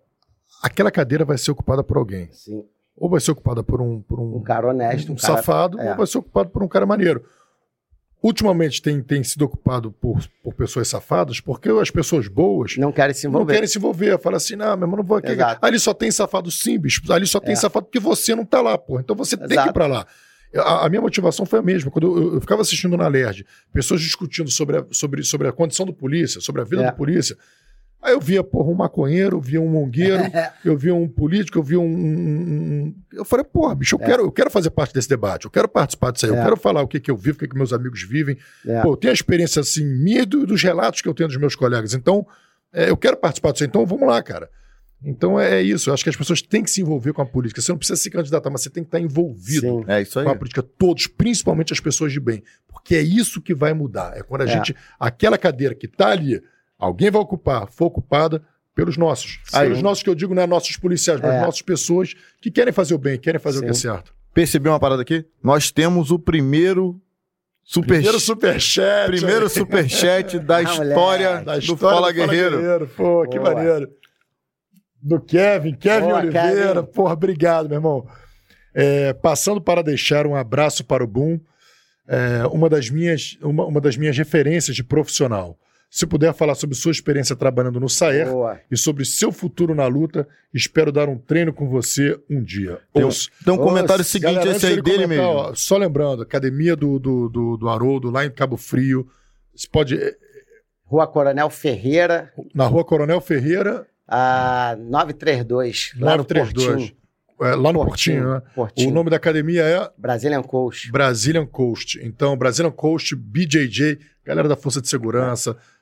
aquela cadeira vai ser ocupada por alguém. Sim. Ou vai ser ocupada por um, por um, Um cara honesto, um um cara... safado, é. ou vai ser ocupado por um cara maneiro. Ultimamente tem, tem sido ocupado por, por pessoas safadas, porque as pessoas boas não querem se não envolver. querem se envolver. Fala assim, não, meu irmão, não vou aqui. Exato. Ali só tem safado simples, ali só tem É. safado porque você não tá lá, pô. Então você tem que ir Exato. pra lá. A, a minha motivação foi a mesma. Quando eu, eu- eu ficava assistindo na LERD, pessoas discutindo sobre a, sobre, sobre a condição do polícia, sobre a vida É. do polícia. Aí eu via, porra, um maconheiro, eu via um mongueiro, *laughs* eu via um político, eu via um. Eu falei, porra, bicho, eu, É. quero, eu quero fazer parte desse debate, eu quero participar disso aí, eu É. quero falar o que, que eu vivo, o que, que meus amigos vivem. É. Pô, eu tenho a experiência assim, minha e do- dos relatos que eu tenho dos meus colegas. Então, é, eu quero participar disso aí. Então, vamos lá, cara. Então é isso. Eu acho que as pessoas têm que se envolver com a política. Você não precisa se candidatar, mas você tem que estar envolvido Sim. É isso aí. com a política. Todos, principalmente as pessoas de bem. Porque é isso que vai mudar. É quando a É. gente. Aquela cadeira que está ali, alguém vai ocupar, for ocupada pelos nossos. Aí. pelos nossos, que eu digo, não é nossos policiais, mas É. nossas pessoas que querem fazer o bem, querem fazer o que é Sim. certo. Percebeu uma parada aqui? Nós temos o primeiro super Primeiro superchat. primeiro superchat da *laughs* Ah, história. Da do história Fala Guerreiro. Pô, que Boa. maneiro. Do Kevin, Kevin Boa, Oliveira. Kevin. Porra, obrigado, meu irmão. É, passando para deixar um abraço para o Boom, é, uma, das minhas, uma, uma das minhas referências de profissional. Se puder falar sobre sua experiência trabalhando no Saer Boa. e sobre seu futuro na luta, espero dar um treino com você um dia. Tem um, Ouça. tem um comentário seguinte, Galera, esse aí dele mesmo. ó, só lembrando, academia do, do, do, do Haroldo, lá em Cabo Frio. Você pode. Rua Coronel Ferreira, Na rua Coronel Ferreira, a 932. Lá no 932. Portinho. é, lá no Portinho, né? Portinho. O nome da academia é Brazilian Coast. Brazilian Coast. Então, Brazilian Coast, BJJ, galera da Força de Segurança, o-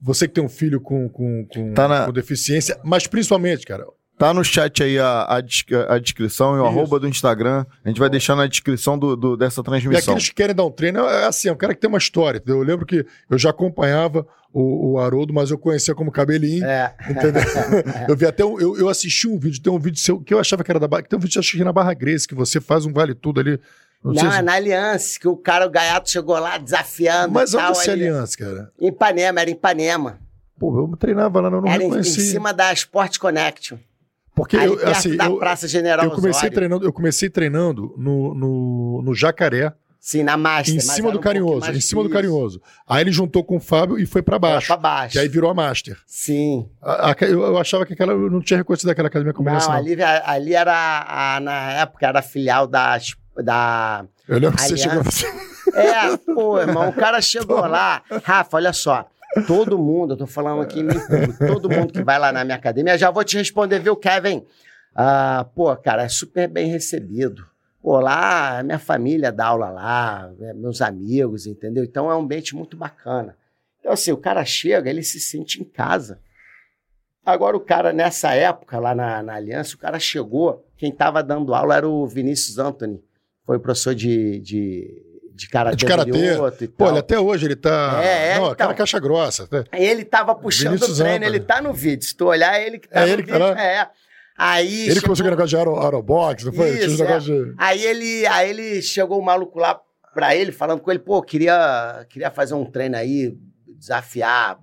você que tem um filho com, com, com, Tá na- com deficiência, mas principalmente, cara, Tá no chat aí a, a, a descrição e o Isso. arroba do Instagram. A gente vai deixar na descrição do, do- dessa E transmissão. aqueles que querem dar um treino, é assim, é um cara que tem uma história, entendeu? Eu lembro que eu já acompanhava o, o Haroldo, mas eu conhecia como cabelinho, É. entendeu? *laughs* eu vi até, um, eu, eu assisti um vídeo, tem um vídeo seu, que eu achava que era da Barra, que tem um vídeo, acho que na Barra Grace, que você faz um vale tudo ali. Não, sei se- é na Aliança, que o cara, o gaiato, chegou lá desafiando. mas e onde é ali. aliança, cara? Em Ipanema, era em Ipanema. Pô, eu treinava lá, eu não era em, em reconheci. cima da Sport Connection. Porque ali eu, assim, da eu, Praça General eu comecei Osório. treinando, eu comecei treinando no, no, no Jacaré, Sim, na Master. em cima do um Carinhoso, em cima do. Carinhoso. Aí ele juntou com o Fábio e foi pra Era baixo. Pra baixo. Que aí virou a Master. Sim. A- a- eu, eu achava que aquela, eu não tinha reconhecido aquela academia como essa, Não, ali, ali era, a- na época, era filial da... da Eu lembro que você chegou *laughs* É, pô, irmão, o cara chegou lá. Rafa, olha só. Todo mundo, eu tô falando aqui em mim público, todo mundo que vai lá na minha academia, já vou te responder, viu, Kevin? Ah, pô, cara, é super bem recebido. Pô, lá, minha família dá aula lá, é, meus amigos, entendeu? Então é um ambiente muito bacana. Então, assim, o cara chega, ele se sente em casa. Agora, o cara, nessa época, lá na, na Aliança, o cara chegou, quem tava dando aula era o Vinícius Anthony, foi professor de, de, de karatê, De karatê. e Pô, tal. ele até hoje ele tá. É, é, não, então. aquela caixa grossa. Ele tava puxando Vinícius o treino, Anthony. ele tá no vídeo. Se tu olhar, é ele que tá É no ele que tá vídeo. lá? É. Aí Ele chegou- começou com o negócio de aero, aerobox, não foi? Isso, negócio de. Aí ele, aí ele chegou o maluco lá pra ele, falando com ele, pô, queria, queria fazer um treino aí, desafiar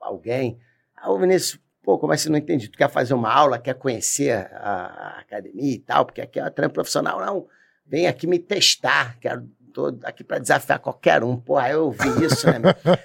alguém. Aí o Vinícius, pô, como assim, não entendi? Tu quer fazer uma aula, quer conhecer a, a academia e tal, porque aqui é treino profissional, não. Vem aqui me testar, quero, tô aqui pra desafiar qualquer um. Aí eu vi isso, né?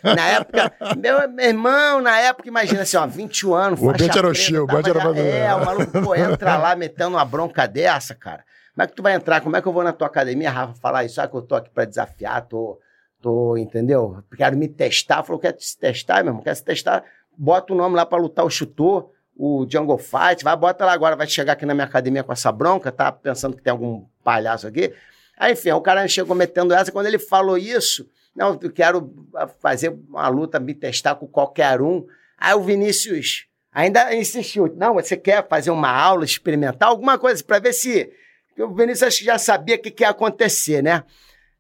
na época, meu, meu irmão, na época, imagina assim, ó, 21 anos, O ambiente era preta, hostil, o ambiente era já- É, o maluco, pô, entra lá metendo uma bronca dessa, cara. Como é que tu vai entrar? Como é que eu vou na tua academia, Rafa, falar isso? Ah, que eu tô aqui pra desafiar, tô, tô, entendeu? Quero me testar. Falou, quer se testar, meu irmão? Quer se testar? Bota o nome lá pra lutar o chutor, o Jungle Fight, vai, bota lá agora, vai chegar aqui na minha academia com essa bronca, tá pensando que tem algum palhaço aqui. Aí, enfim, o cara chegou metendo essa, quando ele falou isso, não, eu quero fazer uma luta, me testar com qualquer um. Aí o Vinícius ainda insistiu, não, você quer fazer uma aula experimental, alguma coisa, para ver se... O Vinícius já sabia o que, que ia acontecer, né?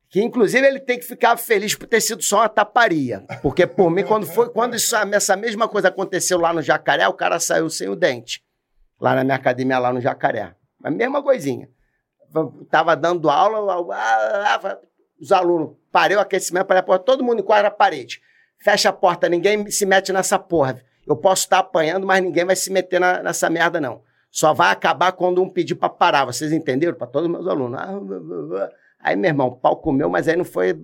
Que inclusive ele tem que ficar feliz por ter sido só uma taparia. Porque por mim, quando foi, quando isso, essa mesma coisa aconteceu lá no Jacaré, o cara saiu sem o dente. Lá na minha academia, lá no Jacaré. A mesma coisinha. Tava dando aula, os alunos, parei o aquecimento, parei a porta, todo mundo enquadra a parede. Fecha a porta, ninguém se mete nessa porra. Eu posso estar apanhando, mas ninguém vai se meter na, nessa merda, não. Só vai acabar quando um pedir para parar. Vocês entenderam? Para todos os meus alunos. Ah, Aí, meu irmão, o pau comeu, mas aí não foi.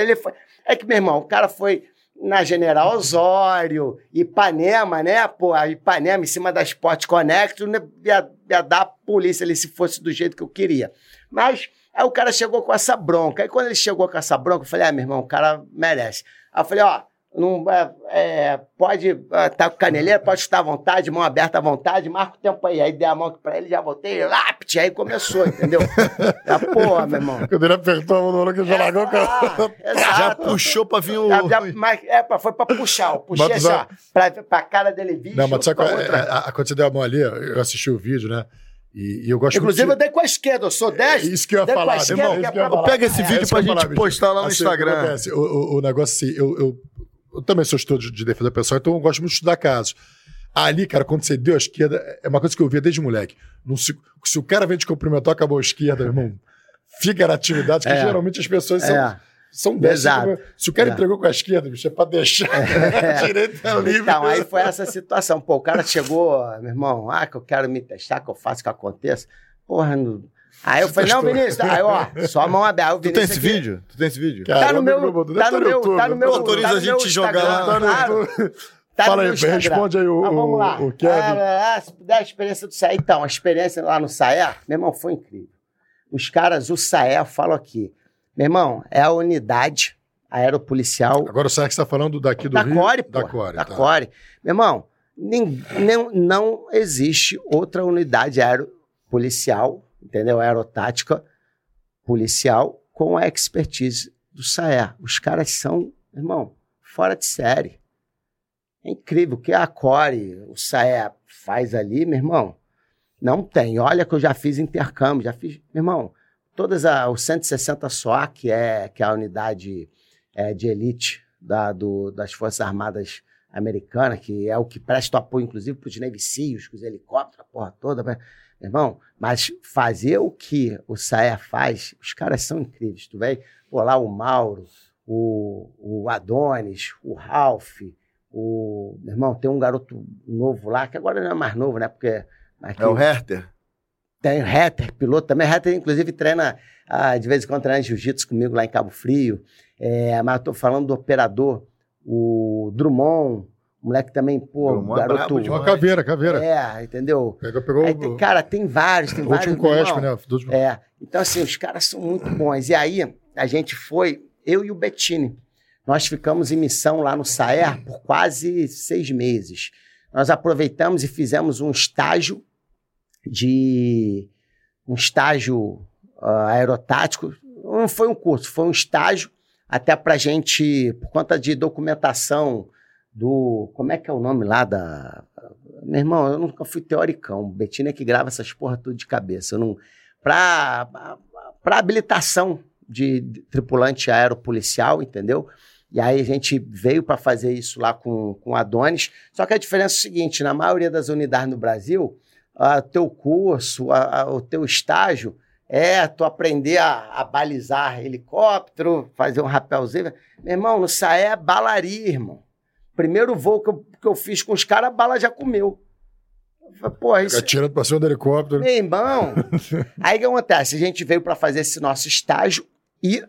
Ele foi. É que, meu irmão, o cara foi na General Osório, Ipanema, né? Pô, Ipanema em cima da Sport Connect, né? ia, ia dar a polícia ali se fosse do jeito que eu queria. Mas aí o cara chegou com essa bronca. Aí quando ele chegou com essa bronca, eu falei, ah, meu irmão, o cara merece. Aí eu falei, ó, não, é, é pode estar tá com caneleira, pode estar à vontade, mão aberta à vontade, marca o tempo aí. Aí dei a mão para ele, já voltei, lápide, aí começou, entendeu? ah, porra, meu irmão. Quando ele apertou a mão no olho que já largou o cara. Ah, já puxou pra vir o. Já, já, mas, é, foi pra puxar, eu puxei assim, ó, pra, pra cara dele vir. Não, mas sabe qual, é, a, a, quando você deu a mão ali, eu assisti o vídeo, né? E, e, eu gosto Inclusive, muito eu dei com a esquerda, eu sou 10. É isso que eu ia falar, esquerda, irmão. É. Pega esse vídeo é, pra gente falar, postar lá no assim, Instagram. O, o, o, negócio assim, eu, eu eu também sou estudo de defesa pessoal, então eu gosto muito de estudar casos. Ali, cara, quando você deu a esquerda, é uma coisa que eu via desde moleque. se, se o cara vem te cumprimentar, acabou a esquerda, irmão, fica na atividade, que é. geralmente as pessoas são. É. São dessas. Se o cara é. entregou com a esquerda, bicho, é pra deixar. É. *laughs* Direito é livre. Então, aí foi essa situação. Pô, o cara chegou, meu irmão, ah, que eu quero me testar, que eu faço que aconteça. Porra, no Aí eu falei, não, Vinícius, aí ó, só a mão aberta. Tu tem esse aqui... vídeo? Tu tem esse vídeo? Cara, tá no meu, tá no meu, tá no meu, autoriza tá a gente jogar lá. Tá no tá Fala aí, responde aí o, vamos lá. o Kevin. Ah, ah, se puder a experiência do Saé. Então, a experiência lá no Saé, meu irmão, foi incrível. Os caras, o Saé, eu falo aqui, meu irmão, é a unidade aeropolicial. Agora o Saé que está falando daqui do da Rio? Core, pô, da Core, Da tá. Core. Meu irmão, nem, nem, não existe outra unidade aeropolicial entendeu? Aerotática policial com a expertise do SAER. Os caras são, irmão, fora de série. É incrível o que a Core, o SAER faz ali, meu irmão. Não tem. Olha que eu já fiz intercâmbio, já fiz, meu irmão, todas a, o 160 SOA, que é, que é a unidade é, de elite da, do, das Forças Armadas Americanas, que é o que presta apoio, inclusive, para os Navy Seals, os helicópteros, a porra toda. Irmão, mas fazer o que o Saé faz, os caras são incríveis. Tu vê, pô, lá o Mauro, o, o Adonis, o Ralph, o. Meu irmão, tem um garoto novo lá, que agora não é mais novo, né? Porque. Aqui, é o Herter. Tem o Herter, piloto também. Herter, inclusive, treina ah, de vez em quando treina jiu-jitsu comigo lá em Cabo Frio. É, mas eu tô falando do operador, o Drummond, o moleque também, pô, o garoto. Uma caveira, caveira. É, entendeu? Pegou, pegou aí, tem, cara, tem vários, tem o vários. Último Coesp, né? Último... É. Então, assim, os caras são muito bons. E aí, a gente foi, eu e o Bettini. Nós ficamos em missão lá no Saer por quase seis meses. Nós aproveitamos e fizemos um estágio de. um estágio uh, aerotático. Não foi um curso, foi um estágio, até para gente, por conta de documentação do. Como é que é o nome lá da. Meu irmão, eu nunca fui teoricão. Betina é que grava essas porra tudo de cabeça. Eu não. Pra habilitação de, de tripulante aeropolicial, entendeu? E aí a gente veio para fazer isso lá com, com Adonis. Só que a diferença é o seguinte: na maioria das unidades no Brasil, o teu curso, a, a, o teu estágio é tu aprender a, a, balizar helicóptero, fazer um rapelzinho. Meu irmão, no SAE é balaria, irmão. Primeiro voo que eu, que eu fiz com os caras, a bala já comeu. Pô, isso... Atirando pra cima do helicóptero. Meu irmão. *laughs* aí o que acontece? A gente veio para fazer esse nosso estágio e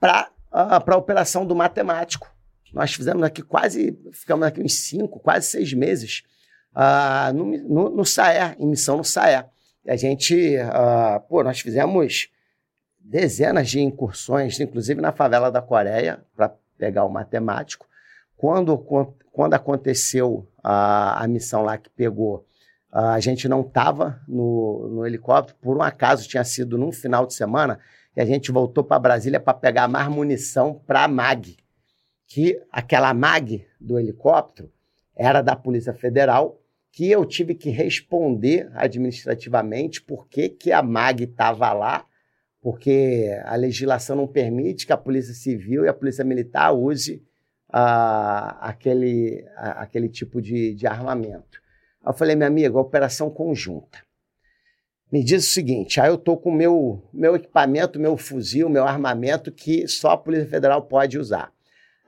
para a operação do matemático. Nós fizemos aqui quase, ficamos aqui uns cinco, quase seis meses uh, no, no, no SAER, em missão no SAER. E a gente, uh, pô, nós fizemos dezenas de incursões, inclusive na favela da Coreia, para pegar o matemático. Quando, quando aconteceu a, a missão lá que pegou, a gente não estava no, no helicóptero, por um acaso tinha sido num final de semana, e a gente voltou para Brasília para pegar mais munição para a MAG, que aquela MAG do helicóptero era da Polícia Federal, que eu tive que responder administrativamente por que, que a MAG estava lá, porque a legislação não permite que a Polícia Civil e a Polícia Militar use uh, aquele, uh, aquele tipo de, de armamento. Eu falei, minha amiga, operação conjunta. Me diz o seguinte, aí eu tô com o meu, meu equipamento, meu fuzil, meu armamento que só a Polícia Federal pode usar.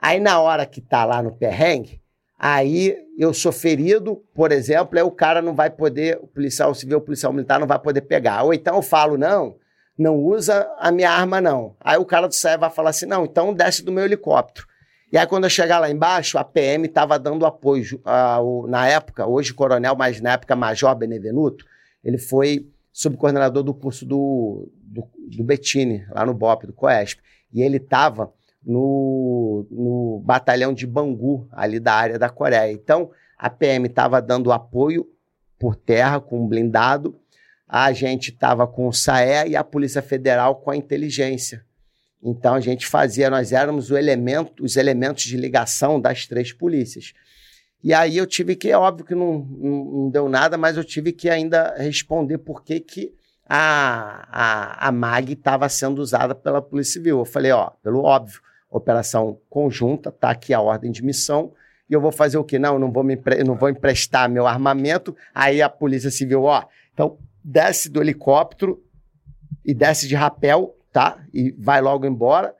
Aí na hora que tá lá no perrengue, aí eu sou ferido, por exemplo, aí o cara não vai poder, o policial civil, o policial militar não vai poder pegar. Ou então eu falo, não, não usa a minha arma não. Aí o cara do SAE vai falar assim, não, então desce do meu helicóptero. E aí quando eu chegar lá embaixo, a PM estava dando apoio, uh, na época, hoje coronel, mas na época major Benevenuto, ele foi subcoordenador do curso do, do, do Bettini, lá no BOP, do COESP. E ele estava no, no batalhão de Bangu, ali da área da Coreia. Então, a PM estava dando apoio por terra com blindado, a gente estava com o SAE e a Polícia Federal com a inteligência. Então a gente fazia, nós éramos elemento, os elementos de ligação das três polícias. E aí eu tive que, é óbvio que não, não, não deu nada, mas eu tive que ainda responder por que, que a, a, a MAG estava sendo usada pela Polícia Civil. Eu falei, ó, pelo óbvio, operação conjunta, tá aqui a ordem de missão, e eu vou fazer o quê? Não, não vou, me não vou emprestar meu armamento. Aí a Polícia Civil, ó, então desce do helicóptero e desce de rapel, tá? E vai logo embora,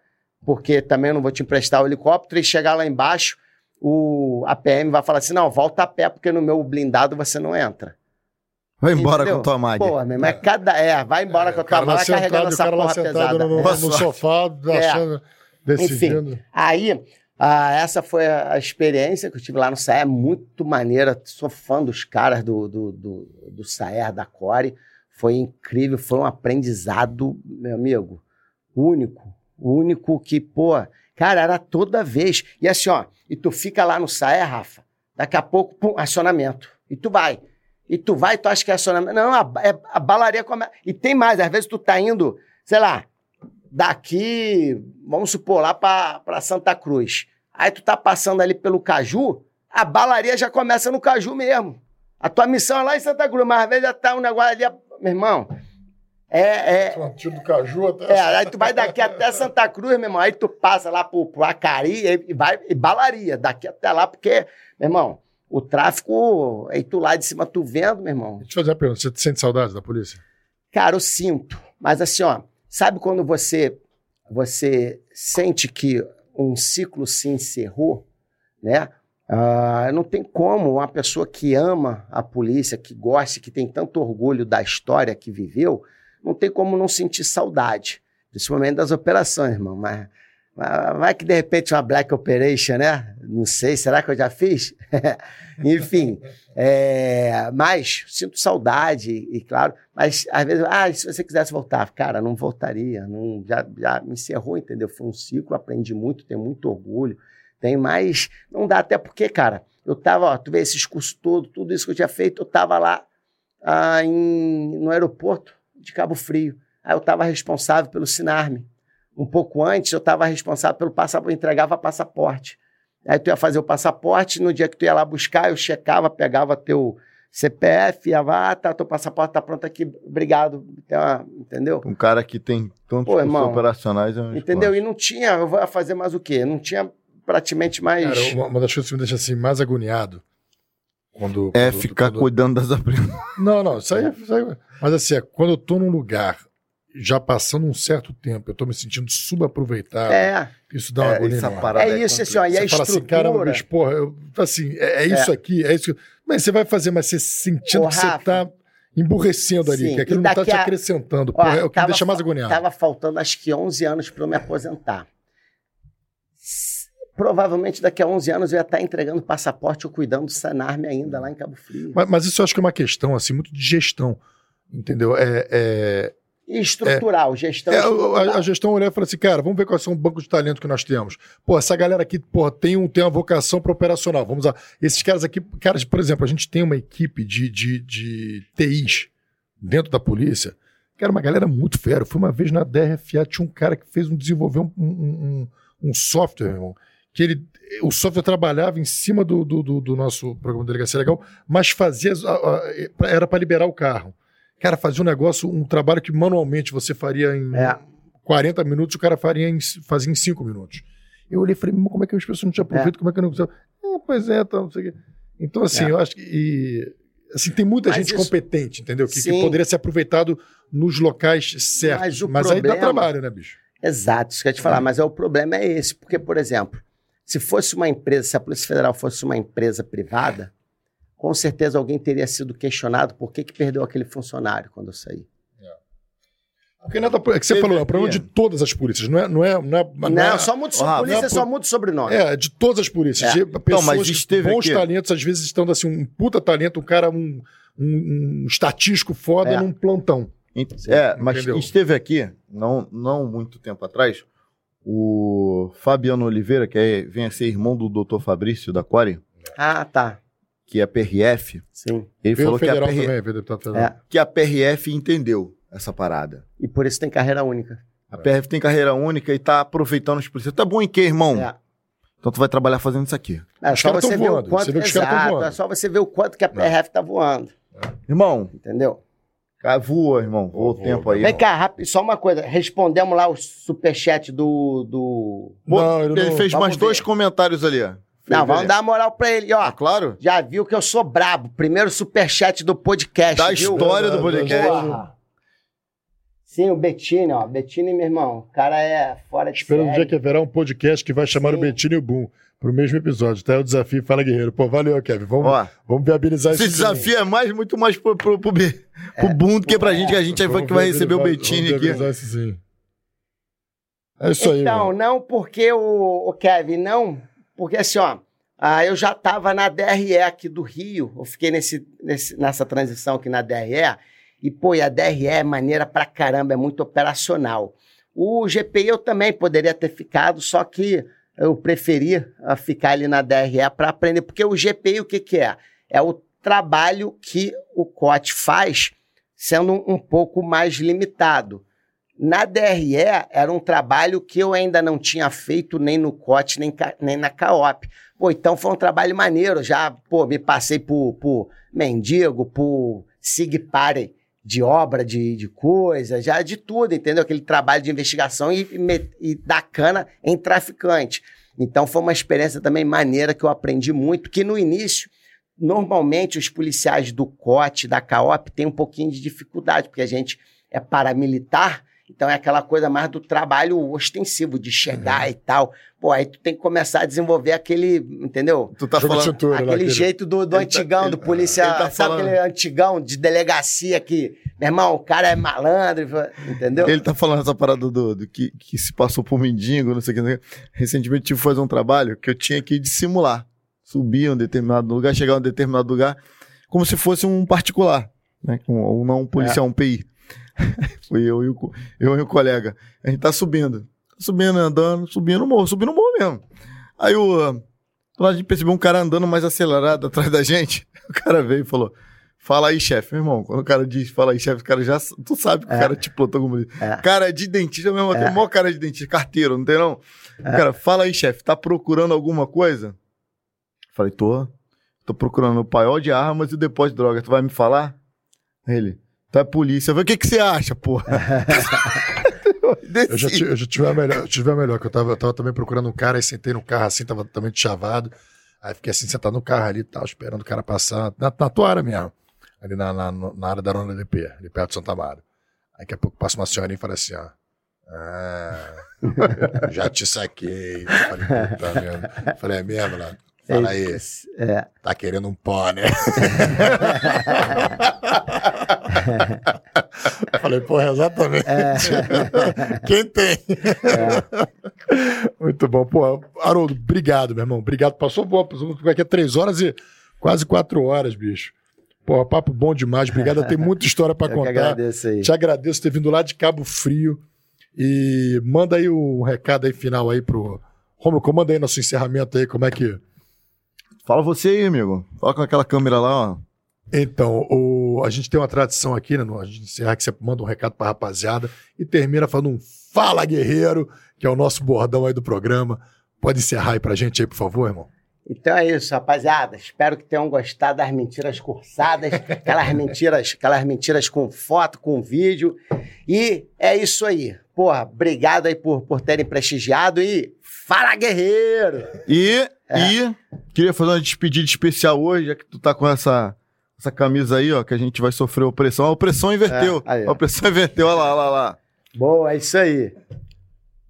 porque também eu não vou te emprestar o helicóptero e chegar lá embaixo, o, a PM vai falar assim: não, volta a pé, porque no meu blindado você não entra. Vai embora Entendeu? com tua máquina. Pô, mas é cada. É, vai embora é, com a tua máquina carregando essa porra pesada. No, no, no sofá, achando. É. Decidindo. Enfim, aí, ah, essa foi a experiência que eu tive lá no Saer, muito maneira. Sou fã dos caras do, do, do, do Saer, da Core. Foi incrível, foi um aprendizado, meu amigo, único. Único que, pô, cara, era toda vez. E assim, ó, e tu fica lá no Saer, Rafa, daqui a pouco, pum, acionamento. E tu vai. E tu vai, tu acha que é acionamento. Não, a, é, a balaria começa. E tem mais, às vezes tu tá indo, sei lá, daqui, vamos supor, lá para Santa Cruz. Aí tu tá passando ali pelo Caju, a balaria já começa no Caju mesmo. A tua missão é lá em Santa Cruz, mas às vezes já tá um negócio ali, meu irmão. É, é. do Caju até. É, aí tu vai daqui até Santa Cruz, meu irmão. Aí tu passa lá pro, pro Acari e vai e balaria daqui até lá, porque, meu irmão, o tráfico, aí tu lá de cima, tu vendo, meu irmão. Deixa eu fazer uma pergunta: você sente saudade da polícia? Cara, eu sinto. Mas assim, ó, Sabe quando você você sente que um ciclo se encerrou, né? Ah, não tem como uma pessoa que ama a polícia, que gosta, que tem tanto orgulho da história que viveu, não tem como não sentir saudade, principalmente das operações, irmão. Mas Vai que de repente uma Black Operation, né? Não sei, será que eu já fiz? *laughs* Enfim, é, mas sinto saudade, e claro, mas às vezes, ah, se você quisesse voltar, cara, não voltaria, não, já, já me encerrou, entendeu? Foi um ciclo, aprendi muito, tenho muito orgulho, tem mais, não dá até porque, cara, eu tava, ó, tu vê esses cursos todos, tudo isso que eu tinha feito, eu tava lá ah, em, no aeroporto de Cabo Frio, aí eu tava responsável pelo Sinarme, um pouco antes, eu estava responsável pelo passaporte, entregava passaporte. Aí tu ia fazer o passaporte, no dia que tu ia lá buscar, eu checava, pegava teu CPF, ia lá, ah, tá, teu passaporte tá pronto aqui, obrigado. Entendeu? Um cara que tem tantos Pô, irmão, operacionais. É um entendeu? E não tinha, eu vou fazer mais o quê? Não tinha praticamente mais. Cara, uma, uma das coisas que me deixa assim mais agoniado. Quando, é quando, ficar quando... cuidando das apresentações. *laughs* Não, não, isso aí, isso aí, Mas assim, é, quando eu tô num lugar já passando um certo tempo, eu estou me sentindo subaproveitado. É. Isso dá uma é, agonia. É, é isso, assim, ó, e a fala estrutura... assim, cara, mas, porra, eu, assim, é, é isso é. aqui, é isso que... Mas você vai fazer, mas você sentindo Ô, que Rafa, você está emburrecendo ali, Sim, que aquilo não está te a... acrescentando. Ó, porra, é o que tava, me deixa mais agoniado. Estava faltando acho que 11 anos para eu me aposentar. Provavelmente daqui a 11 anos eu ia estar entregando passaporte ou cuidando do Sanarme ainda lá em Cabo Frio. Mas, mas, isso eu acho que é uma questão assim muito de gestão, entendeu? É, é estrutural, gestão É, estrutural. a, a gestão olhou e falou assim, cara, vamos ver quais são o banco de talento que nós temos. Pô, essa galera aqui, pô, tem, um, tem uma vocação para operacional. Vamos lá. Esses caras aqui, caras, por exemplo, a gente tem uma equipe de, de, de TIs dentro da polícia, que era uma galera muito fera. Fui uma vez na DRFA, tinha um cara que fez um, desenvolveu um, um, um- um software, irmão, que ele, o software trabalhava em cima do, do, do- do nosso programa de delegacia legal, mas fazia, era para liberar o carro. Cara, fazia um negócio, um trabalho que manualmente você faria em É. 40 minutos, o cara faria em, fazia em 5 minutos. Eu olhei e falei, "Mas como é que as pessoas não te aproveitam? Como é que eu não. É, pois é, tá, não sei o quê. Então, assim, É. eu acho que. e, assim, tem muita Mas gente isso- competente, entendeu? Que, que poderia ser aproveitado nos locais certos. Mas Mas, o aí dá problema- trabalho, né, bicho? Exato, isso que eu ia te falar, mas é, o problema é esse, porque, por exemplo, se fosse uma empresa, se a Polícia Federal fosse uma empresa privada, com certeza alguém teria sido questionado por que, que perdeu aquele funcionário quando eu saí. Porque nada, é que você falou, é o problema de todas as polícias, não é. Não é, não é, Não, não é- só muda o Ah, polícia não é só muda o sobrenome. É, de todas as polícias. É. De pessoas, mas que- esteve bons aqui- talentos, às vezes, estão assim, um puta talento, um cara, um, um, um estatístico foda É. num plantão. Ent- É, mas entendeu? esteve aqui, não, não muito tempo atrás, o Fabiano Oliveira, que é- vem a ser irmão do Dr. Fabrício da Core, Ah, tá. que é PRF, Sim. ele Veio falou que a, federal PR também. É. que a PRF entendeu essa parada. E por isso tem carreira única. A PRF tem carreira única e tá aproveitando os policiais. Tá bom em quê, irmão? É. Então tu vai trabalhar fazendo isso aqui. É Os só caras você tão ver voando, o quanto. você Exato, é só você ver o quanto que a PRF tá voando. Irmão, Entendeu? Cara, voa, irmão. Voa o tempo aí. Vem irmão. cá, rápido, só uma coisa. Respondemos lá o superchat do. do... Não, ele ele não- fez vamos mais dois ver. comentários ali. ó. Não, Fez, vamos dar uma moral pra ele. Ó, Ah, claro. já viu que eu sou brabo. Primeiro superchat do podcast. Da viu? história do podcast. Porra. Sim, o Bettini, ó. Bettini, meu irmão. O cara é fora de Espero um série. dia que haverá um podcast que vai chamar Sim. o Betinho e o Boom pro mesmo episódio. Tá? É o desafio Fala Guerreiro. Pô, valeu, Kevin. Vamos, Ó, vamos viabilizar esse desafio é mais, muito mais pro, pro, pro, Be- pro do que pra gente, que a gente vai, Vamos que vai receber o Bettini vamos aqui. viabilizar isso sim. É isso aí, Então, mano. não porque o, o Kevin, não. Porque assim, ó. ah, eu já tava na DRE aqui do Rio. Eu fiquei nesse, nesse- nessa transição aqui na DRE. E, pô, e a DRE é maneira pra caramba, é muito operacional. O GPI eu também poderia ter ficado, só que eu preferi ficar ali na DRE para aprender. Porque o GPI, o que, que é? É o trabalho que o COT faz sendo um, pouco mais limitado. Na DRE era um trabalho que eu ainda não tinha feito nem no COT, nem, nem na CAOP. Pô, então foi um trabalho maneiro. Já, pô, me passei por, por mendigo, por SIGPARE de obra, de, de coisa, já de tudo, entendeu? Aquele trabalho de investigação e, e, e dar cana em traficante. Então foi uma experiência também maneira que eu aprendi muito, que no início, normalmente os policiais do COT, da CAOP, têm um pouquinho de dificuldade, porque a gente é paramilitar, então é aquela coisa mais do trabalho ostensivo, de chegar e tal. Pô, aí tu tem que começar a desenvolver aquele, entendeu? Tu tá Jogo falando. lá, aquele aquele- jeito do, do tá- antigão, ele- do polícia, ele tá sabe falando- aquele antigão de delegacia que, meu irmão, o cara é malandro, entendeu? Ele tá falando essa parada do, do que, que se passou por mendigo, não sei o que. Recentemente tive que fazer um trabalho que eu tinha que dissimular. Subir a um determinado lugar, chegar a um determinado lugar, como se fosse um particular, né? Um, ou não um policial, um PI. *laughs* Fui eu e, o, eu e o colega. A gente tá subindo. Subindo, andando, subindo o morro, subindo o morro mesmo. Aí o. A gente percebeu um cara andando mais acelerado atrás da gente. *laughs* O cara veio e falou: Fala aí, chefe, meu irmão. Quando o cara diz, fala aí, chefe, o cara já. Tu sabe que o É. cara te plotou como. É. Cara de dentista mesmo, tem É. o maior cara de dentista, carteiro, não tem não? Cara, fala aí, chefe, tá procurando alguma coisa? Falei, tô. Tô procurando o paiol de armas e o depósito de droga. Tu vai me falar? Ele, tu é polícia. Falei, o que que você acha, porra? *laughs* Eu já, ti- eu já tive a melhor, eu tive a melhor, que eu tava, eu tava também procurando um cara, aí sentei no carro assim, tava também de chavado. Aí fiquei assim, sentado no carro ali e tal, esperando o cara passar, na, na tua área mesmo. Ali na, na, na área da Arona DP, ali perto de Santa Amaro. Aí daqui a pouco passa uma senhorinha e fala assim, ó. Ah, *laughs* já te saquei. Falei, puta merda. Falei, é mesmo, lá? Fala aí, É. tá querendo um pó, né? *laughs* Falei, porra, exatamente. Quem tem? Muito bom. Pô, Haroldo, obrigado, meu irmão. Obrigado. Passou bom. Passou aqui três horas e quase quatro horas, bicho. Pô, papo bom demais. Obrigado. Tem muita história para *laughs* contar. agradeço aí. Te agradeço por ter vindo lá de Cabo Frio. E manda aí o recado aí final aí pro. Romulo, comanda aí nosso encerramento aí, como é que. Fala você aí, amigo. Fala com aquela câmera lá, ó. Então, o- a gente tem uma tradição aqui, né? no- A gente encerra que você manda um recado pra rapaziada e termina falando um Fala Guerreiro, que é o nosso bordão aí do programa. Pode encerrar aí pra gente aí, por favor, irmão. Então é isso, rapaziada. Espero que tenham gostado das mentiras cursadas, aquelas mentiras, aquelas mentiras com foto, com vídeo. E é isso aí. Porra, obrigado aí por, por terem prestigiado e fala guerreiro! E, e queria fazer uma despedida especial hoje, já que tu tá com essa, essa camisa aí, ó, que a gente vai sofrer opressão. A opressão inverteu. É, aí, a opressão *laughs* inverteu, olha lá, olha lá. Boa, é isso aí.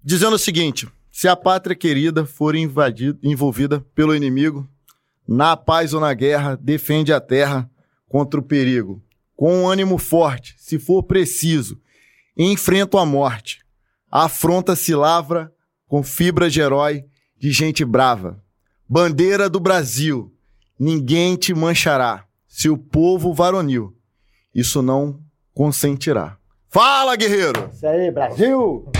Dizendo o seguinte: se a pátria querida for invadida, envolvida pelo inimigo, na paz ou na guerra, defende a terra contra o perigo. Com um ânimo forte, se for preciso, enfrenta a morte. A afronta se lavra com fibra de herói de gente brava. Bandeira do Brasil, ninguém te manchará, se o povo varonil isso não consentirá. Fala, guerreiro! Isso aí, Brasil!